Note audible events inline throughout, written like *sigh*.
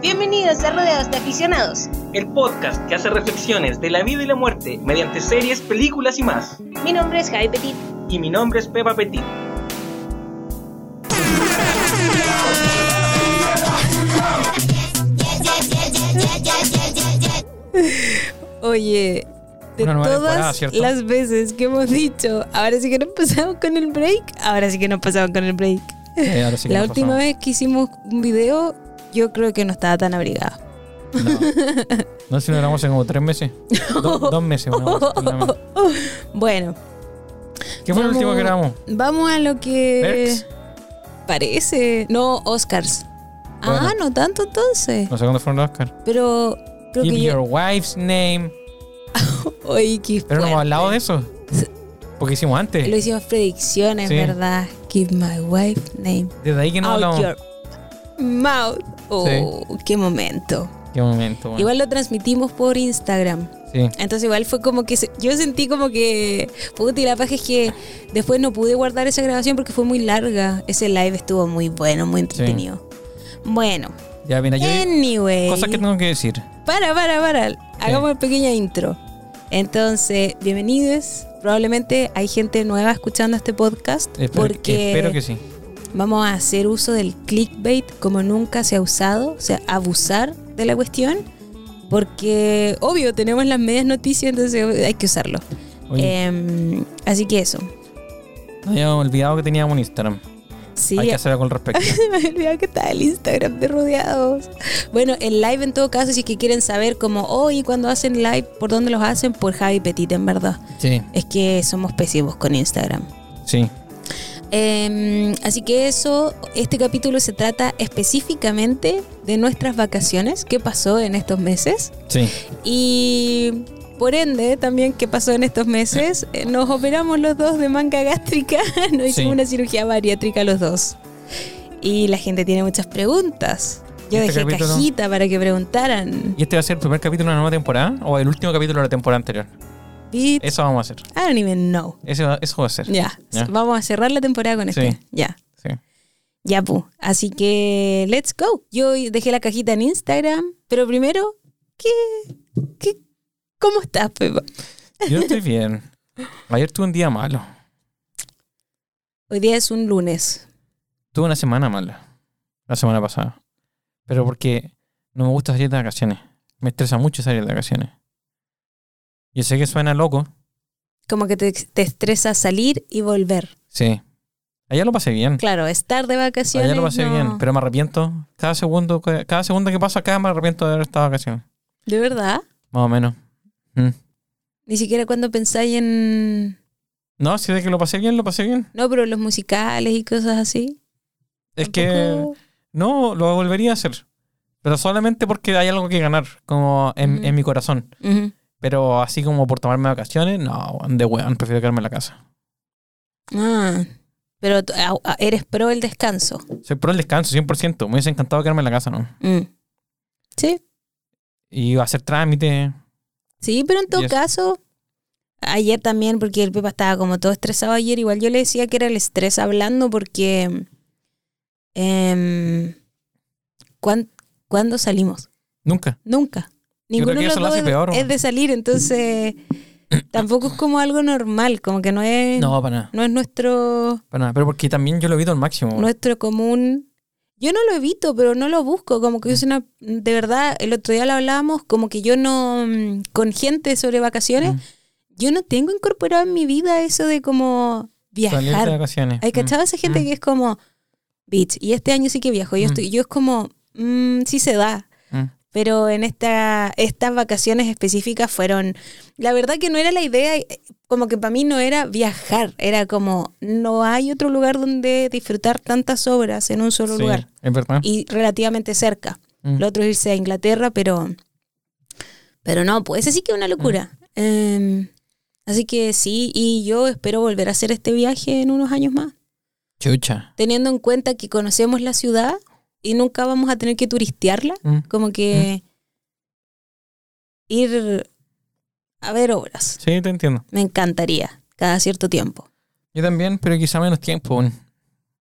Bienvenidos a Rodeados de Aficionados. El podcast que hace reflexiones de la vida y la muerte mediante series, películas y más. Mi nombre es Javi Petit. Y mi nombre es Pepa Petit. Oye, de todas las veces que hemos dicho, ahora sí que nos pasamos con el break, ahora sí que nos pasamos con el break. Eh, ahora sí que La última pasamos. vez que hicimos un video, yo creo que no estaba tan abrigada. No. No sé si lo grabamos en como tres meses. *laughs* Do- dos meses. menos. Bueno, ¿Qué fue el último que grabamos? vamos a lo que parece. No, Oscars. Ah, Bueno. no tanto entonces. No sé cuándo fueron los Oscar. Pero creo Give que your yo... wife's name. *laughs* Oye, qué Pero no hemos hablado de eso. Porque hicimos antes. Lo hicimos predicciones, Sí. ¿verdad? Give my wife name. Desde ahí que no out hablamos. your mouth. Oh, qué momento. Qué momento. bueno. Igual lo transmitimos por Instagram. Sí. Entonces igual fue como que se- yo sentí como que puta y la paja es que después no pude guardar esa grabación porque fue muy larga. Ese live estuvo muy bueno, muy entretenido. Bueno, Ya, mira, yo. anyway. Cosas que tengo que decir. Para, para, para. Hagamos una pequeña intro. Entonces, bienvenidos. Probablemente hay gente nueva escuchando este podcast Espero, porque espero que sí. Vamos a hacer uso del clickbait como nunca se ha usado, o sea, abusar de la cuestión, porque obvio tenemos las medias noticias, entonces hay que usarlo. Em, así que eso. no habíamos olvidado que teníamos un Instagram. Sí, Hay que hacer algo al respecto. *laughs* me había olvidado que está el Instagram de Rodeados. Bueno, el live en todo caso, si es que quieren saber como, hoy cuando hacen live, ¿por dónde los hacen? Por Javi Petit, en verdad. Sí, Es que somos pésimos con Instagram. sí. Em, así que eso, este capítulo se trata específicamente de nuestras vacaciones, qué pasó en estos meses Sí. y por ende también qué pasó en estos meses. Eh, Nos operamos los dos de manga gástrica, *laughs* nos hicimos Sí. una cirugía bariátrica los dos. Y la gente tiene muchas preguntas. Yo Este dejé capítulo- cajita para que preguntaran. ¿Y este va a ser el primer capítulo de una nueva temporada o el último capítulo de la temporada anterior? Beat, Eso vamos a hacer. I don't even know. Eso, eso va a ser. Ya, vamos a cerrar la temporada con este. Sí. Ya. Sí. Ya, pu. Así que, let's go. Yo dejé la cajita en Instagram, pero primero, ¿qué, qué, ¿cómo estás, Pepa? Yo estoy bien. Ayer tuve un día malo. Hoy día es un lunes. Tuve una semana mala. La semana pasada. Pero porque no me gusta salir de vacaciones. Me estresa mucho salir de vacaciones. Yo sé que suena loco. Como que te, te estresa salir y volver. Sí. Allá lo pasé bien. Claro, estar de vacaciones. Allá lo pasé no- bien. Pero me arrepiento. Cada segundo, que- cada segundo que pasa acá me arrepiento de haber estado de vacaciones. ¿De verdad? Más o menos. Mm. Ni siquiera cuando pensáis en... No, si de que lo pasé bien, lo pasé bien. No, pero los musicales y cosas así. Es que no, lo volvería a hacer. Pero solamente porque hay algo que ganar, como en, en mi corazón. Ujú. Pero así como por tomarme vacaciones, no, de weón, prefiero quedarme en la casa. Ah, pero eres pro el descanso. Soy pro el descanso, 100%. Me hubiese encantado quedarme en la casa, ¿no? Mm. Sí, Y hacer trámite. Sí, pero en todo caso, ayer también, porque el Pepa estaba como todo estresado ayer, igual yo le decía que era el estrés hablando porque... em, ¿cuán- ¿Cuándo salimos? Nunca. Nunca. Ninguno de los dos peor. es de salir, entonces tampoco es como algo normal, como que no es, No, para nada. no es nuestro, Para nada. Pero porque también yo lo evito al máximo. nuestro común. Yo no lo evito, pero no lo busco. Como que yo soy una. De verdad, el otro día lo hablábamos, como que yo no. mm, Con gente sobre vacaciones, Mm. yo no tengo incorporado en mi vida eso de como Salir de viajar. vacaciones. ¿Hay Mm. cachado a esa gente Mm. que es como. Bitch, y este año sí que viajo. Yo, Mm. estoy, yo es como. mm, sí se da. Mm. Pero en esta, estas vacaciones específicas fueron. La verdad que no era la idea. eh, Como que para mí no era viajar. Era como. No hay otro lugar donde disfrutar tantas obras en un solo Sí, lugar Es verdad. y relativamente cerca. Mm. Lo otro es irse a Inglaterra, pero. Pero no, pues ese sí que es una locura. Em, así que sí, y yo espero volver a hacer este viaje en unos años más. Chucha. Teniendo en cuenta que conocemos la ciudad y nunca vamos a tener que turistearla. Mm. Como que. Ir a ver obras. Sí, te entiendo. Me encantaría, cada cierto tiempo. Yo también, pero quizá menos tiempo.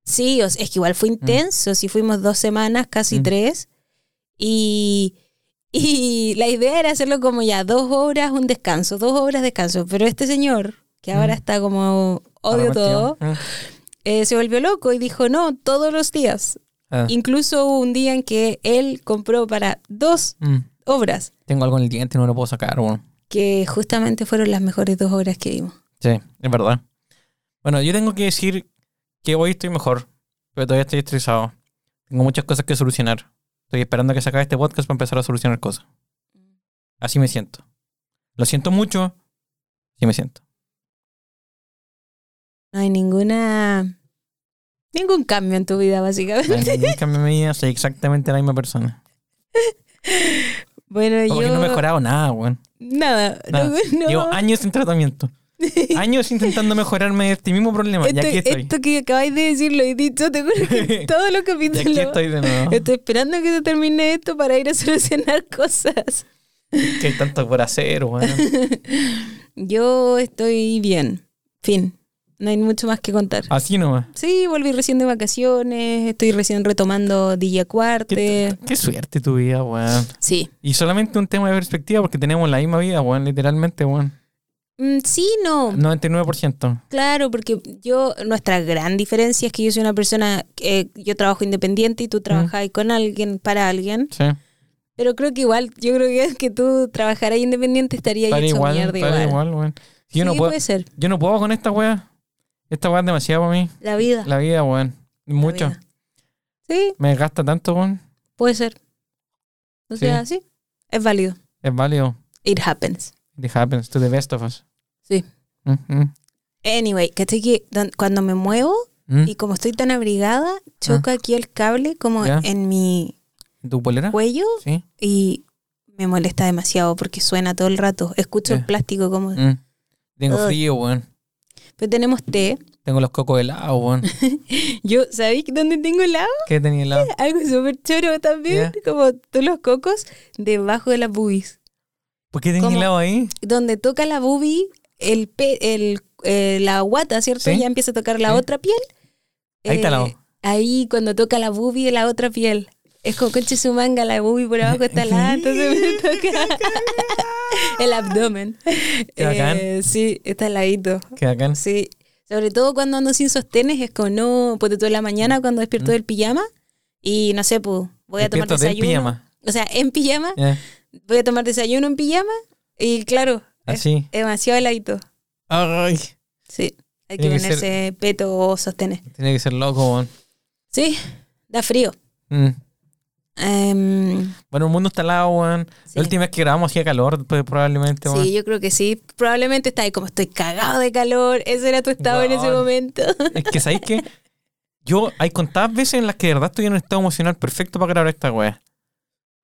Sí, es que igual fue intenso. Si fuimos dos semanas, casi Mm. tres. Y, y la idea era hacerlo como ya dos horas, un descanso, dos horas descanso. Pero este señor, que ahora Mm. está como odio todo, Mm. eh, se volvió loco y dijo, no, todos los días. Ah, Incluso hubo un día en que él compró para dos mm. obras, Tengo algo en el diente no lo puedo sacar, weón. que justamente fueron las mejores dos obras que vimos. Sí, es verdad. Bueno, yo tengo que decir que hoy estoy mejor, pero todavía estoy estresado. Tengo muchas cosas que solucionar. Estoy esperando a que se acabe este podcast para empezar a solucionar cosas. Así me siento. Lo siento mucho. Sí me siento. No hay ninguna... Ningún cambio en tu vida, básicamente. ningún cambio en mi vida, soy exactamente la misma persona. Bueno, Como yo... que no he mejorado nada, weón. Nada. Nada. no- no. Llevo años en tratamiento. *laughs* Años intentando mejorarme de este mismo problema. y Esto, aquí estoy. esto que acabáis de decir lo he dicho, te juro que *laughs* todos los capítulos. aquí estoy de nuevo. Estoy esperando que se termine esto para ir a solucionar *laughs* cosas. Que hay tanto por hacer, weón. Yo estoy bien. Fin. No hay mucho más que contar. Así nomás. Sí, volví recién de vacaciones. Estoy recién retomando DJ Cuarte. qué suerte tu vida, weón. Sí. Y solamente un tema de perspectiva porque tenemos la misma vida, weón, literalmente, weón. Mm, sí, no. 99%. Claro, porque yo, nuestra gran diferencia es que yo soy una persona, que yo trabajo independiente y tú trabajas con alguien, para alguien. Sí. Pero creo que igual, yo creo que, que tú trabajaras independiente estaría Estaría hecho igual, mierda estaría igual. igual, weón. Yo, sí, no puedo, puede ser. yo no puedo con esta weá. Esta weá es demasiado para mí. La vida. La vida, weón. Mucho. vida. Sí, Me gasta tanto, weón. puede ser. O sea, sí, es válido. Es válido. It happens. It happens to the best of us. Sí. Mm, Anyway, ¿cachai que cuando me muevo mm. y como estoy tan abrigada, choca aquí el cable como en mi ¿Tu polera? cuello Sí. y me molesta demasiado porque suena todo el rato. Escucho el plástico como... Mm. Tengo Ugh. frío, weón. Pero tenemos té. Tengo los cocos helados, weón. *laughs* Yo, ¿sabéis dónde tengo helado? ¿Qué tenía helado? *laughs* Algo súper choro también, como todos los cocos, debajo de las boobies. ¿Por qué tenía helado ahí? Donde toca la boobie, el, pe- el eh, la guata, ¿cierto? Sí. Ya empieza a tocar la Sí. otra piel. Ahí está la Eh, Ahí cuando toca la boobie la otra piel. Es como conche su manga, la boobie por abajo está *laughs* la, entonces me toca el abdomen. Qué bacán. Eh, sí, está al ladito. Qué bacán. Sí. Sobre todo cuando ando sin sostenes, es como no, tú en la mañana cuando despierto del pijama y no sé, pues voy a tomar Mm. Despierto desayuno. pijama. O sea, en pijama, voy a tomar desayuno en pijama y claro, es Así. demasiado heladito. Ay. Sí, hay que Tiene que ser- ponerse peto o sostenes. Tiene que ser loco. Sí, da frío. Mm. Em, Bueno, el mundo está helado, weón. Sí. La última vez que grabamos hacía calor, pues, probablemente, sí, yo creo que sí. Probablemente está ahí como estoy cagado de calor. Ese era tu estado en ese momento. Es que, ¿sabéis qué? Yo, hay contadas veces en las que de verdad estoy en un estado emocional perfecto para grabar esta.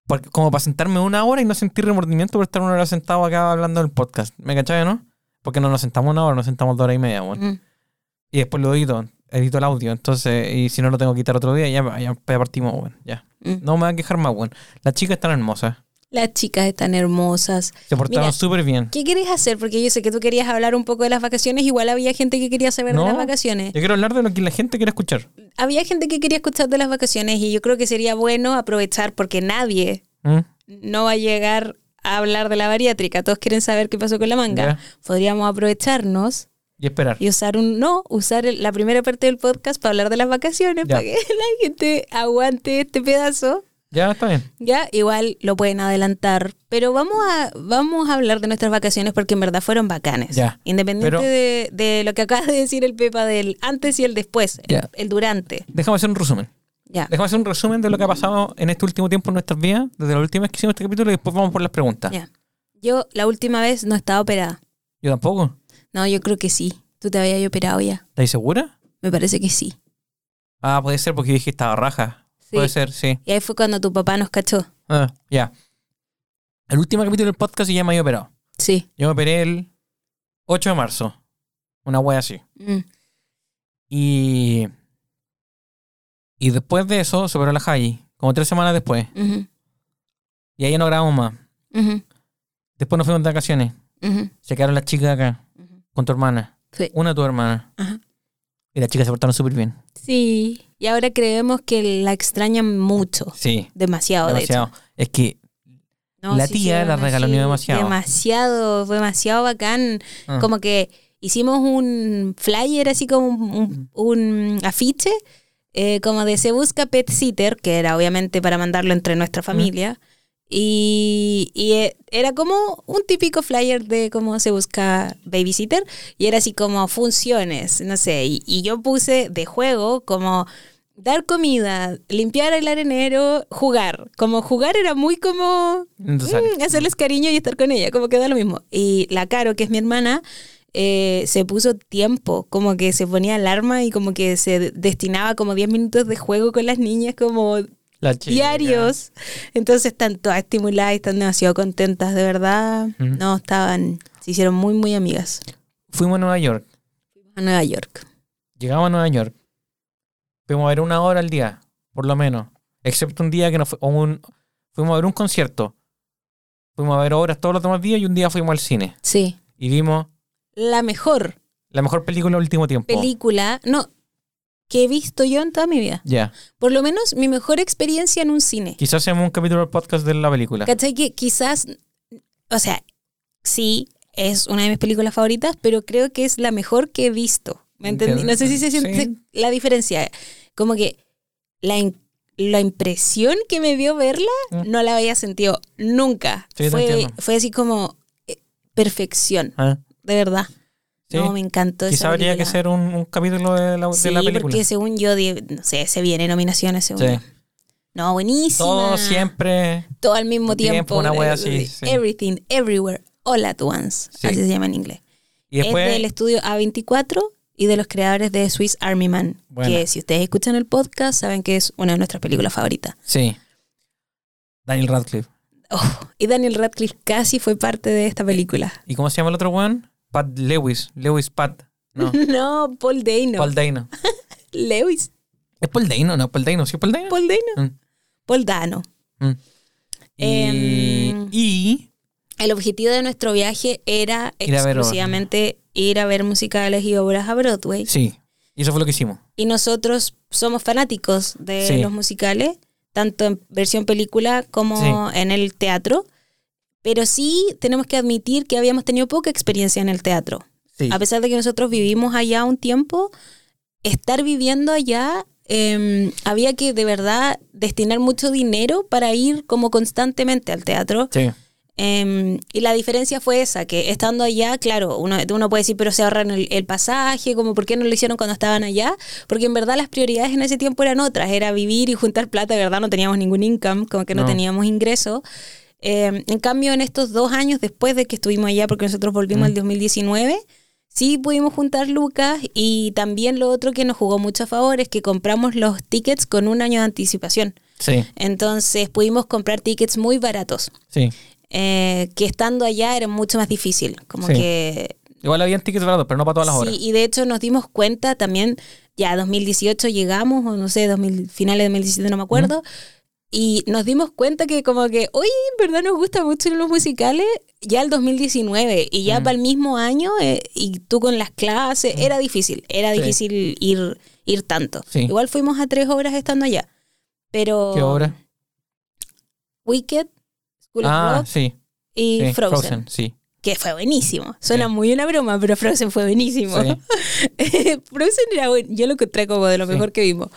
Porque, como para sentarme una hora y no sentir remordimiento por estar una hora sentado acá hablando del podcast. ¿Me cachai, no? Porque no nos sentamos una hora, nos sentamos dos horas y media, weón. Mm. Y después lo edito, edito el audio. Entonces, y si no lo tengo que quitar otro día, ya, ya partimos. Ya. Mm. No me voy a quejar más, weón. Las chicas están hermosas. Las chicas están hermosas. Se portaron súper bien. ¿Qué querés hacer? Porque yo sé que tú querías hablar un poco de las vacaciones. Igual había gente que quería saber No. de las vacaciones. Yo quiero hablar de lo que la gente quiere escuchar. Había gente que quería escuchar de las vacaciones y yo creo que sería bueno aprovechar porque nadie ¿Mm? no va a llegar a hablar de la bariátrica. Todos quieren saber qué pasó con la manga. Podríamos aprovecharnos Y esperar. y usar un no, usar el- la primera parte del podcast para hablar de las vacaciones, Ya. para que *laughs* la gente aguante este pedazo. Ya, está bien. Ya, igual lo pueden adelantar, pero vamos a vamos a hablar de nuestras vacaciones porque en verdad fueron bacanes. Ya, Independiente pero- de, de lo que acaba de decir el Pepa del antes y el después, el- Ya. el, durante. Déjame hacer un resumen. Ya. Déjame hacer un resumen de lo que ha pasado en este último tiempo en nuestras vidas, desde la última vez que hicimos este capítulo y después vamos por las preguntas. Ya. Yo la última vez no estaba operada. Yo tampoco. No, yo creo que sí. Tú te habías operado ya. ¿Estás segura? Me parece que sí. Ah, puede ser porque dije que estaba raja. Sí. Puede ser, sí. Y ahí fue cuando tu papá nos cachó. Ah, ya. El último capítulo del podcast y ya me había operado. Sí. Yo me operé el 8 de marzo. Una wea así. Mm. Y. Y después de eso se operó la Javi, como tres semanas después. Ujú. Y ahí ya no grabamos más. Ujú. Después nos fuimos de vacaciones. Ujú. Se quedaron las chicas acá. Con tu hermana. Sí. Una tu hermana. Ajá. Y las chicas se portaron súper bien. Sí. Y ahora creemos que la extrañan mucho. Sí. Demasiado, Demasiado. de hecho. Es que No, La sí tía la regaloneó así, demasiado. Demasiado, fue demasiado bacán. ah, Como que hicimos un flyer, así como un, un- un afiche, eh, como de se busca pet sitter, que era obviamente para mandarlo entre nuestra familia. Y, y, eh, era como un típico flyer de cómo se busca babysitter. Y era así como funciones, no sé. Y, y yo puse de juego como dar comida, limpiar el arenero, jugar. Como jugar era muy como. Mm, hacerles cariño y estar con ella, como que da lo mismo. Y la Caro, que es mi hermana, eh, se puso tiempo, como que se ponía alarma y como que se de- destinaba como 10 minutos de juego con las niñas, como. Diarios. Entonces están todas estimuladas y están demasiado contentas, de verdad. No, estaban, se hicieron muy, muy amigas. Fuimos a Nueva York. A Nueva York. Llegamos a Nueva York. Fuimos a ver una hora al día, por lo menos. Excepto un día que nos fu- o un, fuimos a ver un concierto. Fuimos a ver obras todos los demás días y un día fuimos al cine. Sí. Y vimos La mejor la mejor película del último tiempo. película, no, que he visto yo en toda mi vida. Ya. Por lo menos mi mejor experiencia en un cine. Quizás hacemos un capítulo del podcast de la película. ¿Cachai? Que quizás, o sea, sí, es una de mis películas favoritas, pero creo que es la mejor que he visto. ¿Me entendí? No sé si se siente Sí. la diferencia. Como que la, in- la impresión que me dio verla Mm. no la había sentido nunca. Sí, fue, fue así como eh, perfección, Ah, de verdad. Sí. No, me encantó esa Quizás habría que hacer un, un capítulo de la, de Sí, la película. porque según yo, no sé, se viene nominaciones según Sí. No, buenísima. Todo siempre. todo al mismo tiempo, tiempo. una wea eh, así, eh. Everything, everywhere, all at once. Sí. Así se llama en inglés. Y después. Es del estudio A24 y de los creadores de Swiss Army Man. Que si ustedes escuchan el podcast, saben que es una de nuestras películas favoritas. Sí. Daniel Radcliffe. Oh, y Daniel Radcliffe casi fue parte de esta película. ¿Y cómo se llama el otro one? Pat Lewis. Lewis Pat. No. *laughs* No, Paul Dano. Paul Dano. *laughs* Lewis. ¿Es Paul Dano? No, Paul Dano. ¿Sí Paul Dano? Paul Dano. Mm. Paul Dano. Mm. Y, Em, y El objetivo de nuestro viaje era Ir a ver exclusivamente ir a ver musicales y obras a Broadway. sí, y eso fue lo que hicimos. Y nosotros somos fanáticos de Sí. los musicales, tanto en versión película como en el teatro. Pero sí tenemos que admitir que habíamos tenido poca experiencia en el teatro. Sí. A pesar de que nosotros vivimos allá un tiempo, estar viviendo allá eh, había que de verdad destinar mucho dinero para ir como constantemente al teatro. Sí. Eh, y la diferencia fue esa, que estando allá, claro, uno, uno puede decir, pero se ahorran el, el pasaje, como por qué no lo hicieron cuando estaban allá, porque en verdad las prioridades en ese tiempo eran otras, era vivir y juntar plata, de verdad no teníamos ningún income, como que no, No. teníamos ingreso. Eh, en cambio, en estos dos años después de que estuvimos allá, porque nosotros volvimos Mm. el 2019, sí pudimos juntar lucas y también lo otro que nos jugó mucho a favor es que compramos los tickets con un año de anticipación. Sí. Entonces pudimos comprar tickets muy baratos Sí. eh, que estando allá era mucho más difícil. Como Sí. que. Igual habían tickets baratos, pero no para todas las horas. Sí, y de hecho nos dimos cuenta también, ya 2018 llegamos, o no sé, 2000, finales de 2017, no me acuerdo. Y nos dimos cuenta que como que, oye, en verdad nos gusta mucho los musicales ya el 2019 y ya Mm. para el mismo año eh, y tú con las clases, era difícil, era Sí. difícil ir, ir tanto. Sí. Igual fuimos a tres horas estando allá. Pero ¿Qué obra? Wicked, School of Ah, Rock sí. y sí, Frozen. sí. que fue buenísimo. Suena muy una broma, pero Frozen fue buenísimo. *laughs* Frozen era bueno. Yo lo encontré como de lo mejor que vimos.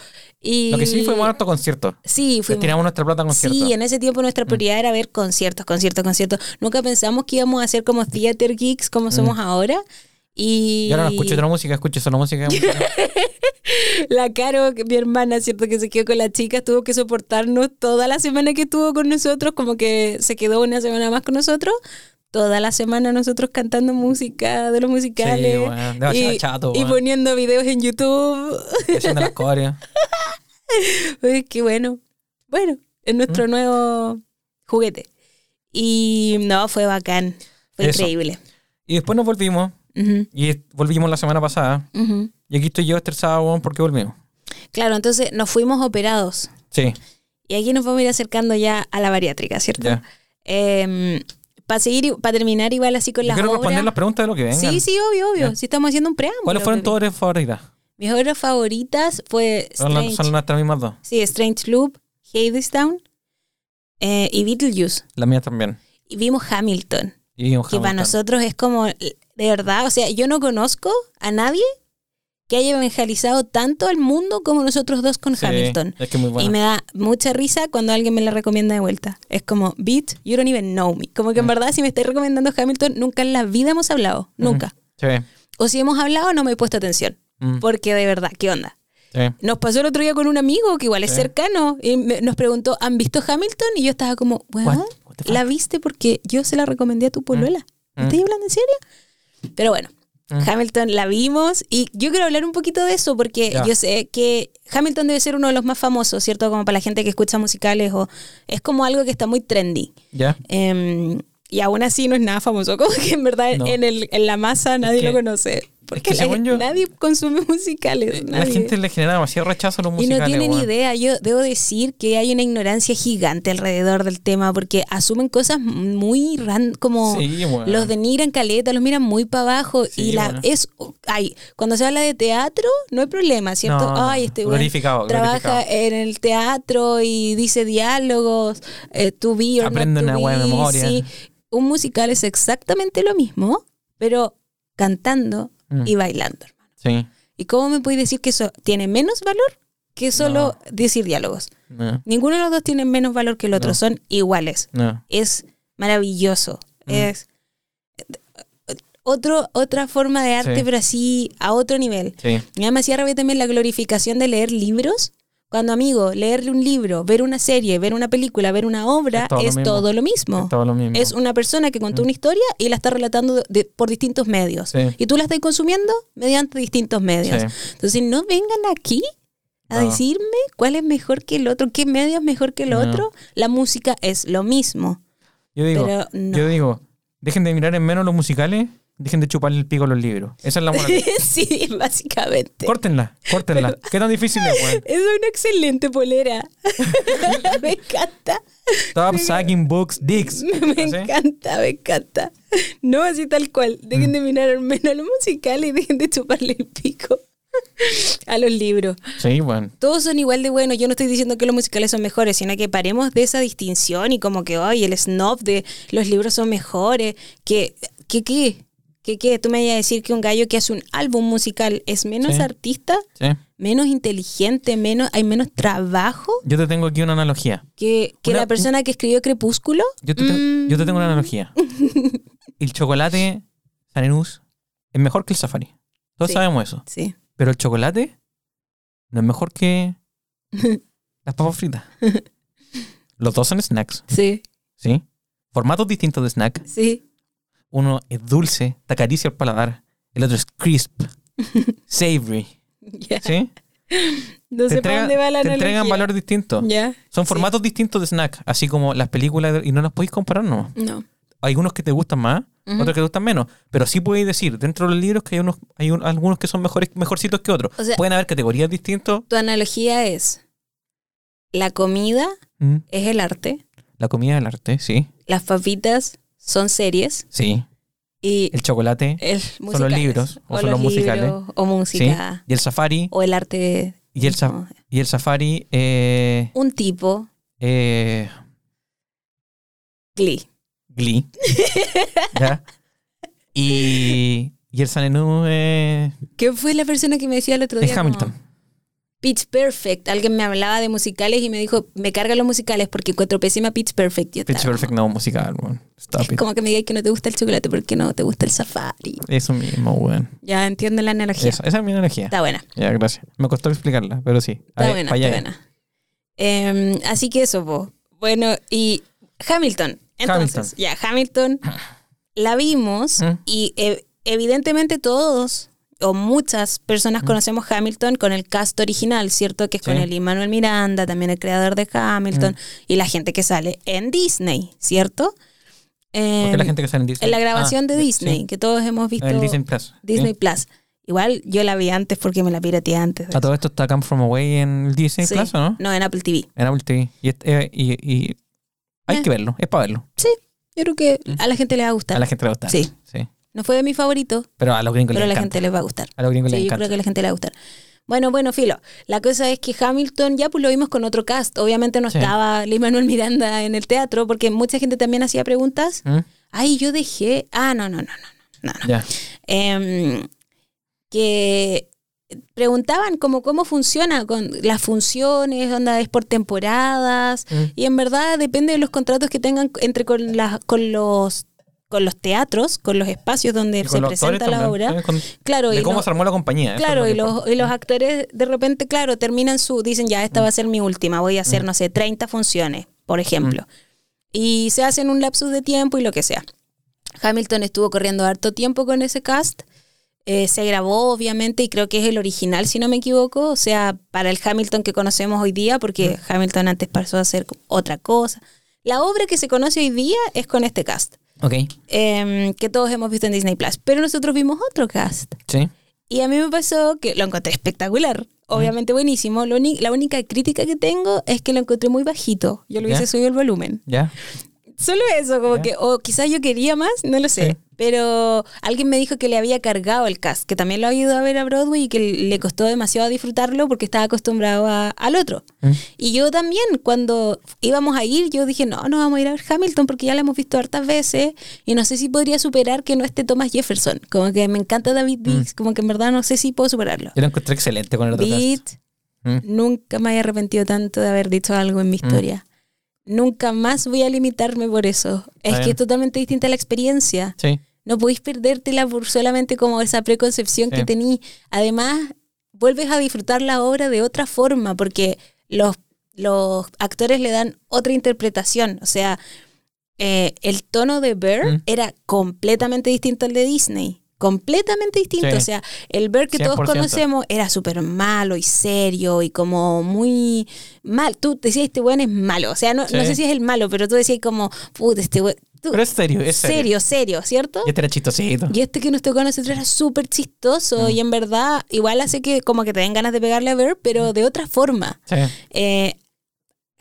Y Lo que sí fuimos a harto concierto. Sí, fuimos. Tiramos nuestra plata a concierto. Sí, en ese tiempo Mm. nuestra prioridad era ver conciertos, conciertos, conciertos. Nunca pensamos que íbamos a hacer como theater geeks como somos ahora. Y, Mm. Ahora no escucho otra música, escucho solo música. *laughs* la Caro, mi hermana, ¿cierto? Que se quedó con la chica, tuvo que soportarnos toda la semana que estuvo con nosotros, como que se quedó una semana más con nosotros. Toda la semana nosotros cantando música de los musicales. Sí, bueno, y, chato, y bueno. poniendo videos en YouTube. haciendo las coreas. *laughs* Uy, qué bueno. Bueno, es Mm. nuestro nuevo juguete. Y no, fue bacán. Fue Eso. increíble. Y después nos volvimos. Y volvimos la semana pasada. Y aquí estoy yo estresado porque volvimos. Claro, entonces nos fuimos operados. Sí, Y aquí nos vamos a ir acercando ya a la bariátrica, ¿cierto? ya. Para seguir, para terminar igual así con Yo las quiero obras. responder las preguntas de lo que vengan. Sí, sí, obvio, obvio. Si estamos haciendo un preámbulo. ¿Cuáles fueron tus obras favoritas? Mis obras favoritas fue Son, Strange, son nuestras mismas dos. sí, Strange Loop, Hadestown eh, y Beetlejuice. Las mías también. Y vimos Hamilton, Y vimos que para nosotros es como, de verdad, o sea, yo no conozco a nadie que haya evangelizado tanto al mundo como nosotros dos con Sí, Hamilton. Es que muy Y bueno. me da mucha risa cuando alguien me la recomienda de vuelta. Es como, Beat, you don't even know me. Como que en Mm. verdad, si me estáis recomendando Hamilton, nunca en la vida hemos hablado. Nunca. Sí. O si hemos hablado, no me he puesto atención. Mm, Porque de verdad, ¿qué onda? sí. Nos pasó el otro día con un amigo que igual es cercano y me- nos preguntó, ¿han visto Hamilton? Y yo estaba como, bueno, la viste porque yo se la recomendé a tu polola. ¿Me Mm. ¿Estás hablando en serio? Pero bueno, Mm. Hamilton la vimos y yo quiero hablar un poquito de eso porque yo sé que Hamilton debe ser uno de los más famosos, ¿cierto? Como para la gente que escucha musicales o es como algo que está muy trendy. ¿Ya? Em, y aún así no es nada famoso, *laughs* como que en verdad No. en, el, en la masa nadie que- lo conoce. Porque que la- según yo- nadie consume *laughs* musicales. Eh, La gente le genera demasiado rechazo a los Y musicales. no tienen weón. idea. Yo debo decir que hay una ignorancia gigante alrededor del tema porque asumen cosas muy ran como Sí, weón. los denigran caleta, los miran muy para abajo Sí, y la es ay, cuando se habla de teatro no hay problema, ¿cierto? No, ay, este glorificado, trabaja glorificado. en el teatro y dice diálogos, eh, be or Aprende una be, memoria. sí. Un musical es exactamente lo mismo, pero cantando Mm. y bailando. hermano. Sí. ¿Y cómo me puedes decir que eso tiene menos valor que solo No. decir diálogos? No, Ninguno de los dos tiene menos valor que el otro, No. son iguales. Es maravilloso. Mm. Es otro, otra forma de arte, Sí. pero así a otro nivel. Sí. Además hacía rabia también la glorificación de leer libros. Cuando, amigo, leerle un libro, ver una serie, ver una película, ver una obra, Es todo lo mismo. todo lo mismo. Es todo lo mismo. Es una persona que contó una historia y la está relatando de- por distintos medios. Sí. Y tú la estás consumiendo mediante distintos medios. Sí. Entonces, no vengan aquí a No. decirme cuál es mejor que el otro, qué medio es mejor que el No. otro. La música es lo mismo. Yo digo, Pero no. yo digo, dejen de mirar en menos los musicales, dejen de chuparle el pico a los libros. Esa es la moral. *laughs* sí, básicamente. córtenla, córtenla. ¿Qué tan difícil es, weón? *laughs* Es una excelente polera. *laughs* me encanta. Stop sucking books, dicks. Me encanta, me encanta. No así tal cual. Dejen Mm. de mirar menos a los musicales y dejen de chuparle el pico a los libros. Sí, bueno. Todos son igual de buenos. Yo no estoy diciendo que los musicales son mejores, sino que paremos de esa distinción y como que, ay, el snob de los libros son mejores. Que, que qué? ¿Qué qué? ¿Tú me vas a decir que un gallo que hace un álbum musical es menos Sí. artista, Sí. menos inteligente, menos, hay menos trabajo Yo te tengo aquí una analogía. que, que Una- la persona que escribió Crepúsculo? Yo te, te- Mm. yo te tengo una analogía. *laughs* El chocolate Sanenús es mejor que el safari. Todos Sí. sabemos eso. Sí. Pero el chocolate no es mejor que *laughs* las papas fritas. Los dos son snacks, Sí, ¿sí? Formatos distintos de snack. sí. Uno es dulce, te acaricia el paladar. El otro es crisp, *laughs* savory. ¿sí? No sé para dónde va la te entregan distintos. Ya. Son Sí. formatos distintos de snack, así como las películas, y no las podéis comparar, no. No. Hay algunos que te gustan más, otros que te gustan menos. Pero sí podéis decir, dentro de los libros, que hay, unos, hay un- algunos que son mejores, mejorcitos que otros. O sea- Pueden haber categorías distintas. Tu analogía es la comida Mm, es el arte, La comida del arte, sí. las papitas son series Sí. y El chocolate, el los libros, o son los musicales. o sí. música Y el safari, o el arte y el, y el safari, eh, un tipo eh, Glee. Glee. *laughs* ¿Ya? Y, y el Sanenú eh, ¿Qué fue la persona que me decía el otro día? es Hamilton. como, Pitch Perfect. Alguien me hablaba de musicales y me dijo, me cargan los musicales porque encuentro pésima Pitch Perfect. Yo Pitch estaba Perfect no musical, weón. Stop it. como que me digáis que no te gusta el chocolate porque no te gusta el safari. Eso mismo, weón. Ya entiendo la analogía. Eso, esa es mi energía. Está buena. Ya, gracias. Me costó explicarla, pero sí. Está buena, está buena. Em, así que eso, po. Bueno, y Hamilton. Entonces, Hamilton. ya, Hamilton la vimos Mm. y eh, evidentemente todos o muchas personas conocemos Hamilton con el cast original, ¿cierto? Que es con Mm. Sí. el Immanuel Miranda, también el creador de Hamilton Mm. y la gente que sale en Disney, ¿cierto? ¿Por qué Em, la gente que sale en Disney? en la grabación Ah, de sí. Disney, que todos hemos visto En el Disney Plus. Disney sí. Plus. Igual yo la vi antes porque me la pirateé antes. A todo esto está Come From Away en el Disney Sí. Plus, ¿o no? No, en Apple TV. En Apple TV. Y, eh, y, y hay Eh. que verlo, es para verlo. Yo creo que a la gente le va a gustar. A la gente le va a gustar. Sí. No fue de mi favorito, Pero a los gringos pero a les la encanta. gente les va a gustar. A los gringos Sí, les yo encanta. creo que a la gente le va a gustar. Bueno, bueno, filo. La cosa es que Hamilton ya pues lo vimos con otro cast. Obviamente no Sí. estaba Lin Manuel Miranda en el teatro porque mucha gente también hacía preguntas. ¿Mm? Ay, yo dejé. Ah, no, no, no, no, no. Em, que preguntaban como cómo funciona con las funciones, onda es por temporadas Mm. y en verdad depende de los contratos que tengan entre con las con los con los teatros, con los espacios donde Y se los presenta la obra. Con- Claro, de y cómo lo- se armó la compañía. es Claro, y los, y los actores de repente, claro, terminan su, dicen ya, esta va a ser mi última, voy a hacer, no sé, 30 funciones, por ejemplo. Y se hacen un lapsus de tiempo y lo que sea. Hamilton estuvo corriendo harto tiempo con ese cast. eh, se grabó, obviamente, y creo que es el original, si no me equivoco. O sea, para el Hamilton que conocemos hoy día, porque Hamilton antes pasó a hacer otra cosa. La obra que se conoce hoy día es con este cast, Ok, em, que todos hemos visto en Disney Plus. Pero nosotros vimos otro cast. sí. Y a mí me pasó que lo encontré espectacular. Obviamente buenísimo. Lo la única crítica que tengo es que lo encontré muy bajito. Yo le hubiese ¿Ya? subido el volumen. Ya. Solo eso, como ¿Ya? que, o quizás yo quería más, no lo sé. Sí. Pero alguien me dijo que le había cargado el cast, que también lo ha ido a ver a Broadway y que le costó demasiado disfrutarlo porque estaba acostumbrado a- al otro. Mm. Y yo también, cuando íbamos a ir, yo dije, no, no vamos a ir a ver Hamilton porque ya lo hemos visto hartas veces y no sé si podría superar que no esté Thomas Jefferson. Como que me encanta David Diggs, como que en verdad no sé si puedo superarlo. Yo lo encontré excelente con el otro. Beat, Mm. nunca me he arrepentido tanto de haber dicho algo en mi historia. Nunca más voy a limitarme por eso. Es que es totalmente distinta la experiencia. Sí. No podéis perdértela por solamente como esa preconcepción Sí. que tení. Además, vuelves a disfrutar la obra de otra forma porque los, los actores le dan otra interpretación. O sea, eh, el tono de Bear Mm. era completamente distinto al de Disney. Completamente distinto. Sí. O sea, el Bear que todos 100%. conocemos era súper malo y serio y como muy mal. Tú decías, este weón es malo. O sea, no, no sé si es el malo, pero tú decías como, puta, este weón. tú- Pero es serio, es serio. serio, serio, ¿cierto? Y este era chistosito. Y este que nos tocó a nosotros era súper chistoso y en verdad igual hace que como que te den ganas de pegarle a ver, pero de otra forma. Sí. Eh,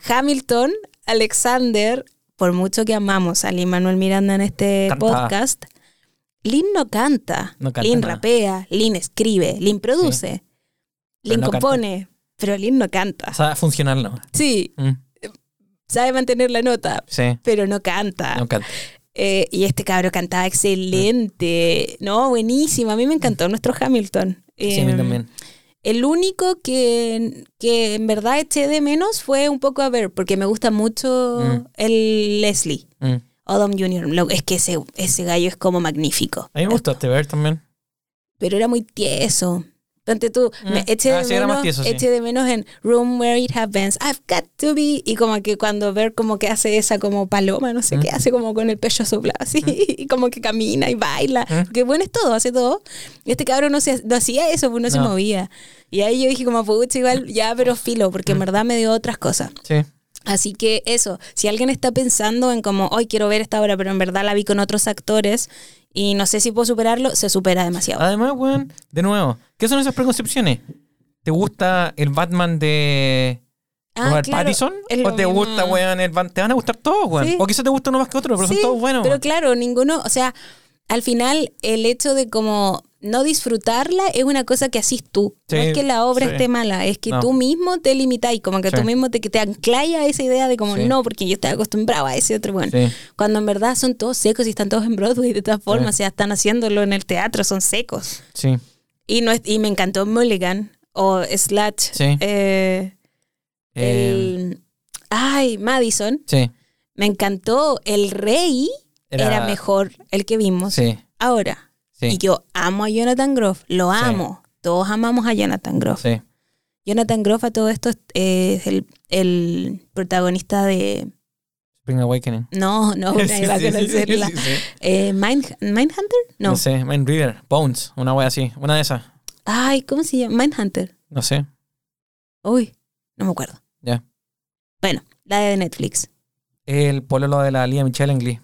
Hamilton, Alexander, por mucho que amamos a Lin Manuel Miranda en este podcast, Lin no canta. No canta Lin nada. rapea, Lin escribe, Lin produce, Pero Lin no canta. compone, pero Lin no canta. O sea, funcional no. Sí, Mm. sabe mantener la nota, Sí. pero no canta. No canta. Eh, y este cabro cantaba excelente. No, buenísimo. A mí me encantó nuestro Hamilton. Sí, a mí Eh, también. El único que, que en verdad eché de menos fue un poco a ver, porque me gusta mucho Mm. el Leslie, Mm. Odom Jr. Lo- Es que ese, ese gallo es como magnífico. A mí me gustó este ver también. Pero era muy tieso. Entonces tú, Mm. me eché, de Ah, sí, era más menos, tieso, sí. eché de menos en Room Where It Happens. I've got to be. Y como que cuando ver como que hace esa como paloma, no sé Mm. qué, hace como con el pecho soplado así. *laughs* Y como que camina y baila. Mm. Porque bueno, es todo, hace todo. Y este cabrón no, se, no hacía eso, pues no, se No. movía. Y ahí yo dije como, pucha, igual, ya, pero filo, porque en Mm. verdad me dio otras cosas. Sí. Así que eso, si alguien está pensando en como, hoy quiero ver esta obra, pero en verdad la vi con otros actores y no sé si puedo superarlo, se supera demasiado. Además, weón, de nuevo, ¿qué son esas preconcepciones? ¿Te gusta el Batman de Ah, Robert claro, Pattinson? ¿O te mismo. gusta, weón, el Batman? Te van a gustar todos, weón. Sí. O quizás te gusta uno más que otro, pero Sí, son todos buenos. Pero weón. claro, ninguno, o sea, al final el hecho de como no disfrutarla es una cosa que haces tú. no es que la obra sí. esté mala, es que No. tú mismo te limitáis, como que Sí. tú mismo te, te ancláis a esa idea de como no, porque yo estaba acostumbrado a ese otro bueno. Cuando en verdad son todos secos y están todos en Broadway de todas formas, o sea, están haciéndolo en el teatro, son secos. Sí. Y no es- y me encantó Mulligan o Slash. Sí. eh, Eh, el, ay, Madison. sí. Me encantó. El rey era, Era- mejor el que vimos. Sí. Ahora. Sí. Y yo amo a Jonathan Groff. Lo Sí. amo. Todos amamos a Jonathan Groff. Sí. Jonathan Groff a todo esto es es el, el protagonista de... Spring Awakening. No, no, *laughs* nadie va a conocerla. Eh, Mind- Mindhunter? No. No sé, Mind Reader, Bones, una wea así. Una de esas. Ay, ¿cómo se llama? Mindhunter. No sé. Uy, no me acuerdo. Ya. Bueno, la de Netflix. El pololo de la Lía Michelle en Glee.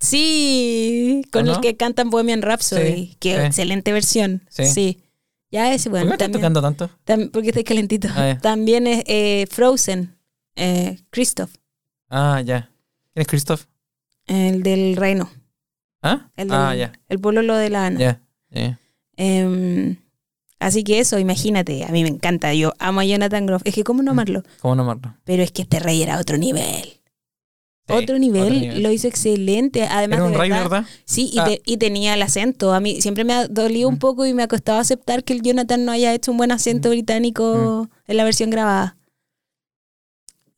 Sí, con ¿O el no? que cantan Bohemian Rhapsody. Sí, Qué sí. excelente versión. Sí. Sí. Ya ese, ¿Por bueno, qué me estás también, tocando tanto? tam- porque estoy calentito. Ah. También es eh, Frozen, eh, Christoph, Ah, ya. ¿Quién es Christoph? el del reino. ¿Ah? El del, ah, ya. El pololo de la Ana. Ya. Em, Así que eso, imagínate, a mí me encanta, yo amo a Jonathan Groff, es que cómo Mm. no amarlo, ¿Cómo no amarlo? pero es que este rey era otro nivel. Sí, otro, nivel, lo hizo excelente. Además, Era un de rey, verdad, ¿verdad? Sí, y, Ah. te- y tenía el acento. A mí siempre me ha dolido un Mm. poco y me ha costado aceptar que el Jonathan no haya hecho un buen acento británico en la versión grabada.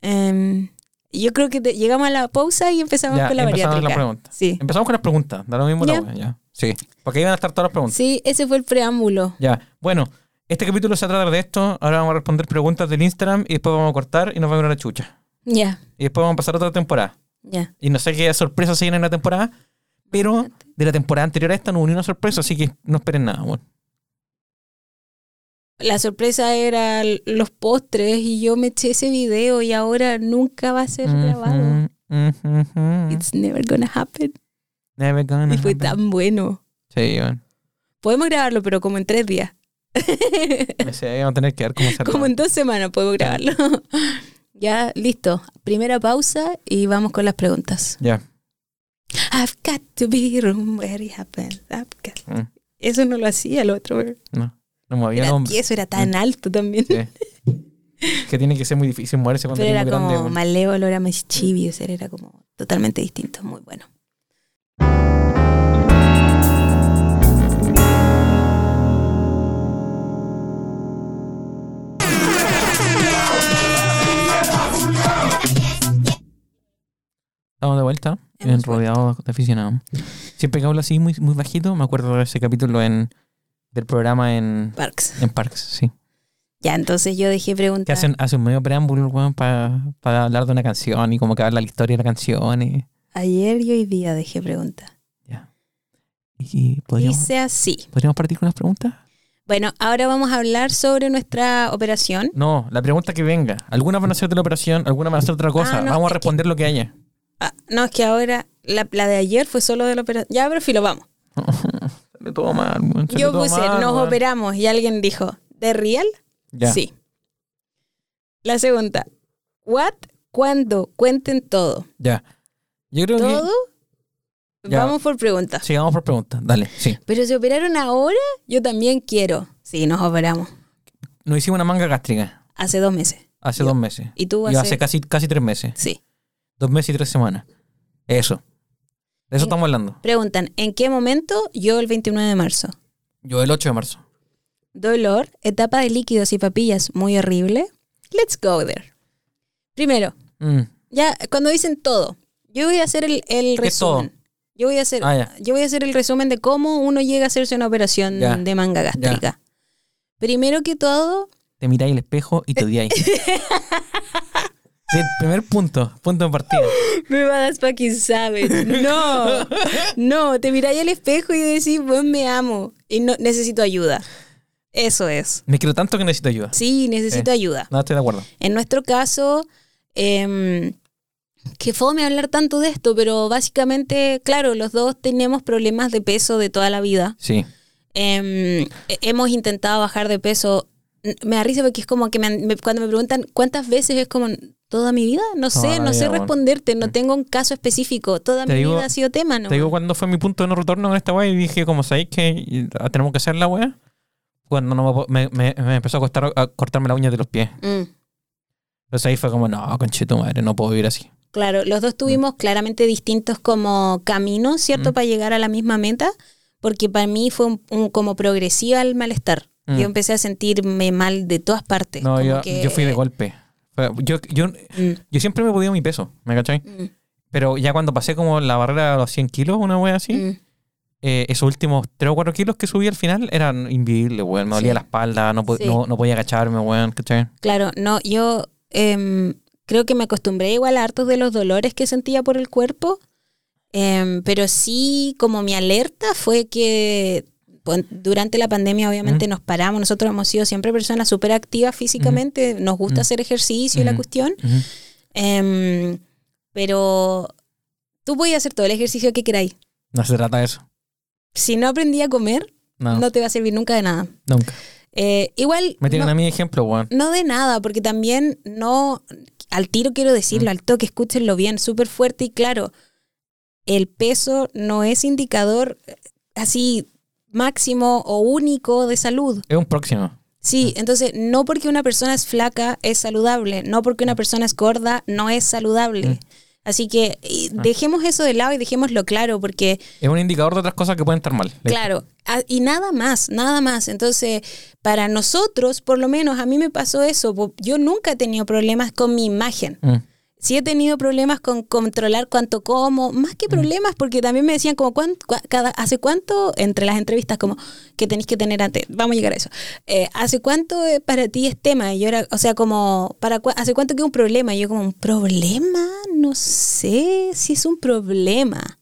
Em, yo creo que te- llegamos a la pausa y empezamos Ya, con la empezamos la. Sí. Empezamos con las preguntas. Da lo mismo la Ya. wea, ya. Sí. Porque ahí van a estar todas las preguntas. sí, ese fue el preámbulo. Ya. Bueno, este capítulo se trata de esto. Ahora vamos a responder preguntas del Instagram y después vamos a cortar y nos vamos a ir a la chucha. Ya, Y después vamos a pasar a otra temporada. ya. Y no sé qué sorpresas se vienen en la temporada, pero de la temporada anterior a esta no hubo ni una sorpresa, así que no esperen nada. Bueno. La sorpresa era los postres y yo me eché ese video y ahora nunca va a ser grabado. It's never gonna happen. Never gonna Y fue happen. tan bueno. Sí, bueno. Podemos grabarlo, pero como en tres días. *laughs* Me sé, vamos a tener que ver cómo *laughs* se Como en dos semanas podemos grabarlo. Ya, listo. Primera pausa y vamos con las preguntas. Ya. I've got to be room where it happens. I've got- Mm, Eso no lo hacía el otro. No. No movía Era- y eso era tan alto también. Que tiene que ser muy difícil moverse cuando Pero era muy como grande. bueno. malévolo, era mischievous, era como totalmente distinto. Muy bueno. Estamos de vuelta, en rodeados de aficionados. Siempre que hablo así muy, muy bajito, me acuerdo de ese capítulo en del programa en, Parks. en Parks, sí. Ya, entonces yo dejé Que preguntar. hacen, hace un medio preámbulo, weón, para hablar de una canción y como que habla la historia de la canción y... Ayer y hoy día dejé preguntar. Ya. ¿Y podríamos, Dice así. podríamos partir con las preguntas? Bueno, ahora vamos a hablar sobre nuestra operación. No, la pregunta que venga. Algunas van a ser de la operación, algunas van a ser otra cosa. Ah, no, Vamos a responder lo que haya. Ah, no, es que ahora la, la de ayer fue solo de la operación. Ya, pero filo, vamos. *laughs* Todo mal, Yo todo puse, mal, nos operamos y alguien dijo, ¿de real? Ya. Sí. La segunda, ¿what? ¿Cuándo? Cuenten todo. Ya. Yo creo ¿Todo? Ya. Vamos por preguntas. que... Sí, vamos por preguntas. Dale, sí. Pero se operaron ahora, yo también quiero. Sí, nos operamos. Nos hicimos una manga gástrica Hace dos meses. hace Yo. dos meses. ¿Y tú Y hace? hace casi, casi tres meses. Sí. Dos meses y tres semanas. Eso. De eso En- estamos hablando. Preguntan, ¿en qué momento? Yo el 29 de marzo. Yo el 8 de marzo. Dolor, etapa de líquidos y papillas muy horrible. Let's go there. Primero, Mm. ya cuando dicen todo, yo voy a hacer el, el resumen. Yo voy a hacer, Ah, yo voy a hacer el resumen de cómo uno llega a hacerse una operación de manga gástrica. Primero que todo, Te miráis el espejo y te odiáis. *laughs* Sí, primer punto, punto de partida. *laughs* me va a dar fucking savage. No, *laughs* no, te miráis al espejo y decís, vos me amo y no necesito ayuda. Eso es. Me quiero tanto que necesito ayuda. Sí, necesito Sí. ayuda. No, estoy de acuerdo. En nuestro caso, em, que fome hablar tanto de esto, pero básicamente, claro, los dos tenemos problemas de peso de toda la vida. Sí. Em, he- hemos intentado bajar de peso. Me da risa porque es como que me han- me- cuando me preguntan cuántas veces es como toda mi vida, no sé, no sé bueno. responderte, no Mm. tengo un caso específico. Toda Te mi digo- vida ha sido tema, ¿no? Te digo cuando fue mi punto de no retorno con esta weá y dije, como sabéis que ah, tenemos que hacer la weá, cuando no me, me, me- empezó a costar a cortarme la uña de los pies. Mm. Entonces ahí fue como, no, conchito madre, no puedo vivir así. Claro, los dos tuvimos claramente distintos como caminos, ¿cierto? Mm. Para llegar a la misma meta, porque para mí fue un, un- como progresiva el malestar. Mm. Yo empecé a sentirme mal de todas partes. No, como yo, que- yo fui de golpe. Yo, yo, Mm, yo siempre me he podido mi peso, ¿me cachai? mm, Pero ya cuando pasé como la barrera de los 100 kilos, una wea así, mm. eh, esos últimos 3 o 4 kilos que subí al final eran invivibles, weón. Me dolía Sí. la espalda, no, Sí. no, no podía agacharme, weón, ¿cachai? Claro, no, yo em, creo que me acostumbré igual a hartos de los dolores que sentía por el cuerpo, em, pero sí como mi alerta fue que durante la pandemia obviamente nos paramos, nosotros hemos sido siempre personas súper activas físicamente, nos gusta Mm. hacer ejercicio y la Ujú. cuestión, em, pero tú puedes hacer todo el ejercicio que queráis. No se trata de eso. Si no aprendí a comer, No, no te va a servir nunca de nada. nunca. Eh, igual... Me tienen no- a mí ejemplo, weón. No de nada, porque también no, al tiro quiero decirlo, Mm. al toque, escúchenlo bien, súper fuerte y claro, el peso no es indicador eh, así máximo o único de salud. Es un próximo. Sí, entonces no porque una persona es flaca es saludable, no porque una persona es gorda no es saludable. Mm. Así que y dejemos eso de lado y dejémoslo claro porque Es un indicador de otras cosas que pueden estar mal. Claro, y nada más, nada más. Entonces, para nosotros, por lo menos a mí me pasó eso. Yo nunca he tenido problemas con mi imagen. Mm. Sí he tenido problemas con controlar cuánto como, más que problemas, porque también me decían como, ¿cuán- cua- cada, ¿hace cuánto, entre las entrevistas, como que tenéis que tener antes? Vamos a llegar a eso. Eh, ¿Hace cuánto eh, para ti es tema? Y yo era, o sea, como, para cua- ¿hace cuánto que es un problema? Y yo como, ¿un problema? No sé si es un problema.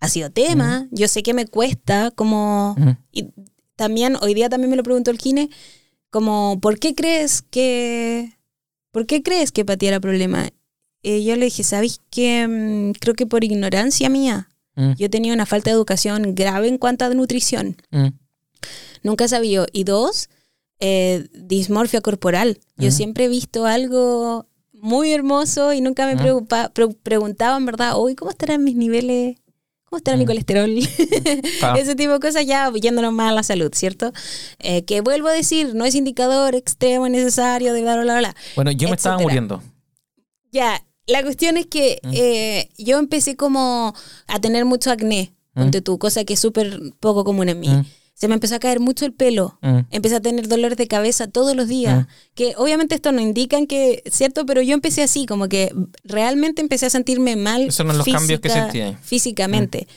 Ha sido tema, yo sé que me cuesta, como... Y también, hoy día también me lo preguntó el Kine, como, ¿por qué crees que... ¿Por qué crees que para ti era problema? Eh, yo le dije, ¿sabes qué? Mm, creo que por ignorancia mía. Mm. Yo tenía una falta de educación grave en cuanto a nutrición. Mm. Nunca sabía. Y dos, eh, dismorfia corporal. Yo Ujú. siempre he visto algo muy hermoso y nunca me Ujú. preocupa- pre- preguntaba en verdad, hoy ¿cómo estarán mis niveles? ¿Cómo estará mi colesterol? *laughs* Ah. Ese tipo de cosas ya yéndonos más a la salud, ¿cierto? Eh, que vuelvo a decir, no es indicador extremo necesario de bla, bla, bla. Bueno, yo me estaba etcétera. muriendo. Ya, la cuestión es que Mm. eh, yo empecé como a tener mucho acné, ponte tú, cosa que es súper poco común en mí. Mm. Se me empezó a caer mucho el pelo. Mm. Empecé a tener dolores de cabeza todos los días. Mm. Que obviamente esto no indican que, ¿cierto? Pero yo empecé así, como que realmente empecé a sentirme mal. Esos son los cambios que sentí. Físicamente.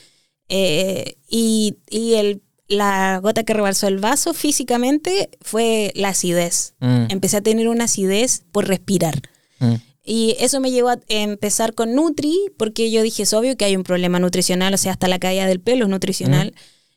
Eh, y y el, la gota que rebalsó el vaso físicamente fue la acidez. Mm. Empecé a tener una acidez por respirar. Mm. Y eso me llevó a empezar con Nutri, porque yo dije, es obvio que hay un problema nutricional, o sea, hasta la caída del pelo es nutricional.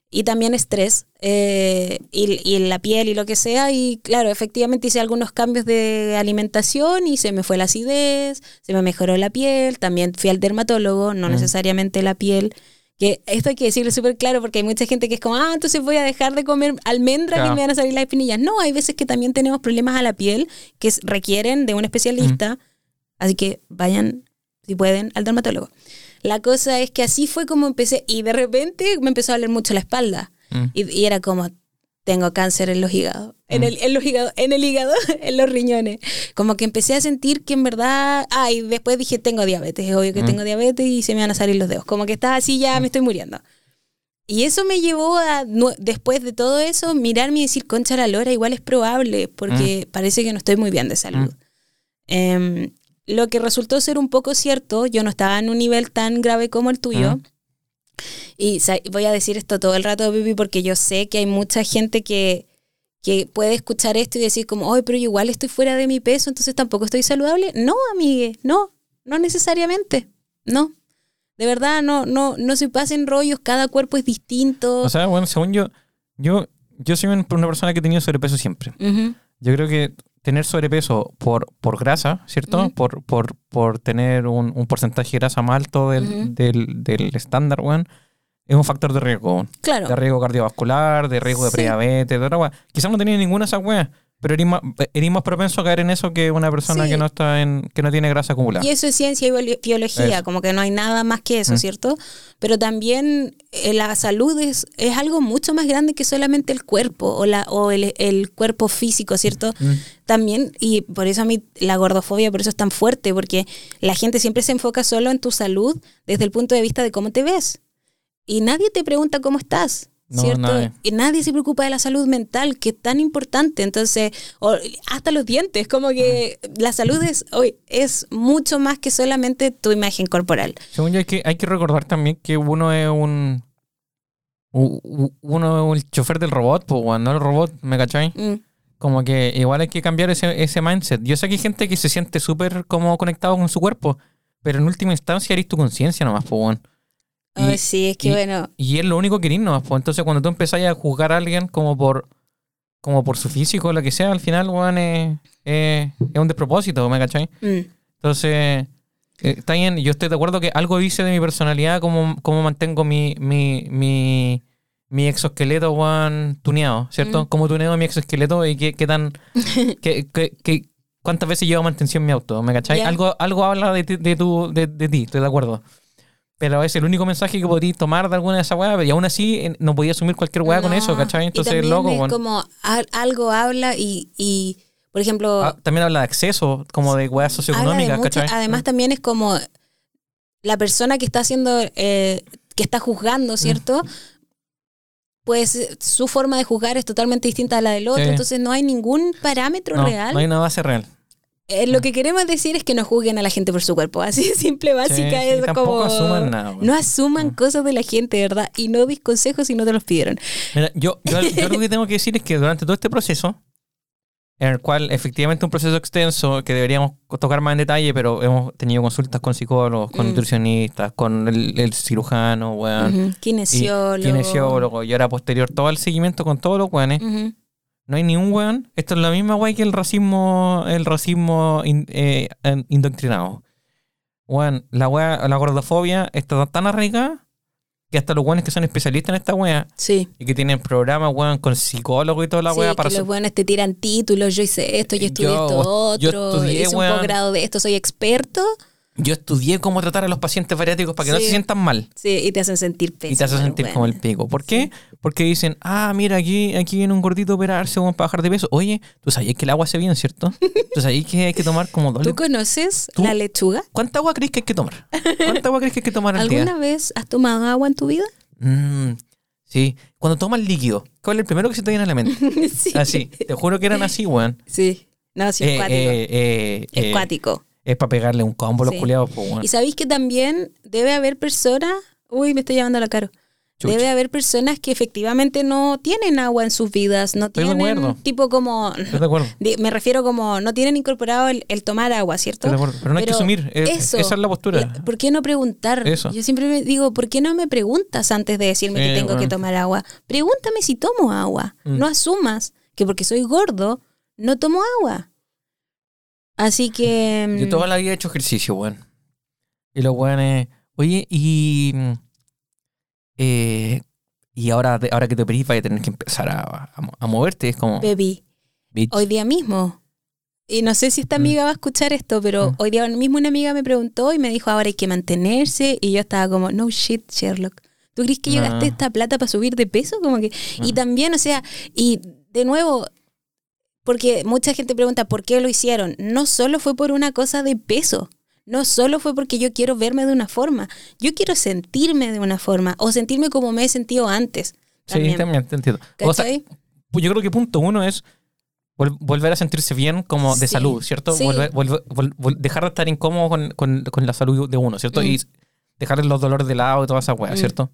Y también estrés, eh, y, y la piel y lo que sea. Y claro, efectivamente hice algunos cambios de alimentación y se me fue la acidez, se me mejoró la piel. También fui al dermatólogo, no Mm. necesariamente la piel. Que esto hay que decirlo súper claro porque hay mucha gente que es como, ah, entonces voy a dejar de comer almendras y Claro. me van a salir las espinillas. No, hay veces que también tenemos problemas a la piel que requieren de un especialista. Así que vayan, si pueden, al dermatólogo. La cosa es que así fue como empecé y de repente me empezó a doler mucho la espalda. Mm. Y, y era como, tengo cáncer en los hígados, en, Mm. el, en los hígados, en el hígado, *laughs* en los riñones. Como que empecé a sentir que en verdad, ah, y después dije, tengo diabetes, es obvio que Mm. tengo diabetes y se me van a salir los dedos. Como que estaba así, ya me estoy muriendo. Y eso me llevó a, después de todo eso, mirarme y decir, concha la lora, igual es probable, porque parece que no estoy muy bien de salud. Em, lo que resultó ser un poco cierto, yo no estaba en un nivel tan grave como el tuyo. Ajá. Y voy a decir esto todo el rato, Bibi, porque yo sé que hay mucha gente que, que puede escuchar esto y decir como, oye, pero yo igual estoy fuera de mi peso, entonces tampoco estoy saludable. No, amigue, no, no necesariamente, no. De verdad, no, no, no se pasen rollos, cada cuerpo es distinto. O sea, bueno, según yo, yo, yo soy un- una persona que he tenido sobrepeso siempre. Ujú, Yo creo que tener sobrepeso por, por grasa, ¿cierto? Por, por, por tener un, un porcentaje de grasa más alto del, del, del estándar, weón, es un factor de riesgo, weón. Claro. De riesgo cardiovascular, de riesgo de Sí. prediabetes, de otra weá. Quizás no tenía ninguna de esas weas, pero eres más, eres más propenso a caer en eso que una persona Sí. que no está en, que no tiene grasa acumulada. Y eso es ciencia y biolo- biología, como que no hay nada más que eso, Mm. ¿cierto? Pero también eh, la salud es, es algo mucho más grande que solamente el cuerpo o, la, o el, el cuerpo físico, ¿cierto? Mm. También, y por eso a mí la gordofobia, por eso es tan fuerte, porque la gente siempre se enfoca solo en tu salud desde el punto de vista de cómo te ves. Y nadie te pregunta cómo estás. No, ¿Cierto? nadie. Y nadie se preocupa de la salud mental, que es tan importante. Entonces, o- hasta los dientes, como que la salud es, hoy es mucho más que solamente tu imagen corporal. Según yo, hay que, hay que recordar también que uno es un. Uno es el chofer del robot, pues, no el robot, ¿me cachai? Mm, Como que igual hay que cambiar ese, ese mindset. Yo sé que hay gente que se siente súper como conectado con su cuerpo, pero en última instancia eres tu conciencia nomás, pues, Y- sí, es que y- bueno, Y es lo único que nomás, pues. Entonces, cuando tú empezás a juzgar a alguien como por como por su físico o lo que sea, al final, weón, es, es, es un despropósito, ¿me cachai? mm, Entonces, eh, está bien, yo estoy de acuerdo que algo dice de mi personalidad, cómo, cómo mantengo mi, mi, mi, mi exoesqueleto, weón, tuneado, ¿cierto? Mm. Cómo tuneo mi exoesqueleto y qué, qué tan... *laughs* qué, qué- qué- ¿Cuántas veces llevo mantención en mi auto? ¿Me cachai? Algo, algo habla de, ti- de, tu, de, de ti, estoy de acuerdo. Pero es el único mensaje que podrías tomar de alguna de esas weas, y aún así no podía asumir cualquier wea con eso, ¿cachai? y Entonces, también loco, es como al- algo habla y, y, por ejemplo, Ah, también habla de acceso, como de weas de socioeconómicas, ¿cachai? además también es como la persona que está haciendo, eh, que está juzgando, Mm. ¿cierto? Pues eh, su forma de juzgar es totalmente distinta a la del otro, Sí. entonces no hay ningún parámetro no, real. no hay una base real. Eh, lo que queremos decir es que no juzguen a la gente por su cuerpo. Así de simple, básica sí, es como. asuman nada, weón. No asuman cosas de la gente, ¿verdad? Y no dis consejos si no te los pidieron. Mira, yo, yo, yo *laughs* algo que tengo que decir es que durante todo este proceso, en el cual efectivamente un proceso extenso que deberíamos tocar más en detalle, pero hemos tenido consultas con psicólogos, con Mm. nutricionistas, con el, el cirujano, weón, Kinesiólogo. kinesiólogo, y ahora posterior todo el seguimiento con todos los weones. No hay ni un weón. Esto es la misma wey que el racismo, el racismo in- eh, indoctrinado. Weón, la wea, la gordofobia está tan arraigada que hasta los weones que son especialistas en esta wea Sí. y que tienen programas, weón, con psicólogos y toda la sí, wea para que los buenos te tiran títulos, yo hice esto, yo estudié Yo- esto yo otro, estudié, hice un posgrado de esto, soy experto. Yo estudié cómo tratar a los pacientes bariátricos para que no se sientan mal. Sí, y te hacen sentir pésimo. Y te hace los sentir como el pico. ¿Por qué? Porque dicen, ah, mira, aquí, aquí viene un gordito a operarse para bajar de peso. Oye, tú sabías que el agua hace bien, ¿cierto? Tú sabías que hay que tomar como dos ¿Tú conoces ¿Tú? la lechuga? ¿Cuánta agua crees que hay que tomar? ¿Cuánta agua crees que hay que tomar al día? ¿Alguna vez has tomado agua en tu vida? Mm, sí. Cuando tomas líquido, ¿cuál es el primero que se te viene a la mente? *laughs* sí. Así. Te juro que eran así, weón. Sí. No, sí, es Eh, cuático. eh, eh, es eh, cuático. Es para pegarle un combo a los Sí. culiados, pues, weón. Y sabéis que también debe haber personas. Uy, me estoy llamando la caro. Chucha. Debe haber personas que efectivamente no tienen agua en sus vidas, no Estoy de tienen acuerdo. tipo como Estoy de acuerdo. *laughs* me refiero como no tienen incorporado el, el tomar agua, ¿cierto? Estoy de acuerdo. Pero no hay que asumir. eh, eso, esa es la postura. La- ¿Por qué no preguntar? Eso. Yo siempre me digo, ¿por qué no me preguntas antes de decirme que tengo que bueno. tomar agua? Pregúntame si tomo agua. Mm. No asumas que porque soy gordo no tomo agua. Así que Yo mm, toda la vida he hecho ejercicio, weón. Y los weones, oye, y. mm, eh, y ahora, ahora que te operís, vas a tener que empezar a, a, a moverte. Es como. baby, bitch. hoy día mismo. Y no sé si esta Mm. amiga va a escuchar esto, pero Mm. hoy día mismo una amiga me preguntó y me dijo, ahora hay que mantenerse. Y yo estaba como, no shit, Sherlock. ¿Tú crees que yo No. gasté esta plata para subir de peso? Como que... Y No. también, o sea, y de nuevo, porque mucha gente pregunta, ¿por qué lo hicieron? No solo fue por una cosa de peso. No solo fue porque yo quiero verme de una forma. Yo quiero sentirme de una forma o sentirme como me he sentido antes. Sí, También. te entiendo. O sea, pues yo creo que punto uno es vol- volver a sentirse bien como de Sí, salud, ¿cierto? sí. Volver- volver- dejar de estar incómodo con, con- con la salud de uno, ¿cierto? Mm. Y dejar los dolores de lado y toda esa weá, Mm. ¿cierto?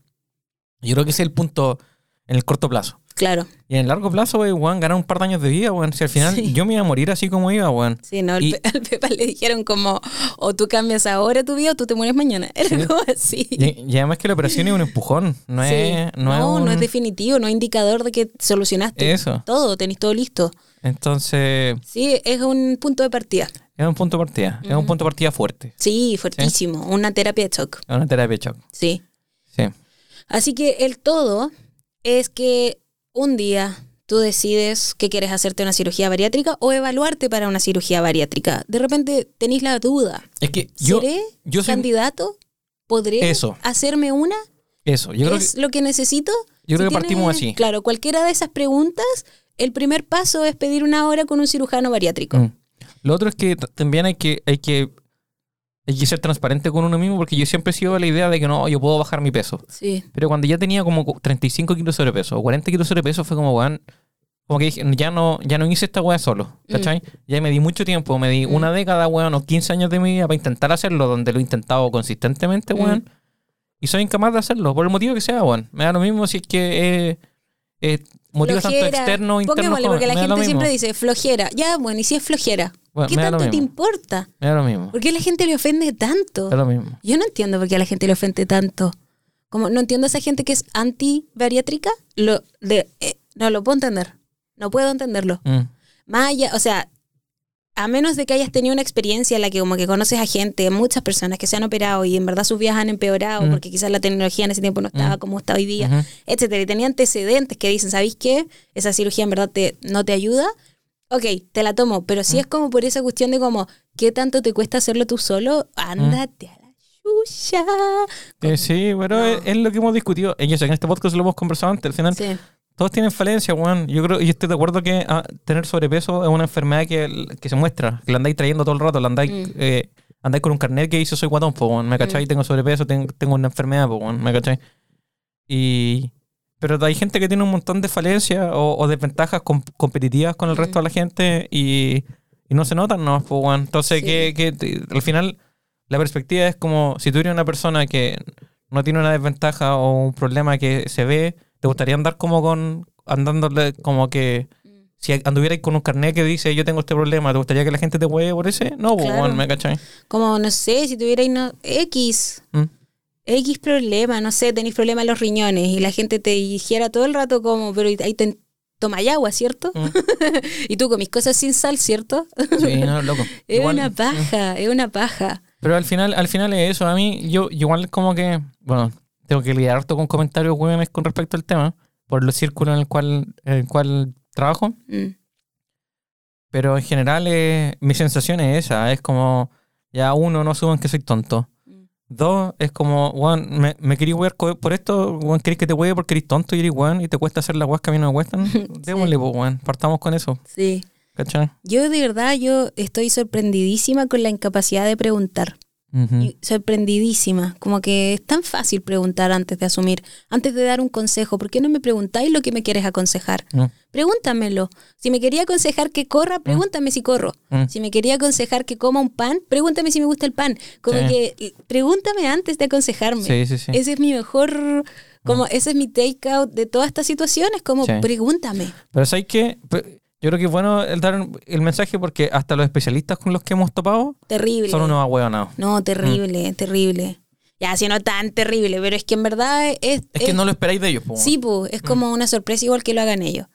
Yo creo que ese es el punto en el corto plazo. Claro. Y en largo plazo, wey, weón, ganar un par de años de vida, weón. Si al final Sí. yo me iba a morir así como iba, weón. Sí, no, al Y- al Pepa le dijeron como, o tú cambias ahora tu vida o tú te mueres mañana. *laughs* Era Sí. como así. Y, y además que la operación es un empujón, no Sí. es... No, no, es no un- es definitivo, no es indicador de que solucionaste Eso. todo, tenés todo listo. Entonces, Sí, es un punto de partida. es un punto de partida. Es un punto de partida fuerte. Sí, fuertísimo. Una terapia de shock. Es una terapia de shock. Sí. Sí. Así que el todo es que un día tú decides que quieres hacerte una cirugía bariátrica o evaluarte para una cirugía bariátrica. De repente tenéis la duda. Es que yo... ¿Seré yo soy- candidato? ¿Podré Eso. hacerme una? Eso, yo creo que, ¿Es lo que necesito? yo creo Si que partimos así. Claro, cualquiera de esas preguntas, el primer paso es pedir una hora con un cirujano bariátrico. Mm. Lo otro es que también hay que, hay que hay que ser transparente con uno mismo porque yo siempre he sido de la idea de que no, yo puedo bajar mi peso. Sí. Pero cuando ya tenía como cu- 35 kilos de sobrepeso o 40 kilos de sobrepeso fue como, weón, como que dije, ya no, ya no hice esta weá solo, ¿cachai? Ya me di mucho tiempo, me di Mm. una década, weón, o 15 años de mi vida para intentar hacerlo, donde lo he intentado consistentemente, Mm. weón. Y soy incapaz de hacerlo, por el motivo que sea, weón. Me da lo mismo si es que eh, eh, motivos tanto externos o internos. Pongámosle, porque la gente siempre dice flojera. Ya, bueno, y si es flojera, Bueno, ¿qué tanto te importa? Me da lo mismo. ¿Por qué la gente le ofende tanto? Me da lo mismo. Yo no entiendo por qué a la gente le ofende tanto. Como no entiendo a esa gente que es anti-bariátrica. Lo, de, eh, no lo puedo entender. No puedo entenderlo. Mm. Más allá, o sea, a menos de que hayas tenido una experiencia en la que como que conoces a gente, muchas personas que se han operado y en verdad sus vidas han empeorado Mm. porque quizás la tecnología en ese tiempo no estaba Mm. como está hoy día, Ujú. etcétera, y tenía antecedentes que dicen, ¿sabéis qué? Esa cirugía en verdad te, no te ayuda. Ok, te la tomo, pero Mm. si es como por esa cuestión de como, ¿qué tanto te cuesta hacerlo tú solo? Ándate a la Chucha. Eh, sí, pero No. es, es lo que hemos discutido. Y yo en este podcast lo hemos conversado antes. Al final, Sí. todos tienen falencias, weón. Yo creo, y estoy de acuerdo que ah, tener sobrepeso es una enfermedad que, que se muestra, que la andáis trayendo todo el rato, la andáis, Mm. eh, andáis con un carnet que dice soy guatón, po, weón. ¿Me cachai? Mm. Tengo sobrepeso, tengo, tengo una enfermedad, po, weón. ¿Me cachai? Y. Pero hay gente que tiene un montón de falencias o, o desventajas com- competitivas con el resto de la gente y, y no se notan, ¿no? Weón. Entonces, Sí. que, que al final, la perspectiva es como si tú eres una persona que no tiene una desventaja o un problema que se ve, ¿te gustaría andar como con, andándole como que, si anduvierais con un carnet que dice yo tengo este problema, ¿te gustaría que la gente te hueve por ese? No, pues, Claro. ¿me cachai? Como, no sé, si tuvierais no, X, Mm. X problema, no sé, tenéis problemas en los riñones y la gente te dijera todo el rato como, pero ahí te tomáis agua, ¿cierto? Mm. *laughs* y tú comís cosas sin sal, ¿cierto? Sí, no, loco. *laughs* es Igual- una mm. paja, es una paja. Pero al final, al final es eso. A mí, yo igual como que, bueno, tengo que lidiar harto con comentarios hueones con respecto al tema, por los círculos en el cual, en el cual trabajo. Mm. Pero en general, eh, mi sensación es esa. Es como, ya uno, no suban que soy tonto. Dos, es como, weón, me, me querí wear por esto, weón, querés que te hueve porque eres tonto y eres weón y te cuesta hacer las weas que a mí no me cuestan. *laughs* Démosle, pues, weón, partamos con eso, Sí. ¿cachai? Yo de verdad, yo estoy sorprendidísima con la incapacidad de preguntar. Y sorprendidísima. Como que es tan fácil preguntar antes de asumir, antes de dar un consejo. ¿Por qué no me preguntáis lo que me quieres aconsejar? Mm, Pregúntamelo. Si me quería aconsejar que corra, pregúntame si corro. mm. Si me quería aconsejar que coma un pan, pregúntame si me gusta el pan. Como Sí. que eh, pregúntame antes de aconsejarme. Sí, sí, sí. Ese es mi mejor, como ese es mi take out de todas estas situaciones, como Sí. pregúntame. Pero ¿sabes qué? Yo creo que es bueno el dar el mensaje porque hasta los especialistas con los que hemos topado Terrible. son unos ahueonados. No, terrible, terrible. Ya, si no tan terrible, pero es que en verdad es... Es que no lo esperáis de ellos, po. Sí, pues, es como una sorpresa igual que lo hagan ellos.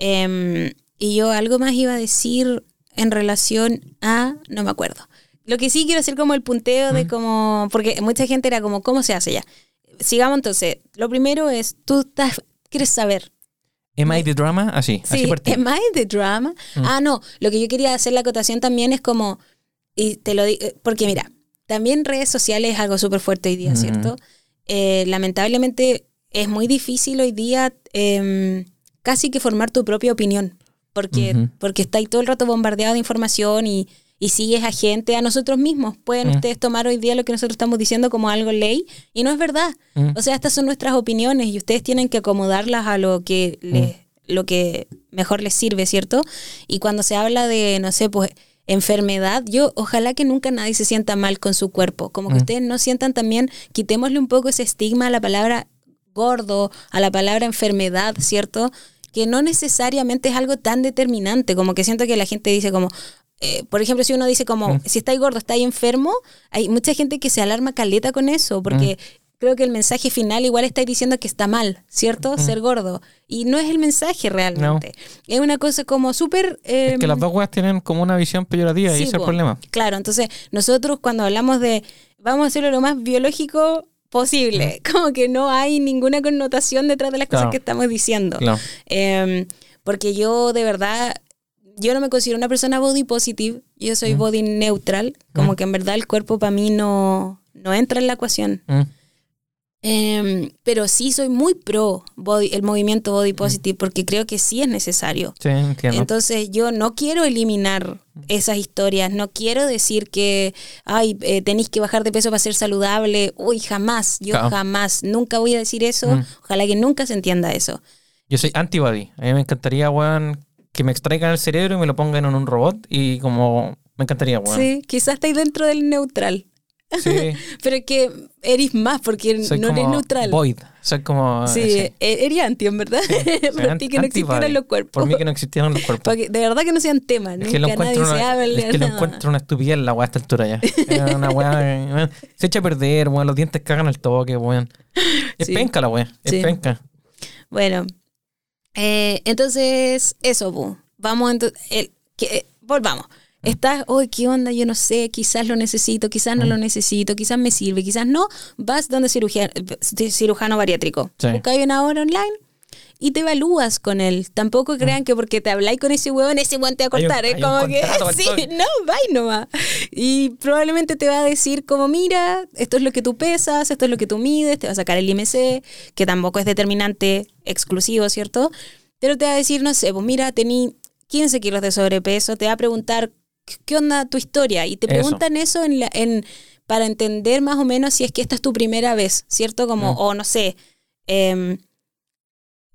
Em, y yo algo más iba a decir en relación a... No me acuerdo. Lo que sí quiero hacer como el punteo de como... Porque mucha gente era como, ¿cómo se hace ya? Sigamos entonces. Lo primero es, tú estás, quieres saber. Am I the drama? Así, así Sí, partí. am I the drama? Mm. Ah, no, lo que yo quería hacer la acotación también es como, y te lo digo, porque mira, también redes sociales es algo súper fuerte hoy día. ¿cierto? Eh, lamentablemente es muy difícil hoy día em, casi que formar tu propia opinión, porque, porque estáis todo el rato bombardeado de información y, y sigues a gente, a nosotros mismos. Pueden Mm. ustedes tomar hoy día lo que nosotros estamos diciendo como algo ley y no es verdad. Mm. O sea, estas son nuestras opiniones y ustedes tienen que acomodarlas a lo que les, lo que mejor les sirve, ¿cierto? Y cuando se habla de, no sé, pues enfermedad, yo ojalá que nunca nadie se sienta mal con su cuerpo, como que Mm. ustedes no sientan también, quitémosle un poco ese estigma a la palabra gordo, a la palabra enfermedad, ¿cierto? Que no necesariamente es algo tan determinante, como que siento que la gente dice como, eh, por ejemplo, si uno dice como, Mm. si estáis gordo, estáis enfermo, hay mucha gente que se alarma caleta con eso, porque creo que el mensaje final igual estáis diciendo que está mal, ¿cierto? Ser gordo. Y no es el mensaje realmente. Es una cosa como súper... Es que em, las dos weas tienen como una visión peyorativa y Sí, ese es el problema. Claro, entonces nosotros cuando hablamos de vamos a hacerlo lo más biológico posible, *laughs* como que no hay ninguna connotación detrás de las cosas que estamos diciendo. Claro. Em, porque yo de verdad, yo no me considero una persona body positive, yo soy Mm. body neutral, como Mm. que en verdad el cuerpo para mí no, no entra en la ecuación. Mm. Em, pero sí soy muy pro body, el movimiento body positive porque creo que sí es necesario. Sí, entiendo. Entonces yo no quiero eliminar esas historias, no quiero decir que, ay, eh, tenéis que bajar de peso para ser saludable, uy, jamás, yo Claro. jamás, nunca voy a decir eso, ojalá que nunca se entienda eso. Yo soy antibody. A mí me encantaría, weón, que me extraigan el cerebro y me lo pongan en un robot y como... Me encantaría, weón. Sí, quizás estáis dentro del neutral, Sí. *laughs* pero que eres más porque Soy no como eres neutral. void. Soy como... Sí, e- eres anti, en verdad. *laughs* Para an- ti que no existieran los cuerpos. Por mí que no existieran los *laughs* cuerpos. De verdad que no sean temas, Es que lo encuentro, una, es que lo encuentro una estupidez la weá a esta altura ya. Es una weá, se echa a perder, weón, los dientes cagan al toque, weón. Es Sí. penca la weá, es Sí. penca. Bueno, eh, entonces, eso, bu. Vamos, ento- el, que, eh, volvamos. Estás, uy, ¿qué onda? Yo no sé, quizás lo necesito, quizás no Mm. lo necesito, quizás me sirve, quizás no. Vas donde cirujano, cirujano bariátrico. Sí. Buscáis una hora online y te evalúas con él. Tampoco crean que porque te habláis con ese huevón, ese huevón te va a cortar. es un como que, *laughs* sí, no, va y no va. Y probablemente te va a decir como, mira, esto es lo que tú pesas, esto es lo que tú mides, te va a sacar el IMC, que tampoco es determinante exclusivo, ¿cierto? Pero te va a decir, no sé, pues mira, tení 15 kilos de sobrepeso, te va a preguntar, ¿qué- ¿qué onda tu historia? Y te Eso. preguntan eso en la, en, para entender más o menos si es que esta es tu primera vez, ¿cierto? Como, Mm. o no sé, em,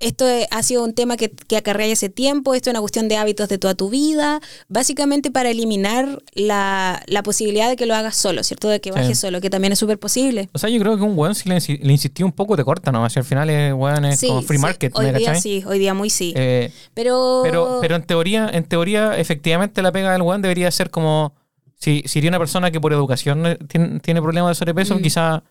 esto ha sido un tema que, que acarrea ese tiempo, esto es una cuestión de hábitos de toda tu vida, básicamente para eliminar la, la posibilidad de que lo hagas solo, ¿cierto? De que Sí. bajes solo, que también es súper posible. O sea, yo creo que un weón, si le, le insistí un poco, te corta, ¿no? Si al final es, weón, es como free sí, market, hoy ¿me día cachai? sí, hoy día muy sí. Eh, pero, pero, pero en teoría, en teoría, efectivamente la pega del weón debería ser como. Si, si una persona que por educación tiene, tiene problemas de sobrepeso, Mm. quizá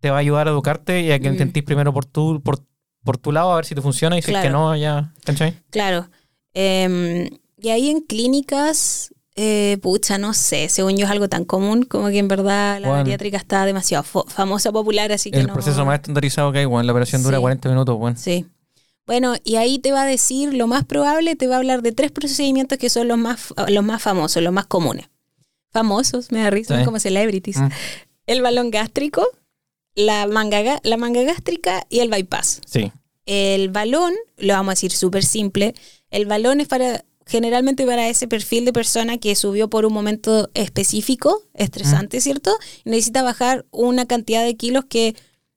te va a ayudar a educarte y a que Mm. intentís primero por tu, por, por tu lado a ver si te funciona y si es que Claro. no, ya. ¿Cachai? Claro. Em, y ahí en clínicas, eh, pucha, no sé, según yo es algo tan común como que en verdad la Bueno. bariátrica está demasiado famosa, popular, así que El no- proceso más estandarizado que hay, weón. La operación dura Sí. 40 minutos, weón. Sí. Bueno, y ahí te va a decir, lo más probable, te va a hablar de tres procedimientos que son los más, los más famosos, los más comunes. Famosos, me da risa, Sí. como celebrities. Mm. El balón gástrico, la manga, ga- la manga gástrica y el bypass. Sí. El balón, lo vamos a decir súper simple, el balón es para generalmente para ese perfil de persona que subió por un momento específico, estresante, ¿cierto? Y necesita bajar una cantidad de kilos que,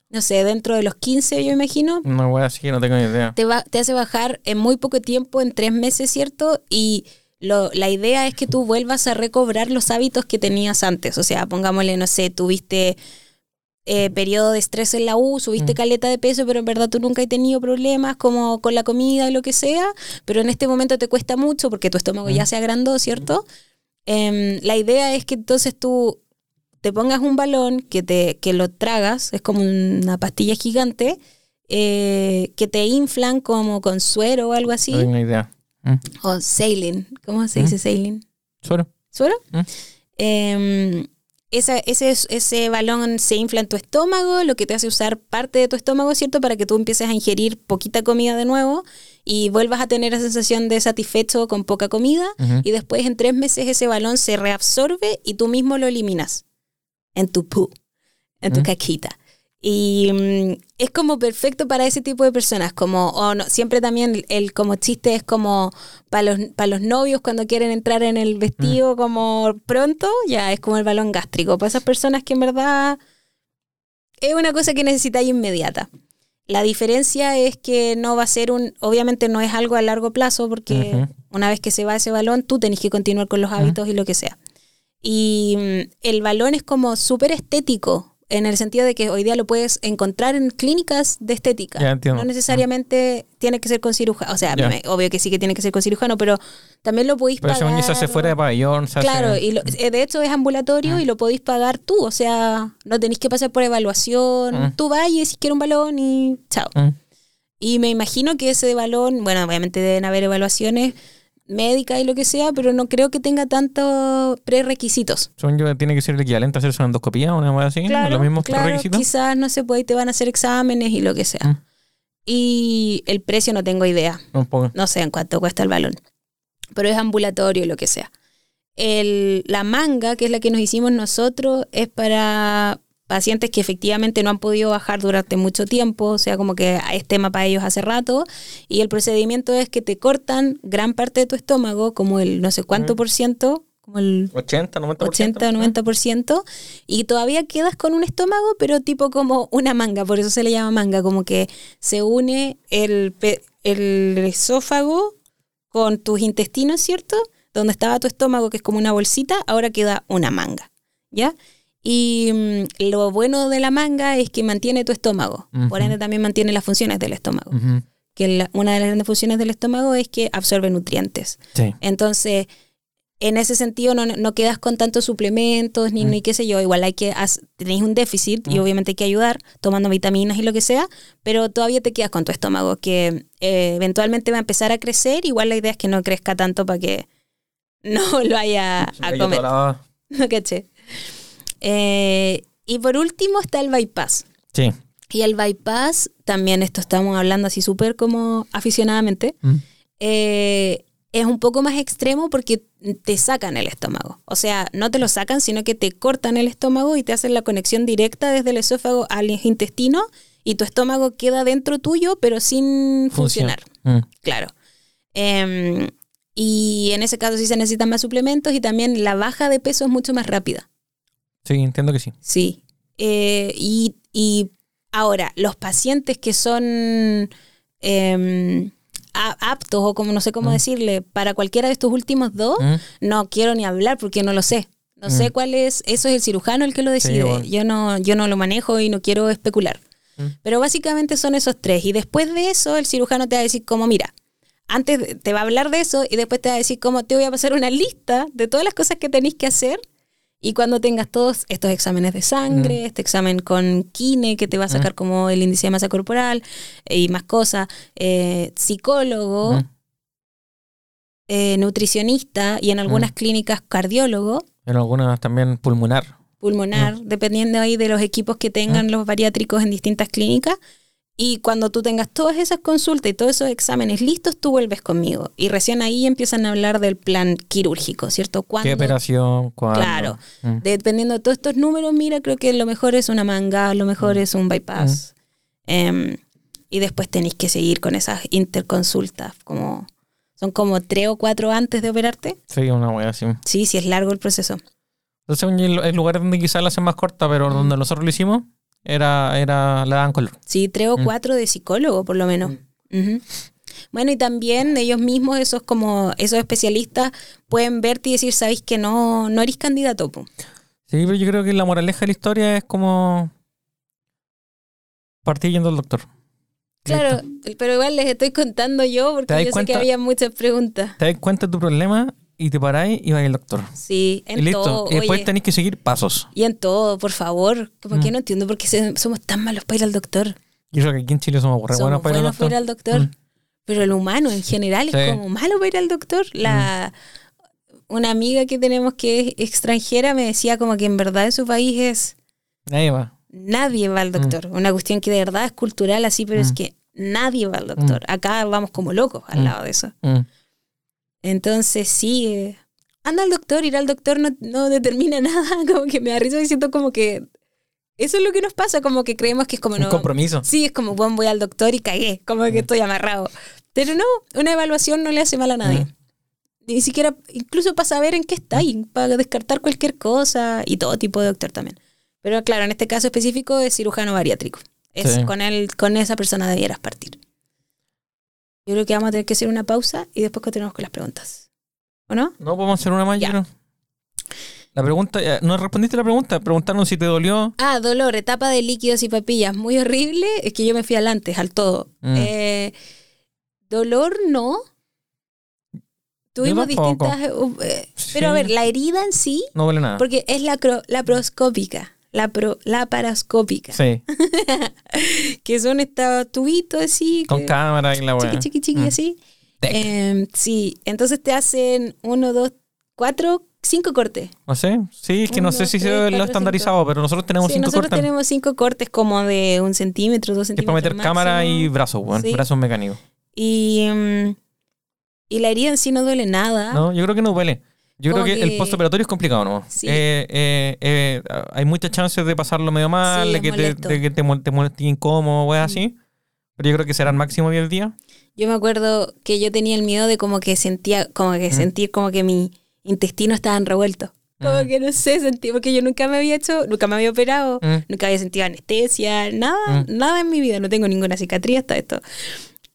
no sé, dentro de los 15, yo imagino, Una weá así que no tengo ni idea. te, va, te hace bajar en muy poco tiempo, en tres meses, ¿cierto? Y lo, la idea es que tú vuelvas a recobrar los hábitos que tenías antes. O sea, pongámosle, no sé, tuviste eh, periodo de estrés en la U, subiste Mm. caleta de peso, pero en verdad tú nunca has tenido problemas como con la comida y lo que sea, pero en este momento te cuesta mucho porque tu estómago ya Mm. se agrandó, ¿cierto? Em, la idea es que entonces tú te pongas un balón, que, te, que lo tragas, es como una pastilla gigante, eh, que te inflan como con suero o algo así, No tengo idea. Mm. o saline, ¿cómo se dice saline? Suero. ¿Suero? Mm. Esa- ese, ese balón se infla en tu estómago, lo que te hace usar parte de tu estómago, ¿cierto? Para que tú empieces a ingerir poquita comida de nuevo y vuelvas a tener la sensación de satisfecho con poca comida. Y después en tres meses ese balón se reabsorbe y tú mismo lo eliminas en tu pu, en tu caquita. Y mm, es como perfecto para ese tipo de personas, como o no, siempre también el como chiste es como para los, para los novios cuando quieren entrar en el vestido como pronto, ya es como el balón gástrico. Para esas personas que en verdad es una cosa que necesitáis inmediata. La diferencia es que no va a ser un, obviamente no es algo a largo plazo porque una vez que se va ese balón, tú tenés que continuar con los hábitos y lo que sea. Y mm, el balón es como súper estético, en el sentido de que hoy día lo puedes encontrar en clínicas de estética. No necesariamente tiene que ser con cirujano. O sea, me- obvio que sí que tiene que ser con cirujano, pero también lo podéis Pero pagar. yo se hace fuera de pabellón, se Claro, hace... y lo- eh, de hecho es ambulatorio Ah. y lo podéis pagar tú. O sea, no tenéis que pasar por evaluación. Ah. Tú vayas si quieres un balón y chao. Mm. Y me imagino que ese balón, bueno, obviamente deben haber evaluaciones médicas y lo que sea, pero no creo que tenga tantos prerequisitos. Según yo, tiene que ser el equivalente a hacerse una endoscopía o una cosa así. Claro, los mismos claro, requisitos. quizás no se puede, te van a hacer exámenes y lo que sea. Mm. Y el precio no tengo idea, Un poco. no sé en cuánto cuesta el balón, pero es ambulatorio y lo que sea. El, la manga, que es la que nos hicimos nosotros, es para pacientes que efectivamente no han podido bajar durante mucho tiempo, o sea, como que es tema para ellos hace rato, y el procedimiento es que te cortan gran parte de tu estómago, como el no sé cuánto Mm. por ciento, como el 80, 90%. 80, 90%, y todavía quedas con un estómago, pero tipo como una manga, por eso se le llama manga, como que se une el, esófago con tus intestinos, ¿cierto? Donde estaba tu estómago, que es como una bolsita, ahora queda una manga, ¿ya? Y mm, lo bueno de la manga es que mantiene tu estómago, por ende también mantiene las funciones del estómago, que la- una de las grandes funciones del estómago es que absorbe nutrientes. Sí. Entonces, en ese sentido no, no quedas con tantos suplementos ni, Mm. ni qué sé yo. Igual hay que tenéis un déficit y obviamente hay que ayudar tomando vitaminas y lo que sea, pero todavía te quedas con tu estómago que eh, eventualmente va a empezar a crecer. Igual la idea es que no crezca tanto para que *laughs* no lo vaya a comer. *laughs* No caché. Eh, y por último está el bypass. Sí. Y el bypass, también esto estamos hablando así súper como aficionadamente, Mm. eh, es un poco más extremo porque te sacan el estómago. O sea, no te lo sacan, sino que te cortan el estómago y te hacen la conexión directa desde el esófago al intestino y tu estómago queda dentro tuyo, pero sin Funciona. funcionar. Mm. Claro. Em, y en ese caso sí se necesitan más suplementos y también la baja de peso es mucho más rápida. Sí, entiendo que sí. Sí. Eh, y, y ahora, los pacientes que son em, aptos o como no sé cómo Mm. decirle, para cualquiera de estos últimos dos, Mm. no quiero ni hablar porque no lo sé. No Mm. sé cuál es, eso es el cirujano el que lo decide. bueno. Yo no, yo no lo manejo y no quiero especular. Mm. Pero básicamente son esos tres. Y después de eso, el cirujano te va a decir como, mira, antes te va a hablar de eso y después te va a decir como te voy a pasar una lista de todas las cosas que tenéis que hacer. Y cuando tengas todos estos exámenes de sangre, este examen con kine que te va a sacar como el índice de masa corporal y más cosas, eh, psicólogo, Mm. eh, nutricionista y en algunas clínicas cardiólogo, En algunas también pulmonar. pulmonar, dependiendo ahí de los equipos que tengan los bariátricos en distintas clínicas. Y cuando tú tengas todas esas consultas y todos esos exámenes listos, tú vuelves conmigo. Y recién ahí empiezan a hablar del plan quirúrgico, ¿cierto? ¿Qué ¿Cuándo? operación? ¿Cuándo? Claro. Mm. Dependiendo de todos estos números, mira, creo que lo mejor es una manga, lo mejor es un bypass. Em, y después tenéis que seguir con esas interconsultas, como son como tres o cuatro antes de operarte. Sí, una wea así. Sí, sí es largo el proceso. Entonces, el, el lugar donde quizás la hacen más corta, pero donde nosotros lo hicimos, era, era la dan color. Sí, tres o Mm. cuatro de psicólogo, por lo menos. Ujú. Bueno, y también ellos mismos, esos como esos especialistas, pueden verte y decir, sabéis que no, no eres candidato. po". Sí, pero yo creo que la moraleja de la historia es como partir yendo al doctor. Claro, pero igual les estoy contando yo ¿Te porque yo sé que había muchas preguntas. Te das cuenta de tu problema y te paráis y vas al doctor. Sí, en y listo. todo. y después oye. tenéis que seguir pasos. Y en todo, por favor. Como Mm. que no entiendo por qué se- somos tan malos para ir al doctor. Yo creo que aquí en Chile somos re buenos para ir al para ir doctor. al doctor. Mm. Pero el humano en general Sí. Mm. es como malo para ir al doctor. La, Una amiga que tenemos que es extranjera me decía como que en verdad en su país es Nadie va. nadie va al doctor. Una cuestión que de verdad es cultural así, pero es Mm. que nadie va al doctor. Acá vamos como locos al Mm. lado de eso. Entonces sí, eh, anda al doctor, ir al doctor no, no determina *laughs* nada, como que me da risa y siento como que eso es lo que nos pasa, como que creemos que es como Un no. compromiso. Sí, es como, bueno, voy al doctor y cagué, como que estoy amarrado. Pero no, una evaluación no le hace mal a nadie. Ni siquiera, incluso para saber en qué está ahí, para descartar cualquier cosa y todo tipo de doctor también. Pero claro, en este caso específico es cirujano bariátrico. Es Sí. con él, con esa persona debieras partir. Yo creo que vamos a tener que hacer una pausa y después continuamos con las preguntas. ¿O no? No podemos hacer una más, Ya. yo. La pregunta, eh, no respondiste la pregunta, preguntaron si te dolió. Ah, dolor, etapa de líquidos y papillas, muy horrible. Es que yo me fui al antes, al todo. Mm. Eh, dolor no. Tuvimos distintas. uh, eh, Pero a ver, la herida en sí, No duele nada. porque es la cro- La pro, laparoscópica. Sí, *laughs* Que son estos tubitos así. con que- cámara y la weá. chiqui, chiqui, chiqui, Mm. así. Eh, sí, entonces te hacen uno, dos, cuatro, cinco cortes. No sé, sí, es que no sé si tres, se lo estandarizado, pero nosotros tenemos Sí, cinco nosotros cortes. tenemos cinco cortes como de un centímetro, dos Que es centímetros. para meter máximo. cámara y brazos, weón. Sí. Brazos mecánicos. Y, mm, y la herida en sí no duele nada. No, yo creo que no duele. Yo creo que, que- el postoperatorio es complicado, ¿no? Sí. Eh, eh, eh, hay muchas chances de pasarlo medio mal, Sí, de que, te, de que te, mol- te moleste incómodo, weá, así. Pero yo creo que serán máximo 10 días. Yo me acuerdo que yo tenía el miedo de como que sentía, como que Mm. sentir como que mi intestino estaban revueltos. Como Mm. que no sé, sentí, porque yo nunca me había hecho, nunca me había operado, Mm. nunca había sentido anestesia, nada, Mm. nada en mi vida, no tengo ninguna cicatriz hasta esto.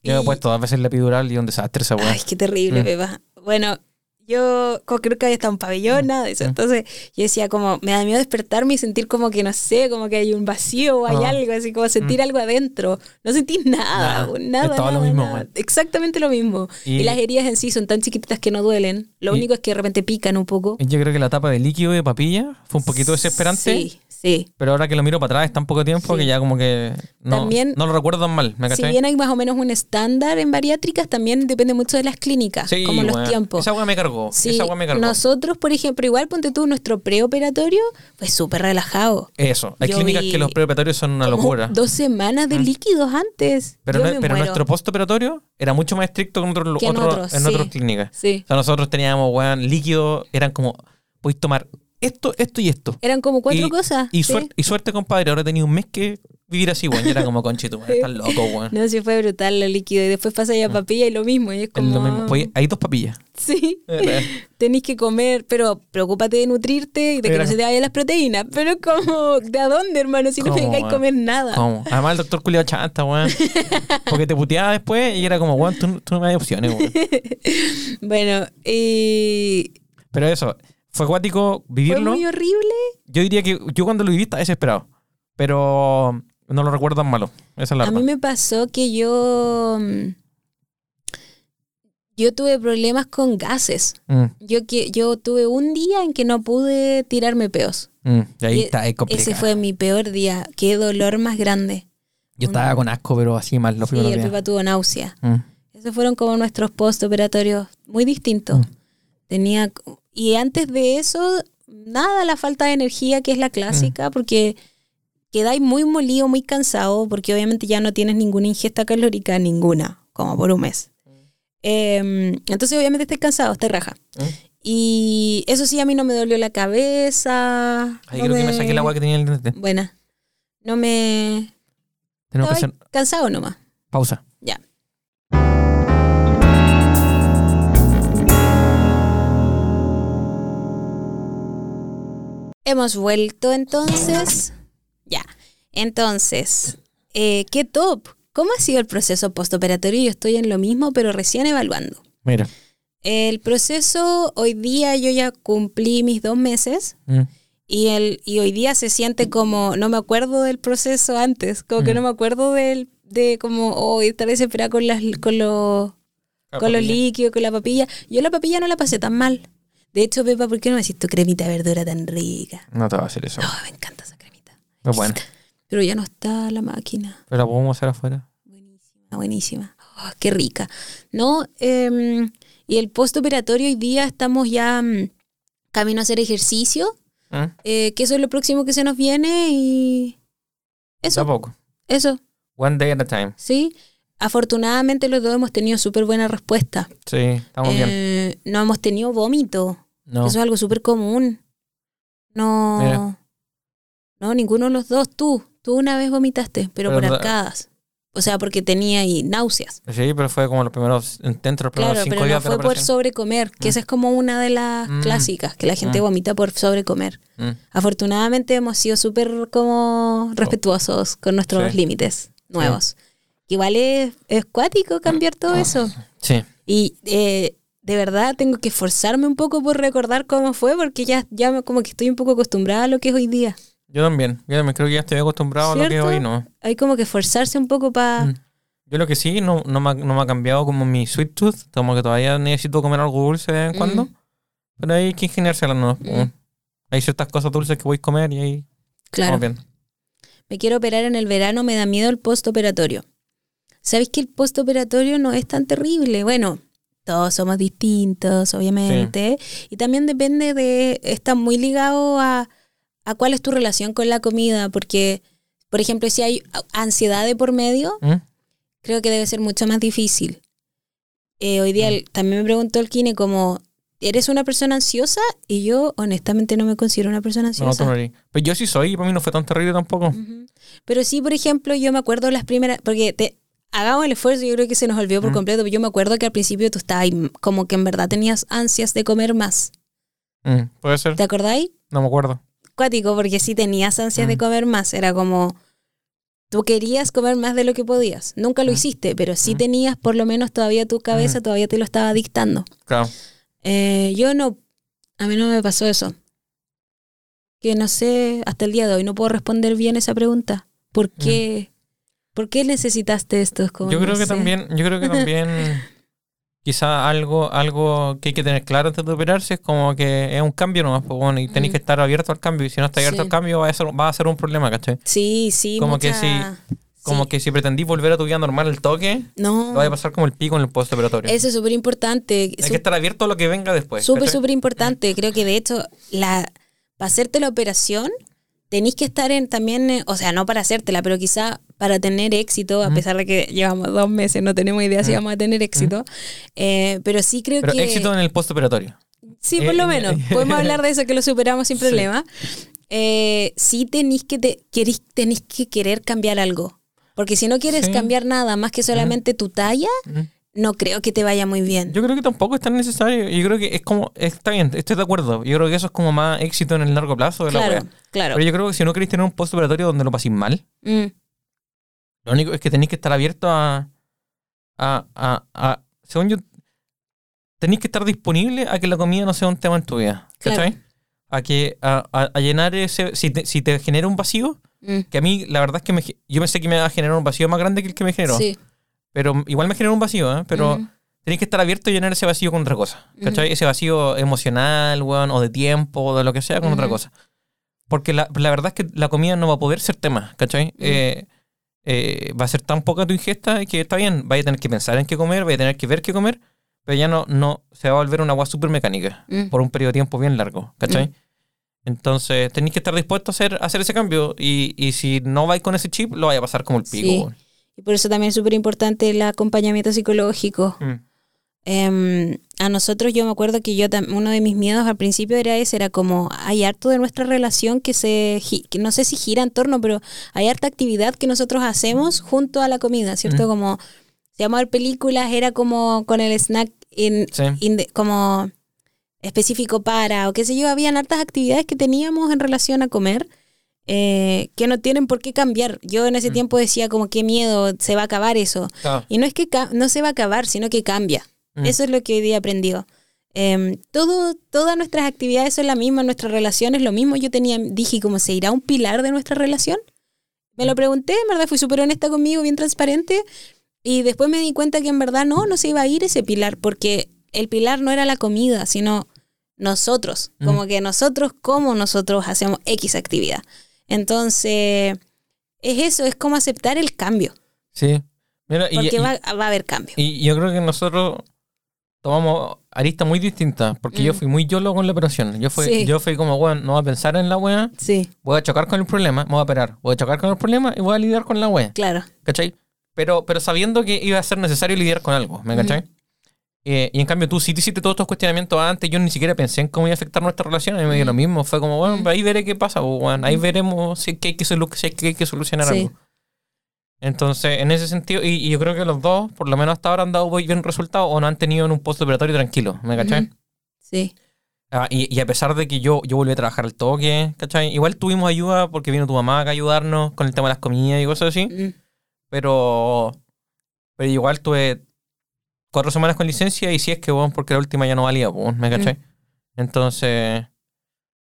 Yo he Y- puesto dos veces la epidural y un desastre esa weá. Ay, qué terrible, Mm. Pepa. Bueno, yo como que nunca había estado en pabellón, nada de eso. Mm. Entonces yo decía como, me da miedo despertarme y sentir como que, no sé, como que hay un vacío o hay Ah. algo, así como sentir algo adentro. No sentí nada, Nada. nada, lo mismo, nada. Exactamente lo mismo. Y, Y- las heridas en sí son tan chiquititas que no duelen. Lo único es que de repente pican un poco. Yo creo que la tapa de líquido de papilla fue un poquito desesperante. Sí, Sí. Pero ahora que lo miro para atrás tan poco tiempo Sí. que ya como que no, También- no lo recuerdo tan mal. ¿me Si bien hay más o menos un estándar en bariátricas, también depende mucho de las clínicas, Sí, como los tiempos. Esa weá me cargó. Sí, Esa weá me cargó. nosotros, por ejemplo, igual ponte tú, nuestro preoperatorio fue súper relajado. Eso. Hay Yo clínicas vi que los preoperatorios son una locura. Dos semanas de Mm. líquidos antes. Pero, no- nuestro postoperatorio era mucho más estricto que en, otros- en en otras clínicas. O sea, nosotros teníamos, weón, líquido, eran como, podéis tomar esto, esto y esto. Eran como cuatro Y- cosas. Y, sí. suerte, y suerte, compadre, ahora tenía un mes que vivir así, weón. Y era como, conchito, weón, estás loco, weón. No, sí fue brutal lo líquido. Y después pasa ya papilla y lo mismo. Y es como... mismo. Hay dos papillas. Sí. *laughs* Tenéis que comer, pero preocúpate de nutrirte y de que Era- no se te vayan las proteínas. Pero como, ¿de a dónde, hermano? Si no me ¿Cómo, dejáis comer nada. ¿Cómo? Además, el doctor culiado chanta, weón. *laughs* Porque te puteaba después y era como, weón, tú, tú no me das opciones, weón. *laughs* Bueno, y Pero eso, fue acuático fue vivirlo. muy horrible. Yo diría que yo cuando lo viví estaba desesperado. Pero no lo recuerdo tan malo. Esa es la A verdad. mí me pasó que yo... mm, Yo tuve problemas con gases. Mm, Yo, que, yo tuve un día en que no pude tirarme peos. mm. Y ahí Y está, es complicado. Ese fue mi peor día. Qué dolor más grande. Yo estaba con asco, pero así mal los Sí, primeros el. Pepa tuvo náusea. Mm. Esos fueron como nuestros postoperatorios muy distintos. Tenía y antes de eso nada la falta de energía que es la Mm. clásica porque quedáis muy molido, muy cansado porque obviamente ya no tienes ninguna ingesta calórica ninguna, como por un mes. Em, entonces obviamente estás cansado, estás raja. Mm. Y eso sí a mí no me dolió la cabeza. Ahí no creo que me saqué el agua que tenía en el diente. Buena. No me Tenemos que hacer cansado nomás. pausa. Hemos vuelto entonces. Ya. Entonces, eh, ¿qué top? ¿Cómo ha sido el proceso postoperatorio? Yo estoy en lo mismo, pero recién evaluando. Mira. El proceso, hoy día yo ya cumplí mis dos meses Mm. y, el, y hoy día se siente como, no me acuerdo del proceso antes, como que Mm. no me acuerdo del, de como, oh, estar desesperada con, las, con, los, con los líquidos, con la papilla. Yo la papilla no la pasé tan mal. De hecho, Pepa, ¿por qué no me tu cremita de verdura tan rica? No te va a hacer eso. No, me encanta esa cremita. Pero bueno, Pero ya no está la máquina. pero la podemos hacer afuera. Buenísima, buenísima. Oh, qué rica. No, em, y el postoperatorio hoy día estamos ya mm, camino a hacer ejercicio, ¿Mm? eh, que eso es lo próximo que se nos viene y eso, Tampoco. eso, One day at a time. sí. Afortunadamente los dos hemos tenido súper buena respuesta. Sí, estamos bien. Eh, no hemos tenido vómito. No. Eso es algo súper común. No. Mira. No, ninguno de los dos. Tú. Tú una vez vomitaste, pero, Pero por no- arcadas. O sea, porque tenía ahí náuseas. Sí, pero fue como los primeros intentos, los primeros Claro, cinco pero no días de fue la por sobrecomer, que Mm. esa es como una de las Mm. clásicas, que la gente Mm. vomita por sobrecomer. Mm. Afortunadamente hemos sido súper como respetuosos con nuestros Sí. límites nuevos. Que igual es, es cuático cambiar todo eso. Sí. Y eh, de verdad tengo que esforzarme un poco por recordar cómo fue, porque ya, ya como que estoy un poco acostumbrada a lo que es hoy día. Yo también. Yo también creo que ya estoy acostumbrado a lo que es ¿Cierto? hoy, ¿no? Hay como que esforzarse un poco para... Mm. Yo lo que sí, no, no, me ha, no me ha cambiado como mi sweet tooth, como que todavía necesito comer algo dulce de vez en Mm. cuando. Pero hay que ingeniárselas, ¿no? Mm. Hay ciertas cosas dulces que voy a comer y ahí Claro. bien. Me quiero operar en el verano, me da miedo el postoperatorio. ¿Sabéis que el postoperatorio no es tan terrible? Bueno, todos somos distintos, obviamente. Y también depende de, está muy ligado a, a cuál es tu relación con la comida, porque, por ejemplo, si hay ansiedad de por medio, ¿Mm? creo que debe ser mucho más difícil. Eh, hoy día el- también me preguntó el kine como, ¿eres una persona ansiosa? Y yo honestamente no me considero una persona No, ansiosa. no. Pero yo sí soy y para mí no fue tan terrible tampoco. Pero sí, por ejemplo, yo me acuerdo las primeras, porque te, hagamos el esfuerzo, yo creo que se nos olvidó por Mm. completo, yo me acuerdo que al principio tú estabas ahí, como que en verdad tenías ansias de comer más. Mm, Puede ser. ¿Te acordáis? No me acuerdo. Cuático, porque sí tenías ansias de Mm. comer más, era como... Tú querías comer más de lo que podías. Nunca lo Mm. hiciste, pero sí tenías por lo menos todavía tu cabeza, todavía te lo estaba dictando. Claro. Eh, yo no, a mí no me pasó eso. Que no sé, hasta el día de hoy no puedo responder bien esa pregunta. ¿Por qué, ¿por qué necesitaste esto? Es como. Yo no creo que sé. también, yo creo que también *laughs* quizá algo, algo que hay que tener claro antes de operarse es como que es un cambio nomás, pues, bueno, y tenéis Mm. que estar abierto al cambio. Y si no estás abierto Sí. al cambio, va a ser, va a ser un problema, ¿cachai? Sí, sí. Como que mucha- Como sí. que si pretendís volver a tu vida normal al toque, No. te va a pasar como el pico en el postoperatorio. Eso es súper importante. Hay que estar abierto a lo que venga después. Súper, súper importante. Creo que de hecho, la, para hacerte la operación, tenéis que estar en también, eh, o sea, no para hacértela, pero quizá para tener éxito, a pesar de que llevamos dos meses, no tenemos idea si vamos a tener éxito. Eh, pero sí creo Pero que. éxito en el postoperatorio. Sí, por Eh, lo menos. Podemos *laughs* hablar de eso, que lo superamos sin Sí. problema. Eh, sí tenéis que, te, querís- tenéis que querer cambiar algo. Porque si no quieres Sí. cambiar nada más que solamente tu talla. No creo que te vaya muy bien. Yo creo que tampoco es tan necesario. Yo creo que es como, está bien, estoy de acuerdo. Yo creo que eso es como más éxito en el largo plazo de la claro, wea. claro. Pero yo creo que si no queréis tener un postoperatorio donde lo paséis mal, Mm, lo único es que tenéis que estar abierto a. a, a, a- según yo, tenéis que estar disponible a que la comida no sea un tema en tu vida. Claro. ¿Cachai? A que a, a- a llenar ese. Si te, si te genera un vacío, mm, que a mí la verdad es que me, yo pensé que me iba a generar un vacío más grande que el que me generó. sí. Pero igual me generó un vacío, ¿eh? Pero tenéis que estar abierto a llenar ese vacío con otra cosa. ¿Cachai? Ese vacío emocional, weón, o de tiempo, o de lo que sea, con otra cosa. Porque la, la verdad es que la comida no va a poder ser tema, ¿cachai? Eh, eh, va a ser tan poca tu ingesta que está bien, vaya a tener que pensar en qué comer, vaya a tener que ver qué comer, pero ya no, no se va a volver una agua súper mecánica mm. por un periodo de tiempo bien largo, ¿cachai? Mm. Entonces tenéis que estar dispuesto a hacer, a hacer ese cambio y, y si no vais con ese chip, lo vaya a pasar como el pico. Sí. Y por eso también es súper importante el acompañamiento psicológico. Mm. Em, a nosotros yo me acuerdo que yo uno de mis miedos al principio era ese, era como hay harto de nuestra relación que se, que no sé si gira en torno, pero hay harta actividad que nosotros hacemos junto a la comida, ¿cierto? Mm. Como si vamos a ver películas, era como con el snack in- Sí. in the- como específico para, o qué sé yo, habían hartas actividades que teníamos en relación a comer eh, que no tienen por qué cambiar. Yo en ese Mm. tiempo decía como qué miedo, se va a acabar eso. Claro. Y no es que no se va a acabar, sino que cambia. Mm. Eso es lo que hoy día he aprendido. Em, todo, todas nuestras actividades son la misma, nuestra relación es lo mismo. Yo tenía, dije, ¿cómo se irá un pilar de nuestra relación? Me Mm. lo pregunté, en verdad fui súper honesta conmigo, bien transparente. Y después me di cuenta que en verdad no, no se iba a ir ese pilar, porque el pilar no era la comida, sino nosotros. Mm. Como que nosotros, como nosotros hacemos X actividad. Entonces, es eso, es como aceptar el cambio, Sí. Mira, porque y- va, va a haber cambio. Y yo creo que nosotros tomamos aristas muy distintas, porque yo Mm. fui muy yolo con la operación. Yo fui, Sí. yo fui como, bueno, no voy a pensar en la wea, Sí, voy a chocar con el problema, me voy a operar, voy a chocar con el problema y voy a lidiar con la wea, claro. ¿cachai? Pero, pero sabiendo que iba a ser necesario lidiar con algo, ¿me Ujú. cachai? Eh, y en cambio tú sí te hiciste todos estos cuestionamientos antes, yo ni siquiera pensé en cómo iba a afectar nuestra relación, a mí me dio lo mismo, fue como, bueno, Ujú. ahí veré qué pasa, pues, bueno, ahí veremos si, hay que si hay que solucionar Sí. algo. Entonces, en ese sentido, y, y yo creo que los dos, por lo menos hasta ahora, han dado muy bien resultados o no han tenido en un postoperatorio tranquilo, ¿me cachai? Sí, Ah, y, y a pesar de que yo, yo volví a trabajar al toque, ¿cachai? Igual tuvimos ayuda porque vino tu mamá a ayudarnos con el tema de las comidas y cosas así, Mm. pero, pero igual tuve cuatro semanas con licencia y si es que, bueno, porque la última ya no valía, pues, ¿me cachai? Entonces,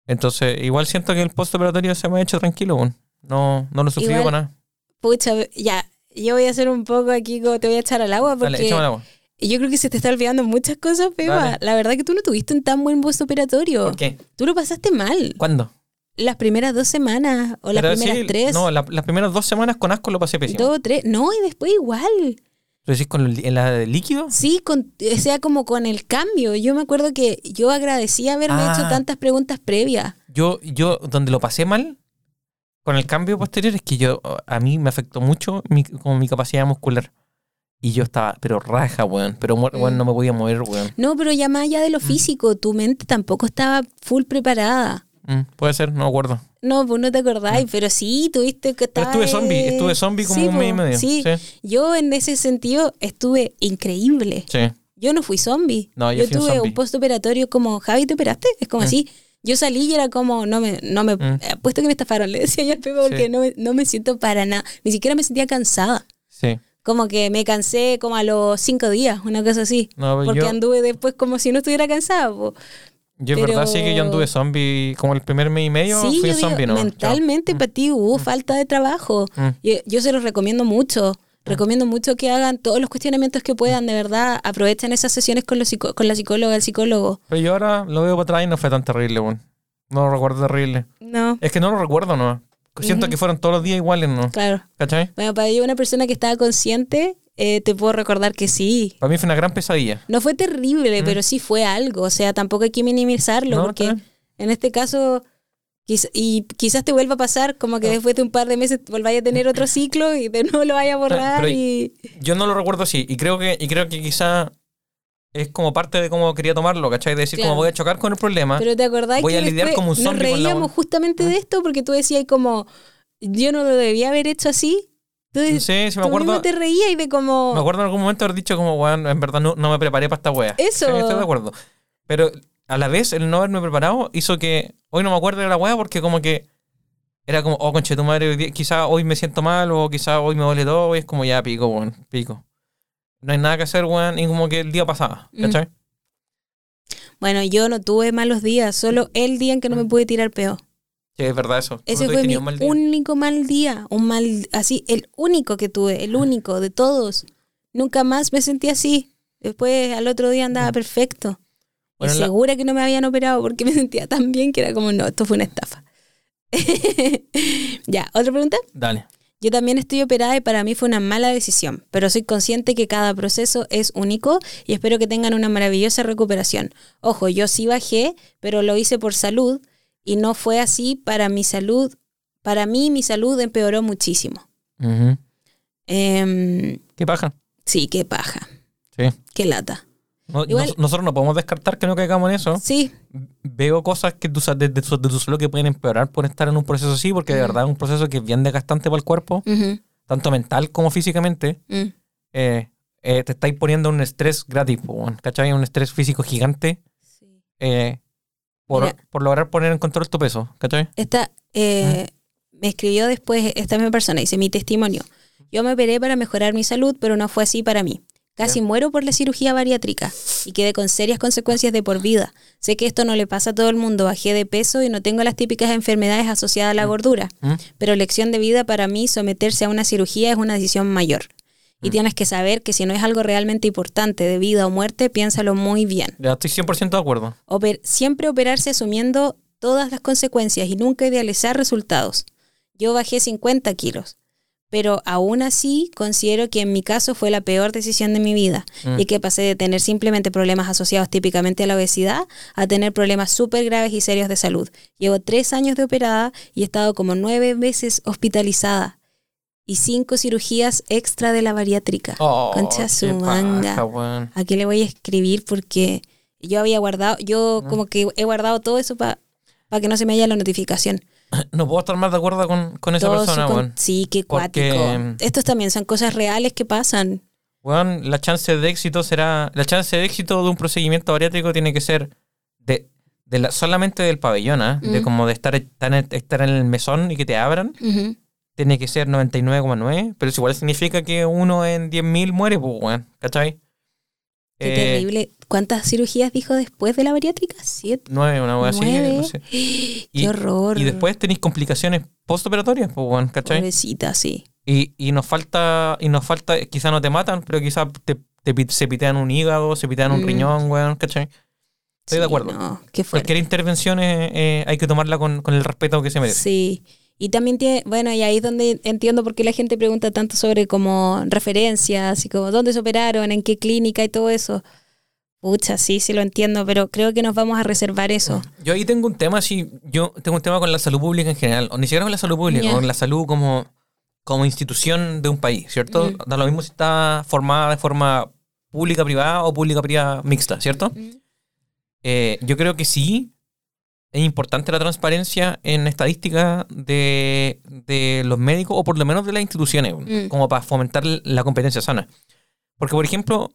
entonces, igual siento que el postoperatorio se me ha hecho tranquilo, bueno. No, no lo Igual- para nada. Pucha, ya, yo voy a hacer un poco aquí como te voy a echar al agua Dale, porque échame el agua. yo creo que se te está olvidando muchas cosas, Pepa. Dale. La verdad que tú no tuviste un tan buen postoperatorio. ¿Por qué? Tú lo pasaste mal. ¿Cuándo? Las primeras dos semanas o las Pero primeras sí, tres. No, la- las primeras dos semanas con asco lo pasé pésimo. dos tres. No, y después igual. ¿Lo decís con el, de líquido? Sí, con, o sea, como con el cambio. Yo me acuerdo que yo agradecía haberme Ah. hecho tantas preguntas previas. Yo, yo, donde lo pasé mal con el cambio posterior es que yo, a mí me afectó mucho mi, como mi capacidad muscular. Y yo estaba, pero raja, weón. Pero, weón, no me podía mover, weón. No, pero ya más allá de lo Mm. físico, tu mente tampoco estaba full preparada. Mm, puede ser, no me acuerdo. No, pues no te acordáis, pero sí, tuviste que Mm. Estar. estuve zombie, estuve zombie como Sí, un mes y po, medio. Sí. sí. yo en ese sentido estuve increíble. sí. Yo no fui zombie. No, yo fui un tuve zombie. un postoperatorio como, Javi, ¿te operaste? Es como Mm. así. Yo salí y era como, no me, no me, Mm. eh, puesto que me estafaron, le decía yo al Pepe porque Sí. no, me, no me siento para nada. Ni siquiera me sentía cansada. Sí. Como que me cansé como a los cinco días, una cosa así. No, pero Porque yo, anduve después como si no estuviera cansada. po. Yo es pero- verdad sí que yo anduve zombie como el primer mes y medio. Sí, fui yo un zombie, digo, ¿no? mentalmente Chao. para ti hubo falta de trabajo. Mm. Yo, yo se los recomiendo mucho. Recomiendo mucho que hagan todos los cuestionamientos que puedan, de verdad. Aprovechen esas sesiones con, los con la psicóloga, el psicólogo. Pero yo ahora lo veo para atrás y no fue tan terrible, weón. No lo recuerdo terrible. No, Es que no lo recuerdo, ¿no? Siento Ujú. que fueron todos los días iguales, ¿no? claro. ¿Cachai? Bueno, para yo, una persona que estaba consciente, eh, te puedo recordar que sí. Para mí fue una gran pesadilla. No fue terrible, Mm. pero sí fue algo. O sea, tampoco hay que minimizarlo, No, porque en este caso, quiz- y quizás te vuelva a pasar, como que No. después de un par de meses volváis a tener otro ciclo y de nuevo lo vaya a borrar. y... Yo no lo recuerdo así. Y creo que, y creo que quizá es como parte de cómo quería tomarlo, ¿cachai? De decir, Claro. como voy a chocar con el problema. Pero te acordás Voy que a lidiar como un nos con la reíamos wea. justamente de esto porque tú decías como, yo no lo debía haber hecho así. Tú, sí, sí, me tú mismo acuerdo. te reías y de como... Me acuerdo en algún momento haber dicho como, weón, en verdad no, no me preparé para esta wea. Eso. Sí, estoy de acuerdo. Pero a la vez, el no haberme preparado hizo que hoy no me acuerdo de la wea porque como que era como, oh, conche tu madre, quizá hoy me siento mal o quizá hoy me duele todo y es como ya pico, weón, pico. No hay nada que hacer, weón, y como que el día pasaba, Mm. ¿cachai? Bueno, yo no tuve malos días, solo el día en que no me pude tirar peo. Sí, es verdad eso. Ese fue mi mal único mal día, un mal, así, el único que tuve, el único de todos. Nunca más me sentí así. Después al otro día andaba perfecto. Bueno, la- segura que no me habían operado porque *laughs* me sentía tan bien que era como, no, esto fue una estafa. *laughs* ya, otra pregunta. Dale. Yo también estoy operada y para mí fue una mala decisión, pero soy consciente que cada proceso es único y espero que tengan una maravillosa recuperación. Ojo, yo sí bajé, pero lo hice por salud y no fue así para mi salud. Para mí mi salud empeoró muchísimo. Em, ¿Qué paja? sí, qué paja, Sí. qué lata. No- Igual- nos- nosotros no podemos descartar que no caigamos en eso. Sí, Veo cosas que de, de tu- de tu salud que pueden empeorar por estar en un proceso así, porque de verdad es un proceso que es bien desgastante para el cuerpo, tanto mental como físicamente. mm, Eh, eh, te estáis poniendo un estrés gratis, ¿cachai? Un estrés físico gigante eh, por, Mira. por lograr poner en control tu peso, ¿cachai? Esta eh, me escribió después esta misma persona, dice mi testimonio. Yo me operé para mejorar mi salud, pero no fue así para mí. Casi muero por la cirugía bariátrica y quedé con serias consecuencias de por vida. Sé que esto no le pasa a todo el mundo, bajé de peso y no tengo las típicas enfermedades asociadas a la gordura, ¿Mm? pero lección de vida para mí, someterse a una cirugía es una decisión mayor. Y Mm. tienes que saber que si no es algo realmente importante de vida o muerte, piénsalo muy bien. Ya estoy 100% de acuerdo. Oper- siempre operarse asumiendo todas las consecuencias y nunca idealizar resultados. Yo bajé 50 kilos, pero aún así considero que en mi caso fue la peor decisión de mi vida Mm. y que pasé de tener simplemente problemas asociados típicamente a la obesidad a tener problemas súper graves y serios de salud. Llevo tres años de operada y he estado como nueve veces hospitalizada y cinco cirugías extra de la bariátrica. Oh, Concha su manga. paja, weón. ¿A qué le voy a escribir? Porque yo había guardado, yo como que he guardado todo eso para que no se me haya la notificación. *clears throat* No puedo estar más de acuerdo con, con esa Todo persona, con- weón. Sí, qué Porque- cuático. Estos también son cosas reales que pasan. Weón, la chance de éxito será. La chance de éxito de un procedimiento bariátrico tiene que ser de, de la, solamente del pabellón, ¿ah? De Mm. como de estar, estar, en- el mesón y que te abran. Ujú. Tiene que ser 99,9. Pero eso igual significa que uno en 10.000 muere, pues, weón. ¿Cachai? Qué Eh, terrible. ¿Cuántas cirugías dijo después de la bariátrica? Siete. Nueve, una wea así. No sé. *gasps* Qué Y- horror. Y después tenéis complicaciones postoperatorias, pues, weón. ¿Cachai? Pobrecita, sí. Y, y nos falta, y nos falta, quizá no te matan, pero quizá te, te se pitean un hígado, se pitean un Mm. riñón, weón, ¿cachai? Estoy de acuerdo. No, qué. Cualquier intervención eh, eh, hay que tomarla con, con el respeto que se merece. Sí. Y también tiene, bueno, y ahí es donde entiendo por qué la gente pregunta tanto sobre como referencias y como dónde se operaron, en qué clínica y todo eso. Pucha, sí, sí lo entiendo, pero creo que nos vamos a reservar eso. Yo ahí tengo un tema, así, yo tengo un tema con la salud pública en general, o ni siquiera con la salud pública, Ya. con la salud como, como institución de un país, ¿cierto? Mm. Da lo mismo si está formada de forma pública privada o pública privada mixta, ¿cierto? Eh, yo creo que sí es importante la transparencia en estadísticas de, de los médicos o por lo menos de las instituciones, Mm. como para fomentar la competencia sana. Porque, por ejemplo,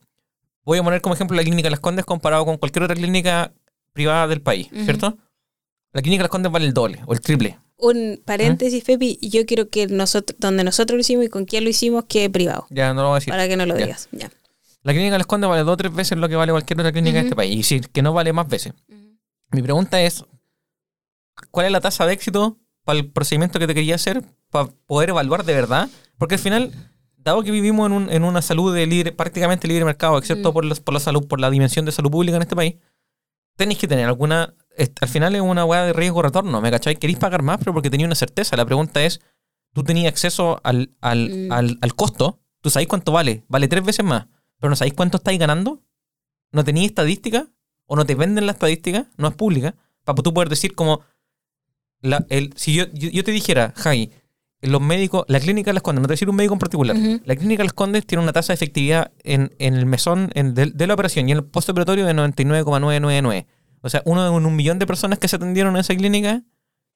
voy a poner como ejemplo la clínica Las Condes comparado con cualquier otra clínica privada del país. ¿cierto? La clínica Las Condes vale el doble o el triple. Un paréntesis, Pepi, yo quiero que nosotros, donde nosotros lo hicimos y con quién lo hicimos, quede privado. Ya no lo voy a decir. Para que no lo Ya. digas. Ya. La clínica Las Condes vale dos o tres veces lo que vale cualquier otra clínica de este país. Y sí, que no vale más veces. Mi pregunta es, ¿cuál es la tasa de éxito para el procedimiento que te quería hacer para poder evaluar de verdad? Porque al final dado que vivimos en, un- en una salud de libre, prácticamente libre mercado, excepto Mm. por, los- por la salud, por la dimensión de salud pública en este país, tenéis que tener alguna. Al final es una weá de riesgo-retorno, ¿me cachai? Queréis pagar más, pero porque tenía una certeza. La pregunta es: ¿tú tenías acceso al, al, Mm. al, al costo? ¿Tú sabéis cuánto vale? Vale tres veces más, pero no sabéis cuánto estáis ganando. ¿No tenéis estadística? ¿O no te venden la estadística? No es pública. Para tú poder decir, como. La, el, si yo, yo, yo te dijera, Javi, los médicos, la clínica Las Condes, no te voy a decir un médico en particular, la clínica Las Condes tiene una tasa de efectividad en, en el mesón en- de, de la operación y en el postoperatorio de 99,999. O sea, uno en un millón de personas que se atendieron en esa clínica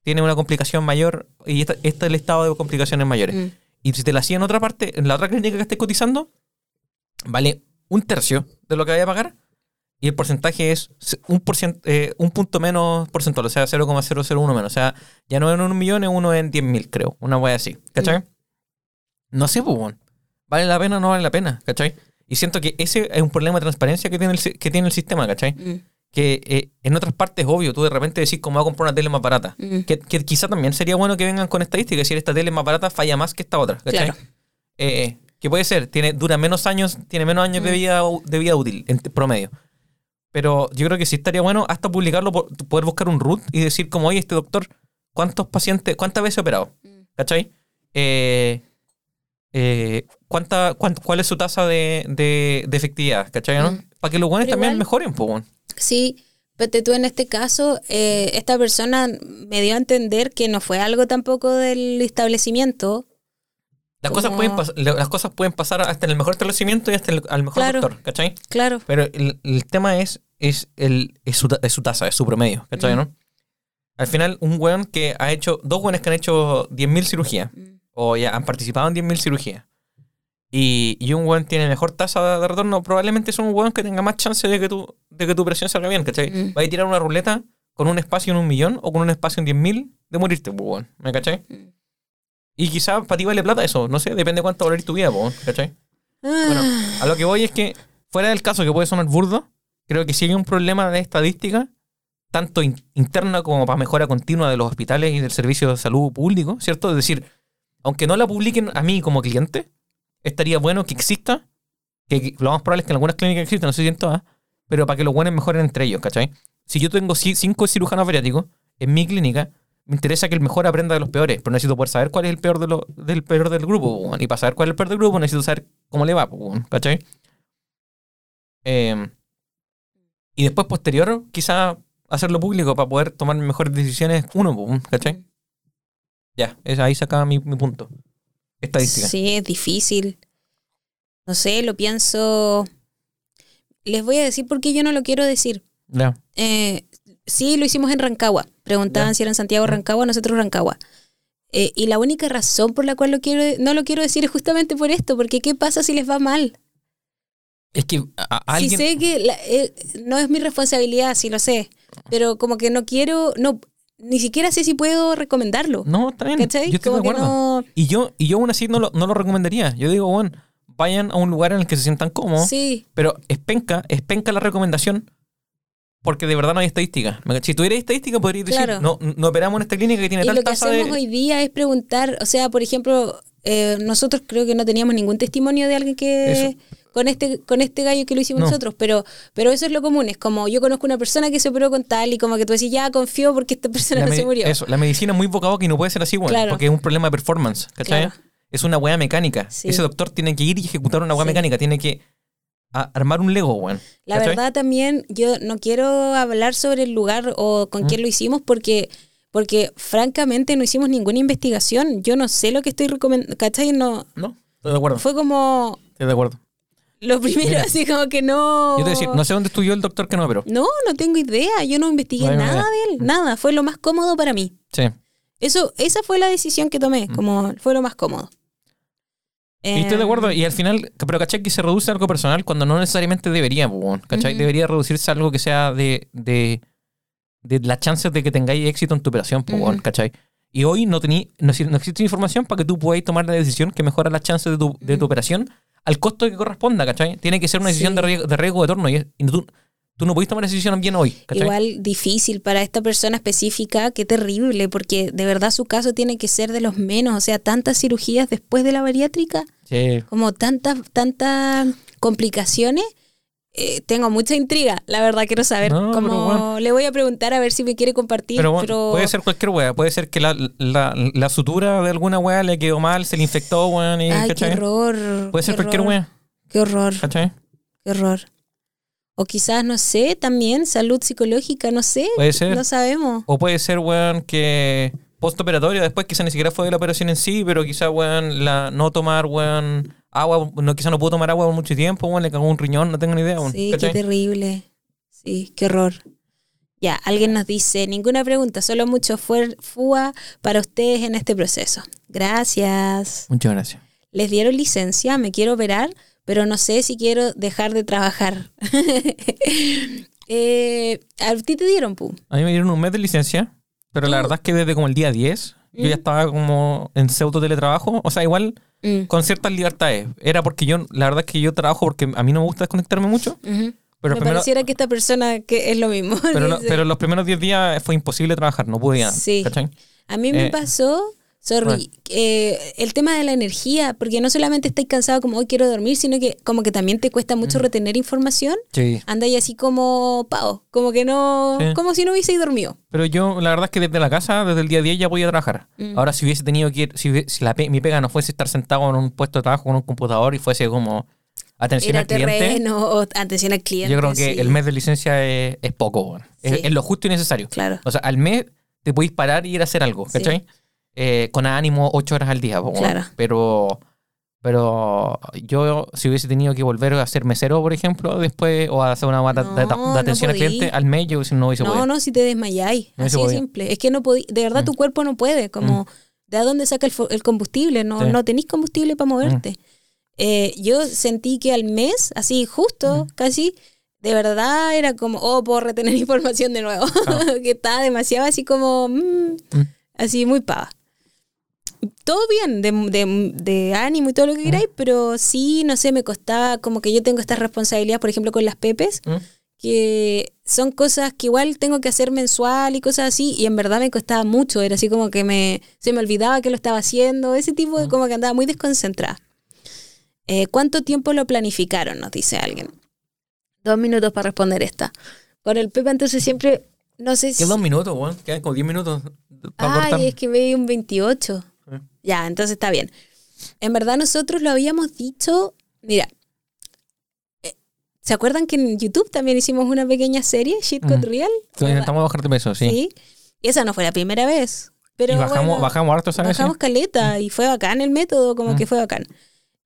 tiene una complicación mayor y esta- este es el estado de complicaciones mayores. Mm. Y si te la hacían en otra parte, en la otra clínica que estés cotizando, vale un tercio de lo que vaya a pagar y el porcentaje es un, porcent- eh, un punto menos porcentual, o sea, 0,001 menos. O sea, ya no en un millón, es uno en 10 mil, creo. Una wea así. ¿Cachai? No sé, pues, weón. ¿Vale la pena o no vale la pena? ¿Cachai? Y siento que ese es un problema de transparencia que tiene el, que tiene el sistema, ¿cachai? Mm. Que eh, en otras partes es obvio, tú de repente decís cómo voy a comprar una tele más barata. Mm. Que, que quizá también sería bueno que vengan con estadísticas, decir esta tele más barata falla más que esta otra, ¿cachai? Claro. Eh, que puede ser, tiene, dura menos años, tiene menos años de, Mm. vida, de vida útil en promedio. Pero yo creo que sí estaría bueno hasta publicarlo, por- poder buscar un root y decir como, oye, este doctor, ¿cuántos pacientes, cuántas veces ha operado? Mm. ¿Cachai? Eh, eh, ¿cuánta, cuán- ¿Cuál es su tasa de, de- de efectividad? ¿Cachai? ¿no? Mm. Para que los buenos Pero también igual- mejoren, pues, weón. Sí, pero tú en este caso, eh, esta persona me dio a entender que no fue algo tampoco del establecimiento. Las cosas, pueden pas- las cosas pueden pasar hasta en el mejor establecimiento y hasta el, al mejor Claro. doctor, ¿cachai? Claro. Pero el, el tema es, es, el, es, su, ta- es su tasa, es su promedio, ¿cachai? Mm. ¿no? Al final, un weón que ha hecho, dos weones que han hecho 10.000 cirugías, Mm. o ya han participado en 10.000 cirugías, y, y un weón tiene mejor tasa de retorno, probablemente es un weón que tenga más chance de que tu, de que tu operación salga bien, ¿cachai? Mm. Va a tirar una ruleta con un espacio en un millón o con un espacio en 10.000 de morirte, pues, weón, ¿me cachai? Y quizá para ti vale plata eso, no sé, depende de cuánto valorir tu vida, ¿cachai? Bueno, a lo que voy es que, fuera del caso que puede sonar burdo, creo que sí hay un problema de estadística, tanto in- interna como para mejora continua de los hospitales y del servicio de salud público, ¿cierto? Es decir, aunque no la publiquen a mí como cliente, estaría bueno que exista, que, lo más probable es que en algunas clínicas exista, no sé si en todas, pero para que los buenos mejoren entre ellos, ¿cachai? Si yo tengo ci- cinco cirujanos bariátricos en mi clínica, me interesa que el mejor aprenda de los peores, pero necesito poder saber cuál es el peor, de lo- del peor del grupo, y para saber cuál es el peor del grupo necesito saber cómo le va, ¿cachai? Eh, y después, posterior, quizá hacerlo público para poder tomar mejores decisiones uno, ¿cachai? Ya, es, ahí se acaba mi, mi punto. Estadística. Sí, es difícil. No sé, lo pienso. Les voy a decir por qué yo no lo quiero decir. Ya. Eh, sí, lo hicimos en Rancagua. Preguntaban Ya. si era en Santiago o. Rancagua, nosotros Rancagua. Eh, y la única razón por la cual lo quiero, no lo quiero decir es justamente por esto, porque ¿qué pasa si les va mal? Es que a- a Si alguien... sé que la- eh, no es mi responsabilidad, sí lo sé, pero como que no quiero, no, ni siquiera sé si puedo recomendarlo. No, está bien. ¿Cachai? Yo estoy Como de acuerdo. no. Y yo, y yo aún así no lo, no lo recomendaría. Yo digo, bueno, vayan a un lugar en el que se sientan cómodos. Sí, Pero es penca, es penca la recomendación porque de verdad no hay estadística. Si tuviera estadística podrías decir, Claro. no, no operamos en esta clínica que tiene y tal lo que de... hacemos hoy día es preguntar, o sea, por ejemplo, eh, nosotros creo que no teníamos ningún testimonio de alguien que Eso. con este con este gallo que lo hicimos No. nosotros, pero pero eso es lo común, es como yo conozco una persona que se operó con tal y como que tú decís, ya confío porque esta *laughs* persona no se murió. Eso, la medicina es muy boca y no puede ser así, bueno, Claro. porque es un problema de performance, ¿cachai? Claro. Es una weá mecánica. Sí. Ese doctor tiene que ir y ejecutar una Sí. mecánica, tiene que a- armar un Lego, weón. La verdad también yo no quiero hablar sobre el lugar o con Mm. quién lo hicimos porque porque francamente no hicimos ninguna investigación. Yo no sé lo que estoy recomendando, ¿cachai? No, No, estoy de acuerdo. fue como Estoy de acuerdo. lo primero, Mira. así como que no... Yo te voy a decir, no sé dónde estudió el doctor que no operó. No, no tengo idea. Yo no investigué No nada idea. de él. Nada. Fue lo más cómodo para mí. Sí. Eso, esa fue la decisión que tomé. Mm. Como fue lo más cómodo. Y estoy de acuerdo, Em, y al final, pero ¿cachai? Que se reduce a algo personal cuando no necesariamente debería, ¿cachai? Ujú. Debería reducirse a algo que sea de, de, de las chances de que tengáis éxito en tu operación, weón, Ujú. ¿cachai? Y hoy no, tení, no, no existe información para que tú puedas tomar la decisión que mejora las chances de tu, de tu operación al costo que corresponda, ¿cachai? Tiene que ser una decisión Sí. de, riesgo, de riesgo de torno y, es- y tú, tú no podés tomar esa decisión bien hoy, ¿cachai? Igual difícil para esta persona específica, qué terrible, porque de verdad su caso tiene que ser de los menos, o sea, tantas cirugías después de la bariátrica. Sí. como tantas, tantas complicaciones. eh, tengo mucha intriga, la verdad quiero saber. No, bueno. le voy a preguntar a ver si me quiere compartir, Pero, pero, bueno, puede ser cualquier wea. Puede ser que la, la, la sutura de alguna wea le quedó mal, se le infectó, weón. Ay, qué horror. Puede ser cualquier wea. Qué horror, ¿Cachai? qué horror. O quizás, no sé, también salud psicológica, no sé. Puede ser. No sabemos. O puede ser, weón, que postoperatorio, después quizá ni siquiera fue de la operación en sí, pero quizá, weón, la, no tomar, weón, agua, no, quizá no pudo tomar agua por mucho tiempo, weón, le cagó un riñón, no tengo ni idea, weón. Sí, ¿cachai? qué terrible. Sí, qué horror. Ya, alguien nos dice, ninguna pregunta, solo mucho FUA para ustedes en este proceso. Gracias. Muchas gracias. Les dieron licencia, me quiero operar, pero no sé si quiero dejar de trabajar. *laughs* Eh, a ti te dieron, Pu. A mí me dieron un mes de licencia, pero la Tú- verdad es que desde como el día 10 yo ya Mm. estaba como en pseudo teletrabajo, o sea, igual Mm, con ciertas libertades. Era porque yo, la verdad es que yo trabajo porque a mí no me gusta desconectarme mucho, pero, me primero, pareciera que esta persona que es lo mismo. *laughs* pero, dice. pero los primeros 10 días fue imposible trabajar, no podía. Sí. ¿cachai? A mí me Eh, pasó, sorry, bueno. eh, el tema de la energía, porque no solamente estáis cansado como hoy quiero dormir, sino que como que también te cuesta mucho retener información. Sí. Anda y así como pavo, como que no, Sí. como si no hubieseis dormido. Pero yo, la verdad es que desde la casa, desde el día 10 ya podía trabajar. Mm. Ahora, si hubiese tenido que ir, si, si la mi pega no fuese estar sentado en un puesto de trabajo con un computador y fuese como atención Era al cliente, terreno o atención al cliente. yo creo que sí. el mes de licencia es, es poco, weón. es, es lo justo y necesario. Claro, O sea, al mes te podéis parar y ir a hacer algo, Sí. Eh, con ánimo ocho horas al día. Claro. Pero, pero yo, si hubiese tenido que volver a ser mesero, por ejemplo, después, o a hacer una de, de- de No, no atención al cliente, al mes yo no hubiese no, podido. no, si te desmayáis, No así de simple. Es que no podí, de verdad Mm. tu cuerpo no puede, como, ¿de dónde saca el, el combustible? No, Sí. Mm. no tenéis combustible para moverte. Eh, yo sentí que al mes, así justo, Mm. casi, de verdad era como, oh, puedo retener *laughs* información de nuevo. Claro. que estaba demasiado así como, mm, Mm. así muy pava. Todo bien, de, de- de ánimo y todo lo que Mm. queráis, pero sí, no sé, me costaba como que yo tengo estas responsabilidades, por ejemplo, con las pepes, ¿Mm? que son cosas que igual tengo que hacer mensual y cosas así, y en verdad me costaba mucho, era así como que me, se me olvidaba que lo estaba haciendo, ese tipo de Mm. como que andaba muy desconcentrada. Eh, ¿Cuánto tiempo lo planificaron? Nos dice alguien. Dos minutos para responder esta. Con el Pepe entonces siempre, no sé si... Quedan dos minutos, weón. Quedan como 10 minutos. Ay, es que veía un 28. Ya, entonces está bien. En verdad nosotros lo habíamos dicho, mira, eh, ¿se acuerdan que en YouTube también hicimos una pequeña serie, Shit Got Mm. Real? Sí, Intentamos bajar de peso, sí. Sí. Y esa no fue la primera vez. Pero y bajamos, bueno, bajamos harto, ¿sabes? bajamos caleta y fue bacán el método, como Mm. que fue bacán.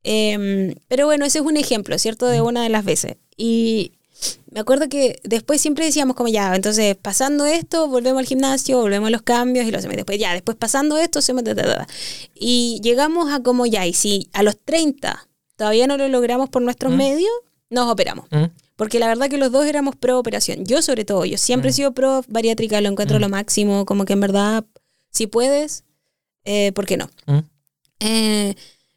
Em, pero bueno, ese es un ejemplo, ¿cierto? De Mm. una de las veces. Y me acuerdo que después siempre decíamos como ya, entonces pasando esto, volvemos al gimnasio, volvemos a los cambios y lo hacemos. Después ya, después pasando esto, hacemos... ta, ta, ta. Y llegamos a como ya, y si a los 30 todavía no lo logramos por nuestros Mm. medios, nos operamos. Mm. Porque la verdad que los dos éramos pro operación. Yo sobre todo, yo siempre he Mm. sido pro bariátrica, lo encuentro Mm. lo máximo, como que en verdad, si puedes, eh, ¿por qué no? Eh,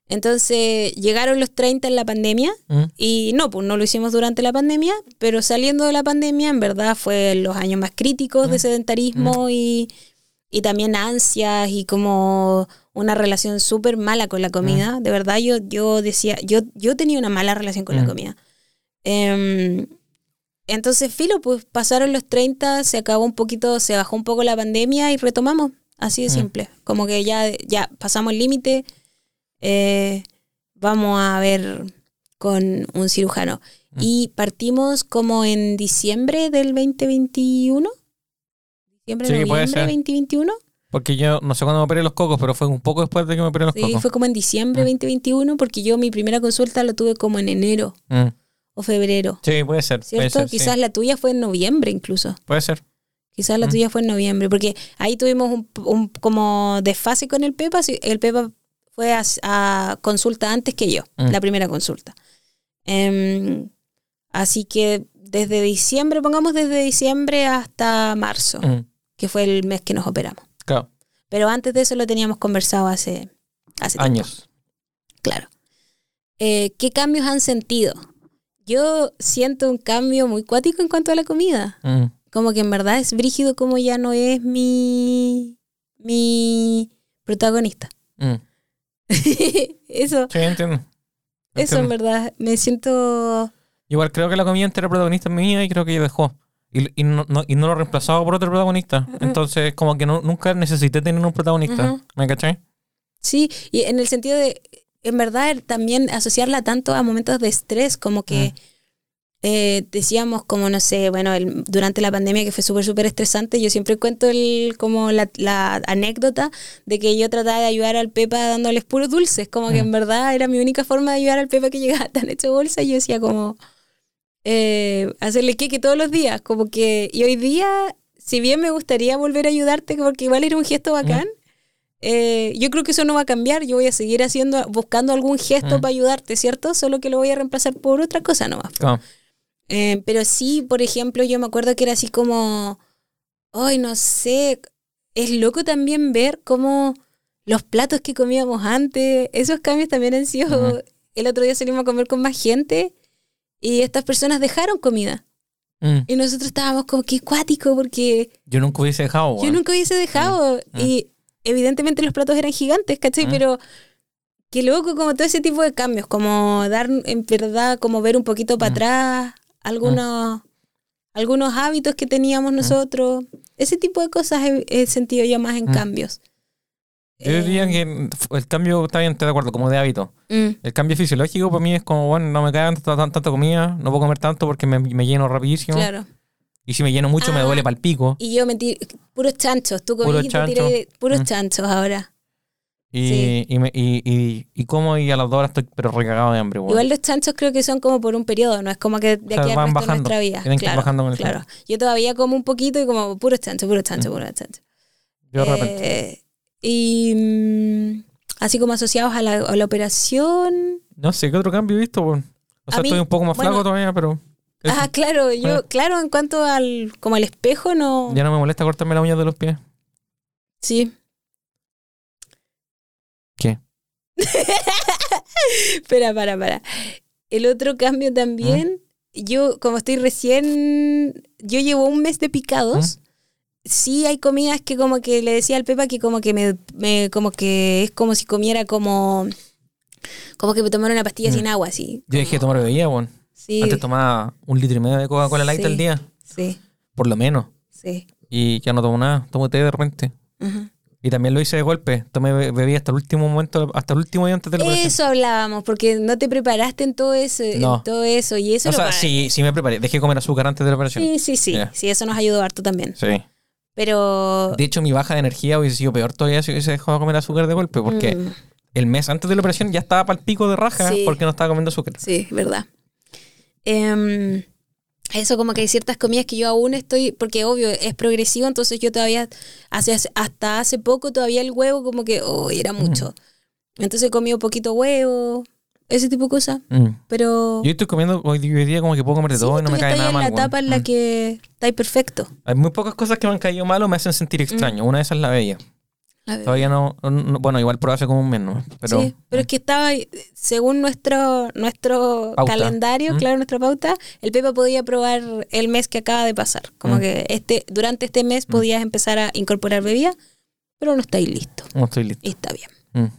entonces llegaron los 30 en la pandemia Mm. y no, pues no lo hicimos durante la pandemia, pero saliendo de la pandemia en verdad fue los años más críticos de Mm. sedentarismo y, y también ansias y como una relación súper mala con la comida. De verdad yo, yo decía, yo, yo tenía una mala relación con la Mm. comida. Em, entonces, filo, pues pasaron los 30, se acabó un poquito, se bajó un poco la pandemia y retomamos. Así de Mm. simple. Como que ya, ya pasamos el límite. Eh, vamos a ver con un cirujano. Mm. Y partimos como en diciembre del 2021. Diciembre, Sí, puede noviembre ser. 2021. Porque yo no sé cuándo me operé los cocos, pero fue un poco después de que me operé los Sí, cocos. fue como en diciembre Mm. 2021 porque yo mi primera consulta lo tuve como en enero Mm. o febrero. Sí, puede ser. Puede ¿Cierto? ser, sí. Quizás la tuya fue en noviembre incluso. Puede ser. Quizás la Mm. tuya fue en noviembre, porque ahí tuvimos un, un como desfase con el Pepa. sí, El Pepa fue a, a consulta antes que yo, Mm. la primera consulta. Em, así que desde diciembre, pongamos desde diciembre hasta marzo, Mm. que fue el mes que nos operamos. Claro. Pero antes de eso lo teníamos conversado hace, hace tiempo. Años. Claro. Eh, ¿Qué cambios han sentido? Yo siento un cambio muy cuático en cuanto a la comida. Mm. Como que en verdad es brígido como ya no es mi, mi protagonista. Mm. *laughs* Eso, Sí, entiendo. Eso en verdad. Me siento. Igual creo que la comediante era protagonista mía y creo que ella dejó. Y, y no, no- y no lo reemplazaba por otro protagonista. Entonces, como que no, nunca necesité tener un protagonista. ¿Me cachai? Sí, y en el sentido de, en verdad, también asociarla tanto a momentos de estrés, como que eh, decíamos, como no sé, bueno, el- durante la pandemia que fue súper, súper estresante, yo siempre cuento el, como la, la anécdota de que yo trataba de ayudar al Pepa dándoles puros dulces, como que en verdad era mi única forma de ayudar al Pepa que llegaba *laughs* tan hecho bolsa, y yo decía como eh, hacerle queque todos los días, como que, y hoy día, si bien me gustaría volver a ayudarte, porque igual era un gesto bacán, eh, yo creo que eso no va a cambiar. Yo voy a seguir haciendo, buscando algún gesto Mm. para ayudarte, ¿cierto? Solo que lo voy a reemplazar por otra cosa nomás. Eh, pero sí, por ejemplo, yo me acuerdo que era así como, ay, no sé, es loco también ver cómo los platos que comíamos antes, esos cambios también han sido, el otro día salimos a comer con más gente y estas personas dejaron comida. mm, Y nosotros estábamos como que cuático porque yo nunca hubiese dejado, yo nunca hubiese dejado. Mm. Y evidentemente los platos eran gigantes, ¿cachai? Mm. Pero qué loco como todo ese tipo de cambios, como dar en verdad, como ver un poquito para Mm. atrás algunos, algunos hábitos que teníamos nosotros. Ese tipo de cosas he, he sentido yo más en Mm. cambios. Yo Eh, diría que el cambio, está bien, estoy de acuerdo, como de hábito. mm, El cambio fisiológico para mí es como, bueno, no me cae tanta, tanta, comida, no puedo comer tanto porque me, me lleno rapidísimo. claro. Y si me lleno mucho me Ah. duele pal pico. Y yo metí puros chanchos, tú Puros comiste tiré chanchos. puros Mm. chanchos ahora. Y, sí. y, me, y, y, y como y a las dos horas estoy pero recagado de hambre, weón. Igual los chanchos creo que son como por un periodo, no es como que de sea, aquí al resto de bajando, nuestra vida. tienen que ir claro, bajando con el claro. Yo todavía como un poquito y como puros chanchos, puros chanchos, Mm. puros chanchos. Yo de repente. Eh, y mm, así como asociados a la, a la operación. No sé qué otro cambio he visto. O sea, mí, estoy un poco más bueno, flaco todavía, pero. Ah, claro, yo, claro, en cuanto al como al espejo, no. Ya no me molesta cortarme las uñas de los pies. Sí. ¿Qué? *laughs* Espera, para, para. El otro cambio también, yo como estoy recién, yo llevo un mes de picados. Sí hay comidas que como que le decía al Pepa que como que me, me- como que es como si comiera como como que me tomara una pastilla Mm. sin agua así. Yo dejé de tomar bebida, weón. Sí. Antes tomaba un litro y medio de Coca-Cola Light Sí. al día, Sí, por lo menos. sí. Y ya no tomo nada, tomo té de repente. Ujú. Y también lo hice de golpe. Tomé be- bebida hasta el último momento, hasta el último día antes de la operación. Eso hablábamos, porque no te preparaste en todo eso, en No. todo eso y eso O sea, sí, sí me preparé. Dejé de comer azúcar antes de la operación. Sí, sí, sí. Ya. Sí, eso nos ayudó harto también. Sí. Pero De hecho, mi baja de energía hubiese sido peor todavía si hubiese dejado de comer azúcar de golpe, porque Mm, el mes antes de la operación ya estaba para el pico de raja Sí. porque no estaba comiendo azúcar. sí, verdad. Em, eso como que hay ciertas comidas que yo aún estoy, porque obvio es progresivo, entonces yo todavía, hace, hasta hace poco todavía el huevo como que, oh, era mucho. Entonces he comido poquito huevo, ese tipo de cosas, Mm. pero... Yo estoy comiendo hoy día como que puedo comer de Sí, todo y no tú me cae nada en mal. la weón. etapa en la Mm. que estáis perfecto. Hay muy pocas cosas que me han caído mal o me hacen sentir extraño. Una de esas es la bella. Ver. Todavía no, no- Bueno, igual probé hace como un mes, ¿no? Pero, sí, pero es que estaba, según nuestro, nuestro Pauta. calendario, ¿Mm? claro, nuestra pauta, el Pepa podía probar el mes que acaba de pasar. Como Mm. que este, durante este mes podías empezar a incorporar bebida, pero no estáis listo. no estoy listo. Y está bien. Mm.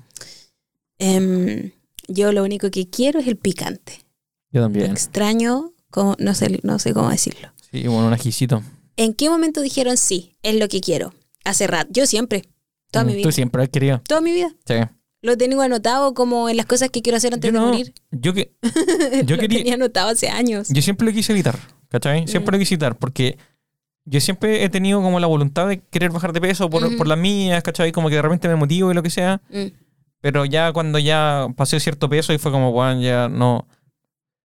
Em, yo lo único que quiero es el picante. Yo también. Extraño, como, no, sé, no sé cómo decirlo. Sí, bueno, un ajicito. ¿En qué momento dijeron sí, es lo que quiero? Hace rato. Yo siempre, toda mi Mm, vida. Tú siempre has querido. Toda mi vida. Sí. Lo tengo anotado como en las cosas que quiero hacer antes Yo de no, morir. Yo que *laughs* Yo lo quería- tenía anotado hace años. Yo siempre lo quise evitar, ¿cachai? Siempre lo quise evitar porque yo siempre he tenido como la voluntad de querer bajar de peso por, Ujú. por las mías, ¿cachai? Como que de repente me motivo y lo que sea. Mm. Pero ya cuando ya pasé cierto peso y fue como, bueno, ya no...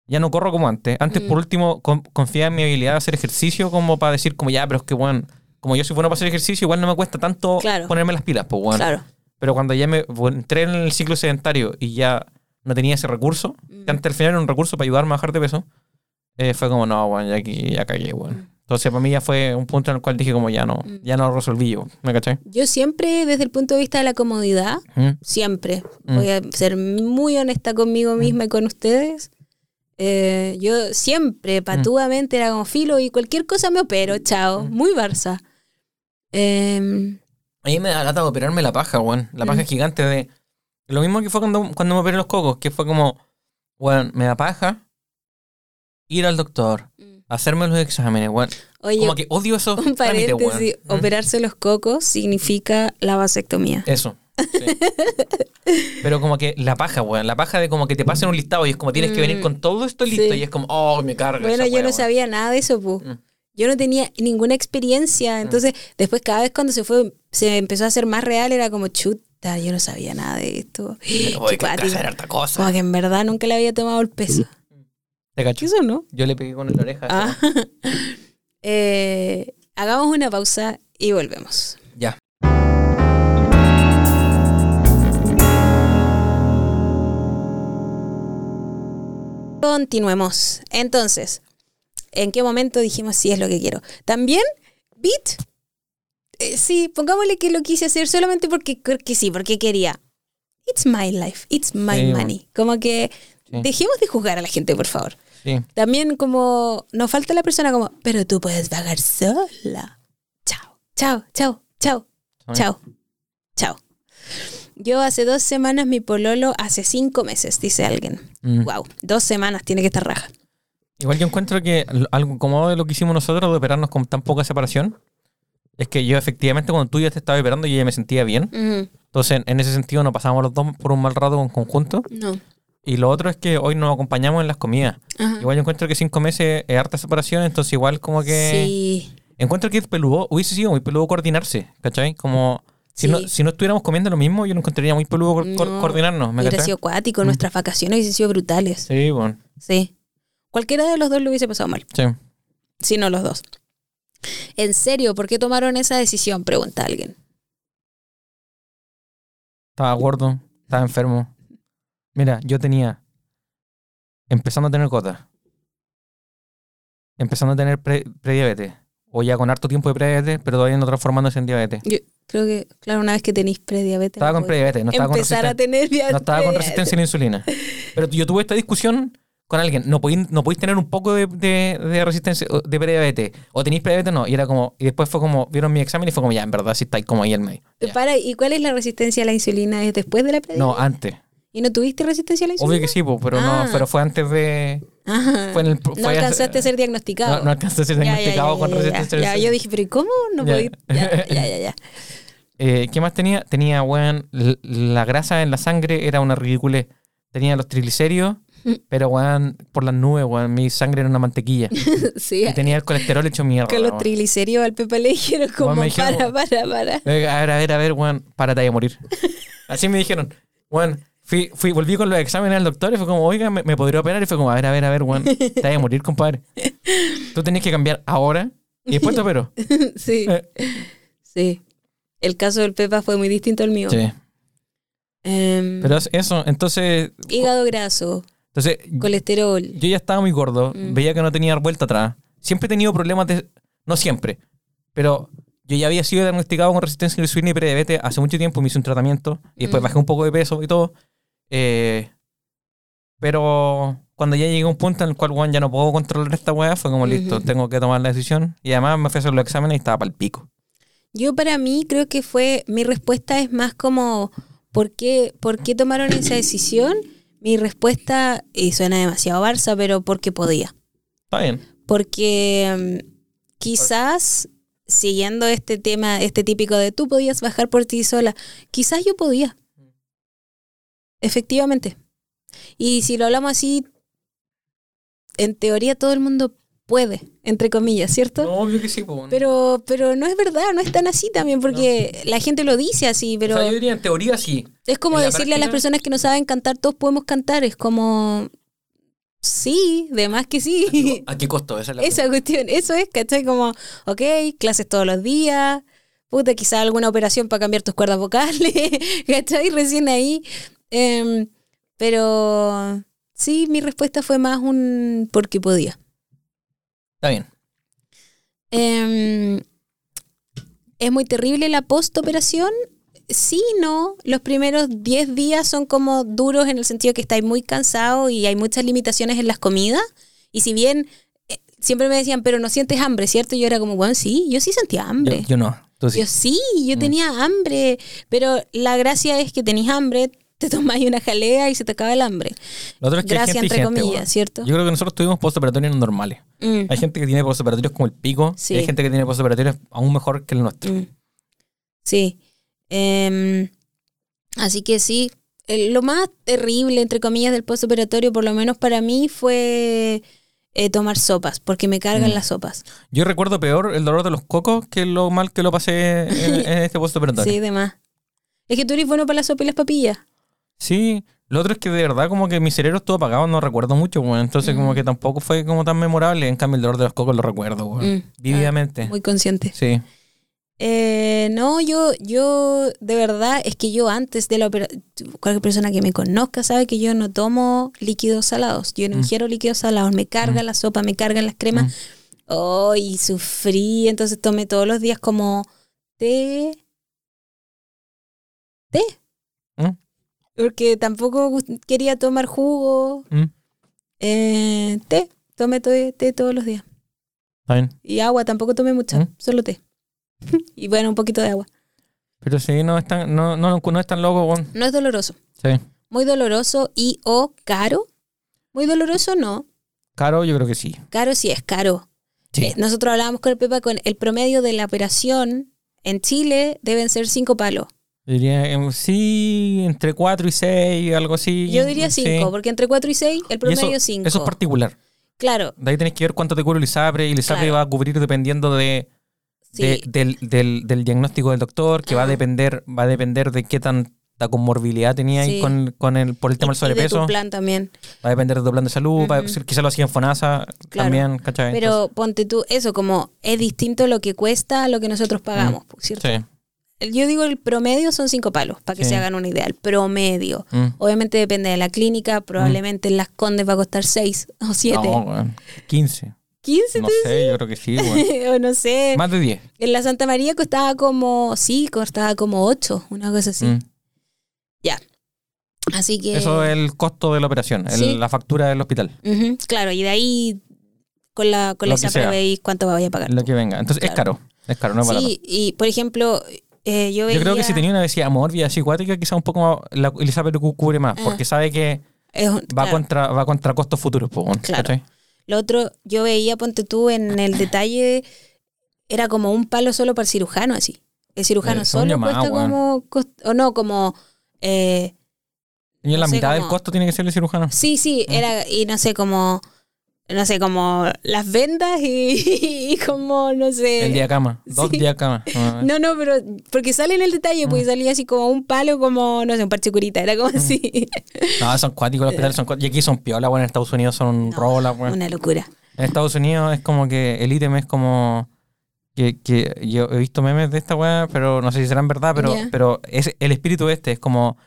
Ya no corro como antes. Antes, Mm. por último, con- confiaba en mi habilidad de hacer ejercicio como para decir como, ya, pero es que, bueno, como yo soy bueno para hacer ejercicio, igual no me cuesta tanto Claro. ponerme las pilas, pues, bueno. Claro. Pero cuando ya me bueno, entré en el ciclo sedentario y ya no tenía ese recurso, Mm. que antes al final era un recurso para ayudarme a bajar de peso, eh, fue como, no, bueno, ya aquí ya cagué, bueno. Entonces para mí ya fue un punto en el cual dije como ya no, Mm. ya no lo resolví yo, ¿me caché? Yo siempre, desde el punto de vista de la comodidad, ¿Mm? siempre, Mm. voy a ser muy honesta conmigo misma y con ustedes. eh, yo siempre, Mm. patuamente, era como filo y cualquier cosa me opero, chao. Mm. Muy Barça. Em, A mí me da lata de operarme la paja, weón. La paja Mm. gigante de... Lo mismo que fue cuando, cuando me operé los cocos, que fue como... Bueno, me da paja ir al doctor, hacerme los exámenes, weón. Oye, Como que odio esos un trámites, weón. ¿Mm? operarse los cocos significa la vasectomía. Eso. sí. *laughs* Pero como que la paja, weón. La paja de como que te pasen un listado y es como tienes que venir Mm, con todo esto listo sí. y es como, oh, me carga. Bueno, esa yo no weón. sabía nada de eso, pu. Yo no tenía ninguna experiencia. Entonces, después cada vez cuando se fue, se empezó a hacer más real, era como chuta, yo no sabía nada de esto. *laughs* Pero, que hacer harta cosa. Como que en verdad nunca le había tomado el peso. ¿Te ¿Qué cacho? eso no? Yo le pegué con la oreja. Ah. *laughs* Eh, hagamos una pausa y volvemos. Ya. Continuemos. Entonces, ¿en qué momento dijimos sí es lo que quiero? También, Beat, eh, sí, pongámosle que lo quise hacer solamente porque, porque sí, porque quería. It's my life, it's my Sí, money. Como que Sí. dejemos de juzgar a la gente, por favor. Sí. También como nos falta la persona como, pero tú puedes pagar sola. Chao, chao, chao, chao, chao, chao. Yo hace dos semanas, mi pololo hace cinco meses, dice alguien. Mm. Wow, dos semanas, tiene que estar raja. Igual yo encuentro que algo como de lo que hicimos nosotros de operarnos con tan poca separación es que yo efectivamente cuando tú ya te estabas operando yo ya me sentía bien. Entonces en ese sentido nos pasamos los dos por un mal rato en conjunto. No. Y lo otro es que hoy nos acompañamos en las comidas. Ajá. Igual yo encuentro que cinco meses es harta separación, entonces igual como que... Sí. Encuentro que es peludo, hubiese sido muy peludo coordinarse, ¿cachai? Como si, no, si no estuviéramos comiendo lo mismo, yo no encontraría muy peludo co- co- No, coordinarnos, ¿me Hubiera sido acuático, nuestras vacaciones hubiesen sido brutales. Sí, bueno, Sí. Cualquiera de los dos lo hubiese pasado mal. sí. Si no los dos. En serio, ¿por qué tomaron esa decisión? Pregunta alguien. Estaba gordo, estaba enfermo. Mira, yo tenía. Empezando a tener gota. Empezando a tener pre- prediabetes. O ya con harto tiempo de prediabetes, pero todavía no transformándose en diabetes. Yo creo que, claro, una vez que tenéis prediabetes. Estaba no con prediabetes, no estaba con, empezar a tener diabetes. no estaba con resistencia a la insulina. *laughs* Pero yo tuve esta discusión con alguien. No podéis, no podéis tener un poco de, de- de resistencia, de prediabetes. O tenéis prediabetes, no. Y era como. Y después fue como. Vieron mi examen y fue como, ya, en verdad, sí estáis como ahí en medio. Ya. Para, ¿y cuál es la resistencia a la insulina? ¿Es después de la prediabetes? No, antes. ¿Y no tuviste resistencia a la insulina? Obvio que sí, po, pero Ah. no, pero fue antes de. Ajá. Fue en el- no fue- alcanzaste a ser diagnosticado. No, no alcancé a ser Ya, diagnosticado ya, con resistencia a la Ya, insulina. yo dije, pero ¿y cómo? No Ya. podí. Ya, ya, ya, ya. *laughs* Eh, ¿Qué más tenía? Tenía, weón, la grasa en la sangre era una ridiculez. Tenía los triglicéridos, *laughs* pero, weón, por las nubes, weón, mi sangre era una mantequilla. *laughs* Sí, Y tenía el colesterol hecho mierda. que los triglicéridos al Pepe le dijeron como, dijeron- para, para, para. Eh, A ver, a ver, a ver, weón, párate de morir. *laughs* Así me dijeron, weón, fui, fui, volví con los exámenes al doctor y fue como, oiga, ¿me, me podría operar? Y fue como, a ver, a ver, a ver, weón, te vas a morir, compadre. Tú tenés que cambiar ahora y después te opero. Sí, Eh, sí. El caso del Pepa fue muy distinto al mío. sí. Em, Pero es eso, entonces, hígado graso, entonces colesterol. yo ya estaba muy gordo, Mm. veía que no tenía vuelta atrás. Siempre he tenido problemas de... No siempre, pero yo ya había sido diagnosticado con resistencia a la insulina y prediabetes hace mucho tiempo, me hice un tratamiento y después Mm. bajé un poco de peso y todo. Eh, pero cuando ya llegué a un punto en el cual weón, ya no puedo controlar esta weá, fue como listo, Ujú. tengo que tomar la decisión. Y además me fui a hacer los exámenes y estaba para el pico. Yo para mí creo que fue, mi respuesta es más como, ¿por qué, ¿por qué tomaron esa decisión? Mi respuesta, y suena demasiado Barça, pero porque podía. Está bien. Porque mm, quizás, siguiendo este tema, este típico de tú podías bajar por ti sola, quizás yo podía. Efectivamente. Y si lo hablamos así, en teoría todo el mundo puede, entre comillas, ¿cierto? No, obvio que sí. Pero, pero no es verdad, no es tan así también, porque la gente lo dice así, pero O sea, yo diría en teoría sí. es como la decirle a las personas que no saben cantar, todos podemos cantar, es como, sí, de más que sí. ¿A qué *laughs* costo? Esa es la Esa cuestión, eso es, ¿cachai? Como, ok, clases todos los días, puta, quizá alguna operación para cambiar tus cuerdas vocales, *laughs* ¿cachai? Recién ahí. Em, pero sí, mi respuesta fue más un porque podía. Está bien. Em, ¿Es muy terrible la postoperación? Sí, no. Los primeros 10 días son como duros en el sentido que estáis muy cansado y hay muchas limitaciones en las comidas. Y si bien eh, siempre me decían, pero no sientes hambre, ¿cierto? Yo era como, bueno, sí, yo sí sentía Yo, hambre. Yo, yo no. Tú sí. sí, yo Mm. tenía hambre. Pero la gracia es que tenéis hambre, te tomáis una jalea y se te acaba el hambre. Lo otro es que hay Gracias, entre gente, comillas. ¿cierto? Yo creo que nosotros tuvimos postoperatorios normales. Mm, Hay gente que tiene postoperatorios como el pico. Sí. Y hay gente que tiene postoperatorios aún mejor que el nuestro. mm. Sí. Em, así que sí, el- lo más terrible, entre comillas, del postoperatorio, por lo menos para mí, fue eh, tomar sopas, porque me cargan Mm. las sopas. Yo recuerdo peor el dolor de los cocos que lo mal que lo pasé en, en este *laughs* postoperatorio. Sí, de más. Es que tú eres bueno para la sopa y las papillas. Sí, lo otro es que de verdad como que mi cerebro estuvo apagado, no recuerdo mucho, weón. Entonces como Mm. que tampoco fue como tan memorable. En cambio el dolor de los cocos lo recuerdo, weón. Mm. Vívidamente. Muy consciente. Sí. Eh, no, yo, yo, de verdad, es que yo antes de la operación, cualquier persona que me conozca sabe que yo no tomo líquidos salados. Yo no Mm. ingiero líquidos salados. Me carga la sopa, me cargan las cremas. Mm. Oh, y sufrí. Entonces tomé todos los días como té. Té. Porque tampoco quería tomar jugo. Mm. Eh, té. Tomé té, té todos los días. Está bien. Y agua, tampoco tomé mucha, Mm. solo té. *laughs* y bueno, un poquito de agua. Pero sí, no es tan, no, no, no es tan loco, weón. No es doloroso. Sí. Muy doloroso y o caro. Muy doloroso no. Caro, yo creo que sí. Caro sí es caro. Sí. Eh, nosotros hablábamos con el Pepa con el promedio de la operación en Chile deben ser cinco palos. Diría, em, sí, entre 4 y 6, algo así. Yo diría Sí. cinco, porque entre cuatro y seis el Y promedio es cinco. eso es particular. Claro, De ahí tenés que ver cuánto te cubre el ISAPRE y el ISAPRE Claro. va a cubrir dependiendo de, de- sí. del, del, del diagnóstico del doctor, que va a Ajá. depender va a depender de qué tanta comorbilidad tenía ahí Sí. con, con el, por el tema del Y- y de sobrepeso. tu plan también. Va a depender de tu plan de salud, va a Ujú. ser- quizás lo hacía en FONASA Claro. también, ¿cachai? Pero ponte tú, eso como es distinto lo que cuesta a lo que nosotros pagamos, ¿cierto? El- Yo digo el promedio son cinco palos, para que Sí. se hagan una idea. El promedio. Mm. Obviamente depende de la clínica, probablemente en las Condes va a costar 6 o 7. No, weón, 15. 15 No sé, yo creo que sí, weón. *laughs* o no sé. Más de 10. En la Santa María costaba como, sí, costaba como 8, una cosa así. Mm. Ya. Así que... Eso es el costo de la operación, el- la factura del hospital, claro, y de ahí con la, con veis cuánto vaya a pagar. lo que venga. Entonces es caro, es caro, no es barato. sí, y por ejemplo, eh, yo veía... Yo creo que si tenía una obesidad mórbida así cuática, quizás un poco más, la, el ISAPRE cu- cubre más, Ah. porque sabe que es un- va claro. contra va contra costos futuros, Claro. Lo otro, yo veía, ponte tú, en el detalle, era como un palo solo para el cirujano, así. El cirujano Eh, solo cuesta como, cost- o no, como, eh, Y en No la sé mitad del costo tiene que ser el cirujano. sí, sí, Ah. era, y no sé, como, no sé, como las vendas y, *laughs* y como, no sé. El diacama, dos Sí. diacamas. Ah, No, no, pero porque sale en el detalle, Mm. pues salía así como un palo, como, no sé, un parche curita, era como así. No, son cuáticos los hospitales, son cuáticos. Y aquí son piola, bueno, en Estados Unidos son No, robo, la weón. Una locura. En Estados Unidos es como que el ítem es como. Que, que yo he visto memes de esta weá, pero no sé si serán verdad, pero, pero es, el espíritu este es como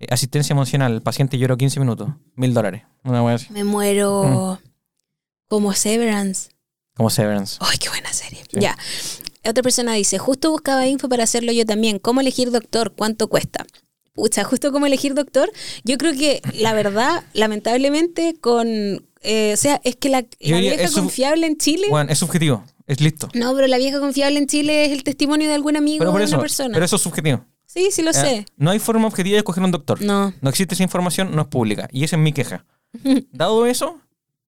eh, asistencia emocional. El paciente lloró 15 minutos, mil dólares. Una weá así. Me muero Mm. Como Severance. Como Severance. ¡Ay, qué buena serie! Sí. Ya. Otra persona dice, justo buscaba info para hacerlo yo también. ¿Cómo elegir doctor? ¿Cuánto cuesta? Pucha, justo cómo elegir doctor. Yo creo que la verdad, *laughs* lamentablemente, con... eh, o sea, es que la, vieja confiable en Chile... Bueno, es subjetivo, es listo. No, pero la vieja confiable en Chile es el testimonio de algún amigo o de una persona. pero eso es subjetivo. Sí, sí lo Ya. sé. No hay forma objetiva de escoger un doctor. No. No existe esa información, no es pública. Y esa es mi queja. *laughs* Dado eso,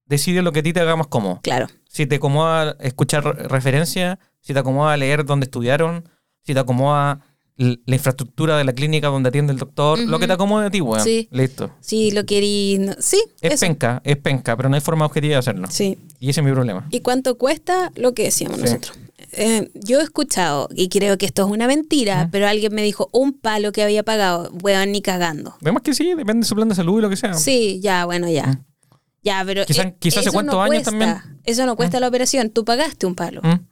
decide lo que a ti te haga más cómodo. Claro. Si te acomoda escuchar re- referencias, si te acomoda leer dónde estudiaron, si te acomoda la infraestructura de la clínica donde atiende el doctor, lo que te acomode a ti, weón. Sí. Listo. Sí, lo querí... no- Sí, Es eso. penca, es penca, pero no hay forma objetiva de hacerlo. Sí. Y ese es mi problema. ¿Y cuánto cuesta? Lo que decíamos Sí. nosotros. Eh, yo he escuchado, y creo que esto es una mentira, pero alguien me dijo un palo que había pagado. Weón, ni cagando. Vemos que sí, depende de su plan de salud y lo que sea. Sí, ya, bueno, ya. Ya, pero. Quizá- eh, quizá hace eso cuántos no años cuesta. también. Eso no cuesta la operación. Tú pagaste un palo. ¿Mm?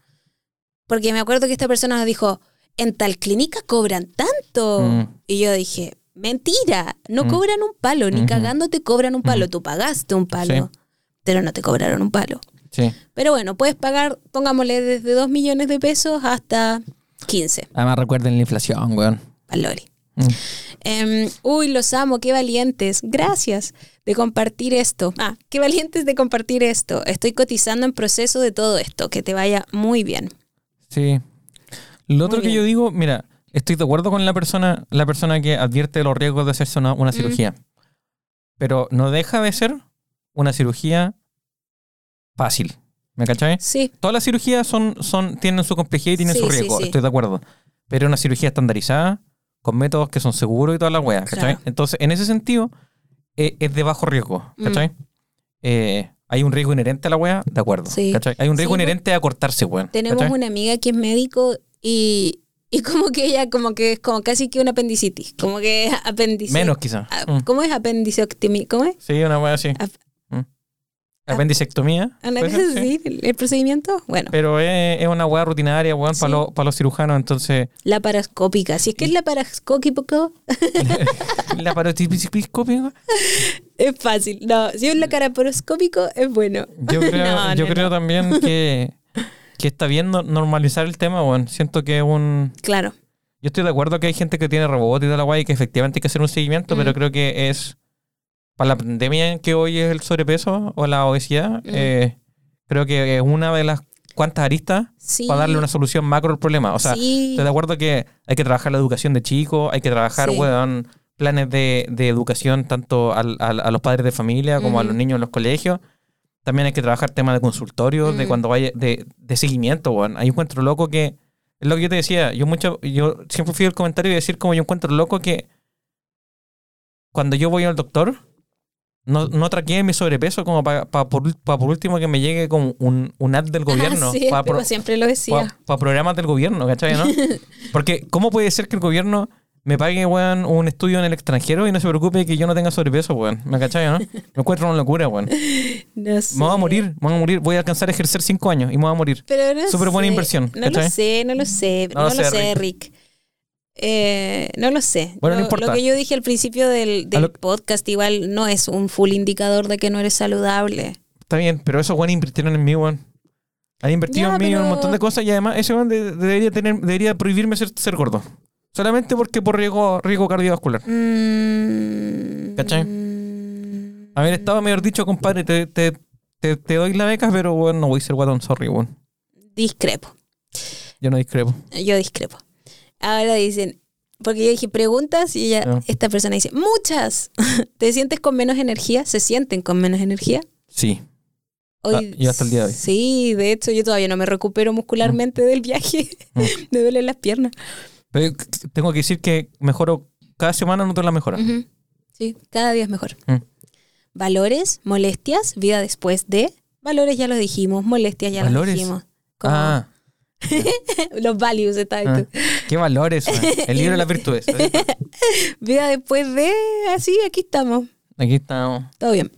Porque me acuerdo que esta persona nos dijo: en tal clínica cobran tanto. Mm. Y yo dije: mentira, no Mm. cobran un palo, ni Ujú. cagando te cobran un palo. Tú pagaste un palo, Sí. pero no te cobraron un palo. Sí. Pero bueno, puedes pagar, pongámosle, desde 2 millones de pesos hasta 15. Además recuerden la inflación, weón. Valori. Mm. Em, uy, los amo, qué valientes. Gracias de compartir esto. Ah, qué valientes de compartir esto. Estoy cotizando en proceso de todo esto. Que te vaya muy bien. Sí. Lo otro que yo digo, mira, estoy de acuerdo con la persona, la persona que advierte los riesgos de hacerse una, una Mm. cirugía. Pero no deja de ser una cirugía fácil. ¿Me cachai? Sí, Todas las cirugías son, son, tienen su complejidad y tienen Sí, su riesgo, sí. estoy de acuerdo. Pero una cirugía estandarizada, con métodos que son seguros y toda la wea, ¿cachai? Claro. Entonces, en ese sentido, eh, es de bajo riesgo, Mm. ¿cachai? Eh, hay un riesgo inherente a la wea, de acuerdo. Sí. ¿cachai? Hay un riesgo Sí, pues, inherente a cortarse, weón. tenemos ¿cachai? una amiga que es médico y, y como que ella como que es como casi que una apendicitis, como que es apéndice. Menos quizás. Ah, ¿Cómo es apendicectomía? ¿Cómo es? Sí, una wea así. Ap-. Apendicectomía. ¿puede ser? Sí. sí, el, el procedimiento. Bueno, Pero es, es una weá rutinaria, weón, Sí. para los, para los cirujanos. Entonces, la parascópica. Si es que es la parascópica, *laughs* la parotiscopia, *laughs* es fácil. No, si es la caraparoscópico, es bueno. yo *laughs* creo, No, yo no, creo no. también que, que está bien no- normalizar el tema, weón. Siento que es un... Claro. Yo estoy de acuerdo que hay gente que tiene rebote y toda la weá y que efectivamente hay que hacer un seguimiento, Mm. pero creo que es... Para la pandemia que hoy es el sobrepeso o la obesidad, Mm. eh, creo que es una de las cuantas aristas Sí. para darle una solución macro al problema. O sea, sí. Estoy de acuerdo que hay que trabajar la educación de chicos, hay que trabajar, Sí. weón, planes de, de educación tanto al- al- a los padres de familia como a los niños en los colegios. También hay que trabajar temas de consultorios, de Mm. cuando vaya, de, de seguimiento, weón. Hay un encuentro loco que, es lo que yo te decía, yo mucho, yo siempre fui al comentario y decir como yo encuentro loco que cuando yo voy al doctor, no, no traquee mi sobrepeso como para por, pa por último que me llegue como un, un ad del gobierno. Ah, sí, pa- pero pro- siempre lo decía. para programas del gobierno, ¿cachai? ¿no? *laughs* Porque, ¿cómo puede ser que el gobierno me pague, weón, un estudio en el extranjero y no se preocupe que yo no tenga sobrepeso, weón? ¿Me cachai, no? Me encuentro una locura, weón. *laughs* No sé. Me voy a morir, me voy a morir. Voy a alcanzar a ejercer cinco años y me voy a morir. Pero no Súper buena inversión, No ¿cachai? lo sé, no lo sé. No, lo sé, Rick. Eh, no lo sé. Bueno, no lo, importa. lo que yo dije al principio del, del A lo- podcast igual no es un full indicador de que no eres saludable. Está bien, pero esos weón invirtieron en mí, weón. Han invertido Ya, en mí en un pero- montón de cosas y además ese weón de- debería, tener, debería prohibirme ser, ser gordo. Solamente porque por riesgo, riesgo cardiovascular. Mm, ¿Cachai? mm, Haber estado mejor dicho, compadre, te, te, te, te doy la beca, pero weón, no voy a ser guatón, sorry, weón. Discrepo. Yo no discrepo. Yo discrepo. Ahora dicen, porque yo dije preguntas y ella, Ya. esta persona dice, muchas. *laughs* ¿Te sientes con menos energía? ¿Se sienten con menos energía? Sí. Hoy, Ah, y hasta el día de hoy. Sí, de hecho yo todavía no me recupero muscularmente del viaje. Mm. *laughs* me duelen las piernas. Pero tengo que decir que mejoro cada semana noto la mejora. Sí, cada día es mejor. Mm. Valores, molestias, vida después de. Valores ya lo dijimos, molestias ya lo dijimos. Como Ah, *laughs* Los values está ah, qué valores. man. El libro de las virtudes. *laughs* Vida después de. Así, aquí estamos. Aquí estamos. Todo bien.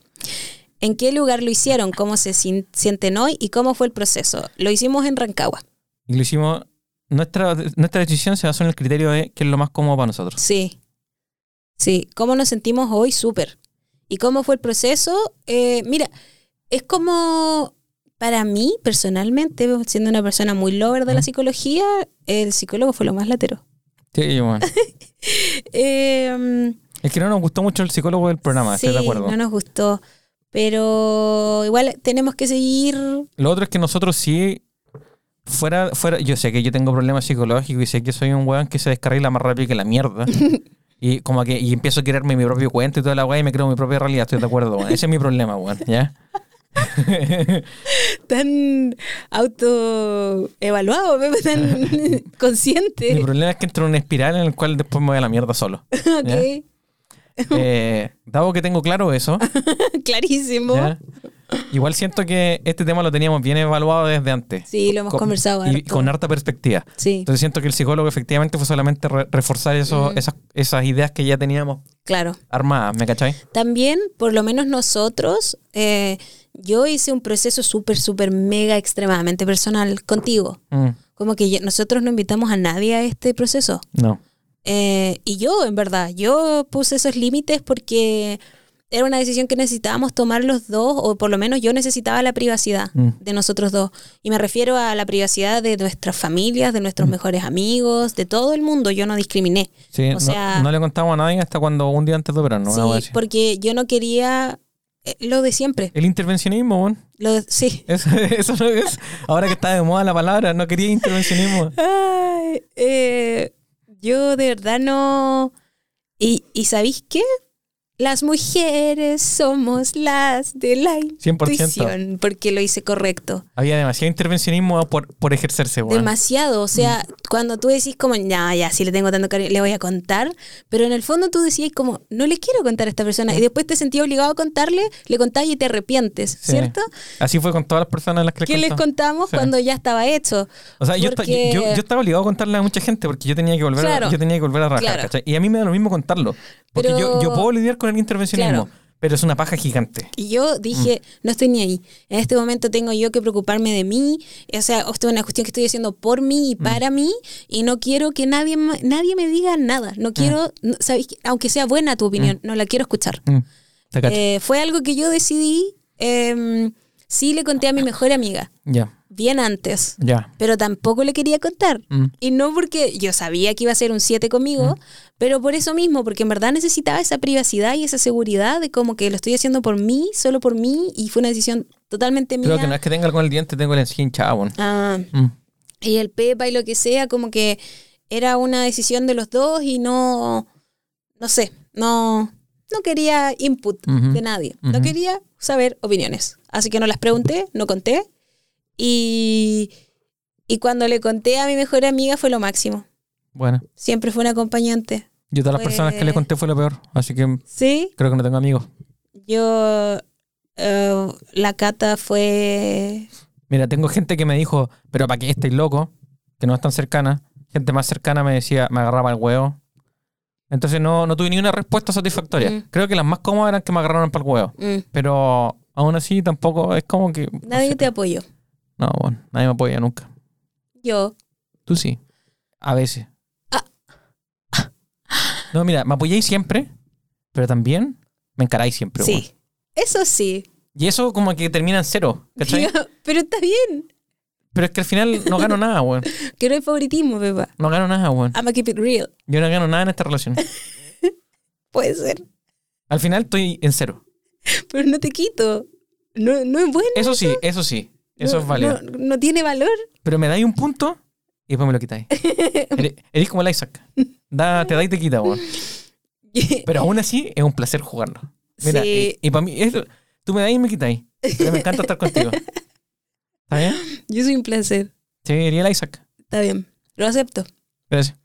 ¿En qué lugar lo hicieron? ¿Cómo se sienten hoy? ¿Y cómo fue el proceso? Lo hicimos en Rancagua. Y lo hicimos. Nuestra, nuestra decisión se basó en el criterio de qué es lo más cómodo para nosotros. Sí. Sí. ¿Cómo nos sentimos hoy? Súper. ¿Y cómo fue el proceso? Eh, mira, es como para mí, personalmente, siendo una persona muy lover de la psicología, el psicólogo fue lo más latero. Sí, bueno. *laughs* Eh, Es que no nos gustó mucho el psicólogo del programa, sí, estoy de acuerdo. no nos gustó. Pero igual tenemos que seguir. Lo otro es que nosotros sí. Fuera, fuera, yo sé que yo tengo problemas psicológicos y sé que soy un weón que se descarrila más rápido que la mierda. *laughs* y como que y empiezo a quererme mi propio cuento y toda la weá y me creo mi propia realidad, estoy de acuerdo, weón. Ese es mi problema, weón, ¿ya? *laughs* tan autoevaluado, *laughs* tan mi *laughs* consciente. problema es que entro en una espiral en la cual después me voy a la mierda solo. Ok, Eh, dado que tengo claro eso, clarísimo. ¿ya? Igual siento que este tema lo teníamos bien evaluado desde antes. Sí, lo hemos Con- conversado. y harto. con harta perspectiva. Sí, Entonces siento que el psicólogo efectivamente fue solamente re- reforzar eso, esas, esas ideas que ya teníamos claro. armadas, ¿me cachai? También, por lo menos nosotros, eh, yo hice un proceso súper, súper, mega, extremadamente personal contigo. Mm, Como que nosotros no invitamos a nadie a este proceso. no. Eh, y yo, en verdad, yo puse esos límites porque era una decisión que necesitábamos tomar los dos, o por lo menos yo necesitaba la privacidad Mm. de nosotros dos. Y me refiero a la privacidad de nuestras familias, de Mm. nuestros mejores amigos, de todo el mundo. Yo no discriminé. Sí, O no- sea- no, le contamos a nadie hasta cuando un día antes de operar, ¿no? Sí, porque yo no quería eh, lo de siempre. El intervencionismo, weón. Lo de- sí. *laughs* Eso, eso no es. Ahora que está de moda la palabra, no quería intervencionismo. *laughs* Ay, eh, Yo de verdad no. ¿Y, y sabéis qué? Las mujeres somos las de la 100%. intuición, porque lo hice correcto. Había demasiado intervencionismo por, por ejercerse, weón. Demasiado, o sea, cuando tú decís como, ya, ya, si le tengo tanto cariño, le voy a contar, pero en el fondo tú decías como, no le quiero contar a esta persona, y después te sentías obligado a contarle, le contás y te arrepientes, Sí. ¿cierto? Así fue con todas las personas a las que les ¿Qué les contamos Sí. cuando ya estaba hecho? O sea, yo, esta- Porque- yo, yo estaba obligado a contarle a mucha gente porque yo tenía que volver, Claro. a, yo tenía que volver a rajar, Claro. ¿cachai? Y a mí me da lo mismo contarlo. Porque Pero- yo, yo puedo lidiar con el intervencionismo, Claro. pero es una paja gigante. Y yo dije, Mm. no estoy ni ahí. En este momento tengo yo que preocuparme de mí. O sea, esto es una cuestión que estoy haciendo por mí Mm. y para mí. Y no quiero que nadie, nadie me diga nada. Mm. No quiero, no- ¿sabes aunque sea buena tu opinión, no la quiero escuchar. Mm. Eh, fue algo que yo decidí. em, sí le conté a mi mejor amiga, ya, bien antes. ya. Pero tampoco le quería contar. Mm. Y no porque yo sabía que iba a ser un 7 conmigo, pero por eso mismo, porque en verdad necesitaba esa privacidad y esa seguridad de como que lo estoy haciendo por mí, solo por mí, y fue una decisión totalmente mía. Creo que no es que tenga algo en el diente, tengo el hinchado. Ah, Mm. y el Pepa y lo que sea, como que era una decisión de los dos y no, no sé, no, no quería input de nadie, no quería saber opiniones. Así que no las pregunté, no conté. Y, y cuando le conté a mi mejor amiga fue lo máximo. Bueno, Siempre fue un acompañante. yo todas las personas que le conté fue lo peor, así que Sí, creo que no tengo amigos. yo, eh, la Cata fue... Mira, tengo gente que me dijo, pero ¿para qué estáis loco? Que no es tan cercana. Gente más cercana me decía, me agarraba el huevo. Entonces no, no tuve ni una respuesta satisfactoria. Mm. Creo que las más cómodas eran que me agarraron para el huevo. mm, Pero aún así tampoco es como que... nadie te apoyó. No, bueno, nadie me apoya nunca. Yo. Tú sí. A veces. Ah. No, mira, me apoyáis siempre, pero también me encaráis siempre. Sí. Eso sí. Y eso como que termina en cero, ¿cachai? Pero está bien. Pero es que al final no gano nada, weón. *laughs* Que no hay favoritismo, Pepa. No gano nada, weón. I'm keep it real. Yo no gano nada en esta relación. *laughs* Puede ser. Al final estoy en cero. *laughs* Pero no te quito. No, no es bueno. Eso sí, eso sí. Eso No- es válido. No, no tiene valor. Pero me dais un punto y después me lo quitáis. *laughs* Eres, eres como el Isaac. Da, te da y te quita, weón. *laughs* Pero aún así es un placer jugarlo. Mira, Sí. y, para mí, es- tú me das y me quitáis. Pero me encanta estar contigo. *laughs* ¿Está bien? Yo soy un placer. Sí, iría el Isaac. Está bien. Lo acepto. Gracias.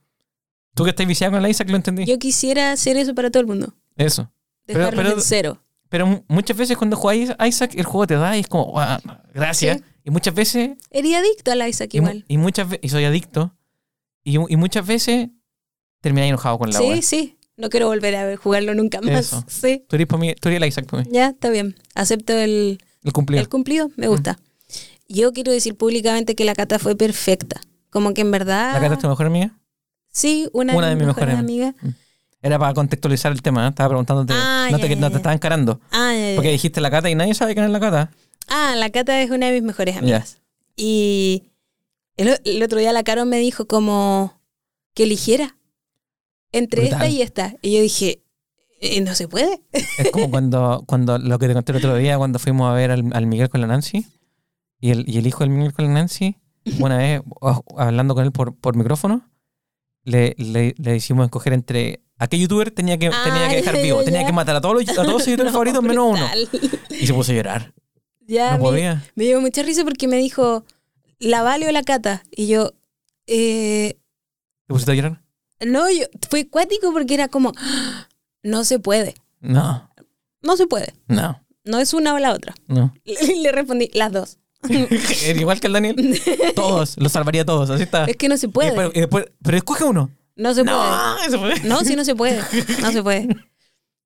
Tú que estás viciado con el Isaac lo entendí. Yo quisiera hacer eso para todo el mundo. Eso. Pero- Dejarlos pero- en cero. Pero mu- muchas veces cuando jugáis Isaac, el juego te da y es como, "Guau, gracias. Sí. Y muchas veces, Sería adicto al Isaac y, igual. y muchas veces, y soy adicto, y, y muchas veces termináis enojado con la Sí, wea. sí. No quiero volver a jugarlo nunca más. Eso. Sí. Tú eres, mí, tú eres el Isaac para mí. Ya, está bien. Acepto el, El cumplido. el cumplido. Me gusta. Yo quiero decir públicamente que la cata fue perfecta. Como que en verdad. ¿La Cata es tu mejor amiga? Sí, una, Una de mis mejores mejores amigas. Era para contextualizar el tema, ¿eh? estaba preguntándote. Ah, no, te, no te estaba encarando. Ah. Porque dijiste la Cata y nadie sabe quién es la Cata. Ah, la Cata es una de mis mejores amigas. Y el, el otro día la Caro me dijo como que eligiera entre Brutal. esta y esta. Y yo dije, "Eh, no se puede. Es como *laughs* cuando, cuando lo que te conté el otro día, cuando fuimos a ver al, al Miguel con la Nancy. Y el, y el hijo del Miguel con la Nancy, *laughs* una vez hablando con él por, por micrófono, le, le, le hicimos escoger entre. ¿A qué youtuber tenía que, tenía que dejar vivo? ya, Tenía que matar a todos los, a todos sus youtubers *laughs* No, favoritos menos uno. Y se puso a llorar. Ya no me- podía. Me dio mucha risa porque me dijo, ¿la Vale o la Cata? Y yo, eh, ¿Te pusiste a llorar? no, yo, fue cuático porque era como, "Ah, no se puede, No, no se puede, no, no es una o la otra. no. *laughs* Le, le respondí, las dos. *laughs* Igual que el Daniel. Todos, los salvaría a todos, así está. Es que no se Y puede, después- y después- pero escoge uno. No se puede. No, eso fue. No, sí, no se puede. No se puede.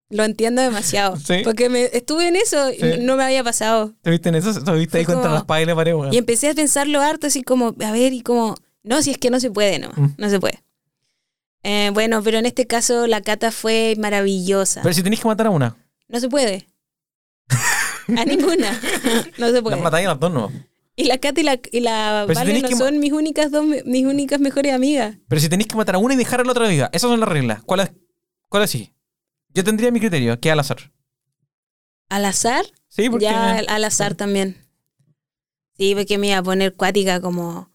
Lo entiendo demasiado. *laughs* Sí. Porque me, estuve en eso y Sí. no me había pasado. ¿Te viste en eso? ¿Te viste ahí Fue contra como- las paredes y la pared, weón? Y empecé a pensarlo harto, así como, a ver, y como, no, si es que no se puede, no, Mm. no se puede. Eh, bueno, pero en este caso la cata fue maravillosa. Pero si tenés que matar a una, no se puede. *laughs* A ninguna. *laughs* No se las puede. matáis a las dos, no. Y la Cata y la, y la si no que son mis únicas dos, mis únicas mejores amigas. Pero si tenéis que matar a una y dejar a la otra viva, esas son las reglas. ¿Cuál es? ¿Cuál es sí? Yo tendría mi criterio, que al azar. ¿Al azar? Sí, porque. Ya al, azar también. Sí, porque me iba a poner cuática como...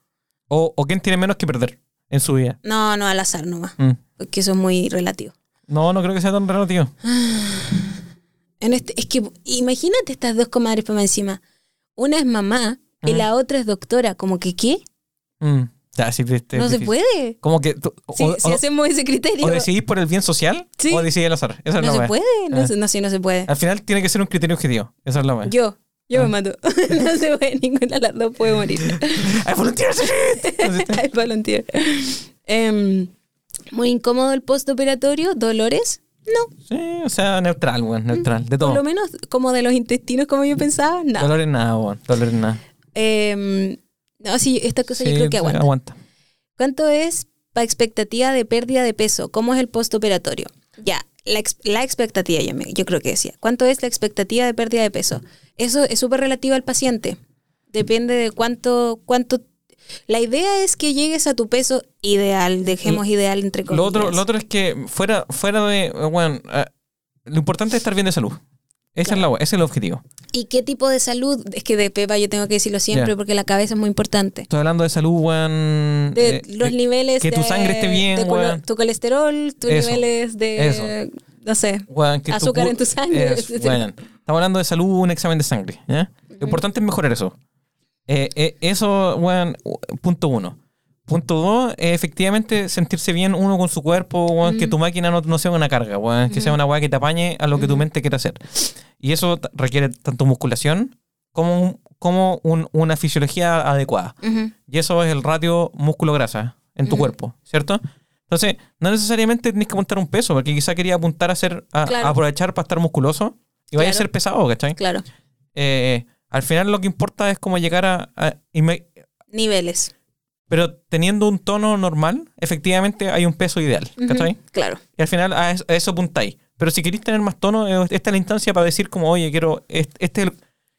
O, o quién tiene menos que perder. en su vida? No, no, al azar nomás. Mm. Porque eso es muy relativo. No, no creo que sea tan relativo. *sighs* En este, es que imagínate estas dos comadres para encima. Una es mamá y la otra es doctora. Como que, ¿qué? Mm. Ya, sí, este, no se puede. Como que tú- Si, o, si o- hacemos ese criterio, o decidís por el bien social Sí. o decidís al azar. Esa es no se puede. No, Ah. no, sí, no se puede. Al final tiene que ser un criterio objetivo. Esa es la. Yo, yo Ah. me mato. *laughs* no se puede, ninguna de las dos puede morir. *laughs* Ay, volunteer. *laughs* Em, muy incómodo el postoperatorio. ¿Dolores? No. Sí, o sea, neutral, weón, neutral. De Por lo todo. menos como de los intestinos, como yo pensaba, no. Dolor en nada, weón. Dolor en nada. Em, no, sí, esta cosa yo creo que aguanta. aguanta. ¿Cuánto es para expectativa de pérdida de peso? ¿Cómo es el postoperatorio? Ya, la, ex- la expectativa, yo, me- yo creo que decía. ¿Cuánto es la expectativa de pérdida de peso? Eso es súper relativo al paciente. Depende de cuánto, cuánto... La idea es que llegues a tu peso ideal, dejemos ideal entre comillas. Lo otro, lo otro es que fuera, fuera de. Bueno, eh, lo importante es estar bien de salud. Esa es la, ese es el objetivo. ¿Y qué tipo de salud? Es que de Pepa yo tengo que decirlo siempre porque la cabeza es muy importante. Estoy hablando de salud, weón. De eh, los niveles que tu sangre esté bien, de tu colesterol, tus Eso, niveles de eso. no sé, weón, que tu azúcar cu- en tu sangre. Eso. Estamos hablando de salud, un examen de sangre. ¿ya? Lo importante es mejorar eso. Eh, eh, eso, u- punto uno. Punto dos, efectivamente sentirse bien uno con su cuerpo, weón, que tu máquina no, no sea una carga, weón, que sea una weá que te apañe a lo que tu mente quiere hacer. Y eso requiere tanto musculación como, un- como un- una fisiología adecuada. Y eso es el ratio músculo-grasa en tu cuerpo, ¿cierto? Entonces, no necesariamente tienes que apuntar un peso, porque quizá quería apuntar a, ser, a, Claro. a aprovechar para estar musculoso y vaya a ser pesado, ¿cachai? Claro, Eh, al final lo que importa es como llegar a... niveles. Pero teniendo un tono normal, efectivamente hay un peso ideal. ¿cachai? Claro. Y al final a eso, a eso apuntáis. Pero si queréis tener más tono, esta es la instancia para decir como, oye, quiero, este, este el-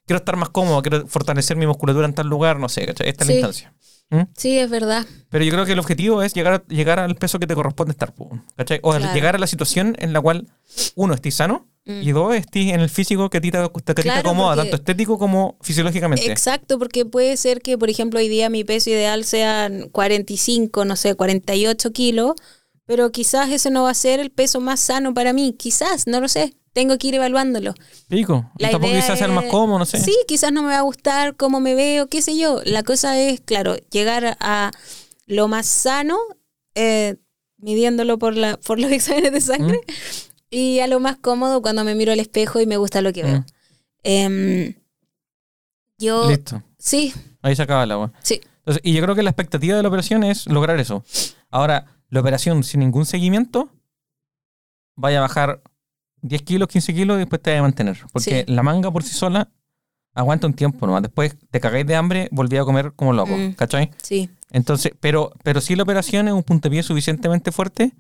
quiero estar más cómodo, quiero fortalecer mi musculatura en tal lugar, no sé, ¿cachai? Esta es Sí. la instancia. ¿Mm? Sí, es verdad. Pero yo creo que el objetivo es llegar, a- llegar al peso que te corresponde estar, ¿cachai? O Claro. llegar a la situación en la cual, uno, estés sano Mm. y dos, estés en el físico que a ti te, que ti te Claro, acomoda, porque- tanto estético como fisiológicamente. Exacto, porque puede ser que, por ejemplo, hoy día mi peso ideal sean 45, no sé, 48 kilos, pero quizás ese no va a ser el peso más sano para mí. Quizás, no lo sé. Tengo que ir evaluándolo. Pico. Y La tampoco quizás sea el más es- cómodo, no sé. Sí, quizás no me va a gustar cómo me veo, qué sé yo. La cosa es, claro, llegar a lo más sano, eh, midiéndolo por, la, por los *laughs* exámenes de sangre, Mm. Y a lo más cómodo cuando me miro al espejo y me gusta lo que veo. Mm. Em, yo, Listo. sí, Ahí se acaba el agua. sí, Entonces, y yo creo que la expectativa de la operación es lograr eso. Ahora, la operación sin ningún seguimiento vaya a bajar 10 kilos, 15 kilos y después te vaya a mantener. Porque Sí. la manga por sí sola aguanta un tiempo nomás. Después te cagáis de hambre, volví a comer como loco. Mm. ¿Cachai? sí. Entonces, pero, pero sí la operación es un puntapié suficientemente fuerte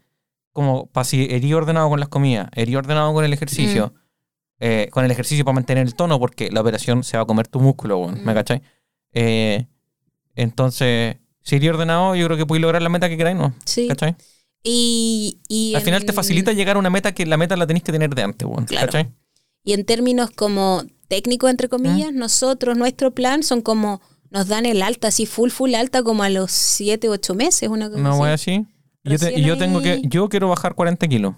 como para si herí ordenado con las comidas, herí ordenado con el ejercicio, eh, con el ejercicio para mantener el tono, porque la operación se va a comer tu músculo, weón, ¿me Mm. cachai? Eh, entonces, si herí ordenado, yo creo que puedes lograr la meta que queráis, ¿no? Sí. ¿Cachai? Y, y Al final te facilita llegar a una meta que la meta la tenéis que tener de antes, weón, Claro. ¿cachai? Y en términos como técnicos, entre Mm. comillas, nosotros, nuestro plan son como, nos dan el alta, así full, full alta, como a los 7, 8 meses, una cosa No así. voy así. Yo, te- yo tengo que, yo quiero bajar 40 kilos.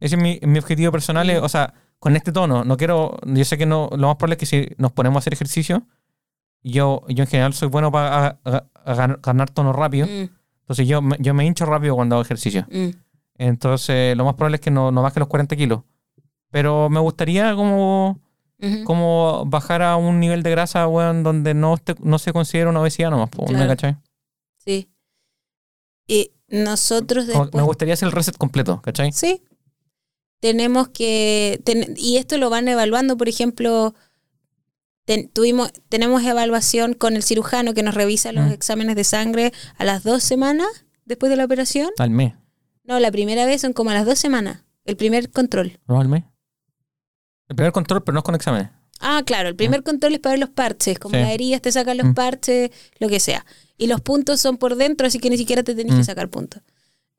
Ese es mi, mi objetivo personal. es, o sea, con este tono, no quiero, yo sé que no, lo más probable es que si nos ponemos a hacer ejercicio, yo, yo en general soy bueno para ganar, ganar tono rápido. Mm, Entonces yo, me- yo me hincho rápido cuando hago ejercicio. mm. Entonces lo más probable es que no, no baje los 40 kilos. Pero me gustaría como, como bajar a un nivel de grasa, weón, donde no, no se considera una obesidad nomás, ¿me Claro. cachai? Sí. Y nosotros después... me gustaría hacer el reset completo, ¿cachai? Sí. Tenemos que. ten- y esto lo van evaluando, por ejemplo. ten- tuvimos, tenemos evaluación con el cirujano que nos revisa los Mm. exámenes de sangre a las dos semanas después de la operación. Al mes. No, la primera vez son como a las dos semanas. El primer control. ¿No al mes? El primer control, pero no es con exámenes. Ah, claro, el primer control es para ver los parches. Como Sí. las heridas te sacan los Mm. parches, lo que sea. Y los puntos son por dentro, así que ni siquiera te tenés Mm. que sacar puntos.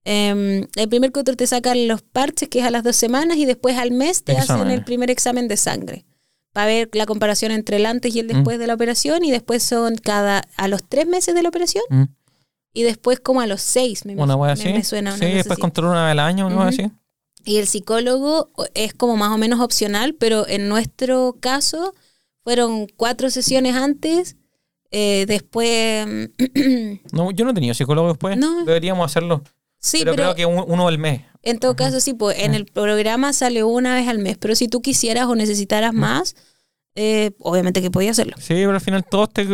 Em, el primer control te sacan los parches, que es a las dos semanas, y después al mes te hacen el primer examen de sangre. Para ver la comparación entre el antes y el Mm. después de la operación, y después son cada a los tres meses de la operación, Mm. y después como a los seis me, Una me- así. me suena una sí, cosa después así. control una vez al año, una Ujú. así. Y el psicólogo es como más o menos opcional, pero en nuestro caso fueron cuatro sesiones antes, eh, después... *clears throat* No, yo no he tenido psicólogo después. No. Deberíamos hacerlo. sí, pero, pero, creo que un- uno al mes. en todo caso sí, pues en el programa sale una vez al mes, pero si tú quisieras o necesitaras más, eh, obviamente que podías hacerlo. Sí, pero al final todos te.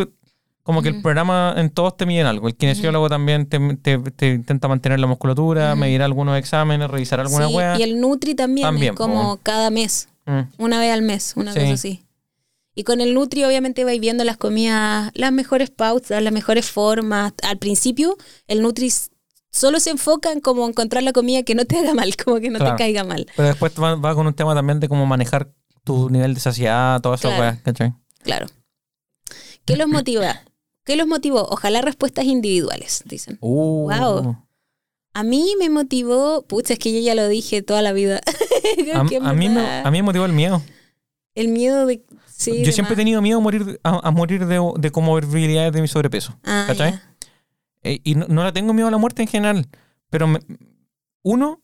Como que el programa en todos te miden algo. El kinesiólogo también te, te- te intenta mantener la musculatura, medir algunos exámenes, revisar alguna Sí, wea. y el Nutri también, También, es como po. cada mes, Mm. una vez al mes, una Sí. cosa así. Y con el Nutri obviamente vais viendo las comidas, las mejores pautas, las mejores formas. Al principio el Nutri solo se enfoca en como encontrar la comida que no te haga mal, *laughs* como que no Claro. te caiga mal. Pero después va, va con un tema también de cómo manejar tu nivel de saciedad, todas esas Claro. ¿cachai? Claro. ¿Qué los motiva? ¿Qué los motivó? Ojalá respuestas individuales, dicen. Uh, Wow. A mí me motivó, pucha, es que yo ya lo dije toda la vida. *laughs* A, mí me, a mí me motivó el miedo. El miedo de... Sí, Yo siempre he tenido miedo a morir, a, a morir de, de comorbilidades de mi sobrepeso. Ah, ¿cachai? Eh, y no, no le tengo miedo a la muerte en general. Pero me- uno,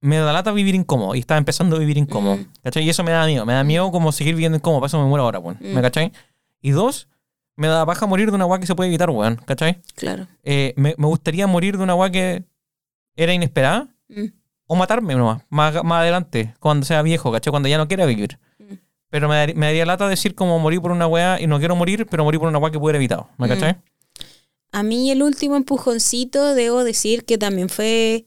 me da lata vivir incómodo. Y estaba empezando a vivir incómodo. Mm. ¿Cachai? Y eso me da miedo. Me da miedo como seguir viviendo incómodo. Para eso me muero ahora, weón. Mm. ¿Me cachai? Y dos, me da paja morir de una weá que se puede evitar, weón. ¿Cachai? Claro. Eh, me, me gustaría morir de una weá que era inesperada. Mm. O matarme nomás, más, más adelante, cuando sea viejo, ¿cachai? Cuando ya no quiera vivir. Mm. Pero me, daría- me daría lata decir como morir por una weá y no quiero morir, pero morir por una weá que pudiera evitado. ¿Me Mm. cachai? A mí el último empujoncito, debo decir que también fue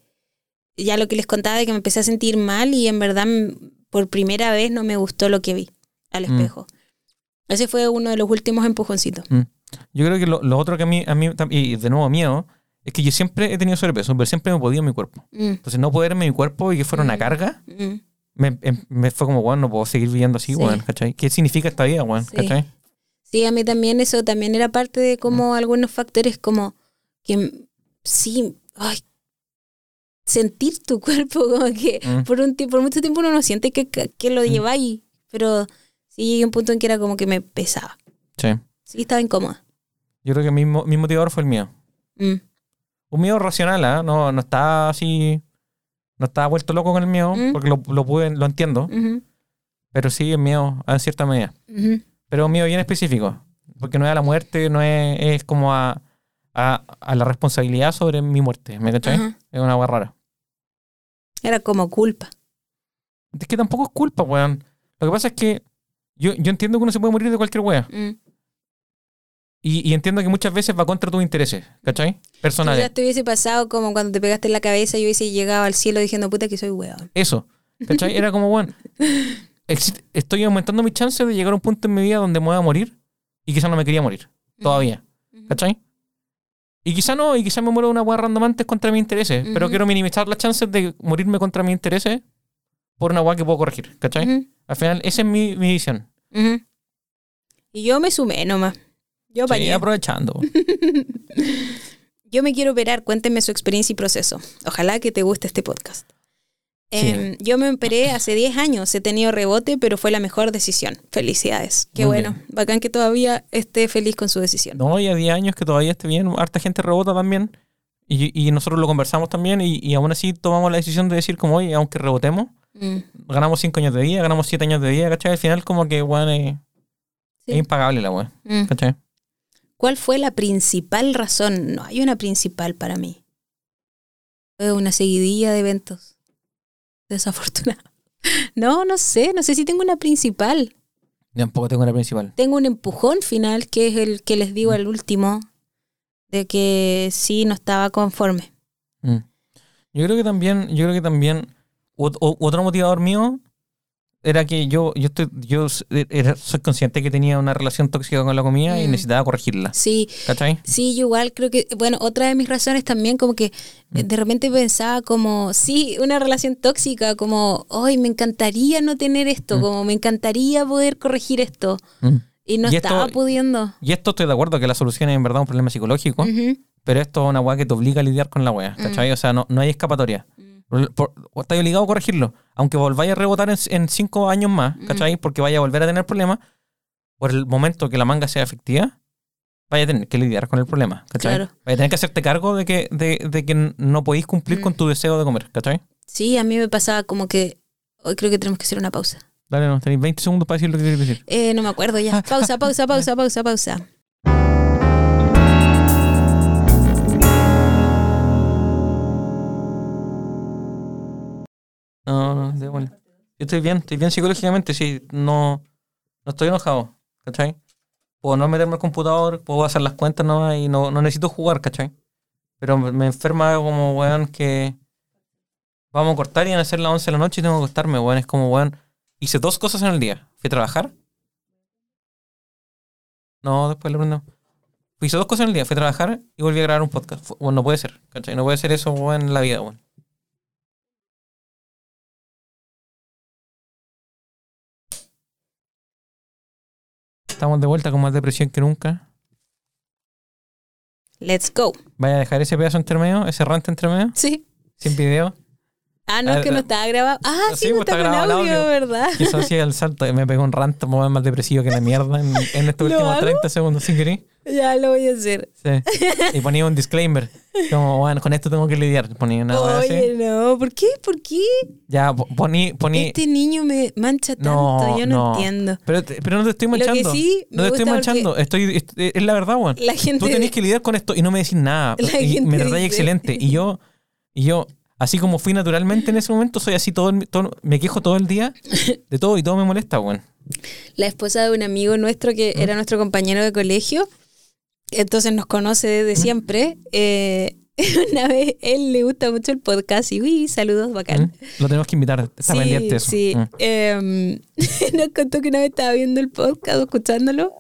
ya lo que les contaba de que me empecé a sentir mal y en verdad por primera vez no me gustó lo que vi al Mm. espejo. Ese fue uno de los últimos empujoncitos. Yo creo que lo, lo otro que a mí, a mí y de nuevo miedo, es que yo siempre he tenido sobrepeso, pero siempre me he podido en mi cuerpo. Mm, Entonces no poder en mi cuerpo y que fuera una Mm. carga, mm. Me, em- me fue como, bueno, no puedo seguir viviendo así, Sí. ¿cachai? ¿Qué significa esta vida, weón? Sí. ¿Cachai? Sí, a mí también eso también era parte de como algunos factores como que mm, sí, ay, sentir tu cuerpo *laughs* como que Mm. por un por mucho tiempo uno no siente que, que, lo Mm. lleváis, pero sí llegué a un punto en que era como que me pesaba. Sí. Sí, estaba incómoda. Yo creo que mi, mi motivador fue el miedo. Mm, Un miedo racional, ¿ah? No, no está así... No estaba vuelto loco con el miedo, Mm. porque lo, lo, pude, lo entiendo, pero sí el miedo en cierta medida. Pero un miedo bien específico, porque no es a la muerte, no es, es como a, a, a la responsabilidad sobre mi muerte, ¿me cachai? Ajá. Es una hueá rara. Era como culpa. Es que tampoco es culpa, weón. Lo que pasa es que yo, yo entiendo que uno se puede morir de cualquier wea. Mm. Y, y entiendo que muchas veces va contra tus intereses, ¿cachai? Si ya Personales. te hubiese pasado como cuando te pegaste en la cabeza y hubiese llegado al cielo diciendo puta que soy weón. Eso. ¿Cachai? Era como, bueno, *laughs* estoy aumentando mis chances de llegar a un punto en mi vida donde me voy a morir y quizás no me quería morir. Todavía. ¿Cachai? Y quizá no, y quizá me muero de una wea random antes contra mis intereses. Pero quiero minimizar las chances de morirme contra mis intereses por una wea que puedo corregir. ¿Cachai? Al final, esa es mi, mi visión. Y yo me sumé nomás. Yo Sí, aprovechando. *laughs* Yo me quiero operar, cuéntenme su experiencia y proceso. Ojalá que te guste este podcast. Em, yo me operé hace 10 años, he tenido rebote, pero fue la mejor decisión. Felicidades. Qué Muy bueno. bien. Bacán que todavía esté feliz con su decisión. No, y a 10 años que todavía esté bien, harta gente rebota también. Y, y nosotros lo conversamos también y, y aún así tomamos la decisión de decir como, oye, aunque rebotemos, Mm, ganamos 5 años de vida, ganamos 7 años de vida, ¿cachai? Al final como que, weón, es, sí. es impagable la weón, Mm. ¿cachai? ¿Cuál fue la principal razón? No hay una principal para mí. Fue una seguidilla de eventos. Desafortunado. *laughs* No, no sé, no sé si tengo una principal. Tampoco tengo la principal. Tengo un empujón final, que es el que les digo Mm. al último, de que sí no estaba conforme. Mm. Yo creo que también, yo creo que también otro motivador mío era que yo, yo estoy, yo era- soy consciente que tenía una relación tóxica con la comida y Mm. necesitaba corregirla. Sí, ¿Cachai? sí, yo igual creo que, bueno, otra de mis razones también como que Mm. eh, de repente pensaba como, sí, una relación tóxica, como, hoy me encantaría no tener esto, Mm. como me encantaría poder corregir esto. Mm. Y no Y esto- estaba pudiendo. Y esto estoy de acuerdo que la solución es en verdad un problema psicológico. Pero esto es una weá que te obliga a lidiar con la weá, ¿cachai? O sea, no, no hay escapatoria. Estás obligado a corregirlo. Aunque volváis a rebotar en, en cinco años más, ¿cachai? Porque vaya a volver a tener problemas. Por el momento que la manga sea efectiva, vaya a tener que lidiar con el problema, ¿cachai? Claro. Vaya a tener que hacerte cargo de que, de, de que no podéis cumplir Mm. con tu deseo de comer, ¿cachai? Sí, a mí me pasaba como que hoy creo que tenemos que hacer una pausa. Dale, no, tenéis 20 segundos para decir lo que queréis decir. Eh, no me acuerdo ya. *laughs* Pausa, pausa, pausa, pausa, pausa. No, no, da igual. Yo estoy bien, estoy bien psicológicamente, sí, no, no estoy enojado, ¿cachai? Puedo no meterme al computador, puedo hacer las cuentas nomás y no, no necesito jugar, ¿cachai? Pero me, enferma como, weón, que vamos a cortar y van a ser las 11 de la noche y tengo que acostarme, weón. Es como, weón, hice dos cosas en el día. Fui a trabajar. No, después lo prendo. Hice dos cosas en el día. Fui a trabajar y volví a grabar un podcast. Bueno, no puede ser, ¿cachai? No puede ser eso, weón, en la vida, weón. Estamos de vuelta con más depresión que nunca. Let's go. Vaya a dejar ese pedazo entre medio, ese rant entre medio, Sí. sin video. Ah, no, Ah, es que no ah. estaba grabado. Ah, sí, Sí, no pues, está grabado audio, el audio. ¿verdad? Y eso hacía el salto me pegó un rant más más depresivo que la mierda en, en estos *laughs* ¿Lo últimos hago? 30 segundos, sin querer. Ya lo voy a hacer. Sí. Y ponía un disclaimer. Como, bueno, con esto tengo que lidiar. Ponía una wea así. Oye, no, ¿por qué? ¿Por qué? Ya, po- poní, poní. Este niño me mancha tanto, No, yo no, no. entiendo. Pero, te- pero no te estoy Lo que manchando. sí me no te estoy gusta porque- manchando. Estoy, est- es la verdad, weón. La gente Tú tenés que lidiar con esto y no me decís nada. *laughs* La y gente me tratáis excelente. Y yo, y yo, así como fui naturalmente en ese momento, soy así todo, el- todo- me quejo todo el día de todo y todo me molesta, weón. la esposa de un amigo nuestro que era nuestro compañero de colegio, entonces nos conoce desde siempre. eh, *laughs* una vez él le gusta mucho el podcast y uy, saludos, bacán. ¿Mm? Lo tenemos que invitar. Está Sí, pendiente eso. sí. Mm. Em, *laughs* nos contó que una vez estaba viendo el podcast, escuchándolo,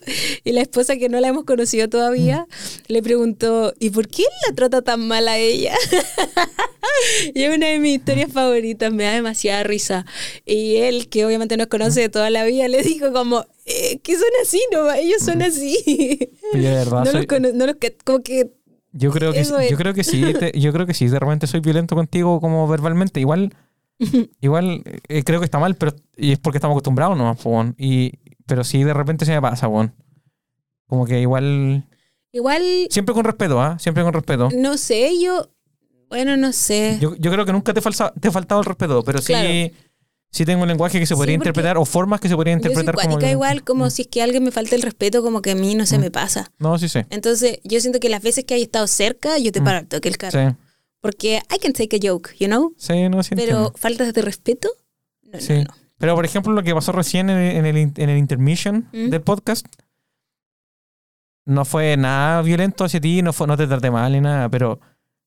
y la esposa que no la hemos conocido todavía Mm. le preguntó, ¿y por qué la trata tan mal a ella? *laughs* y es una de mis historias favoritas, me da demasiada risa. Y él, que obviamente nos conoce de toda la vida, le dijo como, eh, que son así, no, ellos son así. Pero yo de verdad no soy- los no los que, como que, Yo creo que Eso sí- es. yo creo que sí, *laughs* te- yo creo que sí, de repente soy violento contigo como verbalmente, igual igual eh, creo que está mal, pero y es porque estamos acostumbrados nomás, po, weón. y pero sí de repente se me pasa, weón. Como que igual igual, siempre con respeto, ¿ah? Siempre con respeto. no sé, yo, bueno, no sé. Yo, yo creo que nunca te, falsa- te ha faltado el respeto, pero sí Claro. Sí tengo un lenguaje que se Sí, podría porque interpretar o formas que se podrían Yo soy interpretar como igual, como si es que alguien me falta el respeto, como que a mí no se Mm. me pasa. No, sí sé. Entonces, yo siento que las veces que hay estado cerca, yo te Mm. paro toque el carro. Sí. Porque I can take a joke, you know? Sí, no, sí Pero entiendo. faltas de respeto, no, Sí. no, no. Pero, por ejemplo, lo que pasó recién en el, en el intermission ¿Mm? del podcast no fue nada violento hacia ti, no, fue, no te traté mal ni nada, pero,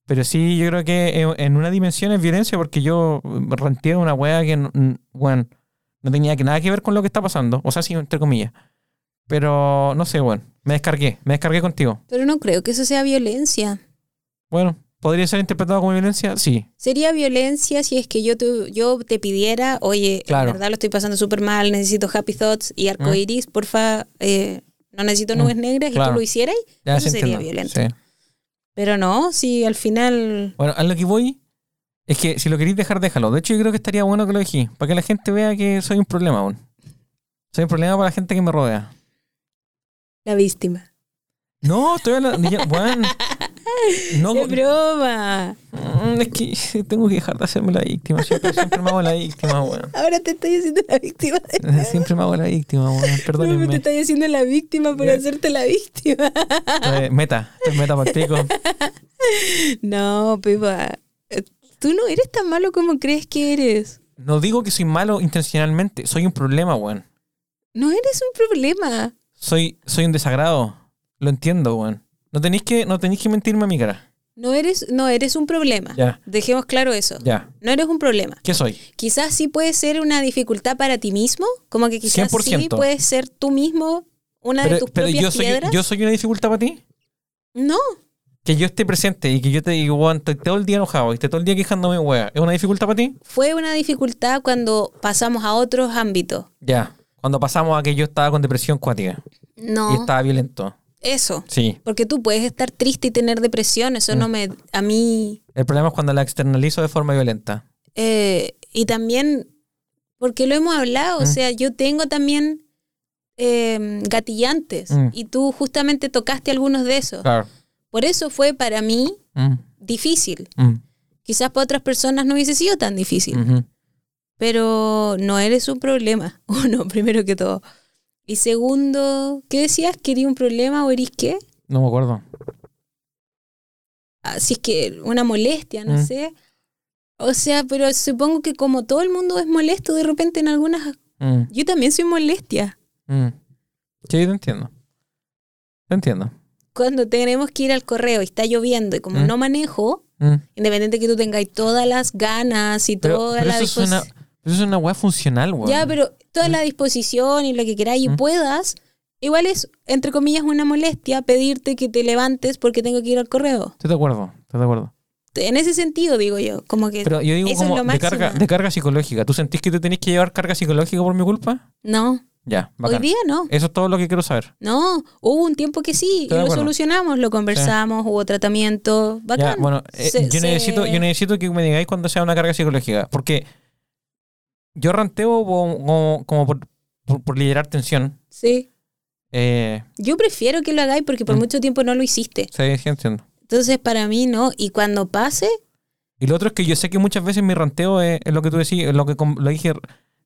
pero sí yo creo que en, en una dimensión es violencia porque yo ranteé una wea que, mm, bueno, no tenía que nada que ver con lo que está pasando, o sea, sí, entre comillas. Pero, no sé, bueno, me descargué, me descargué contigo. Pero no creo que eso sea violencia. Bueno, ¿podría ser interpretado como violencia? Sí. Sería violencia si es que yo te, yo te pidiera, oye, Claro. en verdad lo estoy pasando súper mal, necesito happy thoughts y arcoiris, porfa, eh, no necesito Mm, nubes negras y tú lo hicieras. Ya Eso se sería entiendo. violento. Sí. Pero no, si al final... Bueno, a lo que voy es que si lo queréis dejar, déjalo. De hecho, yo creo que estaría bueno que lo dejé, para que la gente vea que soy un problema aún. Soy un problema para la gente que me rodea. La víctima. No, estoy hablando. bueno, *laughs* *laughs* no, ¡Qué broma! Mm, es que *laughs* tengo que dejar de hacerme la víctima. Siempre, siempre me hago la víctima, weón. *laughs* Ahora te estoy haciendo la víctima. de nuevo. Siempre me hago la víctima, weón. No, pero te Perdónenme. estoy haciendo la víctima por Ya. hacerte la víctima. Eh, meta, estoy meta pico. No, Pepa. eh, Tú no eres tan malo como crees que eres. No digo que soy malo intencionalmente, soy un problema, weón. No eres un problema. Soy, soy un desagrado. Lo entiendo, weón. No tenéis que, no tenéis que mentirme a mi cara. No eres, no eres un problema. Ya. Dejemos claro eso. Ya. No eres un problema. ¿Qué soy? Quizás sí puede ser una dificultad para ti mismo, como que quizás sí 100%. puedes ser tú mismo una de tus pero propias yo, soy, piedras. yo soy una dificultad para ti. No, Que yo esté presente y que yo te digo, weón, estoy todo el día enojado y esté todo el día quejándome, weón. ¿Es una dificultad para ti? fue una dificultad cuando pasamos a otros ámbitos. Ya. Cuando pasamos a que yo estaba con depresión cuática No, y estaba violento. Eso. Sí. Porque tú puedes estar triste y tener depresión, eso Mm. no me... A mí... El problema es cuando la externalizo de forma violenta. eh, y también, porque lo hemos hablado, o Mm. sea, yo tengo también eh, gatillantes Mm. y tú justamente tocaste algunos de esos. Claro. Por eso fue para mí Mm, difícil. mm, Quizás para otras personas no hubiese sido tan difícil, pero no eres un problema. *laughs* Uno, primero que todo. Y segundo, ¿qué decías? ¿Quería un problema o eres qué? No me acuerdo. Así es que una molestia, no Mm. sé. O sea, pero supongo que como todo el mundo es molesto de repente en algunas... Mm, Yo también soy molestia. mm. Sí, te entiendo. Te entiendo. Cuando tenemos que ir al correo y está lloviendo y como no manejo, independiente que tú tengáis todas las ganas y Pero, toda pero la eso. Eso es una weá funcional, weón. Ya, pero toda la disposición y lo que queráis y Mm. puedas, igual es, entre comillas, una molestia pedirte que te levantes porque tengo que ir al correo. Estoy de acuerdo, estoy de acuerdo. En ese sentido, digo yo, como que... Pero yo digo eso es como lo de carga, de carga psicológica. ¿Tú sentís que te tenés que llevar carga psicológica por mi culpa? no, Ya, hoy bacán. día no. Eso es todo lo que quiero saber. No, hubo un tiempo que sí, y Estoy lo solucionamos, lo conversamos, hubo tratamiento, Ya, bacán. bueno, eh, Se- yo, necesito, se- yo necesito que me digáis cuando sea una carga psicológica. Porque yo ranteo como, por, por, por liderar tensión. Sí. Eh, Yo prefiero que lo hagáis porque por Mm. mucho tiempo no lo hiciste. sí, sí, entiendo. Entonces, para mí, no. Y cuando pase, Y lo otro es que yo sé que muchas veces mi ranteo es, es lo que tú decís, es lo que lo dije,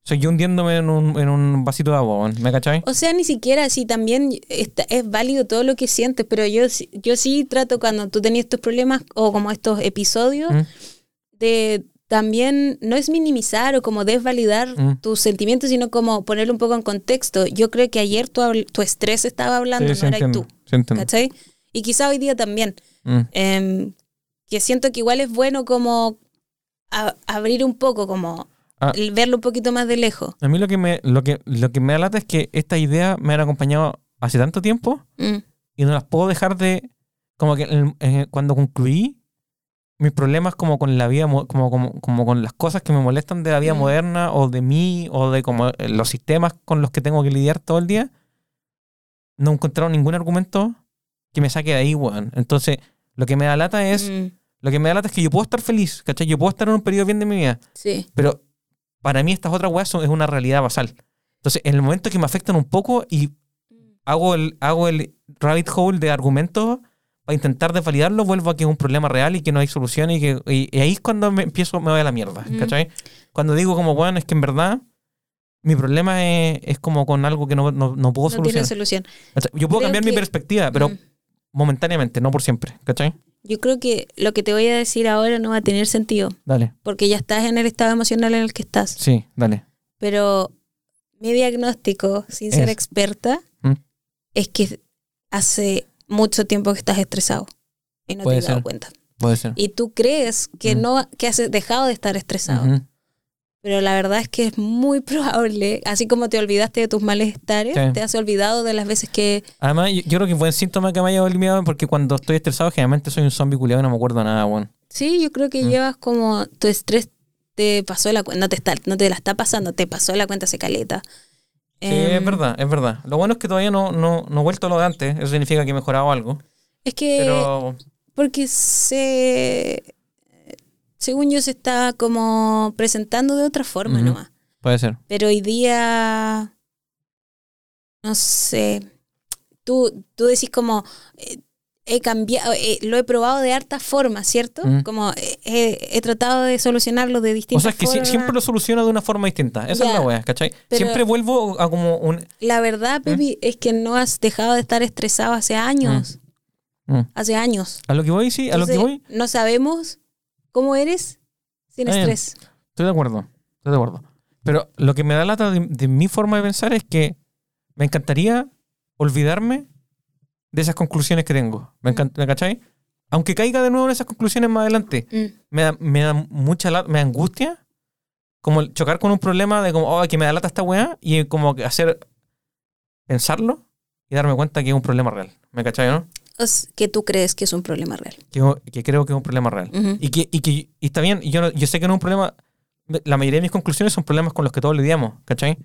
soy yo hundiéndome en un, en un vasito de agua. ¿me cachai? o sea, ni siquiera si también está- es válido todo lo que sientes, pero yo, yo sí trato cuando tú tenías estos problemas o como estos episodios Mm. de también, no es minimizar o como desvalidar Mm. tus sentimientos, sino como ponerlo un poco en contexto. Yo creo que ayer tu, tu estrés estaba hablando, Sí, no eras tú. ¿Cachai? Y quizá hoy día también. Mm. Em, que siento que igual es bueno como a- abrir un poco, como Ah. verlo un poquito más de lejos. A mí lo que me, lo que, lo que me da lata es que esta idea me han acompañado hace tanto tiempo Mm, y no las puedo dejar de. Como que cuando concluí mis problemas como con la vida, mo- como, como, como con las cosas que me molestan de la vida Mm. moderna o de mí o de como eh, los sistemas con los que tengo que lidiar todo el día, no he encontrado ningún argumento que me saque de ahí, weón. Entonces, lo que me da lata es, mm, lo que me da lata es que yo puedo estar feliz, ¿cachai? Yo puedo estar en un periodo bien de mi vida, sí. pero para mí estas otras weas son, es una realidad basal. Entonces, en el momento que me afectan un poco y hago el, hago el rabbit hole de argumentos para intentar desvalidarlo, vuelvo a que es un problema real y que no hay solución y que y, y ahí es cuando me empiezo, me voy a la mierda, Mm. ¿cachai? Cuando digo como, bueno, es que en verdad mi problema es, es como con algo que no, no, no puedo No tiene solucionar. Yo puedo Creo cambiar mi perspectiva, pero Mm. momentáneamente, no por siempre, ¿cachai? Yo creo que lo que te voy a decir ahora no va a tener sentido, Dale. porque ya estás en el estado emocional en el que estás. Sí, dale. Pero mi diagnóstico, sin ser experta, Mm. es que hace mucho tiempo que estás estresado y no Puede te has dado cuenta. Puede ser. Y tú crees que no que has dejado de estar estresado. Pero la verdad es que es muy *laughs* probable, así como te olvidaste de tus malestares, Sí. te has olvidado de las veces que... Además, yo, yo creo que es buen síntoma que me haya olvidado porque cuando estoy estresado generalmente soy un zombie culiado y no me acuerdo nada, weón. Sí, yo creo que Mm. llevas como tu estrés te pasó la cuenta, no te, está, no te la está pasando, te pasó la cuenta, se caleta. Sí, Em, es verdad, es verdad. Lo bueno es que todavía no, no, no he vuelto a lo de antes. Eso significa que he mejorado algo. Es que, Pero porque se... Según yo se está como presentando de otra forma Ujú. nomás. puede ser. Pero hoy día, no sé, tú, tú decís como, eh, he cambiado, eh, lo he probado de hartas formas, ¿cierto? Mm. Como eh, he, tratado de solucionarlo de O distintas sea, es que si- formas. siempre lo soluciono de una forma distinta. Esa es Ya. la wea, ¿cachai? Pero- Siempre vuelvo a como un... La verdad, Pepi, es que no has dejado de estar estresado hace años. Mm. Hace años. A lo que voy, sí, a lo que voy. No sabemos cómo eres sin estrés. Estoy de acuerdo, estoy de acuerdo. Pero lo que me da lata de, de mi forma de pensar es que me encantaría olvidarme de esas conclusiones que tengo. ¿Me, encant- ¿me cachai? Aunque caiga de nuevo en esas conclusiones más adelante, Mm. me da, me da mucha me da angustia como chocar con un problema de como, oh, que me da lata esta weá y como que hacer, pensarlo y darme cuenta que es un problema real. ¿Me cachai, no? O s- que tú crees que es un problema real. Que, que creo que es un problema real. Ujú. Y que, y que y está bien, yo, no- yo sé que no es un problema. La mayoría de mis conclusiones son problemas con los que todos lidiamos, ¿cachai?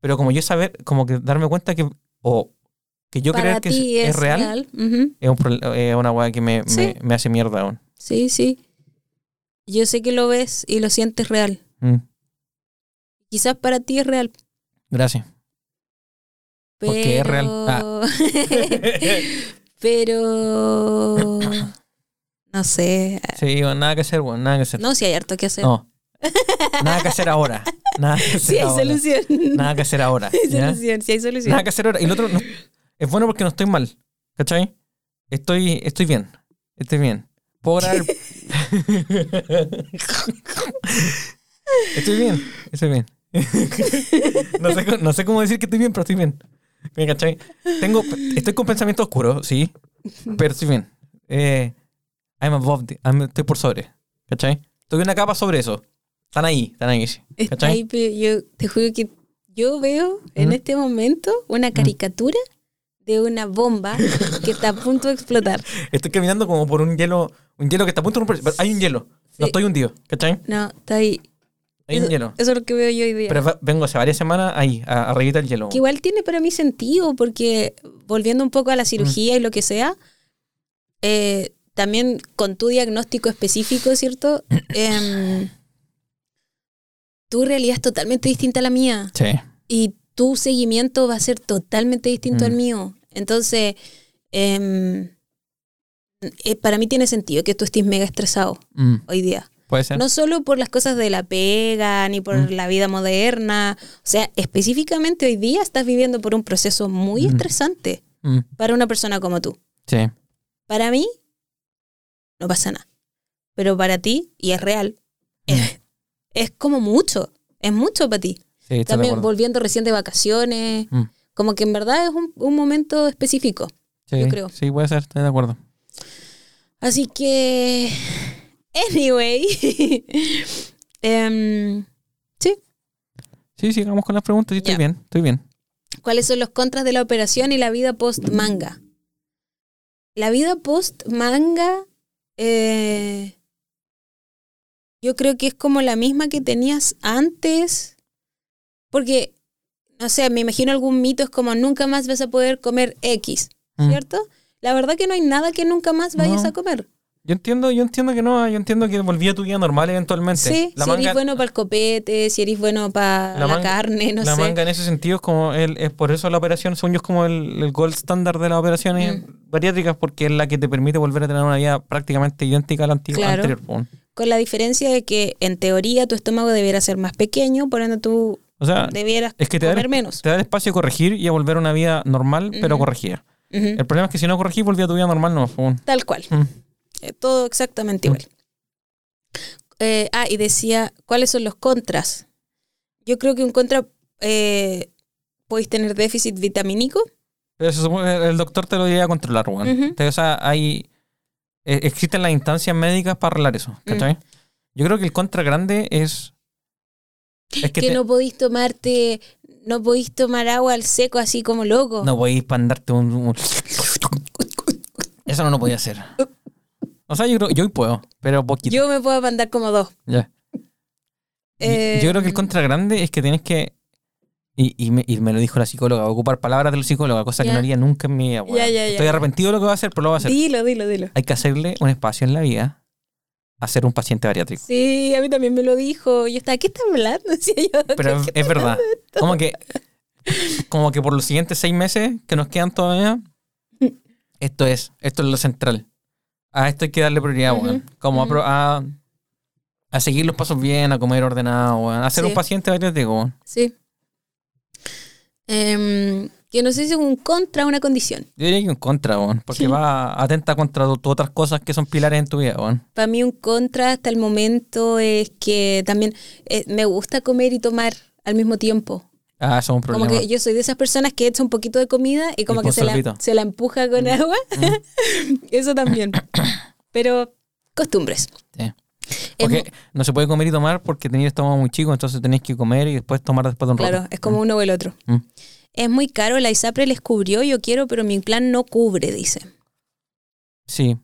Pero como yo saber, como que darme cuenta que. O que yo creer que es, real, es, un es una weá que me, Sí. me, me hace mierda aún. Sí, sí. Yo sé que lo ves y lo sientes real. Mm, Quizás para ti es real. Gracias. Porque es real. Pero- Ah. *laughs* Pero. No sé. Sí, nada que hacer, bueno, nada que hacer. No, si hay harto que hacer. No. Nada que hacer ahora. Nada que *laughs* hacer Si hay ahora. solución. Nada que hacer ahora. *laughs* Hay ¿ya? solución, si hay solución. Nada que hacer ahora. Y el otro no- es bueno porque no estoy mal. ¿Cachai? Estoy, estoy bien. Estoy bien. Puedo grabar. *laughs* estoy bien. Estoy bien. *laughs* no, sé, no sé cómo decir que estoy bien, pero estoy bien. ¿Me cachai? Tengo, estoy con pensamiento oscuro, sí. Pero estoy bien. Eh, I'm above the- I'm- estoy por sobre. ¿Cachai? Estoy una capa sobre eso. Están ahí, están ahí. sí. Está ¿Cachai? ahí, pero yo te juro que yo veo en este momento una caricatura de una bomba que está a punto de explotar. *laughs* Estoy caminando como por un hielo, un hielo que está a punto de romper. Hay un hielo. No estoy hundido, ¿cachai? No, está ahí. Hay un hielo. eso es lo que veo yo hoy día. Pero vengo hace varias semanas ahí, a, arribita del hielo. que igual tiene para mí sentido, porque volviendo un poco a la cirugía y lo que sea, eh, también con tu diagnóstico específico, ¿cierto? *coughs* Em, tu realidad es totalmente distinta a la mía Sí. y tu seguimiento va a ser totalmente distinto al Mm. mío. Entonces, em, eh, para mí tiene sentido que tú estés mega estresado Mm, hoy día. Puede ser. No solo por las cosas de la pega, ni por Mm. la vida moderna. O sea, específicamente hoy día estás viviendo por un proceso muy Mm. estresante para una persona como tú. sí. Para mí, no pasa nada. Pero para ti, y es real, es, es como mucho. Es mucho para ti. Sí, También volviendo recién de vacaciones. Como que en verdad es un, un momento específico. sí, yo creo. Sí, puede ser, estoy de acuerdo. Así que, anyway, *laughs* em, sí, Sí, sigamos con las preguntas. Sí, estoy bien, estoy bien. ¿Cuáles son los contras de la operación y la vida post manga? La vida post manga, eh, yo creo que es como la misma que tenías antes, porque, no sé, me imagino algún mito es como nunca más vas a poder comer X, Mm. ¿cierto? La verdad que no hay nada que nunca más vayas No. a comer. Yo entiendo, yo entiendo que no, yo entiendo que volvía a tu vida normal eventualmente. Sí, la si manga, eres bueno para el copete, si eres bueno para La la, carne, no la sé. manga en ese sentido es como el, es por eso la operación, según yo, es como el, el gold standard de las operaciones Mm. bariátricas, porque es la que te permite volver a tener una vida prácticamente idéntica a la antigua Claro. anterior. Con la diferencia de que en teoría tu estómago debiera ser más pequeño, por ende tú O sea, debieras es que te da, comer el, menos. te da el espacio a corregir y a volver a una vida normal, pero corregida. El problema es que si no corregís, volví a tu vida normal, no. po. Tal cual. Mm. Eh, todo exactamente igual. Eh, ah, y decía, ¿cuáles son los contras? Yo creo que un contra, eh, podéis tener déficit vitamínico. Pero se supone- el doctor te lo debería controlar, weón. Ujú. Entonces, o sea, hay. existen las instancias médicas para arreglar eso, Mm. ¿cachai? Yo creo que el contra grande es. Es que, Que, te- no podéis tomarte, no podéis tomar agua al seco así como loco. no podéis mandarte un, un- Eso no lo podía hacer. O sea, yo creo yo hoy puedo, pero poquito. Yo me puedo mandar como dos. Ya. Eh, yo creo que el contra grande es que tienes que. Y, y me, y me lo dijo la psicóloga, ocupar palabras del psicóloga, cosa que no haría nunca en mi vida. Ya, ya, Estoy arrepentido de lo que voy a hacer, pero lo voy a hacer. Dilo, dilo, dilo. Hay que hacerle un espacio en la vida a ser un paciente bariátrico. Sí, a mí también me lo dijo. Yo estaba, ¿qué está hablando? *laughs* Decía yo. Pero es, es verdad. Como que, como que por los siguientes seis meses que nos quedan todavía, *laughs* esto es, esto es lo central. A esto hay que darle prioridad, weón. Como a ujú. pro- a, a seguir los pasos bien, a comer ordenado, weón. A ser Sí. un paciente bariátrico, weón. Sí. Em, que no sé si es un contra o una condición. Yo diría que un contra, weón. Porque Sí. va atenta contra tu otras cosas que son pilares en tu vida, weón. Para mí un contra hasta el momento es que también eh, me gusta comer y tomar al mismo tiempo. Ah, eso es un Como problema. que yo soy de esas personas que echa un poquito de comida y como Y que se la, se la empuja con agua. *laughs* Eso también. Pero costumbres. Sí. Es Porque no se puede comer y tomar porque tenías estómago muy chico, entonces tenés que comer y después tomar después de un rato. Claro, es como uno o el otro. Mm. Es muy caro, la ISAPRE les cubrió, yo quiero, pero mi plan no cubre, dice. Sí.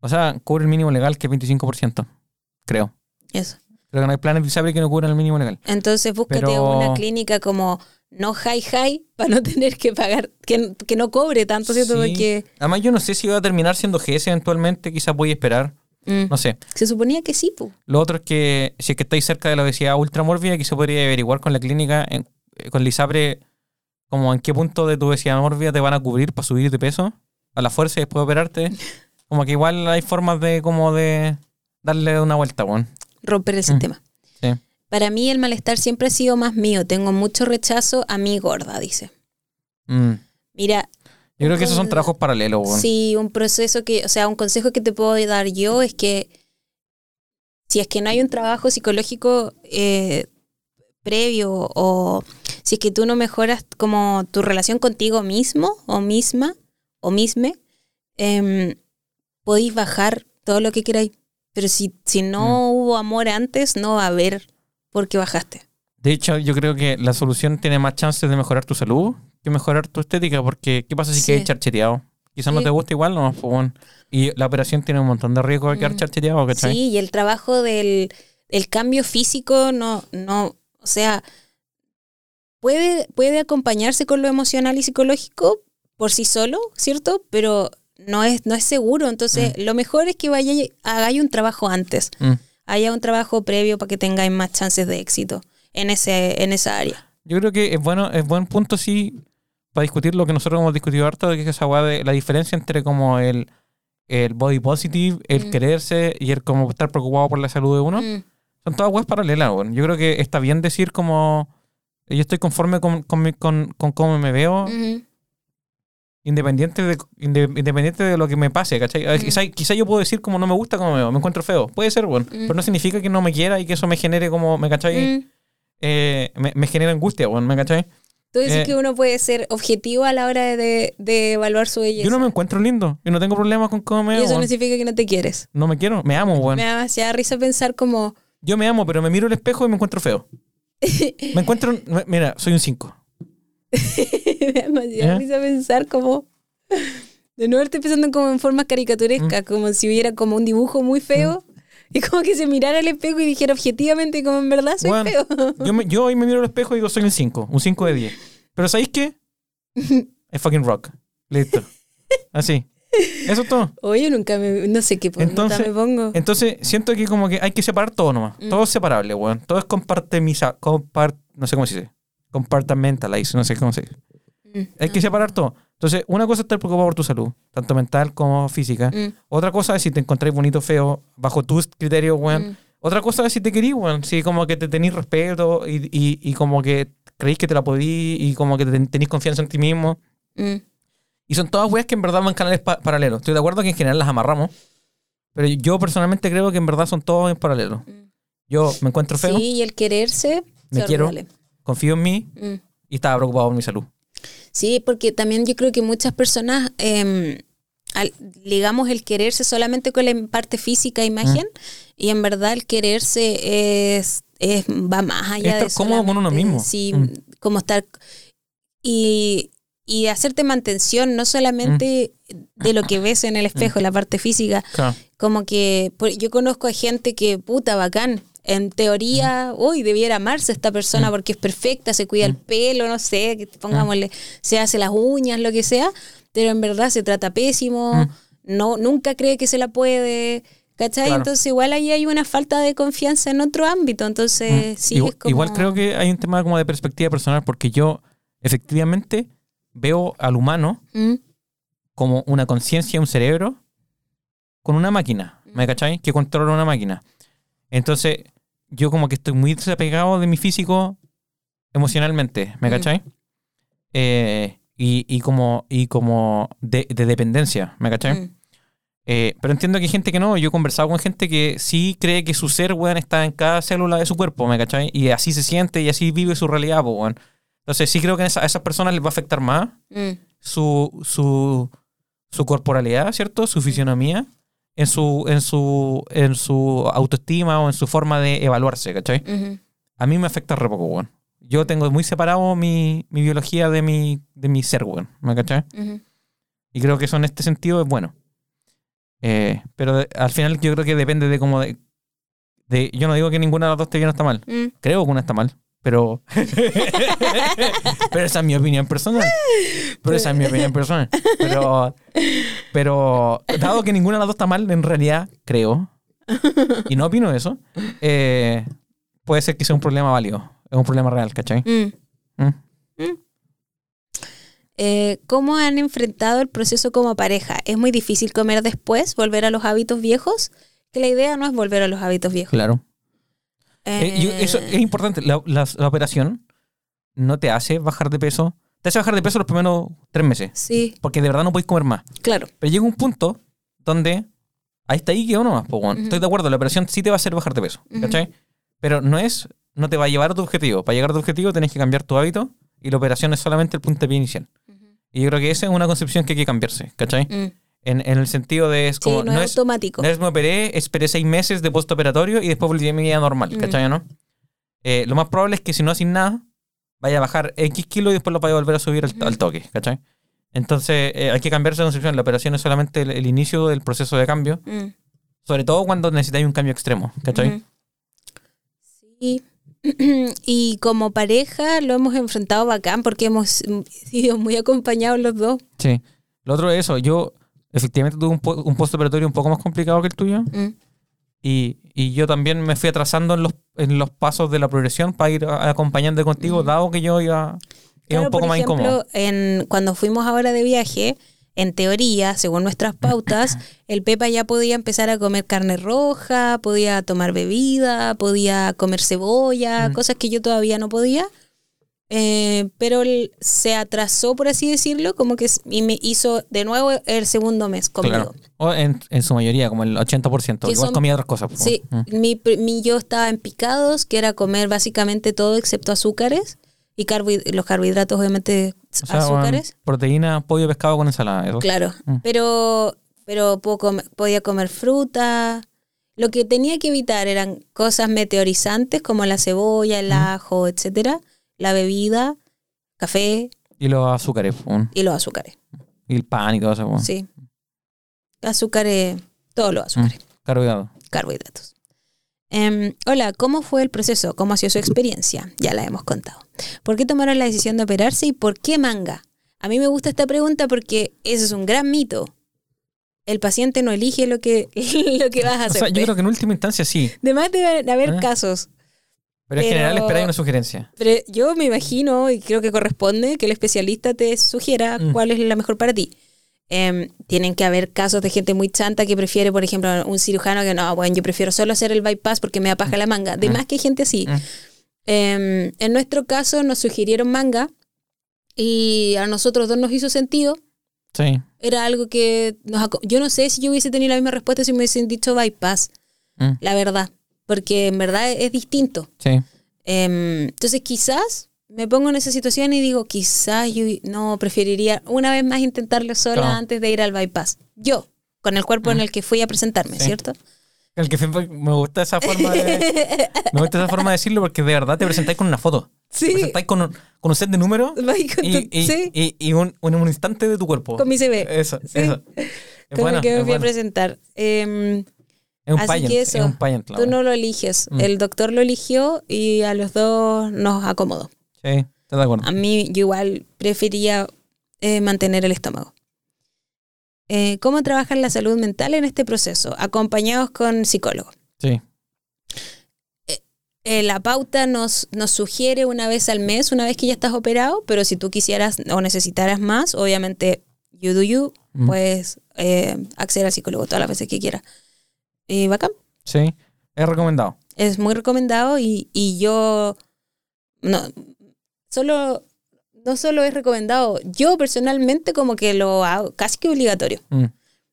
O sea, cubre el mínimo legal que es 25%. Creo. Eso. Creo que no hay planes de ISAPRE que no cubran el mínimo legal. Entonces búscate Pero- una clínica como no high high para no *laughs* tener que pagar, que, que no cobre tanto, ¿cierto? Sí. Porque Además, yo no sé si va a terminar siendo GS eventualmente, quizás voy a esperar. mm, No sé. se suponía que sí, pu. Lo otro es que si es que estáis cerca de la obesidad ultramórbida, quizás podría averiguar con la clínica, en- eh, con la ISAPRE, como en qué punto de tu obesidad mórbida te van a cubrir para subir de peso a la fuerza y después operarte. *laughs* Como que igual hay formas de como de darle una vuelta, weón. Romper el sistema. Sí. Para mí el malestar siempre ha sido más mío. Tengo mucho rechazo a mi gorda, dice. Mm. Mira, Yo creo que esos son trabajos paralelos, weón. sí, un proceso que, o sea, un consejo que te puedo dar yo es que si es que no hay un trabajo psicológico eh, previo o si es que tú no mejoras como tu relación contigo mismo o misma o misme, em, podéis bajar todo lo que queráis. Pero si, si no hubo amor antes, no va a haber por qué bajaste. De hecho, yo creo que la solución tiene más chances de mejorar tu salud que mejorar tu estética, porque ¿qué pasa si Sí. quedas charcheteado? Quizás no Sí. te gusta igual, no, pues, bueno. Y la operación tiene un montón de riesgo de quedar Mm. charcheteado, ¿cachai? Sí, y el trabajo del el cambio físico no, no, o sea, puede, puede acompañarse con lo emocional y psicológico por sí solo, ¿cierto? Pero no es, no es seguro. Entonces, lo mejor es que vaya, hagáis un trabajo antes. Mm. Haya un trabajo previo para que tengáis más chances de éxito en ese, en esa área. Yo creo que es bueno, es buen punto sí para discutir lo que nosotros hemos discutido harto, que es esa de la diferencia entre como el, el body positive, el Mm. quererse y el como estar preocupado por la salud de uno. Mm, Son todas weas paralelas, weón. Yo creo que está bien decir como yo estoy conforme con, con, con, con cómo me veo, independiente de, inde- independiente de lo que me pase, ¿cachai? Mm. Quizá, quizá yo puedo decir como no me gusta cómo me veo, me encuentro feo. Puede ser, weón. Mm. Pero no significa que no me quiera y que eso me genere como, ¿me cachai? Eh, me, me genera angustia, weón, ¿me cachai? Tú dices Eh, que uno puede ser objetivo a la hora de, de evaluar su belleza. Yo no me encuentro lindo. Yo no tengo problemas con cómo me y veo. eso no significa que no te quieres. No me quiero, me amo, weón. Me da demasiada risa pensar como... Yo me amo, pero me miro al espejo y me encuentro feo. *laughs* me encuentro, mira, soy un 5. *laughs* me da demasiada ¿Eh? risa pensar como... De nuevo estoy pensando como en formas caricaturescas, como si hubiera como un dibujo muy feo y como que se mirara al espejo y dijera objetivamente como en verdad soy feo. Yo, me- yo hoy me miro al espejo y digo, soy un 5, un 5 de 10. Pero ¿sabéis qué? *laughs* Es fucking rock. Listo. Así. *laughs* Eso es todo. Oye, nunca me... No sé qué Entonces- me pongo. Entonces, siento que como que hay que separar todo nomás. Mm. Todo es separable, weón. Todo es compartimiza, compart, no sé cómo se dice. Compartmentalize, no sé cómo se dice. Mm, Hay que separar todo. Entonces, una cosa es estar preocupado por tu salud, tanto mental como física. mm, Otra cosa es si te encontráis bonito o feo, bajo tus criterios, weón. mm. Otra cosa es si te querís, weón. Si como que te tenéis respeto y, y, y como que creéis que te la podís y como que te- tenéis confianza en ti mismo. Mm. Y son todas weas que en verdad van canales pa- paralelos. Estoy de acuerdo que en general las amarramos. Pero yo personalmente creo que en verdad son todos en paralelo. Mm. Yo me encuentro feo, Sí, y el quererse... Me quiero. confío en mí Mm. y estaba preocupado por mi salud. Sí, porque también yo creo que muchas personas eh, al- ligamos el quererse solamente con la parte física, imagen, y en verdad el quererse es, es va más allá Estar de cómodo con uno mismo. Sí, Mm. como estar y, y hacerte mantención no solamente Mm. de lo que ves en el espejo, la parte física, Claro. como que yo conozco a gente que, puta, bacán. En teoría, uy, debiera amarse esta persona Mm. porque es perfecta, se cuida el pelo, no sé, que pongámosle, se hace las uñas, lo que sea, pero en verdad se trata pésimo, Mm. no, nunca cree que se la puede, ¿cachai? Claro. Entonces igual ahí hay una falta de confianza en otro ámbito, entonces Mm. sí igual, es como... igual creo que hay un tema como de perspectiva personal porque yo efectivamente veo al humano Mm, como una conciencia, un cerebro con una máquina, ¿me Mm. cachai? Que controla una máquina. Entonces, yo como que estoy muy desapegado de mi físico emocionalmente, ¿me Mm. cachai? Eh, y, y como, y como de, de dependencia, ¿me cachai? mm, Eh, pero entiendo que hay gente que no. Yo he conversado con gente que sí cree que su ser, weón, está en cada célula de su cuerpo, ¿me cachai? Y así se siente y así vive su realidad, weón. Entonces sí creo que a esa- a esas personas les va a afectar más mm, su, su, su corporalidad, ¿cierto? Su fisionomía en su, en su, en su autoestima o en su forma de evaluarse, ¿cachai? A mí me afecta re poco, weón. Yo tengo muy separado mi, mi biología de mi, de mi ser, weón, ¿me cachai? Y creo que eso en este sentido es bueno. Eh, pero de- al final yo creo que depende de cómo de, de- Yo no digo que ninguna de las dos esté bien o está mal. Mm. Creo que una está mal. Pero. *laughs* pero esa es mi opinión personal. Pero esa es mi opinión personal. Pero. Pero. Dado que ninguna de las dos está mal, en realidad creo. Y no opino eso. eh, puede ser que sea un problema válido. Es un problema real, ¿cachai? Mm. Mm. Mm. Eh, ¿Cómo han enfrentado el proceso como pareja? ¿Es muy difícil comer después, volver a los hábitos viejos? Que la idea no es volver a los hábitos viejos. Claro. Eh, yo- eso Eh, es importante. La, la- la operación no te hace bajar de peso. Te hace bajar de peso los primeros tres meses. Sí, Porque de verdad no podéis comer más. claro. Pero llega un punto donde ahí está ahí quedó nomás. po, weón. Ujú. Estoy de acuerdo, la operación sí te va a hacer bajar de peso. Ujú. ¿Cachai? Pero no es, no te va a llevar a tu objetivo. Para llegar a tu objetivo tenés que cambiar tu hábito y la operación es solamente el puntapié inicial. Y yo creo que esa es una concepción que hay que cambiarse, ¿cachai? En, en el sentido de es Sí, como, no, no, es automático. no es me operé, esperé seis meses de postoperatorio y después volví a mi vida normal, Mm. ¿cachai? ¿no? Eh, lo más probable es que si no haces nada, vaya a bajar X kilos y después lo vaya a volver a subir al, toque, ¿cachai? Entonces eh, hay que cambiar esa concepción. La operación es solamente el, el inicio del proceso de cambio, Mm. sobre todo cuando necesitáis un cambio extremo, ¿cachai? Sí. *clears throat* y como pareja lo hemos enfrentado bacán porque hemos sido muy acompañados los dos. Sí. Lo otro es eso. Yo efectivamente tuve un, po- un postoperatorio un poco más complicado que el tuyo. Mm. Y, y yo también me fui atrasando en los, en los pasos de la progresión para ir acompañando contigo, Ujú. dado que yo iba, iba Claro, un poco por más ejemplo, incómodo. En, cuando fuimos ahora de viaje, en teoría, según nuestras pautas, *laughs* el Pepa ya podía empezar a comer carne roja, podía tomar bebida, podía comer cebolla, Mm. cosas que yo todavía no podía. Eh, pero se atrasó, por así decirlo, como que y me hizo de nuevo el segundo mes conmigo. Claro. O en, en su mayoría, como el 80%. Que Igual son- comía otras cosas. Sí, Mm. mi, mi yo estaba en picados, que era comer básicamente todo excepto azúcares y carbohid- los carbohidratos, obviamente, O sea, azúcares. bueno, proteína, pollo, pescado con ensalada. eso. Claro, Mm. pero, pero puedo comer- podía comer fruta. Lo que tenía que evitar eran cosas meteorizantes como la cebolla, el Mm. ajo, etcétera, la bebida, café Y los azúcares. y los azúcares. Y el pan y todo eso. Sí. Azúcares, todos los azúcares, Carbohidratos. carbohidratos. Em, hola, ¿cómo fue el proceso? ¿Cómo ha sido su experiencia? Ya la hemos contado. ¿Por qué tomaron la decisión de operarse y por qué manga? A mí me gusta esta pregunta porque ese es un gran mito. El paciente no elige lo que, *laughs* lo que vas a O hacer. sea, yo creo que en última instancia sí. Además debe haber Ah. casos. Pero, en Pero- general esperáis una sugerencia. Pero yo me imagino y creo que corresponde que el especialista te sugiera Mm. cuál es la mejor para ti. Em, tienen que haber casos de gente muy chanta que prefiere, por ejemplo, un cirujano que no, bueno, yo prefiero solo hacer el bypass porque me da paja la manga. De Mm. más que hay gente así. Mm. Em, en nuestro caso nos sugirieron manga y a nosotros dos nos hizo sentido. Sí. Era algo que nos... Yo no sé si yo hubiese tenido la misma respuesta si me hubiesen dicho bypass, Mm. la verdad. Porque en verdad es distinto. Sí. Em, entonces quizás me pongo en esa situación y digo, quizás yo no preferiría una vez más intentarlo sola Claro. antes de ir al bypass. Yo, con el cuerpo en Mm. el que fui a presentarme, Sí. ¿cierto? El que me gusta esa forma de, me gusta esa forma de decirlo porque de verdad te presentáis con una foto. Te Sí. presentáis con un, con un set de números y, y, sí, y- y un, un, un instante de tu cuerpo. con mi CV. Eso, Sí. eso. Es Con bueno, el que me fui a bueno. presentar. Em, Es un Así pageant, que es eso, un pageant, la tú no lo eliges. Mm. El doctor lo eligió y a los dos nos acomodó. Sí, estoy de acuerdo. A mí yo igual prefería eh, mantener el estómago. Eh, ¿Cómo trabajan la salud mental en este proceso? Acompañados con psicólogos. Sí. Eh, la pauta nos, nos sugiere una vez al mes, una vez que ya estás operado, pero si tú quisieras o necesitaras más, obviamente, you do you, Mm. puedes acceder al psicólogo todas las veces que quieras. Y bacán. Sí. Es recomendado. Es muy recomendado y, y yo no solo no solo es recomendado, yo personalmente como que lo hago casi que obligatorio. Mm.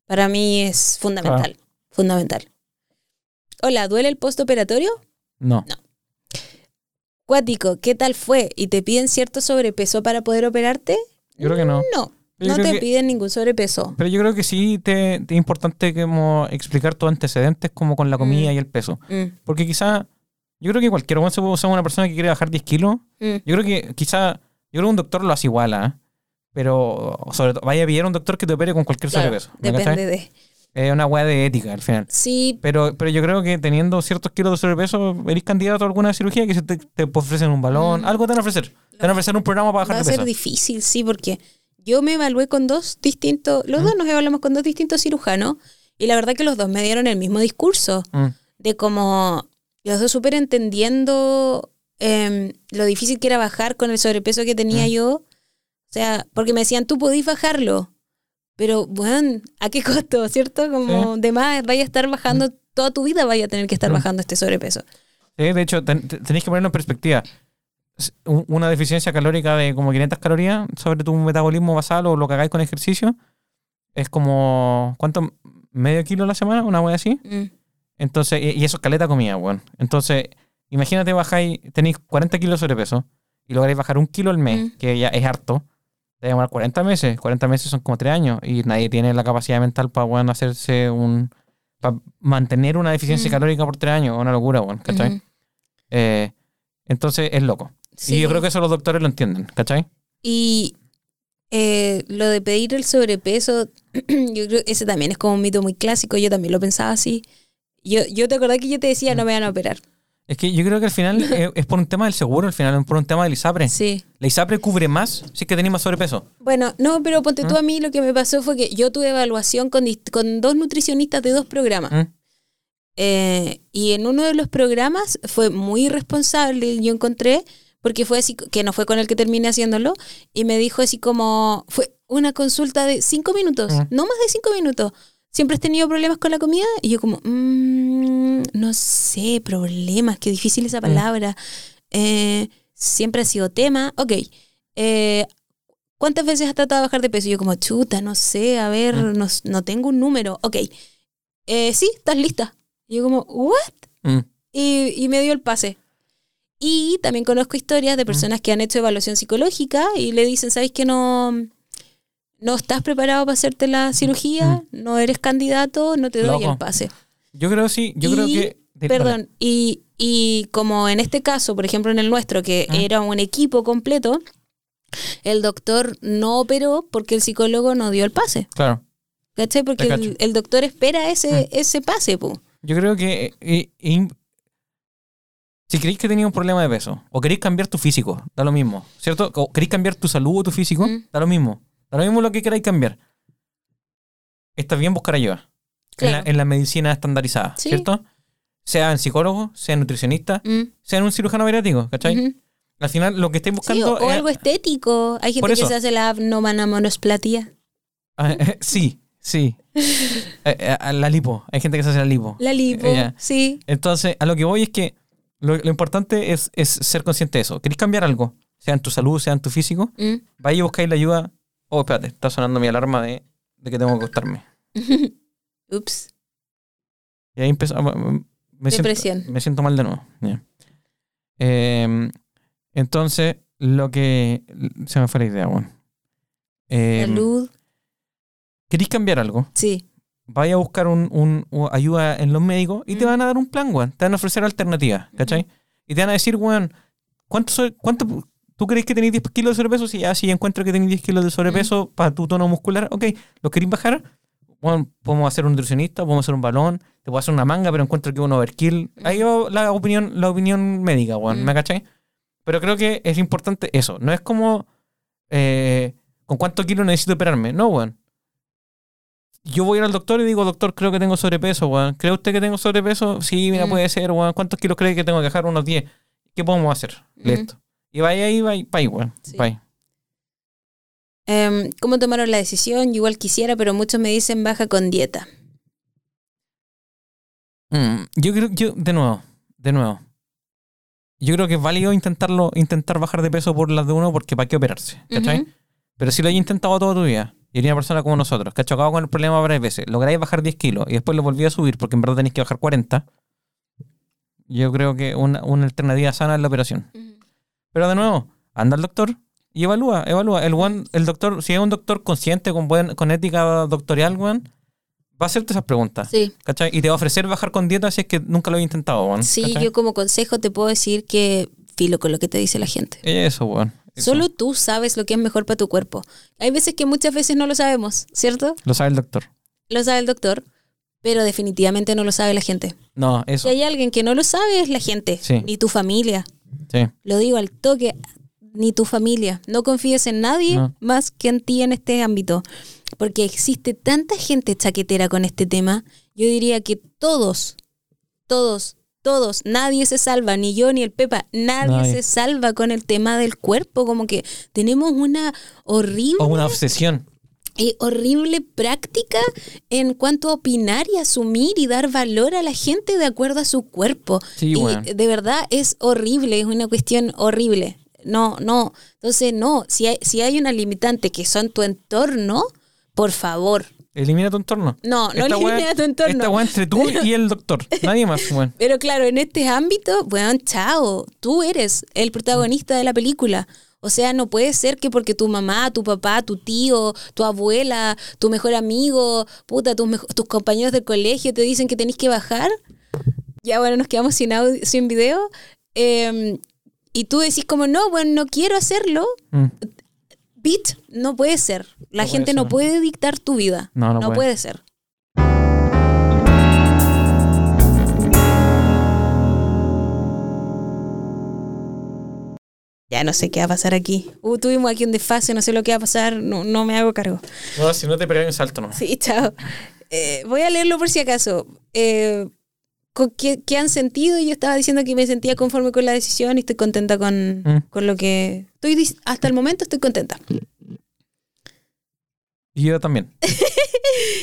Para mí es fundamental, fundamental. Hola, ¿duele el postoperatorio? No. Cuático, ¿qué tal fue? ¿Y te piden cierto sobrepeso para poder operarte? Yo creo que no. No, No te que- piden ningún sobrepeso. Pero yo creo que sí te, te es importante como explicar tus antecedentes como con la comida Mm. y el peso. Mm, Porque quizá, yo creo que cualquier se puede usar una persona que quiere bajar 10 kilos. mm, Yo creo que quizá, yo creo que un doctor lo hace igual, ¿ah? Pero sobre todo, vaya a pillar a un doctor que te opere con cualquier claro, sobrepeso. ¿me depende de... Es una weá de ética al final. Sí, Pero, pero yo creo que teniendo ciertos kilos de sobrepeso, eres candidato a alguna cirugía que se te, te ofrecen un balón, Mm. algo te van a ofrecer. Te van a ofrecer un programa para va bajar a de ser peso. difícil, sí, porque yo me evalué con dos distintos, los dos nos evaluamos con dos distintos cirujanos y la verdad que los dos me dieron el mismo discurso Mm, de como los dos súper entendiendo em, lo difícil que era bajar con el sobrepeso que tenía Mm. yo. sea, porque me decían, tú podís bajarlo. Pero, bueno, ¿a qué costo? ¿Cierto? Como de más, vaya a estar bajando, toda tu vida vaya a tener que estar Mm. bajando este sobrepeso. Sí, de hecho, ten- te- tenéis que ponerlo en perspectiva. Una deficiencia calórica de como 500 calorías sobre tu metabolismo basal o lo que hagáis con ejercicio es como, ¿cuánto? ¿Medio kilo a la semana? ¿Una wea así? Mm. Entonces, y y eso es caleta comida, weón. Entonces, imagínate bajáis, tenéis 40 kilos de sobrepeso y lográis bajar un kilo al mes, Mm. que ya es harto. Te va a demorar 40 meses. 40 meses son como 3 años y nadie tiene la capacidad mental para, weón, hacerse un... para mantener una deficiencia Mm. calórica por 3 años. Una locura, weón, ¿cachai? Eh, entonces es loco. Sí. Y yo creo que eso los doctores lo entienden, ¿cachai? Y eh, lo de pedir el sobrepeso, *clears throat* yo creo que ese también es como un mito muy clásico. Yo también lo pensaba así. Yo, yo te acordás que yo te decía, no me van a operar. Es que yo creo que al final es, *laughs* es por un tema del seguro, al final es por un tema del ISAPRE. Sí. La ISAPRE cubre más si es que tenés más sobrepeso. Bueno, no, pero ponte tú ¿Mm? a mí, lo que me pasó fue que yo tuve evaluación con, con dos nutricionistas de dos programas. ¿Mm? Eh, y en uno de los programas fue muy irresponsable, yo encontré, porque fue así, que no fue con el que terminé haciéndolo, y me dijo así como, fue una consulta de cinco minutos, Mm. no más de cinco minutos. ¿Siempre has tenido problemas con la comida? Y yo como, "Mm, no sé, problemas, qué difícil esa palabra. Eh, siempre ha sido tema. Ok. Eh, ¿Cuántas veces has tratado de bajar de peso? Y yo como, chuta, no sé, a ver, Mm. no, no tengo un número. Ok. Eh, sí, estás lista. Y yo como, ¿what? Mm. Y, y me dio el pase. Y también conozco historias de personas que han hecho evaluación psicológica y le dicen, ¿sabes que no, no estás preparado para hacerte la cirugía? No eres candidato, no te doy Loco. el pase. Yo creo sí, yo creo que... Perdón, y, y como en este caso, por ejemplo en el nuestro, que Ah. era un equipo completo, el doctor no operó porque el psicólogo no dio el pase. Claro. ¿Cachai? Porque el, doctor espera ese, Ah. ese pase, pu. Yo creo que eh, si queréis que tenéis un problema de peso o queréis cambiar tu físico, da lo mismo, ¿cierto? O queréis cambiar tu salud o tu físico, Mm. da lo mismo. Da lo mismo lo que queráis cambiar. Está bien buscar ayuda en, la, Claro. en la medicina estandarizada, Sí. ¿cierto? Sean psicólogos, sean nutricionistas, Mm, sean un cirujano beriátrico, ¿cachai? Al final lo que estáis Sí, buscando o, o es- algo estético. Hay gente que se hace la abnomanomonosplatía. Ah, eh, sí, sí. *laughs* Eh, eh, la lipo. Hay gente que se hace la lipo. La lipo, Eh, sí. Entonces, a lo que voy es que lo, lo importante es, es ser consciente de eso. ¿Queréis cambiar algo? Sea en tu salud, sea en tu físico. Mm. Vaya y buscáis la ayuda. Oh, espérate, está sonando mi alarma de, de que tengo que acostarme. *laughs* Ups. Y ahí empezó. Me Depresión. Siento, me siento mal de nuevo. Eh, entonces, lo que. Se me fue la idea, bueno. Eh, Salud. ¿Queréis cambiar algo? Sí. Vaya a buscar un, un- ayuda en los médicos y te Mm. van a dar un plan, weón. Te van a ofrecer alternativas, ¿cachai? Y te van a decir, weón, ¿cuánto, soy- cuánto tú crees que tenéis 10 kilos de sobrepeso? Si ya si encuentro que tenéis 10 kilos de sobrepeso para tu tono muscular, ok, ¿lo queréis bajar? Bueno, podemos hacer un nutricionista, podemos hacer un balón, te puedo hacer una manga, pero encuentro que es un overkill. Ahí va la opinión, la opinión médica, weón, Mm. ¿me cachai? Pero creo que es importante eso. No es como eh, con cuánto kilos necesito operarme. No, weón. Yo voy a ir al doctor y digo, doctor, creo que tengo sobrepeso, weón. ¿Cree usted que tengo sobrepeso? Sí, mira, Mm. puede ser, weón. ¿Cuántos kilos cree que tengo que dejar? Unos 10. ¿Qué podemos hacer? Listo. Y vaya ahí, vaya, vaya, weón. Sí. Em, ¿Cómo tomaron la decisión? Yo igual quisiera, pero muchos me dicen baja con dieta. Mm, yo creo, yo, de nuevo, de nuevo. Yo creo que es válido intentarlo, intentar bajar de peso por las de uno porque para qué operarse, ¿cachai? Pero si lo hay intentado toda tu vida y una persona como nosotros, que ha chocado con el problema varias veces, lográis bajar 10 kilos y después lo volví a subir porque en verdad tenéis que bajar 40, yo creo que una, una alternativa sana es la operación. Pero de nuevo, anda al doctor y evalúa, evalúa. El, one- el doctor, si es un doctor consciente, con, buen, con ética doctorial, weón, va a hacerte esas preguntas. Sí, ¿Cachai? Y te va a ofrecer bajar con dieta si es que nunca lo he intentado, weón. sí, ¿cachai? yo como consejo te puedo decir que filo con lo que te dice la gente. Eso. Eso. Solo tú sabes lo que es mejor para tu cuerpo. Hay veces que muchas veces no lo sabemos, ¿cierto? Lo sabe el doctor. Lo sabe el doctor, pero definitivamente no lo sabe la gente. No, Si eso. hay alguien que no lo sabe es la gente, Sí. ni tu familia. Sí. Lo digo al toque, ni tu familia. No confíes en nadie No. más que en ti en este ámbito. Porque existe tanta gente chaquetera con este tema. Yo diría que todos, todos todos, nadie se salva, ni yo ni el Pepa, nadie, Nadie. se salva con el tema del cuerpo, como que tenemos una horrible O una obsesión. eh, horrible práctica en cuanto a opinar y asumir y dar valor a la gente de acuerdo a su cuerpo. Sí, y de verdad es horrible, es una cuestión horrible. No, no. Entonces, no, si hay, si hay una limitante que son tu entorno, por favor. Elimina tu entorno. No, no elimina tu entorno. Esta weá entre tú y el doctor. *laughs* Nadie más, weón. Pero claro, en este ámbito, bueno, chao, tú eres el protagonista de la película. O sea, no puede ser que porque tu mamá, tu papá, tu tío, tu abuela, tu mejor amigo, puta, tus, tus compañeros del colegio te dicen que tenés que bajar. Ya bueno, nos quedamos sin audio, sin video. eh, y tú decís como, no, bueno, no quiero hacerlo. Mm. Bit, no puede ser. La No puede gente no puede dictar tu vida. No, no puede. puede ser. Ya no sé qué va a pasar aquí. Uh, tuvimos aquí un desfase, no sé lo que va a pasar, no, no me hago cargo. No, si no te pegáis un salto, no. Sí, chao. Eh, voy a leerlo por si acaso. Eh, ¿qué, qué han sentido? Yo estaba diciendo que me sentía conforme con la decisión y estoy contenta con, Mm. con lo que... Estoy, hasta el momento estoy contenta. Y yo también. *laughs*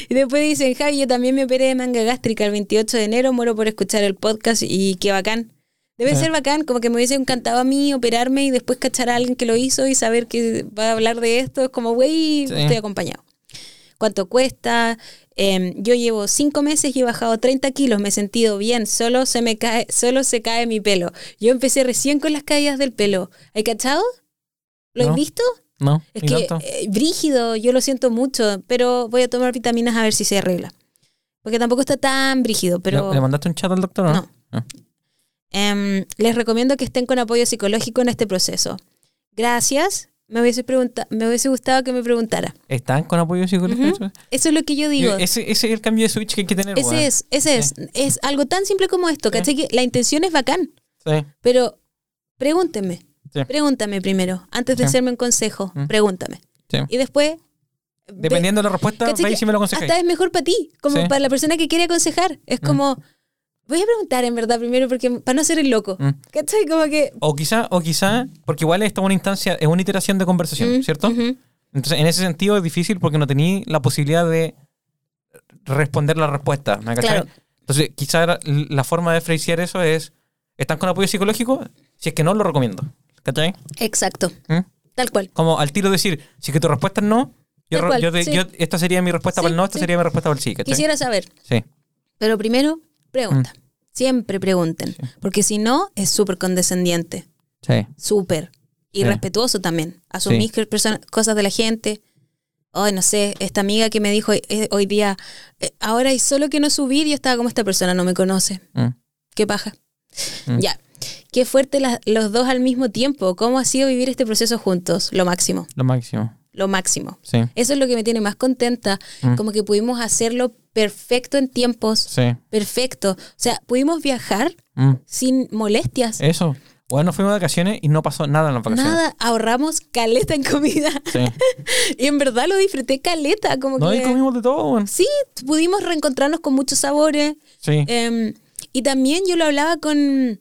Y después dicen, Javi, yo también me operé de manga gástrica el 28 de enero, muero por escuchar el podcast y qué bacán. Debe Sí. ser bacán, como que me hubiese encantado a mí operarme y después cachar a alguien que lo hizo y saber que va a hablar de esto. Es como, güey, Sí. estoy acompañado. ¿Cuánto cuesta? Em, yo llevo cinco meses y he bajado 30 kilos, me he sentido bien, solo se me cae, solo se cae mi pelo. Yo empecé recién con las caídas del pelo. ¿Hay cachado? ¿Lo No. has visto? No, Es que eh, brígido, yo lo siento mucho, pero voy a tomar vitaminas a ver si se arregla. Porque tampoco está tan brígido, pero ¿Le, le mandaste un chat al doctor o no? No. Ah. em, les recomiendo que estén con apoyo psicológico en este proceso. Gracias. Me hubiese, pregunta me hubiese gustado que me preguntara. ¿Están con apoyo psicológico? Eso es lo que yo digo. Ese, ese es el cambio de switch que hay que tener. Ese es, ese es. Es algo tan simple como esto, Sí. ¿cachai? Que la intención es bacán, Sí, pero pregúntenme. Sí. Pregúntame primero, antes de hacerme un consejo. Mm. Pregúntame. sí. Y después... ve- Dependiendo de la respuesta, ¿Cachai veis que si me lo aconsejáis. Hasta es mejor para ti, como para la persona que quiere aconsejar. Es como, voy a preguntar en verdad primero porque para no ser el loco. Mm. ¿Cachai? Como que... O quizá, o quizá, porque igual esta es una instancia, es una iteración de conversación, Mm, ¿cierto? Entonces, en ese sentido es difícil porque no tení la posibilidad de responder la respuesta, ¿me? Claro. Entonces, quizá la forma de phrasear eso es, ¿están con apoyo psicológico? Si es que no, lo recomiendo, ¿cachai? Exacto, ¿Mm? tal cual. Como al tiro decir, si es que tu respuesta es no, yo, cual, te- sí. yo- esta sería mi respuesta Sí, para el no, esta sí. sería mi respuesta para el sí, ¿cachai? Quisiera saber, Sí, pero primero, pregunta. Mm. Siempre pregunten, porque si no, es súper condescendiente, sí. súper. Y Sí. respetuoso también. Asumís Sí. cosas de la gente. Ay, no sé, esta amiga que me dijo eh, hoy día, eh, ahora y solo que no subir, yo estaba como esta persona no me conoce. Mm. Qué paja. Mm. Ya. Qué fuerte las- los dos al mismo tiempo. ¿Cómo ha sido vivir este proceso juntos? Lo máximo. Lo máximo, Lo máximo. sí. Eso es lo que me tiene más contenta. Mm. Como que pudimos hacerlo perfecto en tiempos. Sí. Perfecto. O sea, pudimos viajar Mm. sin molestias. Eso. Bueno, nos fuimos de vacaciones y no pasó nada en las vacaciones. Nada, ahorramos caleta en comida. Sí. *laughs* y en verdad lo disfruté caleta. Como No, que. y comimos de todo, weón. Sí, pudimos reencontrarnos con muchos sabores. Sí. Em, y también yo lo hablaba con,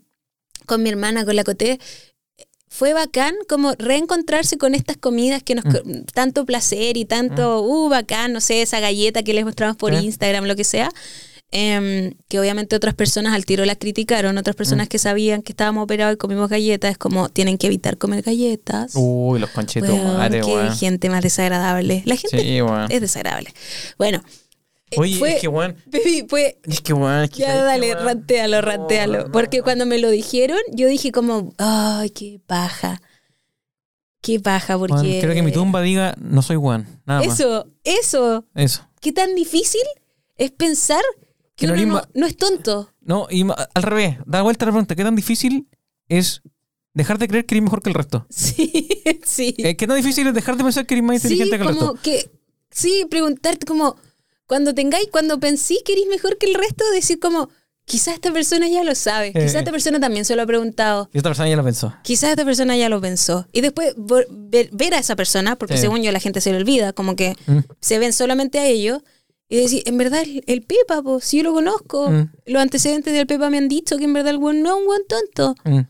con mi hermana, con la Coté. Fue bacán como reencontrarse con estas comidas que nos... co- Tanto placer y tanto, uh, bacán, no sé, esa galleta que les mostramos por Sí. Instagram, lo que sea. em, que obviamente otras personas al tiro la criticaron, otras personas que sabían que estábamos operados y comimos galletas, es como, tienen que evitar comer galletas. Uy, los madre, qué gente más desagradable. La gente Sí, es desagradable. Bueno. Eh, Oye, fue, es que, weón. *laughs* Fue, Es que, weón. es que ya dale, weón. rantealo, rantealo. No, Porque no. cuando me lo dijeron, yo dije como, ay, qué paja. Qué paja, porque... Weón, Quiero que mi tumba diga, no soy weón. Nada más. Eso, eso. Eso. Qué tan difícil es pensar que Que no uno no, no es tonto. No, y al revés. Da vuelta la pregunta. ¿Qué tan difícil es dejar de creer que eres mejor que el resto? *laughs* Sí, sí. Eh, ¿Qué tan difícil es dejar de pensar que eres más sí, inteligente que el como resto? que... Sí, preguntarte como... Cuando tengáis, cuando pensís que eres mejor que el resto, decir como... Quizás esta persona ya lo sabe. Quizás Eh. esta persona también se lo ha preguntado. Y esta persona ya lo pensó. Quizás esta persona ya lo pensó. Y después ver, ver a esa persona, porque Sí. según yo la gente se le olvida, como que Mm. se ven solamente a ellos, Y decir, en verdad, el, el Pepa, pues, si yo lo conozco. Mm. Los antecedentes del Pepa me han dicho que en verdad el buen no es un buen tonto. Mm,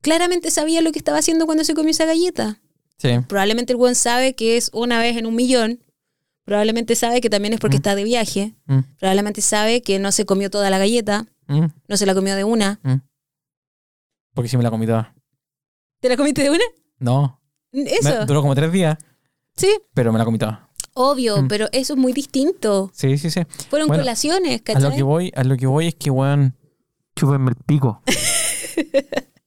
Claramente sabía lo que estaba haciendo cuando se comió esa galleta. Sí. Probablemente el buen sabe que es una vez en un millón. Probablemente sabe que también es porque Mm. está de viaje. Mm, Probablemente sabe que no se comió toda la galleta. mm, No se la comió de una. Porque si me la comí toda. ¿Te la comiste de una? No. Eso. Me- duró como tres días, Sí, pero me la comí toda. obvio, pero eso es muy distinto. Sí, sí, sí. Fueron Bueno, colaciones, A lo que voy, a lo que voy es que, weón, chúpenme el pico. *laughs*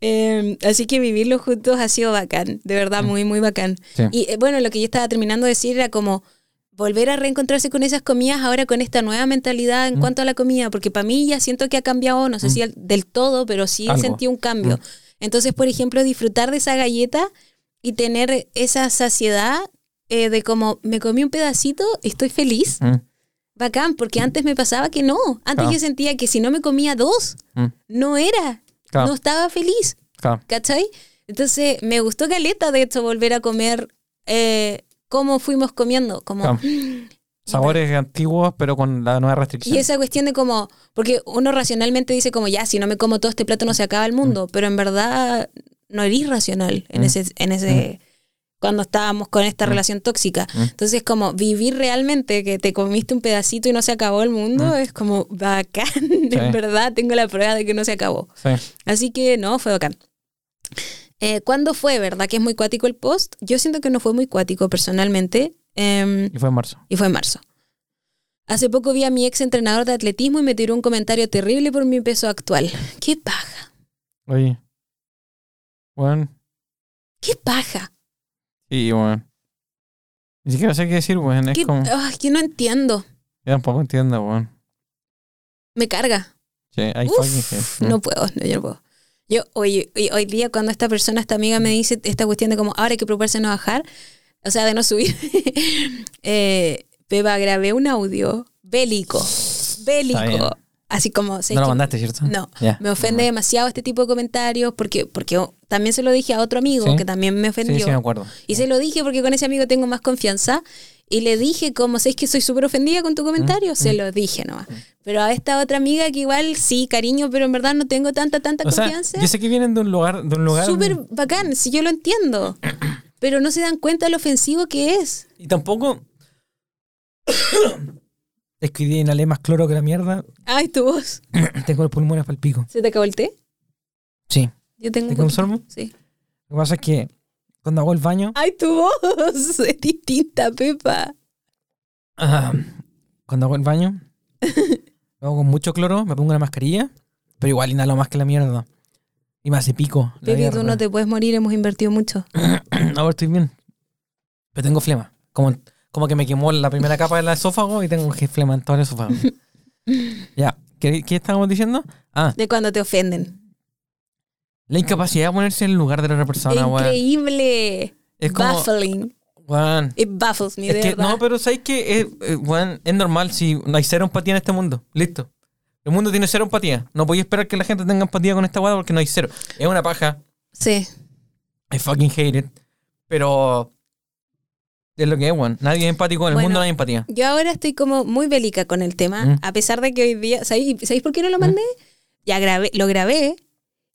Eh, así que vivirlo juntos ha sido bacán, de verdad, Mm. muy, muy bacán. Sí. Y eh, bueno, lo que yo estaba terminando de decir era como volver a reencontrarse con esas comidas ahora con esta nueva mentalidad en Mm. cuanto a la comida, porque para mí ya siento que ha cambiado, no sé Mm. si al- del todo, pero sí Algo. sentido un cambio. Mm. Entonces, por ejemplo, disfrutar de esa galleta y tener esa saciedad eh, de como me comí un pedacito, estoy feliz. Mm, Bacán, porque antes me pasaba que no. Antes Claro. yo sentía que si no me comía dos, mm. no era, Claro, no estaba feliz. claro. ¿Cachai? Entonces me gustó Caleta, de hecho, volver a comer eh, como fuimos comiendo. Como, Claro. *gasps* Sabores antiguos, pero con la nueva restricción. Y esa cuestión de como, porque uno racionalmente dice como, ya, si no me como todo este plato no se acaba el mundo, pero en verdad no eres racional en Mm. ese, en ese cuando estábamos con esta Mm. relación tóxica. Mm. Entonces, como vivir realmente que te comiste un pedacito y no se acabó el mundo, Mm. es como bacán. *laughs* En verdad, tengo la prueba de que no se acabó. Sí. Así que no, fue bacán. Eh, ¿Cuándo fue, verdad? Que es muy cuático el post. Yo siento que no fue muy cuático personalmente. em, Y fue en marzo. y fue en marzo. Hace poco vi a mi ex entrenador de atletismo y me tiró un comentario terrible por mi peso actual. ¡Qué paja! Oye. Bueno, ¡Qué paja! Sí, bueno. Ni siquiera sé qué decir, weón. Es ¿Qué- como. que no entiendo. Yo tampoco entiendo, weón. Me carga. Sí, hay Uf, no puedo, no, yo no puedo. Yo, hoy, hoy, hoy día, cuando esta persona, esta amiga, me dice esta cuestión de como ahora hay que preocuparse de no bajar, o sea, de no subir, *laughs* eh, Beba, grabé un audio bélico, bélico. Así como, ¿sabes No lo mandaste, ¿cierto? No, me ofende demasiado este tipo de comentarios porque, porque también se lo dije a otro amigo Sí. que también me Sí, ofendió. sí, me acuerdo. Y se lo dije porque con ese amigo tengo más confianza. Y le dije, como sabes que soy súper ofendida con tu comentario, se mm. lo dije nomás. Pero a esta otra amiga que igual sí, cariño, pero en verdad no tengo tanta, tanta O sea, confianza. yo sé que vienen de un lugar, de un lugar. Súper bacán, si yo lo entiendo. *coughs* Pero no se dan cuenta de lo ofensivo que es. Y tampoco. *coughs* es que inhalé más cloro que la mierda. Ay, tu voz. *clears throat* Tengo los pulmones para el pico. ¿Se te acabó el té? Sí. Yo tengo ¿Te un sorbo? Sí. Lo que pasa es que cuando hago el baño, Ay, tu voz *laughs* es distinta, Pepa. ah, cuando hago el baño, lo hago con mucho cloro, me pongo una mascarilla, pero igual inhalo más que la mierda. Y me hace pico. la Pepe, tú no te puedes morir, hemos invertido mucho. *clears throat* Ahora estoy bien. Pero tengo flema. Como, como que me quemó la primera capa del esófago y tengo flema en todo el esófago. *laughs* ya. ¿Qué, ¿Qué estábamos diciendo? Ah, De cuando te ofenden. la incapacidad de ponerse en el lugar de la otra persona, weón. Increíble. Es como. Baffling. weón, It baffles me, Es de que, verdad. no, pero ¿sabes que es, eh, es normal si no hay cero empatía en este mundo. Listo. El mundo tiene cero empatía. No podía esperar que la gente tenga empatía con esta weá porque no hay cero. Es una paja. Sí. I fucking hate it. Pero. Es lo que es, weón. Nadie es empático. En el Bueno. mundo no hay empatía. Yo ahora estoy como muy bélica con el tema, Mm. a pesar de que hoy día, ¿sabéis, ¿sabéis por qué no lo mandé? Ya grabé, lo grabé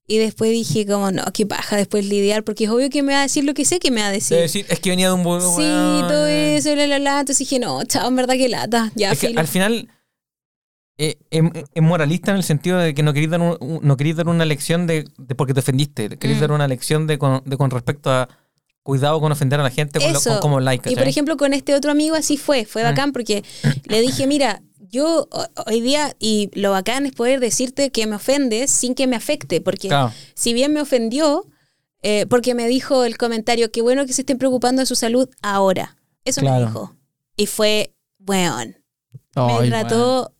y después dije como, no, qué paja después lidiar, porque es obvio que me va a decir lo que sé que me va a decir. Decir, es que venía de un buen. Sí, todo eso, la, la, la. Entonces dije, no, chao, en verdad que lata. Ya, Es que al final. eh, es, es moralista en el sentido de que no queréis dar, un- un- no queréis dar una lección de, de porque te ofendiste. Queréis Mm. dar una lección de con, de con respecto a cuidado con ofender a la gente con, lo- Eso. con como like. Y por ¿cachai? ejemplo, con este otro amigo así fue, fue Mm. bacán porque le dije, mira, yo ho- hoy día, y lo bacán es poder decirte que me ofendes sin que me afecte, porque Claro. si bien me ofendió, eh, porque me dijo el comentario, qué bueno que se estén preocupando de su salud ahora. Eso Claro. me dijo. Y fue, weón, me Ay, weón. trató,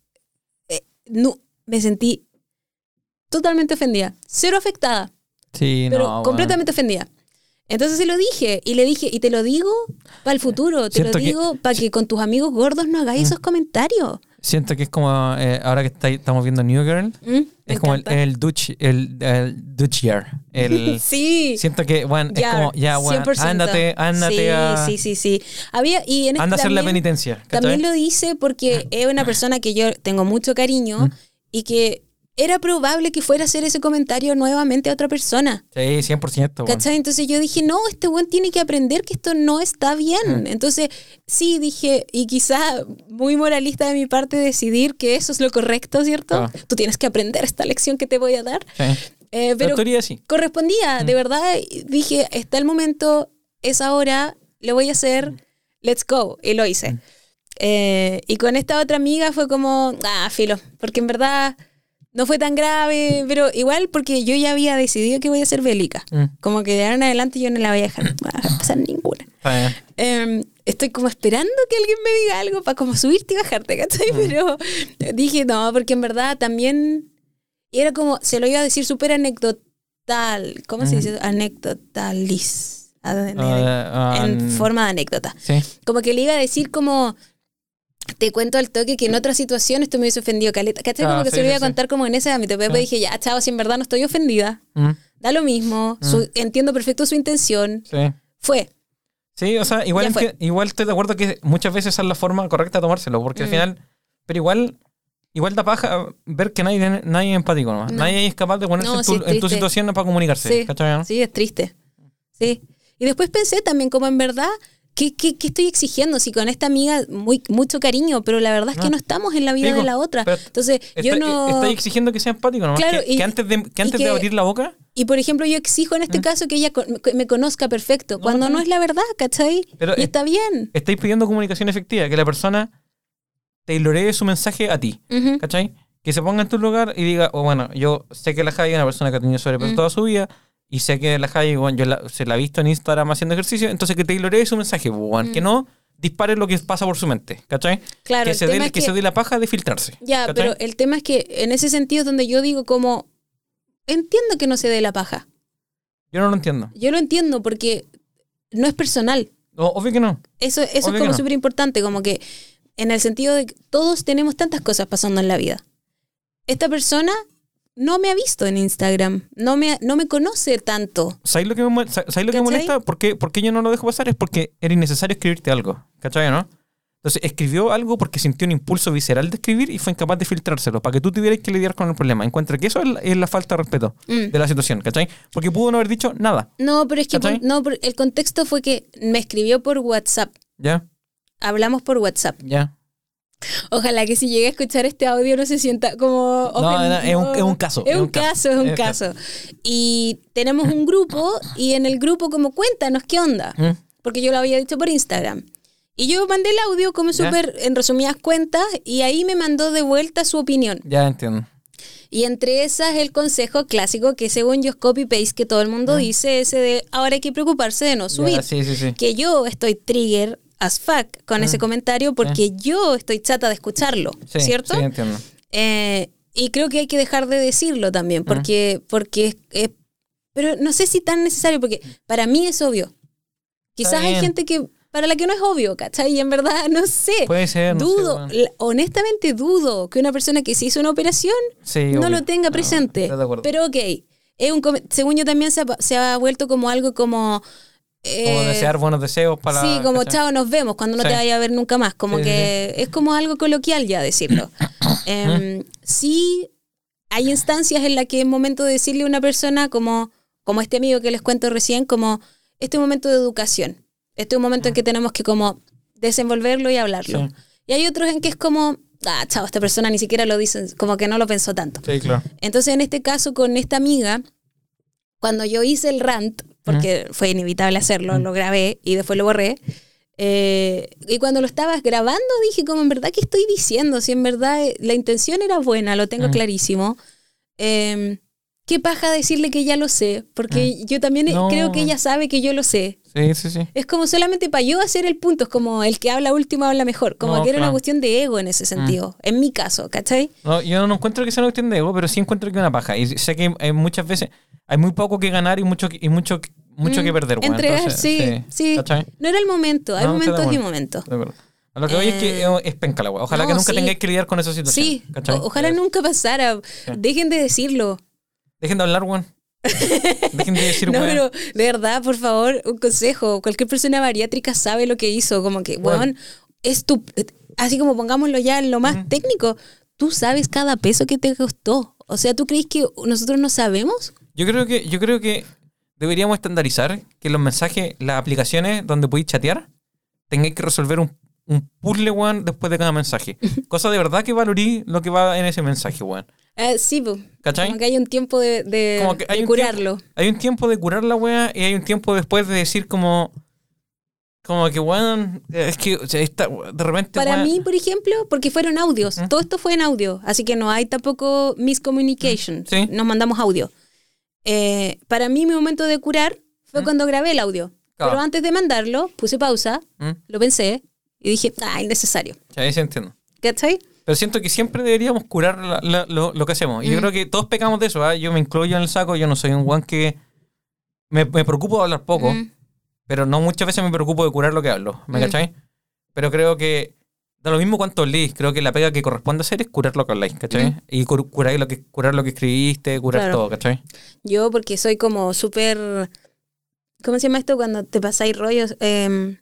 eh, no, me sentí totalmente ofendida, cero afectada Sí, pero no, completamente ofendida. Entonces se lo dije y le dije, y te lo digo para el futuro, te Siento lo digo para que con tus amigos gordos no hagáis Mm. esos comentarios. Siento que es como, eh, ahora que está- estamos viendo New Girl, ¿Mm? Es como el, encanta. el Dutch, el, el Dutch year. El, *laughs* sí. Siento que, bueno, es como, ya, bueno, 100%. ándate, ándate sí, a... Sí, sí, sí. Había, y en este Anda a hacer la penitencia. También lo hice porque es una persona que yo tengo mucho cariño Mm. y que era probable que fuera a hacer ese comentario nuevamente a otra persona. Sí, 100%. bueno. ¿Cachai? Entonces yo dije, no, este buen tiene que aprender que esto no está bien. Mm. Entonces, sí, dije, y quizá muy moralista de mi parte decidir que eso es lo correcto, ¿cierto? Claro. Tú tienes que aprender esta lección que te voy a dar. Sí. Eh, Pero pero teoría sí. correspondía, Mm. de verdad, dije, está el momento, es ahora, lo voy a hacer, let's go, y lo hice. Mm. Eh, y con esta otra amiga fue como, ah, filo, porque en verdad no fue tan grave, pero igual porque yo ya había decidido que voy a ser bélica. Mm. Como que de ahora en adelante yo no la voy a dejar pasar ninguna. Está bien. Eh, estoy como esperando que alguien me diga algo para como subirte y bajarte, ¿cachai? Pero dije, no, porque en verdad también era como, se lo iba a decir súper anecdotal. ¿Cómo se Ujú. dice? Anecdotalis. Ane- Ah, en ah, forma de anécdota. Sí. Como que le iba a decir como... Te cuento al toque que en otra situación esto me hubiese ofendido caleta. ¿Cachai? Ah, Como que sí, se lo iba a sí. contar como en ese ámbito. Pero Sí. dije, ya, chao, si en verdad no estoy ofendida. Mm, Da lo mismo. su- entiendo perfecto su intención. Sí. Fue. Sí, o sea, igual, enti- igual estoy de acuerdo que muchas veces esa es la forma correcta de tomárselo, porque al Mm. final, pero igual, igual da paja ver que nadie, nadie es empático nomás. No. Nadie es capaz de ponerse No, en, sí, tu, en tu situación para comunicarse. Sí, ¿cachai, sí, es triste. Sí. Y después pensé también como en verdad, ¿qué, qué, qué estoy exigiendo? Si con esta amiga muy, mucho cariño, pero la verdad es que No. no estamos en la vida Digo, de la otra. Entonces, yo no... Estoy exigiendo que sea empático nomás. Claro, que, y- que antes, de, que antes de abrir la boca, Y por ejemplo, yo exijo en este caso que ella me conozca perfecto, No, cuando no es la verdad, ¿cachai? Pero y es- está bien. estáis pidiendo comunicación efectiva, que la persona tailoree su mensaje a ti. Ujú. ¿Cachai? Que se ponga en tu lugar y diga, oh, bueno, yo sé que la Javi es una persona que ha tenido sobrepeso Mm. toda su vida y sé que la Javi, bueno, yo la- se la he visto en Instagram haciendo ejercicio, entonces que tailoree su mensaje, bueno, que no dispare lo que pasa por su mente, ¿cachai? Mm. Claro, que el se, dé, es que que- se dé la paja de filtrarse. Ya, ¿cachai? pero el tema es que en ese sentido es donde yo digo como, entiendo que no se dé la paja. Yo no lo entiendo. Yo lo entiendo porque no es personal. O- obvio que no. Eso, eso Obvio es como no. súper importante, como que en el sentido de que todos tenemos tantas cosas pasando en la vida. Esta persona no me ha visto en Instagram, no me, no me conoce tanto. ¿Sabes lo que me, ¿sabes lo que molesta? ¿Por qué, por qué yo no lo dejo pasar? Es porque era innecesario escribirte algo. ¿Cachai, no? Entonces escribió algo porque sintió un impulso visceral de escribir y fue incapaz de filtrárselo para que tú tuvieras que lidiar con el problema. Encuentra que eso es la, es la falta de respeto Mm. de la situación, ¿cachai? Porque pudo no haber dicho nada, No, pero es que por- no, el contexto fue que me escribió por WhatsApp. ¿ya? Hablamos por WhatsApp. ¿Ya? Ojalá que si llegue a escuchar este audio no se sienta como... No, no, es un- es un caso, Es un caso, es un caso. Y tenemos un grupo y en el grupo como cuéntanos qué onda. ¿Mm? Porque yo lo había dicho por Instagram. Y yo mandé el audio como súper en resumidas cuentas y ahí me mandó de vuelta su opinión. Ya entiendo. Y entre esas el consejo clásico que según yo es copy-paste que todo el mundo dice, ese de ahora hay que preocuparse de no subir. Ya, sí, sí, sí. Que yo estoy trigger as fuck con Mm. ese comentario porque yo estoy chata de escucharlo, Sí, ¿cierto? Sí, entiendo. Eh, y creo que hay que dejar de decirlo también, porque, porque es, es- pero no sé si tan necesario, porque para mí es obvio. Quizás hay gente que para la que no es obvio, ¿cachai? Y en verdad no sé. Puede ser, no sé, dudo, bueno. honestamente dudo que una persona que se hizo una operación Sí, no obvio. lo tenga No, presente. estoy de acuerdo. Pero ok, es un, según yo también se ha, se ha vuelto como algo como... Como eh, desear buenos deseos para... Sí, como ¿cachai? chao, nos vemos cuando no Sí. te vaya a ver nunca más. Como Sí, sí, que es como algo coloquial ya decirlo. *coughs* Em, sí, hay instancias en las que es momento de decirle a una persona, como, como este amigo que les cuento recién, como este es un momento de educación. Este es un momento en que tenemos que como desenvolverlo y hablarlo. Sí. Y hay otros en que es como, ah, chao, esta persona ni siquiera lo dice, como que no lo pensó tanto. Sí, claro. Entonces, en este caso, con esta amiga, cuando yo hice el rant, porque fue inevitable hacerlo, lo grabé y después lo borré. eh, y cuando lo estabas grabando dije como en verdad qué estoy diciendo, si en verdad eh, la intención era buena, lo tengo Mm. clarísimo. Eh, qué paja decirle que ya lo sé, porque yo también eh, No. creo que ella sabe que yo lo sé. Sí, sí, sí. Es como solamente para yo hacer el punto, es como el que habla último habla mejor, como No, que era una claro. Mm. cuestión de ego en ese sentido, en mi caso, ¿cachai? No, yo no encuentro que sea una cuestión de ego, pero sí encuentro que es una paja. Y sé que hay muchas veces hay muy poco que ganar y mucho que- y mucho mucho Mm, que perder. bueno, Entregar, entonces, sí, sí. ¿cachai? No era el momento, hay No, momentos y momentos. De acuerdo. A lo que voy es que Eh, eh, es penca la. Ojalá no, que nunca sí. tengáis que lidiar con esa situación. Sí, ojalá Eh, nunca pasara. Dejen de decirlo. Dejen de hablar, weón. Dejen de decir, *laughs* No, weón. pero de verdad, por favor, un consejo. Cualquier persona bariátrica sabe lo que hizo. Como que, Bueno. weón, es tu. Así como pongámoslo ya en lo más técnico, tú sabes cada peso que te costó. O sea, ¿tú crees que nosotros no sabemos? Yo creo que, yo creo que deberíamos estandarizar que los mensajes, las aplicaciones donde podéis chatear, tengáis que resolver un, un puzzle, weón, después de cada mensaje. *laughs* Cosa de verdad que valorí lo que va en ese mensaje, weón. Ah, sí, po. ¿Cachai? como que hay un tiempo de, de- Como que hay de un curarlo. Tiempo, hay un tiempo de curar la weá y hay un tiempo después de decir como. Como que, weón, es que o sea, esta- de repente. Para mí, por ejemplo, porque fueron audios. Todo esto fue en audio. Así que no hay tampoco miscommunication. Sí. Nos mandamos audio. Eh, para mí, mi momento de curar fue cuando grabé el audio. Claro. Pero antes de mandarlo, puse pausa, ¿Mm? lo pensé y dije, ah, innecesario. Sí, ahí se entiende. ¿Cachai? Pero siento que siempre deberíamos curar la- la- lo, lo que hacemos. Y yo creo que todos pecamos de eso. ¿ah? Yo me incluyo en el saco. Yo no soy un guan que. Me, me preocupo de hablar poco, Mm. pero no muchas veces me preocupo de curar lo que hablo. ¿Me Mm. Pero creo que. Da lo mismo cuánto leís. Creo que la pega que corresponde hacer es curar lo que habláis, ¿cachai? Mm. Y cur- curar lo que, curar lo que escribiste, curar Claro. todo, ¿cachai? Yo, porque soy como súper. ¿Cómo se llama esto cuando te pasáis rollos? Eh,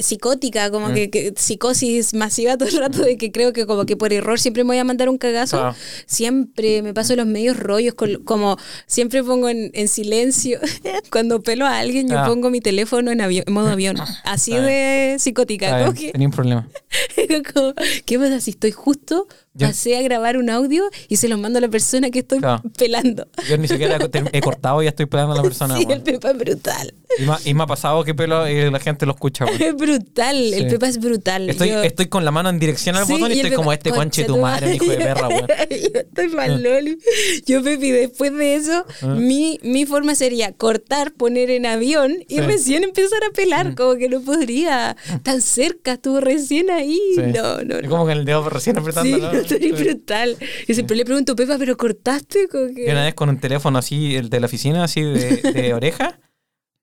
psicótica, como Mm. que, que psicosis masiva todo el rato de que creo que como que por error siempre me voy a mandar un cagazo. Ah, Siempre me paso los medios rollos, con- como siempre pongo en, en silencio. *laughs* Cuando pelo a alguien, yo Ah. pongo mi teléfono en, avión, en modo avión. Así Está de psicótica. tenía un problema. *laughs* como, ¿Qué pasa si estoy justo? Yo- Pasé a grabar un audio y se lo mando a la persona que estoy Claro. pelando. Yo ni siquiera he cortado y ya estoy peleando a la persona. *laughs* sí, el Pepa es brutal. y, me, ha- y me ha pasado que pelo y la gente lo escucha. weón. *laughs* Es brutal. El. Pepa es brutal. Estoy, Yo- estoy con la mano en dirección al Sí, botón y estoy Pepa- como este conche tu madre, hijo de perra, weón. *laughs* Yo estoy mal, Loli. Yo, Pepi, después de eso, mi, mi forma sería cortar, poner en avión y Sí. Mm. recién empezar a pelar. Como que no podría. Tan cerca, estuvo recién ahí. Sí. No, no, Y no. como con el dedo recién apretando. *laughs* Estoy brutal. Y siempre le pregunto, Pepa, ¿pero cortaste? Que... Una vez con un teléfono así, el de la oficina, así de, de *laughs* oreja,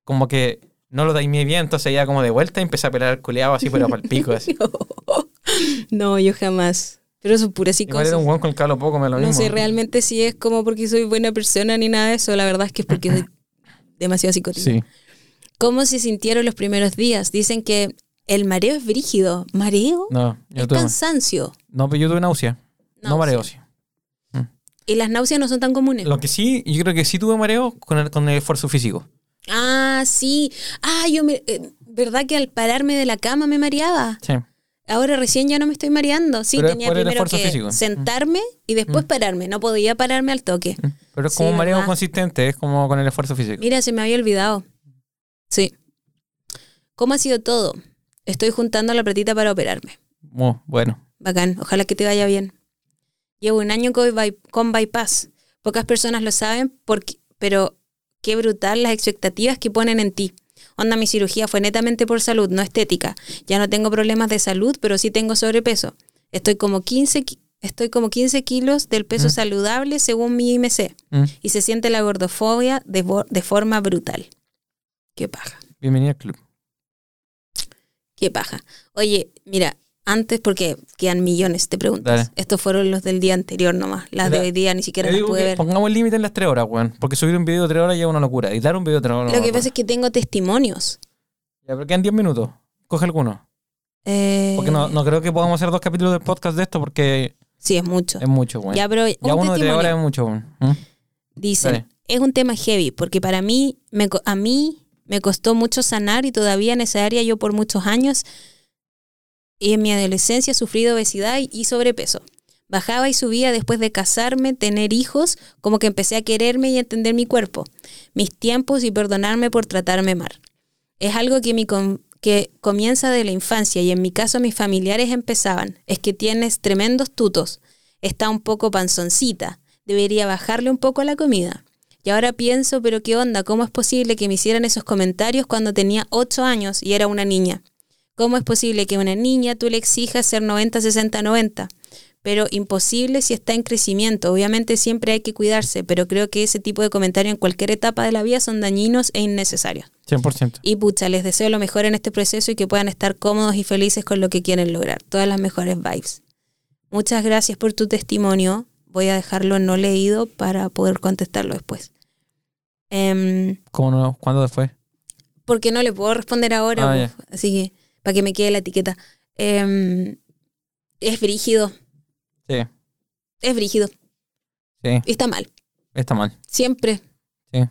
como que no lo daimé bien, entonces ya como de vuelta empecé a pelar el culeado así, pero para el pico. Así. *laughs* No, yo jamás. Pero eso es pura Igual era un buen con el calo poco, me lo No mismo. sé realmente si es como porque soy buena persona ni nada de eso. La verdad es que es porque soy *clears throat* demasiado psicótica. Sí. ¿Cómo se sintieron los primeros días? Dicen que el mareo es brígido. ¿Mareo? No, yo es tuve, cansancio. no, pero yo tuve náusea. No mareo, sí. Y las náuseas no son tan comunes. Lo que sí, yo creo que sí tuve mareo con el, con el esfuerzo físico. Ah, sí. Ah, yo me... eh, ¿Verdad que al pararme de la cama me mareaba? Sí. Ahora recién ya no me estoy mareando. Sí, Pero tenía primero que físico. Mm. sentarme y después pararme. No podía pararme al toque. Pero es Sí, como un mareo consistente, es como con el esfuerzo físico. Mira, se me había olvidado. Sí. ¿Cómo ha sido todo? Estoy juntando la platita para operarme. Muy bueno. Bacán, ojalá que te vaya bien. Llevo un año con, by- con bypass. Pocas personas lo saben, porque, pero qué brutal las expectativas que ponen en ti. Onda, mi cirugía fue netamente por salud, no estética. Ya no tengo problemas de salud, pero sí tengo sobrepeso. Estoy como 15, ki- estoy como 15 kilos del peso Mm. saludable según mi IMC. Mm. Y se siente la gordofobia de, de forma brutal. Qué paja. Bienvenido al club. Qué paja. Oye, mira, antes, porque quedan millones de preguntas. Dale. Estos fueron los del día anterior nomás. Las de Mira, hoy día ni siquiera Yo las pude ver. Pongamos el límite en las tres horas, weón. Porque subir un video de tres horas ya es una locura. Editar un video de tres horas. Lo que pasa es que tengo testimonios. Ya, pero quedan 10 minutos. Coge alguno. Eh, Porque no, no creo que podamos hacer dos capítulos del podcast de esto porque Sí, es mucho. es mucho, weón. Ya, pero Ya un uno de tres testimonio. horas es mucho, weón. ¿Mm? Dicen, Dale. es un tema heavy, porque para mí, me, a mí me costó mucho sanar y todavía en esa área yo por muchos años y en mi adolescencia he sufrido obesidad y- sobrepeso. Bajaba y subía después de casarme, tener hijos, como que empecé a quererme y entender mi cuerpo, mis tiempos y perdonarme por tratarme mal. Es algo que, mi que comienza de la infancia y en mi caso mis familiares empezaban. Es que tienes tremendos tutos, está un poco panzoncita, debería bajarle un poco la comida. Y ahora pienso, pero qué onda, ¿cómo es posible que me hicieran esos comentarios cuando tenía 8 años y era una niña? ¿Cómo es posible que a una niña tú le exijas ser 90, 60, 90? Pero imposible si está en crecimiento. Obviamente siempre hay que cuidarse, pero creo que ese tipo de comentarios en cualquier etapa de la vida son dañinos e innecesarios. 100%. Y pucha, les deseo lo mejor en este proceso y que puedan estar cómodos y felices con lo que quieren lograr. Todas las mejores vibes. Muchas gracias por tu testimonio. Voy a dejarlo no leído para poder contestarlo después. Em, ¿Cómo no? ¿Cuándo fue? porque no le puedo responder ahora, Ah, pues, así que para que me quede la etiqueta. Em, es brígido, Sí, es brígido. sí, Y está mal, está mal. siempre. Sí,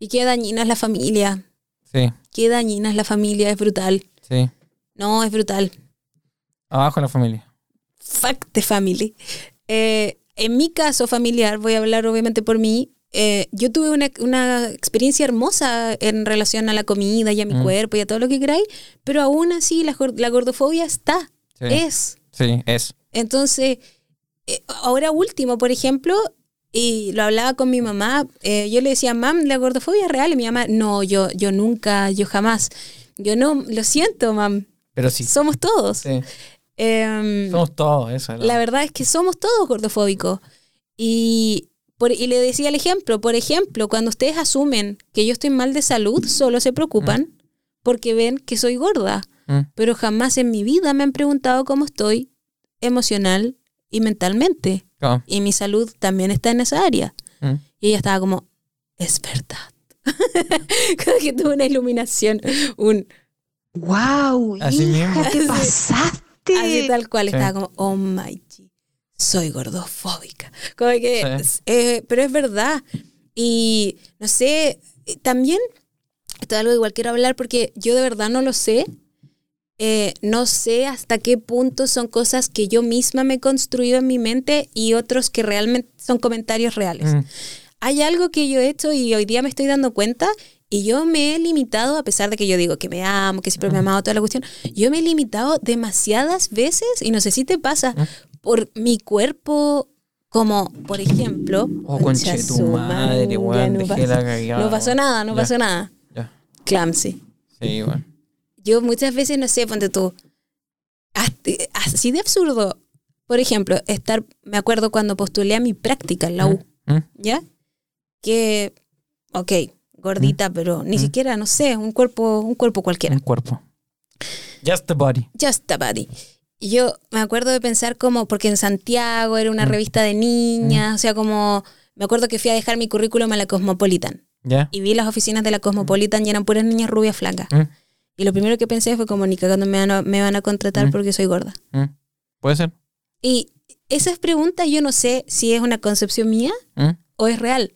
Y qué dañina es la familia. sí, Qué dañina es la familia, es brutal. sí. No, es brutal. Abajo la familia. Fuck the family. Eh, en mi caso familiar, voy a hablar obviamente por mí, eh, yo tuve una, una experiencia hermosa en relación a la comida y a mi Mm. cuerpo y a todo lo que queráis, pero aún así la, la gordofobia está, Sí, es. sí, es. Entonces, eh, ahora último, por ejemplo, y lo hablaba con mi mamá, eh, yo le decía, mam, la gordofobia es real, y mi mamá, no, yo, yo nunca, yo jamás. Yo no, lo siento, mam, Pero sí. somos todos. sí. Em, Somos todos, eso. es la verdad es que somos todos gordofóbicos. Y, por- y le decía el ejemplo, por ejemplo, cuando ustedes asumen que yo estoy mal de salud, solo se preocupan porque ven que soy gorda, Mm, pero jamás en mi vida me han preguntado cómo estoy emocional y mentalmente. claro. Y mi salud también está en esa área. Mm. Y ella estaba como, es verdad. *laughs* como que tuvo una iluminación, un ¡Wow! Así hija, Así- pasaste. Así tal cual, Sí. estaba como, oh my G, soy gordofóbica. Como que, Sí. eh, pero es verdad. Y no sé, eh, también, esto es algo igual quiero hablar porque yo de verdad no lo sé. Eh, no sé hasta qué punto son cosas que yo misma me he construido en mi mente y otros que realmente son comentarios reales. Mm, Hay algo que yo he hecho y hoy día me estoy dando cuenta y yo me he limitado, a pesar de que yo digo que me amo, que siempre me he amado toda la cuestión, yo me he limitado demasiadas veces, y no sé si te pasa, por mi cuerpo, como por ejemplo... Oh, conche tu madre, weón, no, dejé pasó, la cagada, no pasó nada, no Ya. pasó nada. Ya. Clumsy. Sí, bueno. Yo muchas veces, no sé, ponte tú, así de absurdo. Por ejemplo, estar, me acuerdo cuando postulé a mi práctica en la U. Mm, ¿ya? Que, ok, gordita, pero ni Mm. siquiera, no sé, un cuerpo, un cuerpo cualquiera. Un cuerpo. Just the body. Just a body. Y yo me acuerdo de pensar como, porque en Santiago era una Mm. revista de niñas, o sea, como, me acuerdo que fui a dejar mi currículum a la Cosmopolitan ¿Ya? y vi las oficinas de la Cosmopolitan y eran puras niñas rubias flacas. Mm, Y lo primero que pensé fue como, ni cagando me van a, me van a contratar Mm. porque soy gorda. mm. Puede ser. Y esas preguntas yo no sé si es una concepción mía Mm. o es real.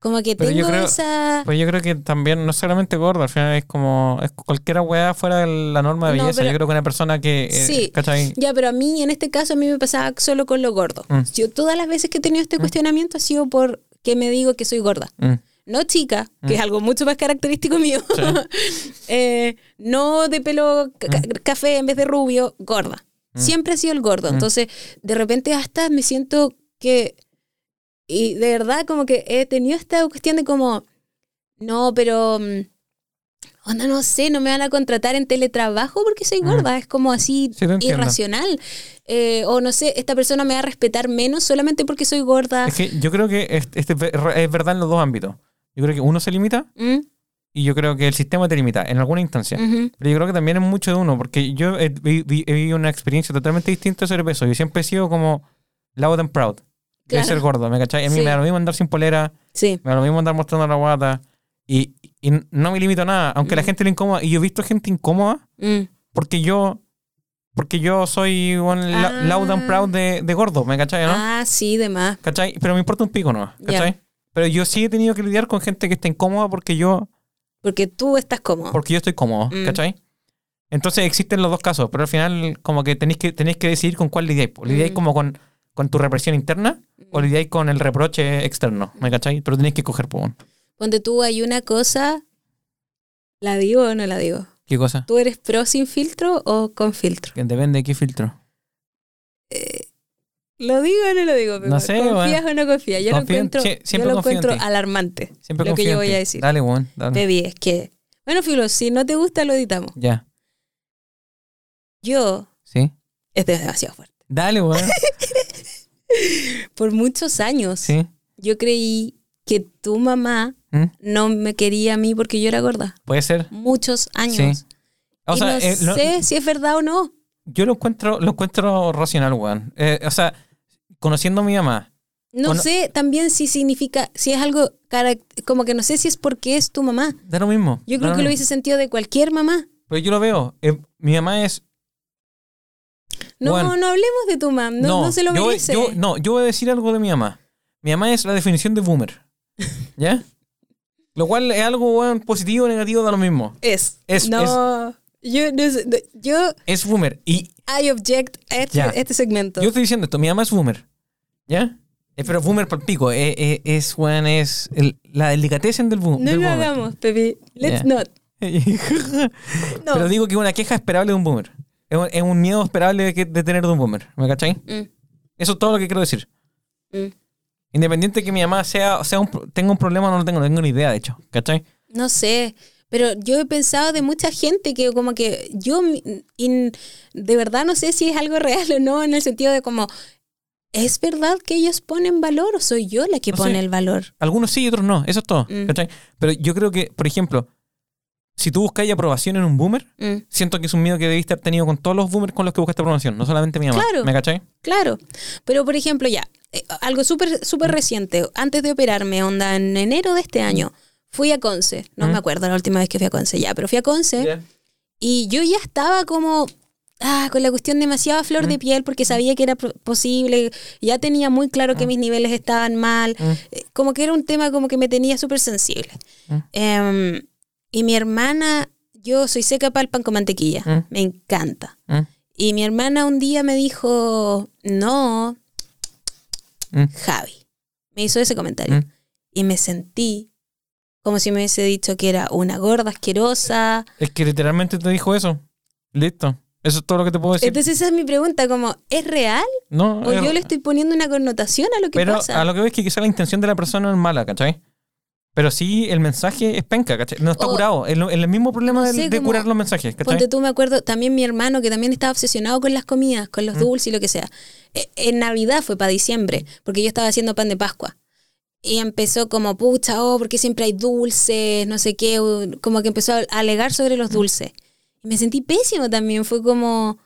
Como que Pero yo tengo creo- esa... Pues yo creo que también, no solamente gordo, al final es como. Es cualquier weá fuera de la norma de No, belleza. pero- yo creo que una persona que. eh, Sí. ¿Cachai? Ya, pero a mí, en este caso, a mí me pasaba solo con lo gordo. Mm. Yo todas las veces que he tenido este Mm. cuestionamiento ha sido por que me digo que soy gorda. Mm, No chica, que es algo mucho más característico mío. Sí. *laughs* Eh, no de pelo ca- ca- café en vez de rubio, gorda. Siempre ha sido el gordo. Entonces, de repente hasta me siento que... Y de verdad como que he tenido esta cuestión de como... No, pero... mm, Onda, no sé, no me van a contratar en teletrabajo porque soy Mm. gorda. Es como así Sí, irracional. Eh, o no sé, esta persona me va a respetar menos solamente porque soy gorda. Es que yo creo que es, este es verdad en los dos ámbitos. Yo creo que uno se limita Mm, y yo creo que el sistema te limita en alguna instancia. ujú. Pero yo creo que también es mucho de uno, porque yo he, vi- he vivido una experiencia totalmente distinta sobre peso. Yo siempre he sido como loud and proud. De Claro. ser gordo, ¿me cachai? A mí Sí. me da lo mismo andar sin polera, Sí. me da lo mismo andar mostrando la guata. Y, y no me limito a nada, aunque la Mm. gente le incomoda. Y yo he visto gente incómoda Mm. porque yo porque yo soy un la- Ah. loud and proud de, de gordo, ¿me cachai? ¿no? Ah, sí, de más. ¿Cachai? Pero me importa un pico, ¿no? Ya. ¿Cachai? Pero yo sí he tenido que lidiar con gente que está incómoda porque yo Porque tú estás cómodo. porque yo estoy cómodo, Mm. ¿cachai? Entonces existen los dos casos, pero al final como que tenéis que, tenéis que decidir con cuál lidiáis. po. ¿Lidiáis Mm. como con, con tu represión interna o lidiáis con el reproche externo? ¿Me cachai? Pero tenéis que coger, po. weón. Cuando tú hay una cosa, ¿la digo o no la digo? ¿Qué cosa? ¿Tú eres pro sin filtro o con filtro? Que depende de qué filtro. Eh, ¿Lo digo o no lo digo? Pepe? No sé, ¿Confías o no confías? Yo lo Confío encuentro, sí, yo lo en encuentro alarmante. Siempre lo que yo voy a decir. Dale, weón. dale. Baby, es que... Bueno, Filo, si no te gusta, lo editamos. Ya. Yo... ¿Sí? Este es demasiado fuerte. Dale, weón. *laughs* *laughs* Por muchos años, sí. yo creí que tu mamá ¿Mm? no me quería a mí porque yo era gorda. Puede ser. Muchos años. Sí. O y sea, no eh, lo- sé si es verdad o no. yo lo encuentro, lo encuentro racional, weón. Eh, o sea, conociendo a mi mamá, No sé también si significa, si es algo como que no sé si es porque es tu mamá. da lo mismo. Yo creo que lo hubiese sentido de cualquier mamá. Pero yo lo veo. eh, mi mamá es. No, Bueno. no hablemos de tu mamá, no, no se lo yo, merece. yo- no, yo voy a decir algo de mi mamá. Mi mamá es la definición de boomer. *laughs* ¿Ya? Lo cual es algo weón, positivo o negativo, da lo mismo. Es. Es- no, yo, no sé, no, yo Es boomer. Y I object a este, Ya. este segmento. yo estoy diciendo esto, mi mamá es boomer. ¿Ya? Eh, pero boomer por pico. eh, eh, es, weón, es el- la delicatessen del, boom, no del lo boomer. hagamos, Pepe. Let's not. *laughs* No. Pero digo que es una queja esperable de un boomer. Es un, es un miedo esperable de, que- de tener de un boomer. ¿Me cachai? Mm, Eso es todo lo que quiero decir. mm. Independiente que mi mamá sea, sea un, tenga un problema o no lo tengo, no tengo ni idea, de hecho. ¿Cachai? No sé, pero yo he pensado de mucha gente que como que yo in- de verdad no sé si es algo real o no, en el sentido de como, ¿es verdad que ellos ponen valor o soy yo la que No pone sé. el valor? Algunos sí y otros no. Eso es todo. Mm. ¿Cachai? Pero yo creo que, por ejemplo, si tú buscas aprobación en un boomer, Mm, siento que es un miedo que debiste haber tenido con todos los boomers con los que buscaste aprobación, no solamente mi mamá. Claro. ¿Me cachai? claro, pero por ejemplo ya, eh, algo súper súper reciente, antes de operarme, onda en enero de este año, fui a Conce, no Mm. me acuerdo la última vez que fui a Conce ya, pero fui a Conce. Y yo ya estaba como ah, con la cuestión demasiado a flor de Mm. piel porque sabía que era posible, ya tenía muy claro que mis niveles estaban mal, Mm. eh, como que era un tema como que me tenía súper sensible. Mm. Y mi hermana, yo soy seca para el pan con mantequilla, Mm. me encanta. Mm, Y mi hermana un día me dijo, no, mm, Javi. Me hizo ese comentario. Y me sentí como si me hubiese dicho que era una gorda asquerosa. Es que literalmente te dijo eso. Listo. Eso es todo lo que te puedo decir. Entonces esa es mi pregunta, como, ¿es real? no, ¿O es- yo le estoy poniendo una connotación a lo que pero pasa? a lo que veo es que quizá la intención de la persona es mala, ¿cachai? Pero sí, el mensaje es penca, ¿cachai? No está O- curado. Es es el mismo problema no sé, de como- curar los mensajes, ¿cachai? Ponte tú, me acuerdo, también mi hermano, que también estaba obsesionado con las comidas, con Mm. los dulces y lo que sea. E- En Navidad fue para diciembre, porque yo estaba haciendo pan de Pascua. Y empezó como, pucha, oh, porque siempre hay dulces, no sé qué, como que empezó a alegar sobre Mm. los dulces. Y me sentí pésimo también, fue como,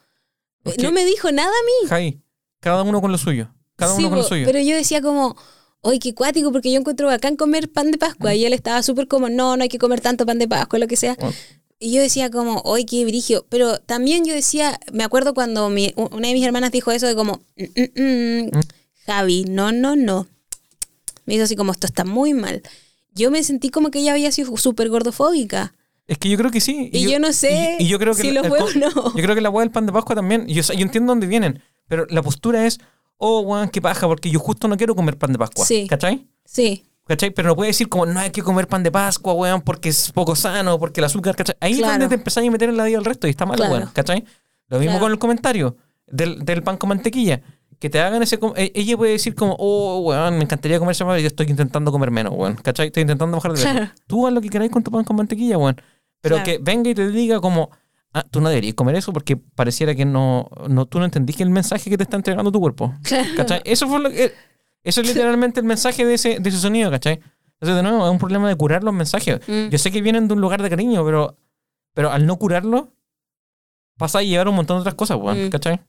Es que- no me dijo nada a mí. Jai, cada uno con lo suyo. Cada Sí, uno con lo suyo. Pero yo decía como, oye, qué cuático, porque yo encuentro bacán comer pan de Pascua. Mm. Y él estaba súper como, no, no hay que comer tanto pan de Pascua, lo que sea. Bueno. Y yo decía como, oye, qué brigio. Pero también yo decía, me acuerdo cuando mi- una de mis hermanas dijo eso de como, "Mm, mm, mm. Javi, no, no, no. Me hizo así como, esto está muy mal. Yo me sentí como que ella había sido súper gordofóbica. Es que yo creo que sí. Y yo no sé y- y yo creo que si lo co- o no. Yo creo que la hueá del pan de Pascua también. Yo, yo entiendo dónde vienen. Pero la postura es, oh, weón, qué paja, porque yo justo no quiero comer pan de Pascua. Sí. ¿Cachai? Sí, ¿Cachai? Pero no puede decir como no hay que comer pan de Pascua, weón, porque es poco sano, porque el azúcar, ¿cachai? Ahí es Claro. donde te empezáis a meter en la vida del resto y está mal, Claro. weón, ¿cachai? Lo mismo Claro. con el comentario del, del pan con mantequilla. Que te hagan ese... e- Ella puede decir como, oh, weón, me encantaría comer ese pan, yo estoy intentando comer menos, weón, ¿cachai? Estoy intentando bajar de peso. Tú haz lo que queráis con tu pan con mantequilla, weón. Pero que venga y te diga como, ah, tú no deberías comer eso porque pareciera que no, no tú no entendís que el mensaje que te está entregando tu cuerpo. *laughs* ¿Cachai? Eso fue lo que... Eso es literalmente el mensaje de ese, de ese sonido, ¿cachai? Entonces, de nuevo, es un problema de curar los mensajes. Mm. Yo sé que vienen de un lugar de cariño, pero, pero al no curarlo, pasa a llevar un montón de otras cosas, weón, Mm. ¿cachai?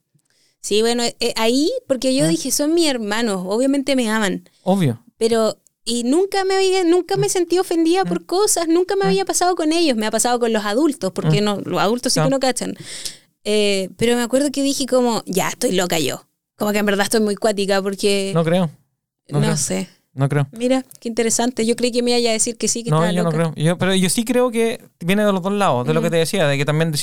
sí, bueno, eh, ahí, porque yo Ah. dije, son mis hermanos, obviamente me aman. Obvio. pero y nunca me había, nunca me sentí ofendida Mm. por cosas, nunca me había pasado con ellos, me ha pasado con los adultos, porque Mm. no, los adultos sí que no cachan. Eh, pero me acuerdo que dije como, ya estoy loca yo. Como que en verdad estoy muy cuática porque No creo, no, no creo. sé. no creo. Mira, qué interesante. Yo creí que me iba a decir que sí, que No, estaba yo no creo. Yo, pero yo sí creo que viene de los dos lados, de lo que te decía, de que también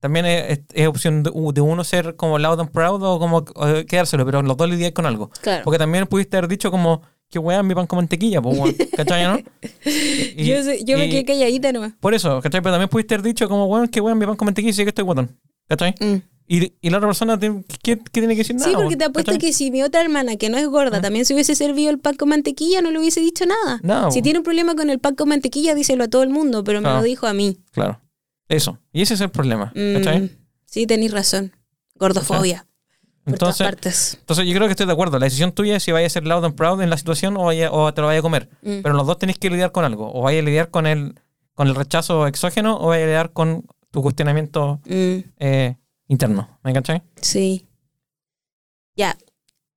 también es, opción de, de uno ser como loud and proud o como quedárselo, pero los dos lidiar con algo. Claro. Porque también pudiste haber dicho como, que weá, mi pan con mantequilla, pues, weón, *laughs* ¿cachai, no? Y- yo yo me y- quedé calladita nomás. Por eso, ¿cachai? Pero también pudiste haber dicho como, weón, que weón, mi pan con mantequilla y sé que estoy guatón, ¿cachai? Mm. Y, y la otra persona, ¿qué, qué tiene que decir nada? Sí, porque te apuesto ¿Cachai? que si mi otra hermana, que no es gorda, también se hubiese servido el pan con mantequilla, no le hubiese dicho nada. No, si tiene un problema con el pan con mantequilla, díselo a todo el mundo, pero me lo dijo a mí. Claro. Eso. Y ese es el problema, Mm, ¿cachai? sí, tenéis razón. Gordofobia. Entonces, todas partes. entonces yo creo que estoy de acuerdo. La decisión tuya es si vaya a ser loud and proud en la situación o, vaya- o te lo vaya a comer. Mm. Pero los dos tenéis que lidiar con algo. O vaya a lidiar con el, con el rechazo exógeno o vaya a lidiar con tu cuestionamiento Mm, eh, interno. ¿Me cachai? sí. Ya,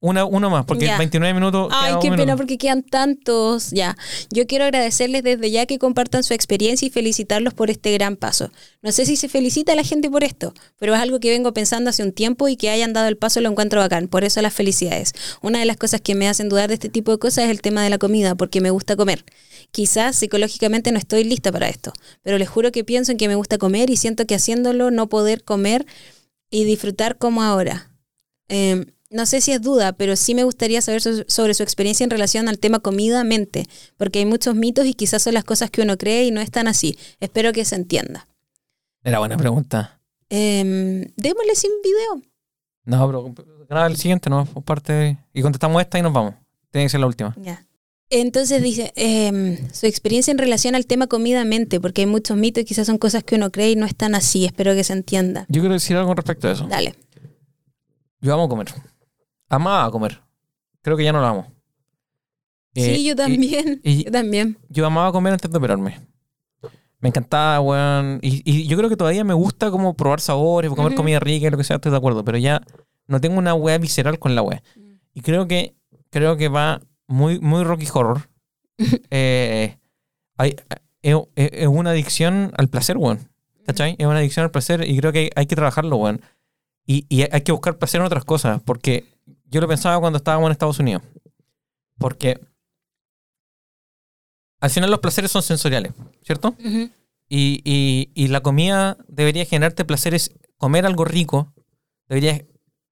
Una, uno más, porque Ya. 29 minutos. Ay, qué pena porque quedan tantos. Ya, yo quiero agradecerles desde ya que compartan su experiencia y felicitarlos por este gran paso. No sé si se felicita a la gente por esto, pero es algo que vengo pensando hace un tiempo y que hayan dado el paso lo encuentro bacán. Por eso las felicidades. Una de las cosas que me hacen dudar de este tipo de cosas es el tema de la comida, porque me gusta comer. Quizás psicológicamente no estoy lista para esto, pero les juro que pienso en que me gusta comer y siento que haciéndolo no poder comer y disfrutar como ahora. Eh, no sé si es duda, pero sí me gustaría saber so- sobre su experiencia en relación al tema comida-mente, porque hay muchos mitos y quizás son las cosas que uno cree y no es tan así. Espero que se entienda. Era buena pregunta. Em, démosle sin video. No, pero graba el siguiente, ¿no? Por parte de- Y contestamos esta y nos vamos. Tiene que ser la última. Ya. Entonces dice, em, su experiencia en relación al tema comida-mente, porque hay muchos mitos y quizás son cosas que uno cree y no es tan así. Espero que se entienda. Yo quiero decir algo respecto a eso. Dale. Yo amo comer. Amaba comer. Creo que ya no lo amo. Eh, sí, yo y- también. *laughs* y- yo también. yo amaba comer antes de operarme. Me encantaba, weón. Y, y yo creo que todavía me gusta como probar sabores, comer comida rica y lo que sea, estoy de acuerdo. Pero ya no tengo una weá visceral con la weá. Mm. Y creo que, creo que va muy, muy Rocky Horror. *laughs* Eh, hay- es, es- es una adicción al placer, weón. ¿Cachai? Es una adicción al placer y creo que hay, hay que trabajarlo, weón. Y, y hay que buscar placer en otras cosas. Porque yo lo pensaba cuando estábamos en Estados Unidos. Porque al final los placeres son sensoriales, ¿cierto? Y, y- y la comida debería generarte placeres, comer algo rico, debería,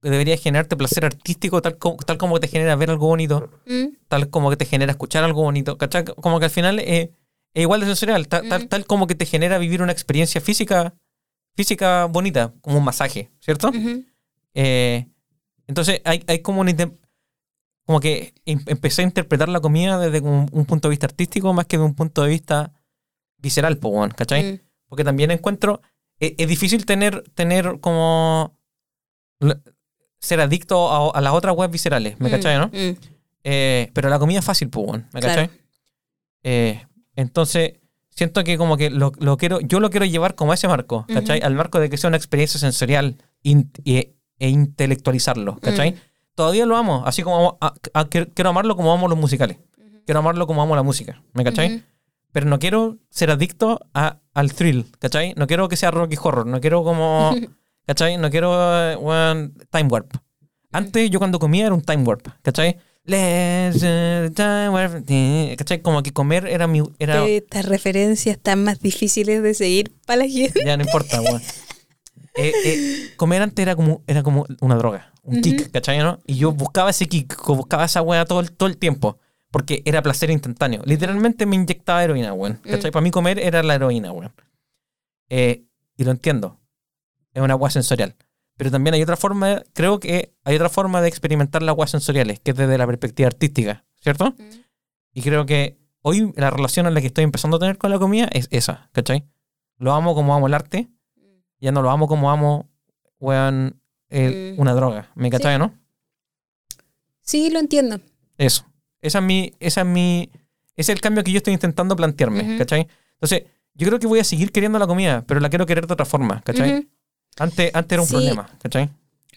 debería generarte placer artístico tal como, tal como te genera ver algo bonito, Mm, tal como que te genera escuchar algo bonito, ¿cachai? Como que al final es, es igual de sensorial, ta- tal, Ujú. tal como que te genera vivir una experiencia física, física bonita, como un masaje, ¿cierto? Eh, entonces hay, hay como una como que em- empecé a interpretar la comida desde un, un punto de vista artístico más que de un punto de vista visceral, ¿cachai? Mm. Porque también encuentro, e- es, difícil tener, tener como ser adicto a, a las otras webs viscerales, ¿me Mm, cachai, no? mm. Eh, pero la comida es fácil, ¿me Claro. cachai? Eh, entonces, siento que como que lo, lo quiero, yo lo quiero llevar como a ese marco, ¿cachai? Al marco de que sea una experiencia sensorial in- e intelectualizarlo, ¿cachai? Mm. Todavía lo amo, así como amo- a- a- quiero amarlo como amo los musicales. Quiero amarlo como amo la música, ¿me cachai? Ujú. Pero no quiero ser adicto a- al thrill, ¿cachai? No quiero que sea Rocky Horror, no quiero como, *laughs* ¿cachai? No quiero, eh, weón, Time Warp. Antes yo cuando comía era un Time Warp, ¿cachai? Let's uh, time warp, eh, ¿cachai? Como que comer era mi... Era, Estas referencias están más difíciles de seguir para la gente. ya no importa, weón. Eh, eh, comer antes era como, era como una droga, un kick, ¿cachai? ¿no? Y yo buscaba ese kick, buscaba esa weá todo, el- todo el tiempo. Porque era placer instantáneo. Literalmente me inyectaba heroína, weón. ¿Cachai? Para mí comer era la heroína, weón. Eh, y lo entiendo. Es una weá sensorial. Pero también hay otra forma, creo que hay otra forma de experimentar las weas sensoriales, que es desde la perspectiva artística, ¿cierto? Y creo que hoy la relación en la que estoy empezando a tener con la comida es esa, ¿cachai? Lo amo como amo el arte, ya no lo amo como amo, weón, el- Mm. una droga. ¿Me cachai, no? Sí, lo entiendo. Eso. Esa es mi, esa es mi, ese es el cambio que yo estoy intentando plantearme. ¿cachai? Entonces, yo creo que voy a seguir queriendo la comida, pero la quiero querer de otra forma, ¿cachai? Antes, antes era un Sí. problema, ¿cachai?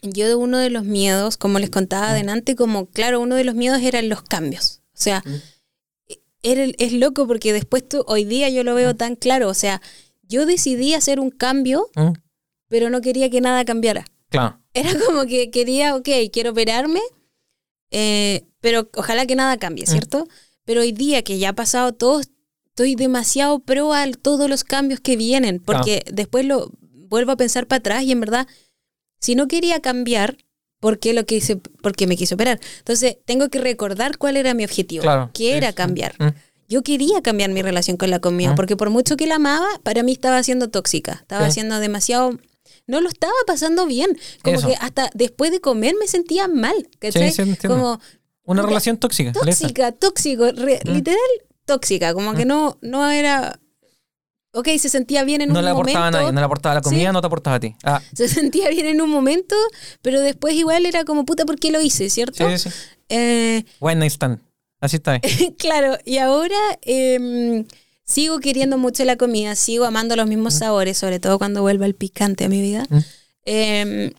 Yo de uno de los miedos, como les contaba Mm. adelante, como claro, uno de los miedos eran los cambios. O sea, era, es loco porque después tú, hoy día yo lo veo tan claro. O sea, yo decidí hacer un cambio, Mm, pero no quería que nada cambiara. Claro. Era como que quería, ok, quiero operarme, eh, pero ojalá que nada cambie, Mm. ¿cierto? Pero hoy día que ya ha pasado todo, estoy demasiado pro a todos los cambios que vienen, porque después lo vuelvo a pensar para atrás y en verdad, si no quería cambiar, ¿por qué lo quise, porque me quise operar? Entonces, tengo que recordar cuál era mi objetivo, Claro. que Sí, era sí. cambiar. Mm. Yo quería cambiar mi relación con la comida, Mm. porque por mucho que la amaba, para mí estaba siendo tóxica, estaba Sí. siendo demasiado... No lo estaba pasando bien, como Eso. que hasta después de comer me sentía mal, ¿cachai? Sí, sí, como Una relación tóxica. tóxica, tóxico, re- Mm. literal tóxica, como que no, no era... ok, se sentía bien en No un le aportaba momento. a nadie, no le aportaba la comida, Sí. no te aportaba a ti. Ah, Se sentía bien en un momento, pero después igual era como, puta, ¿por qué lo hice? ¿Cierto? sí, sí, sí. Eh, One night stand. Así está. *laughs* claro, y ahora em, sigo queriendo mucho la comida, sigo amando los mismos sabores, sobre todo cuando vuelva el picante a mi vida. Mm. Em,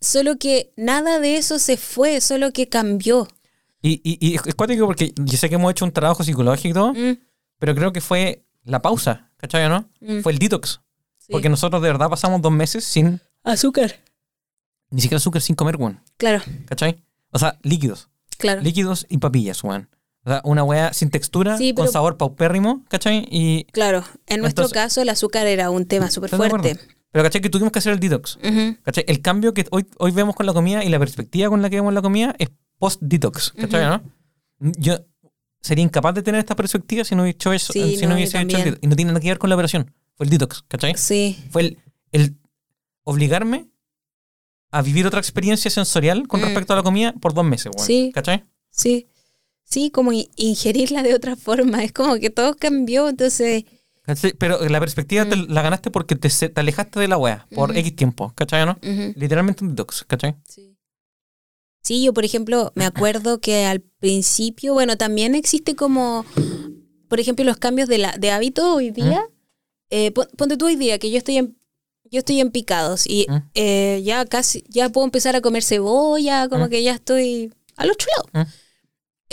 solo que nada de eso se fue, solo que cambió. Y, y, y es cuático porque yo sé que hemos hecho un trabajo psicológico Mm, pero creo que fue la pausa, ¿cachai o no? mm, Fue el detox. sí. Porque nosotros de verdad pasamos dos meses sin, Azúcar. ni siquiera azúcar, sin comer, weón. Claro, ¿Cachai? O sea, líquidos. claro. Líquidos y papillas, weón. O sea, una weá sin textura, Sí, con sabor paupérrimo, ¿cachai? Y, Claro, en nuestro Entonces- caso el azúcar era un tema súper fuerte. pero ¿cachai? Que tuvimos que hacer el detox. Ujú, ¿Cachai? El cambio que hoy, hoy vemos con la comida y la perspectiva con la que vemos la comida es post-detox. ¿Cachai? ¿no? Yo sería incapaz de tener esta perspectiva si no hubiese hecho eso. Sí, si no, no, hubiese hecho el detox. Y no tiene nada que ver con la operación. Fue el detox, ¿cachai? Sí, Fue el, el obligarme a vivir otra experiencia sensorial con Mm. respecto a la comida por dos meses, weón. Sí. ¿Cachai? sí. Sí, como ingerirla de otra forma. Es como que todo cambió, entonces... Pero la perspectiva te la ganaste porque te, te alejaste de la wea por. X tiempo, ¿cachai? o ¿no? Literalmente un detox, ¿cachai? Sí. Sí, yo por ejemplo me acuerdo que al principio, bueno, también existe como, por ejemplo, los cambios de, la, de hábito hoy día. Eh, pon- ponte tú hoy día que yo estoy en, yo estoy en picados y ¿Mm? eh, ya casi, ya puedo empezar a comer cebolla, como ¿Mm? que ya estoy a los chulados.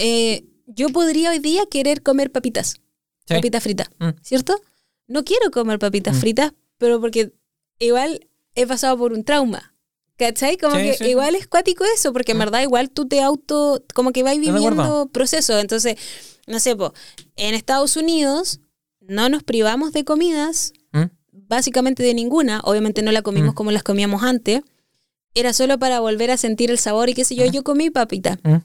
Eh, yo podría hoy día querer comer papitas, Sí. papitas fritas, ¿Mm? ¿cierto? No quiero comer papitas Mm. fritas, pero porque igual he pasado por un trauma. ¿Cachai? Como Sí, que sí, igual es cuático eso, porque en Mm. verdad igual tú te auto, como que vas viviendo procesos. Entonces, no sé, po, en Estados Unidos no nos privamos de comidas, ¿Mm? básicamente de ninguna. Obviamente no la comimos Mm. como las comíamos antes. Era solo para volver a sentir el sabor y qué sé yo. Yo comí papita. ¿Mm?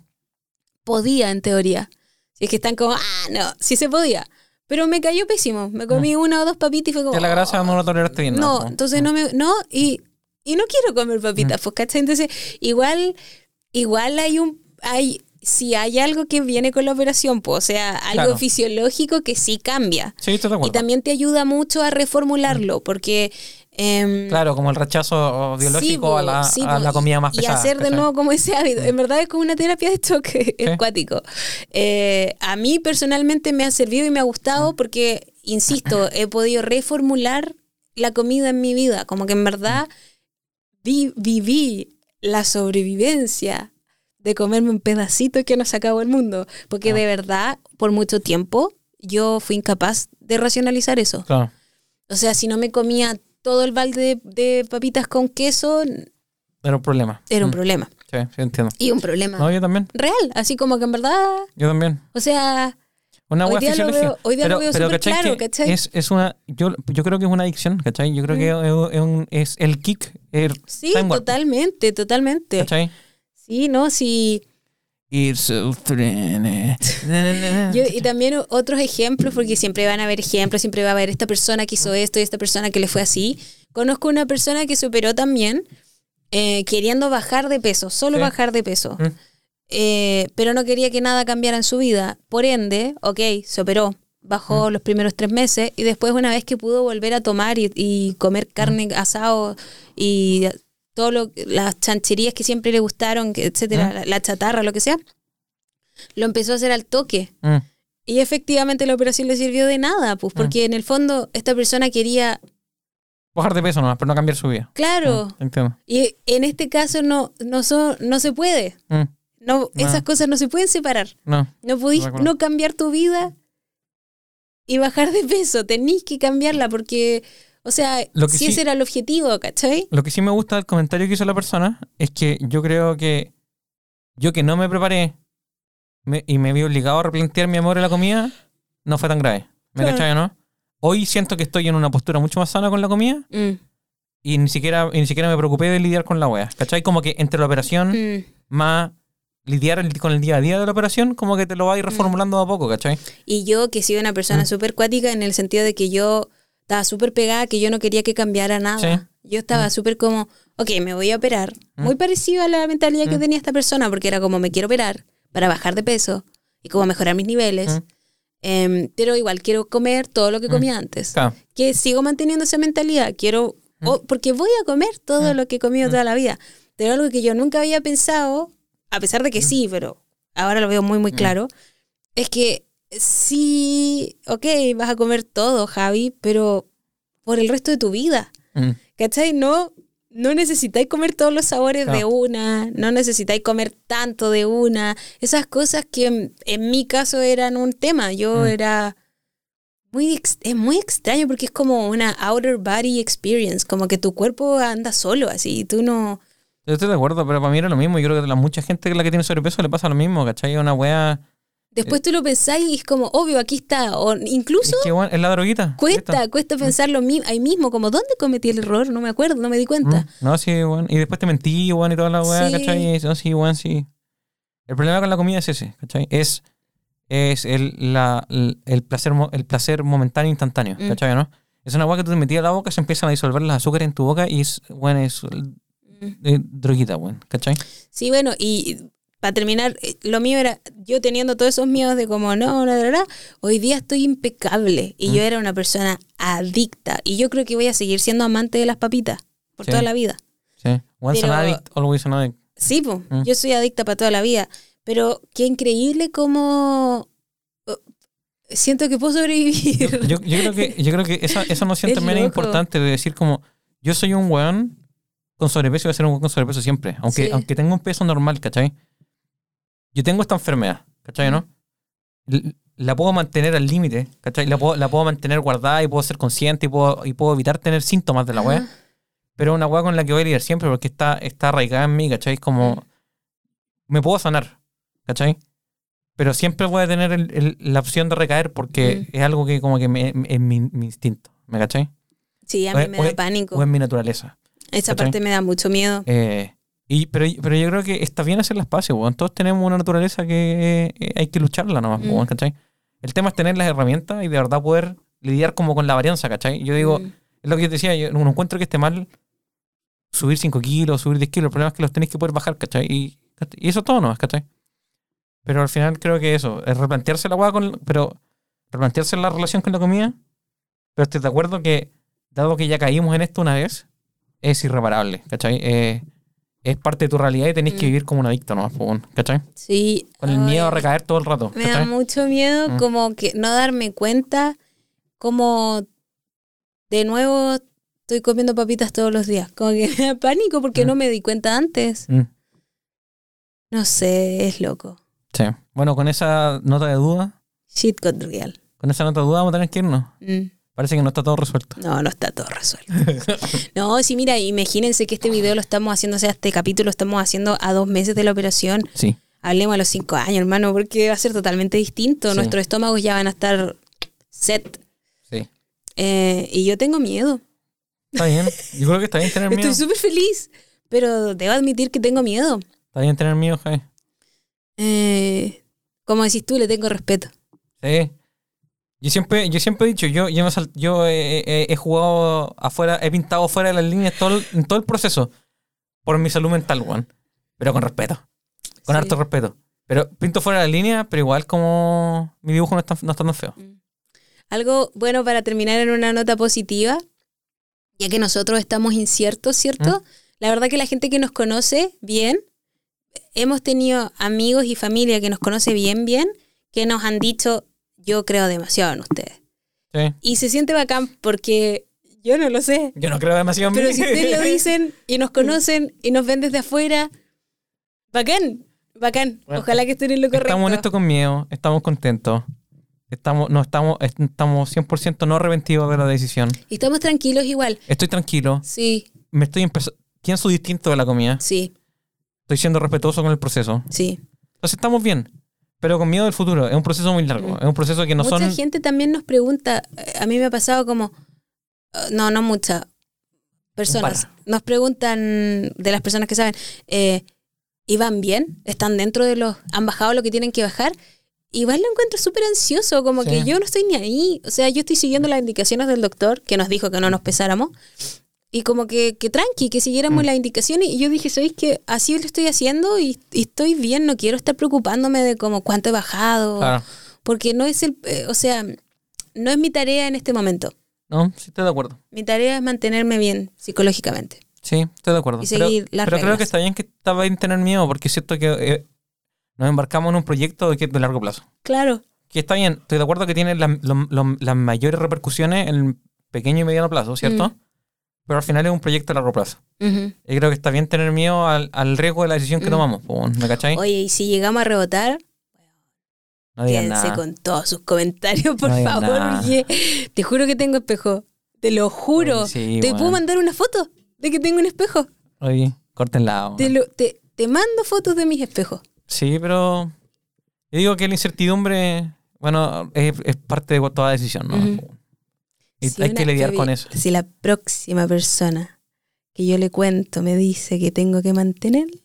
Podía, en teoría. Si es que están como, ah, no, sí se podía. Pero me cayó pésimo. Me comí una o dos papitas y fue como. Que la grasa no la toleraste bien. No, po. entonces no me. No, y, y no quiero comer papitas, pues, ¿cachai? Entonces, igual, igual hay un. hay Si hay algo que viene con la operación, pues, o sea, algo Claro. fisiológico que sí cambia. Sí, estoy de acuerdo. Y también te ayuda mucho a reformularlo, porque. Em, Claro, como el rechazo biológico po, a, la, sí, a la comida más y pesada. hacer de nuevo como ese hábito. En verdad es como una terapia de choque, *laughs* Sí. cuático. Eh, a mí personalmente me ha servido y me ha gustado porque, insisto, he podido reformular la comida en mi vida. Como que en verdad vi- viví la sobrevivencia de comerme un pedacito que nos acabó el mundo. Porque Ah. de verdad, por mucho tiempo, yo fui incapaz de racionalizar eso. Claro. O sea, si no me comía todo el balde de, de papitas con queso, Era un problema. era un Mm, problema. Sí, sí, entiendo. Y un problema No, yo también. real. Así como que en verdad, Yo también. o sea, Una Hoy día lo veo- hoy día lo veo súper ¿cachai claro, que ¿cachai? Mm. Es, es una, yo, yo creo que es una adicción, ¿cachai? Yo creo que es, es un- es el kick. El sí, totalmente, totalmente. ¿Cachai? Sí, no, sí. So. Yo- y también otros ejemplos, porque siempre van a haber ejemplos, siempre va a haber esta persona que hizo esto y esta persona que le fue así. Conozco una persona que se operó también eh, queriendo bajar de peso, solo bajar de peso. Mm. Eh, pero no quería que nada cambiara en su vida. Por ende, ok, se operó, bajó los primeros tres meses y después una vez que pudo volver a tomar y, y comer carne asado y todo lo, las chancherías que siempre le gustaron, etcétera, la, la chatarra, lo que sea, lo empezó a hacer al toque. Mm, Y efectivamente la operación le sirvió de nada, pues, porque en el fondo esta persona quería, Bajar de peso nomás, pero no cambiar su vida. claro, Mm, y en este caso no, no, son, no se puede. Mm, No, No. Esas cosas no se pueden separar. No. No podís no cambiar tu vida y bajar de peso. Tenís que cambiarla porque, o sea, Lo que si sí- ese era el objetivo, ¿cachai? Lo que sí me gusta del comentario que hizo la persona es que yo creo que yo que no me preparé me- y me vi obligado a replantear mi amor a la comida, no fue tan grave. ¿Me Claro. cachai o no? Hoy siento que estoy en una postura mucho más sana con la comida Mm, y ni siquiera, y ni siquiera me preocupé de lidiar con la wea. ¿Cachai? Como que entre la operación mm. más lidiar el- con el día a día de la operación, como que te lo vas a Mm. ir reformulando de a poco, ¿cachai? Y yo, que soy una persona Mm. súper cuática en el sentido de que yo estaba súper pegada, que yo no quería que cambiara nada. Sí. Yo estaba Mm. súper como, ok, me voy a operar. Mm. Muy parecido a la mentalidad que Mm. tenía esta persona, porque era como, me quiero operar para bajar de peso y como mejorar mis niveles. Mm. Em, pero igual quiero comer todo lo que comía antes. Claro. Que sigo manteniendo esa mentalidad. Quiero, o- porque voy a comer todo lo que he comido toda la vida. Pero algo que yo nunca había pensado, a pesar de que sí, pero ahora lo veo muy, muy claro, es que sí, ok, vas a comer todo, Javi, pero por el resto de tu vida. Mm. ¿Cachai? No, no necesitáis comer todos los sabores de Claro. una, no necesitáis comer tanto de una. Esas cosas que en, en mi caso eran un tema. Yo Mm. era muy, es muy extraño porque es como una outer body experience, como que tu cuerpo anda solo así, y tú no... Yo estoy de acuerdo, pero para mí era lo mismo. Yo creo que a la mucha gente que la que tiene sobrepeso le pasa lo mismo, ¿cachai? Una wea. Después tú lo pensáis y es como, obvio, aquí está. O incluso Es que es la droguita. cuesta, cuesta pensar lo mi- ahí mismo, como, ¿dónde cometí el error? No me acuerdo, no me di cuenta. Mm, No, sí. Y después te mentí, weón, y toda la weá, Sí. ¿cachai? No, sí, weón, sí. El problema con la comida es ese, ¿cachai? Es, es el, la, el, placer, el placer momentáneo instantáneo, Mm. ¿cachai? ¿no? Es una weá que tú te metías a la boca, se empiezan a disolver los azúcares en tu boca y es, weón, es eh, droguita, weón, ¿cachai? Sí, bueno, y para terminar, eh, lo mío era, yo teniendo todos esos miedos de como, no, no, no, no, hoy día estoy impecable y Mm. yo era una persona adicta y yo creo que voy a seguir siendo amante de las papitas por Sí. toda la vida. Sí. Once Pero- an addict, always an addict. Sí, pues, Mm. yo soy adicta para toda la vida, pero qué increíble como... eh, Siento que puedo sobrevivir. Yo, yo creo que, yo creo que esa, esa *laughs* noción Es también es loco. importante de decir como, yo soy un weón con sobrepeso y voy a ser un weón con sobrepeso siempre. Aunque, Sí. aunque tenga un peso normal, ¿cachai? Yo tengo esta enfermedad, ¿cachai? ¿No? La puedo mantener al límite, ¿cachai? La puedo, la puedo mantener guardada y puedo ser consciente y puedo, y puedo evitar tener síntomas de la weá. Pero es una weá con la que voy a lidiar siempre porque está, está arraigada en mí, ¿cachai? Como, me puedo sanar, ¿cachai? Pero siempre voy a tener el- el- la opción de recaer porque es algo que como que me- es mi, mi instinto, ¿me cachai? Sí, a O mí es- me o da es- pánico. O es mi naturaleza. Esa ¿cachai? parte me da mucho miedo. Eh, y, pero, pero yo creo que está bien hacer las paces, weón. Todos tenemos una naturaleza que eh, hay que lucharla nomás, Mm. weón, ¿cachai? El tema es tener las herramientas y de verdad poder lidiar como con la varianza, ¿cachai? Yo digo, Mm. es lo que yo te decía, yo no encuentro que esté mal subir 5 kilos, subir 10 kilos. El problema es que los tenéis que poder bajar, ¿cachai? Y, y eso todo nomás, ¿cachai? Pero al final creo que eso, es replantearse la hueá con. Pero replantearse la relación con la comida. Pero estoy de acuerdo que, dado que ya caímos en esto una vez, es irreparable, ¿cachai? Eh, es parte de tu realidad y tenés que Mm. vivir como un adicto nomás, po, ¿cachai? Sí. Con el miedo a recaer todo el rato, Me da mucho miedo Mm. como que no darme cuenta como de nuevo estoy comiendo papitas todos los días. Como que *laughs* me da pánico porque Mm. no me di cuenta antes. No sé, es loco. sí. Bueno, con esa nota de duda, Shit got real. con esa nota de duda vamos a tener que irnos. Parece que no está todo resuelto. No, no está todo resuelto. *laughs* no, sí, mira, imagínense que este video lo estamos haciendo, o sea, este capítulo lo estamos haciendo a dos meses de la operación. Sí. Hablemos a los cinco años, hermano, porque va a ser totalmente distinto. Sí. Nuestros estómagos ya van a estar set. Sí. Eh, y yo tengo miedo. Está bien. Yo creo que está bien tener *laughs* miedo. Estoy súper feliz, pero debo admitir que tengo miedo. Está bien tener miedo, Javi. Eh, como decís tú, le tengo respeto. Sí. Yo siempre, yo siempre he dicho, yo, yo, me sal- yo he, he- he jugado afuera, he pintado fuera de las líneas todo el- en todo el proceso por mi salud mental, weón. Pero con respeto. Con Sí. harto respeto. Pero pinto fuera de la línea, pero igual como mi dibujo no está, no está tan feo. Algo bueno para terminar en una nota positiva, ya que nosotros estamos inciertos, ¿cierto? La verdad que la gente que nos conoce bien, hemos tenido amigos y familia que nos conoce bien, bien, que nos han dicho, yo creo demasiado en ustedes. Sí. Y se siente bacán porque yo no lo sé. Yo no creo demasiado en Pero mí. si ustedes lo *laughs* dicen y nos conocen y nos ven desde afuera, bacán, bacán. Bueno, Ojalá que estén en lo correcto. Estamos en esto con miedo, estamos contentos. Estamos, no, estamos, estamos 100% no arrepentidos de la decisión. Y estamos tranquilos igual. Estoy tranquilo. Sí, Me estoy empezando. Pienso distinto de la comida. sí, Estoy siendo respetuoso con el proceso. sí. Entonces estamos bien. Pero con miedo del futuro. Es un proceso muy largo. Mm. Es un proceso que no mucha son. gente también nos pregunta, eh, a mí me ha pasado como, eh, no, no muchas personas, nos preguntan de las personas que saben, eh, ¿y van bien? ¿Están dentro de los, han bajado lo que tienen que bajar? Igual lo encuentro súper ansioso, como Sí. que yo no estoy ni ahí, o sea, yo estoy siguiendo las indicaciones del doctor que nos dijo que no nos pesáramos. Y como que, que tranqui, que siguiéramos Mm. las indicaciones. Y yo dije, ¿sabéis que así lo estoy haciendo? Y, y estoy bien, no quiero estar preocupándome de como cuánto he bajado Claro. porque no es el, eh, o sea, no es mi tarea en este momento. No, sí estoy de acuerdo. Mi tarea es mantenerme bien psicológicamente. Sí, estoy de acuerdo. Y Pero- seguir las pero creo que está bien que estaba bien tener miedo, porque siento que eh, nos embarcamos en un proyecto es de largo plazo. Claro. Que está bien, estoy de acuerdo que tiene la- lo- lo- las mayores repercusiones en el pequeño y mediano plazo, ¿cierto? Mm. Pero al final es un proyecto a largo plazo. Y creo que está bien tener miedo al, al riesgo de la decisión que tomamos. po, ¿Me cachai? Oye, y si llegamos a rebotar, no quédense nada. con todos sus comentarios, por No favor. te juro que tengo espejo. Te lo juro. Oye, sí, te puedo mandar una foto de que tengo un espejo. Oye, córtenla. Te, lo- te, te mando fotos de mis espejos. Sí, pero yo digo que la incertidumbre, bueno, es, es parte de toda decisión, ¿no? Si hay que lidiar con eso. Si la próxima persona que yo le cuento me dice que tengo que mantenerlo,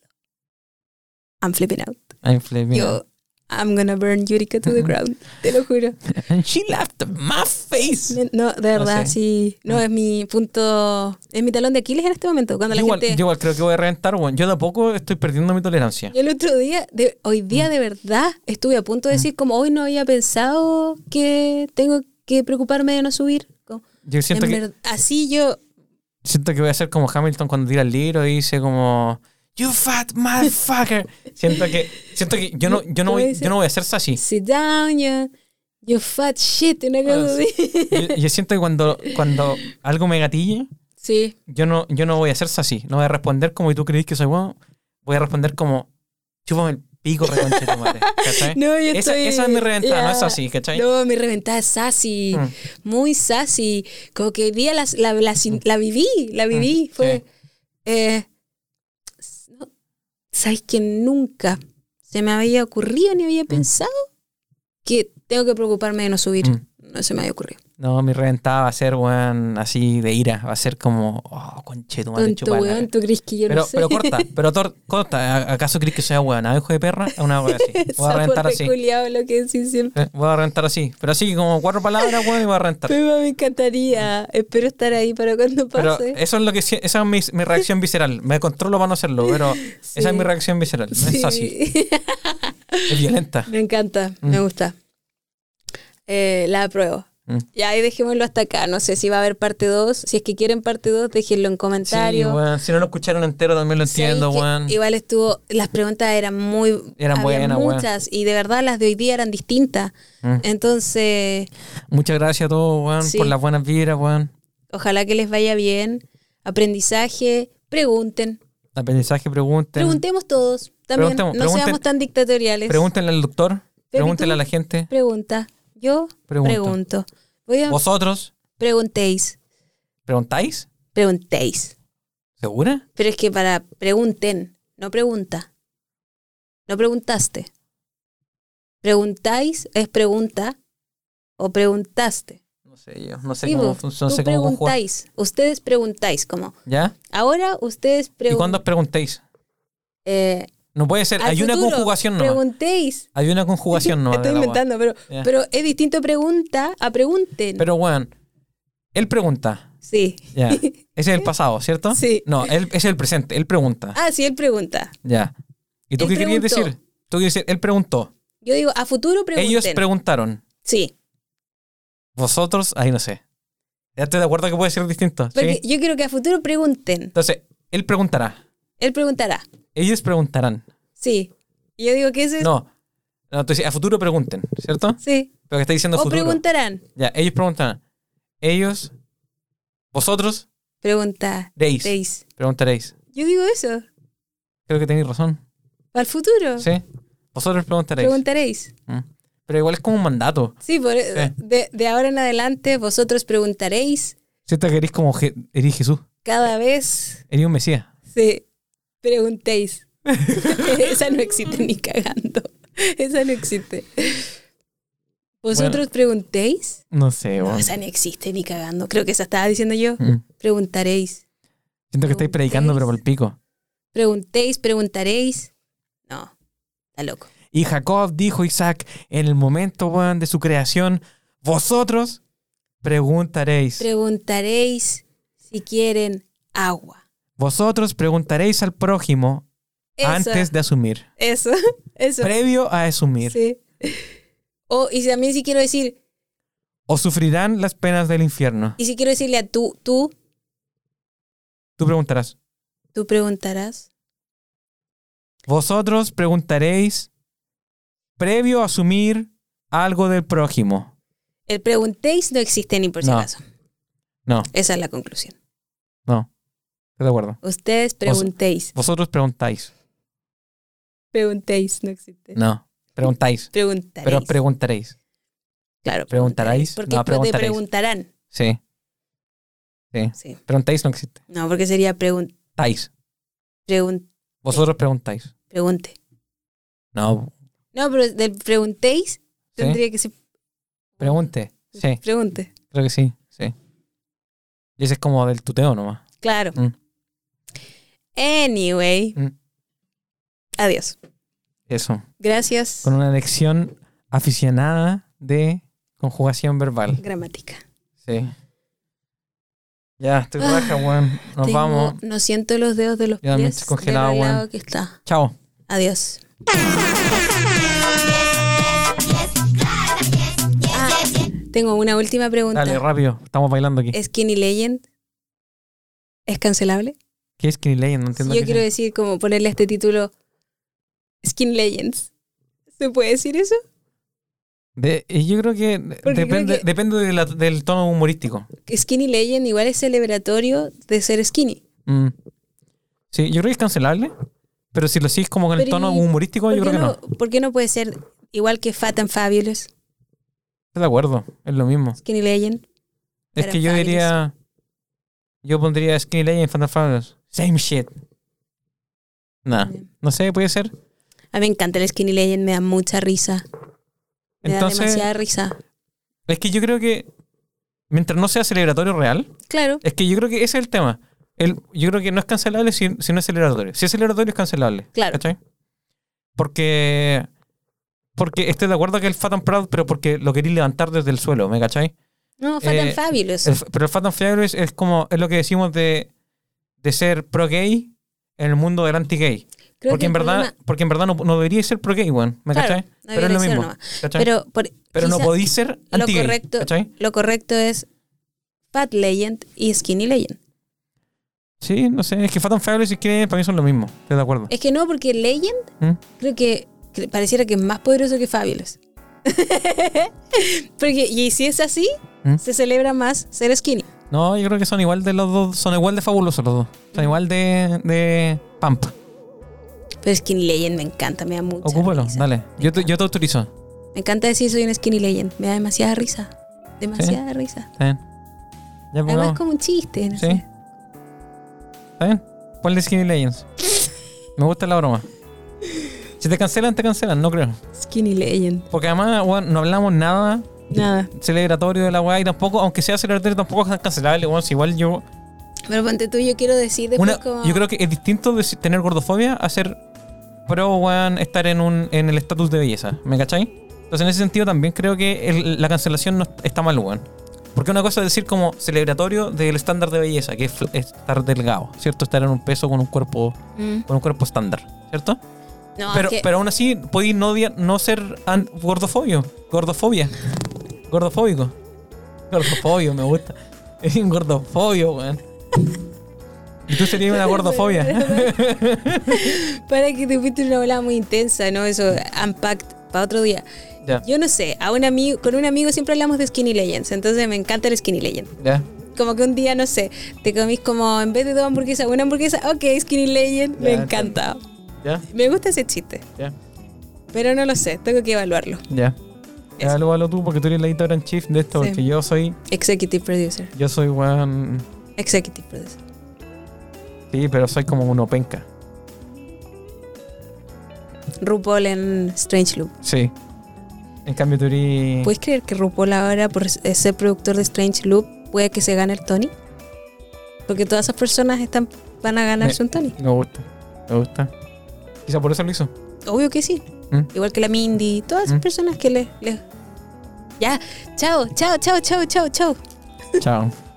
I'm flipping out. I'm flipping Yo, I'm gonna burn Yurika to the *laughs* ground. Te lo juro. And she laughed my face. No, de verdad, sé. sí. No, es mi punto, es mi talón de Aquiles en este momento. Cuando Yo la igual, gente... yo igual creo que voy a reventar, weón. Yo de a poco estoy perdiendo mi tolerancia. Yo el otro día, de, hoy día de verdad, estuve a punto de decir como hoy no había pensado que tengo que preocuparme de no subir. Yo siento en que, así yo, siento que voy a ser como Hamilton cuando tira el libro y dice como You fat motherfucker. siento que, siento que yo no, *laughs* yo no, voy, yo no voy a ser así. sit down, you, you fat shit, una cosa Ah, así. Yo, yo *laughs* siento que cuando, cuando algo me gatille, Sí, yo no, yo no voy a ser así. No voy a responder como tú crees que soy bueno. Voy a responder como chúpame el pico, reconche tu madre. ¿Cachai? *laughs* no, yo esa, estoy... esa es mi reventada, no es así, ¿cachai? No, mi reventada es sassy, Mm. muy sassy. Como que día la, la, la, la viví, la viví. Mm, Fue, sí. eh, no, ¿sabes que nunca se me había ocurrido ni había pensado que tengo que preocuparme de no subir? No se me había ocurrido. No, mi reventada va a ser, weón, así de ira. Va a ser como, oh, conche tu madre, Tonto weón, ¿tú crees que yo Pero, no sé? pero corta, *laughs* pero tor- corta. ¿A- ¿Acaso crees que sea weón? hijo de perra? Es una weón así. *laughs* Voy a reventar así. reculeado, lo que decís siempre. Eh, Voy a reventar así. Pero así como cuatro palabras, weón, y voy a reventar. Pero me encantaría. Espero estar ahí para cuando Pero pase. eso es lo que esa es mi, mi reacción visceral. Me controlo para no hacerlo, pero *laughs* esa es mi reacción visceral. No es así. Es violenta. Me encanta, me Mm. gusta. Eh, la apruebo. Mm. Ya ahí dejémoslo hasta acá. No sé si va a haber parte 2. Si es que quieren parte 2, déjenlo en Sí, comentarios. Si no lo escucharon entero, también lo entiendo, Sí, weón. Igual estuvo, las preguntas eran muy, Eran buenas, muchas y de verdad las de hoy día eran distintas. Mm. Entonces, Muchas gracias a todos, Sí. por las buenas vibras, weón. ojalá que les vaya bien. Aprendizaje, pregunten. Aprendizaje, pregunten. Preguntemos todos. También Preguntemos, no pregunten- seamos tan dictatoriales. Pregúntenle al doctor. Pregúntenle a la gente. Pregunta. Yo pregunto. Voy a ¿Vosotros preguntéis. preguntáis? Preguntéis. ¿Segura? Pero es que para pregunten, no pregunta. No preguntaste. Preguntáis es pregunta o preguntaste. No sé yo. No sé Sí, cómo funciona. No sé cómo jugar. preguntáis. Ustedes preguntáis. Como ¿Ya? ahora ustedes ¿Y preguntan. cuándo preguntéis? No puede ser. Hay una conjugación no. Preguntéis. Hay una conjugación no. *laughs* Estoy inventando, pero, pero es distinto pregunta a pregunten. Pero, weón, él pregunta. sí. Ya. *laughs* Ese es el pasado, ¿cierto? Sí. No, él ese es el presente. Él pregunta. Ah, sí, él pregunta. Ya. ¿Y tú Él qué querías decir? Tú querías decir, él preguntó. Yo digo, a futuro pregunten. Ellos preguntaron. Sí, Vosotros, ahí no sé. Ya estoy de acuerdo que puede ser distinto. porque ¿sí? yo quiero que a futuro pregunten. Entonces, él preguntará. Él preguntará. Ellos preguntarán. Sí. Y yo digo que ese es... No. No, entonces, a futuro pregunten, ¿cierto? Sí. Pero que está diciendo O futuro. preguntarán. Ya, ellos preguntarán. Ellos, vosotros, Pregunta. Deis. Preguntaréis. Yo digo eso. Creo que tenéis razón. Al futuro. ¿Sí? Vosotros preguntaréis. Preguntaréis. Mm. Pero igual es como un mandato. Sí, por, Sí. De, de ahora en adelante vosotros preguntaréis Siento que eres como eres Jesús. cada vez. Eres un Mesías. Sí. Preguntéis. *laughs* Esa no existe ni cagando. Esa no existe. ¿Vosotros preguntéis? No sé, No, esa no existe ni cagando. Creo que esa estaba diciendo yo. Mm. Preguntaréis. Siento que estáis predicando, pero por el pico. Preguntéis, preguntaréis. No, está loco. Y Jacob dijo a Isaac en el momento, de su creación, vosotros preguntaréis. Preguntaréis si quieren agua. Vosotros preguntaréis al prójimo Eso, antes de asumir. eso, *laughs* eso. Previo a asumir. Sí. O, y también si quiero decir, O sufrirán las penas del infierno. y si quiero decirle a tú, tú, Tú preguntarás. tú preguntarás. Vosotros preguntaréis previo a asumir algo del prójimo. El preguntéis no existe ni por si No. acaso. No, Esa es la conclusión. no. Estoy de acuerdo. Ustedes preguntéis. Vosotros preguntáis. Preguntéis no existe. No, preguntáis. Preguntaréis. Pero preguntaréis. claro, preguntaréis. Porque No, te preguntaréis. preguntarán. Sí. Sí. Sí. Preguntáis no existe. No, porque sería pregun Tais. pregun- Vosotros preguntáis. pregunte. No, No, pero del preguntéis ¿Sí? tendría que ser pregunte. Sí, pregunte. creo que sí. Sí. Y ese es como del tuteo nomás. Claro. Mm. Anyway. Mm. Adiós. Eso. Gracias. Con una lección aficionada de conjugación verbal. Gramática. Sí. Ya, estoy raja, weón. Nos Tengo- vamos. No siento los dedos de los también pies. estoy congelado, de helado que está. Chao. Adiós. Ah, tengo una última pregunta. Dale, rápido. Estamos bailando aquí. ¿Skinny Legend es cancelable? ¿Qué es Skinny Legend? No entiendo yo quiero decir como ponerle a este título Skin Legends. ¿Se puede decir eso? De- y yo creo que Porque depende, creo que- depende de la- del tono humorístico. Skinny Legend igual es celebratorio de ser skinny. Mm. Sí, yo creo que es cancelable. Pero si lo sigues como con el tono ¿y humorístico, yo ¿Por qué, creo que no. no, ¿Por qué no puede ser igual que Fat and Fabulous? Estoy de acuerdo. Es lo mismo. Skinny Legend. Es que yo fabulous. diría. Yo pondría Skinny Legend Phantom Fabulous. Same shit. Nah. No sé, puede ser. A mí me encanta el Skinny Legend, me da mucha risa. Me da demasiada risa. es que yo creo que. Mientras no sea celebratorio real, Claro, es que yo creo que ese es el tema. El, yo creo que no es cancelable si, si no es celebratorio. Si es celebratorio, es cancelable. Claro. ¿Cachai? Porque. Porque estoy de acuerdo que el Fat and Proud, pero porque lo queréis levantar desde el suelo, ¿me cachai? no, Fat and Eh, Fabulous. El- pero el Fat and Fabulous es como. Es lo que decimos de, de ser pro-gay en el mundo del anti-gay. Porque que en, verdad, problema- porque en verdad no, no debería ser pro-gay, weón. ¿Me Claro, cachai? no Pero es lo mismo. Pero, no podéis ser lo anti-gay. correcto, ¿cachai? lo correcto es Fat Legend y Skinny Legend. Sí, no sé. Es que Fat and Fabulous y Skinny para mí son lo mismo. Estoy de acuerdo. Es que no, porque Legend ¿Mm? creo que, que pareciera que es más poderoso que Fabulous. *laughs* porque, y si es así, ¿Mm? se celebra más ser skinny. No, yo creo que son igual de los dos. Son igual de fabulosos los dos. Son igual de, de pump. Pero Skinny Legend me encanta, me da mucha Ocúpalo, risa. dale. Yo te, yo te autorizo. Me encanta decir soy un Skinny Legend, me da demasiada risa. Demasiada risa. ¿Está bien? Ya Además pongamos. es como un chiste, no Sí. sé. ¿Está bien? Ponle Skinny Legends. Me gusta la broma. Si te cancelan, te cancelan, no creo. Skinny Legend. Porque además, weón, no hablamos nada Nada. celebratorio de la weá y tampoco, aunque sea celebratorio, tampoco es cancelable, weón. Si igual yo. Pero ponte tú, yo quiero decir después Una, como... Yo creo que es distinto de tener gordofobia a ser pro, weón, estar en, un, en el estatus de belleza. ¿Me cachai? Entonces, en ese sentido, también creo que el- la cancelación no está mal, weón. Porque una cosa es decir como celebratorio del estándar de belleza, que es estar delgado, ¿cierto? Estar en un peso con un cuerpo, Mm. con un cuerpo estándar, ¿cierto? No, pero, es que- pero aún así, podéis no, no ser gordofobio, gordofobia, gordofóbico. Gordofobio, me gusta. *laughs* Es un gordofobio, weón. Y tú serías una gordofobia. *laughs* Para que te fuiste una ola muy intensa, ¿no? Eso, unpacked para otro día. Yo no sé, a un amigo, con un amigo siempre hablamos de Skinny Legends, entonces me encanta el Skinny Legend. Como que un día, no sé, te comís como en vez de dos hamburguesas, una hamburguesa, ok, Skinny Legend, me encanta. Ya, Me gusta ese chiste, ya, pero no lo sé, tengo que evaluarlo. ya. Evalúalo tú porque tú eres la editora en chief de esto, Sí. porque yo soy, Executive producer. yo soy weón. Executive producer. Sí, pero soy como un openca. RuPaul en Strange Loop. Sí. En cambio tú eres... ¿Puedes creer que RuPaul ahora, por ser productor de Strange Loop, puede que se gane el Tony? Porque todas esas personas están, van a ganarse Me- un Tony. Me gusta, me gusta. Quizá por eso lo hizo. Obvio que sí. ¿Mm? Igual que la Mindy, todas esas ¿Mm? personas que le, le... Ya, chao, chao, chao, chao, chao, chao. Chao.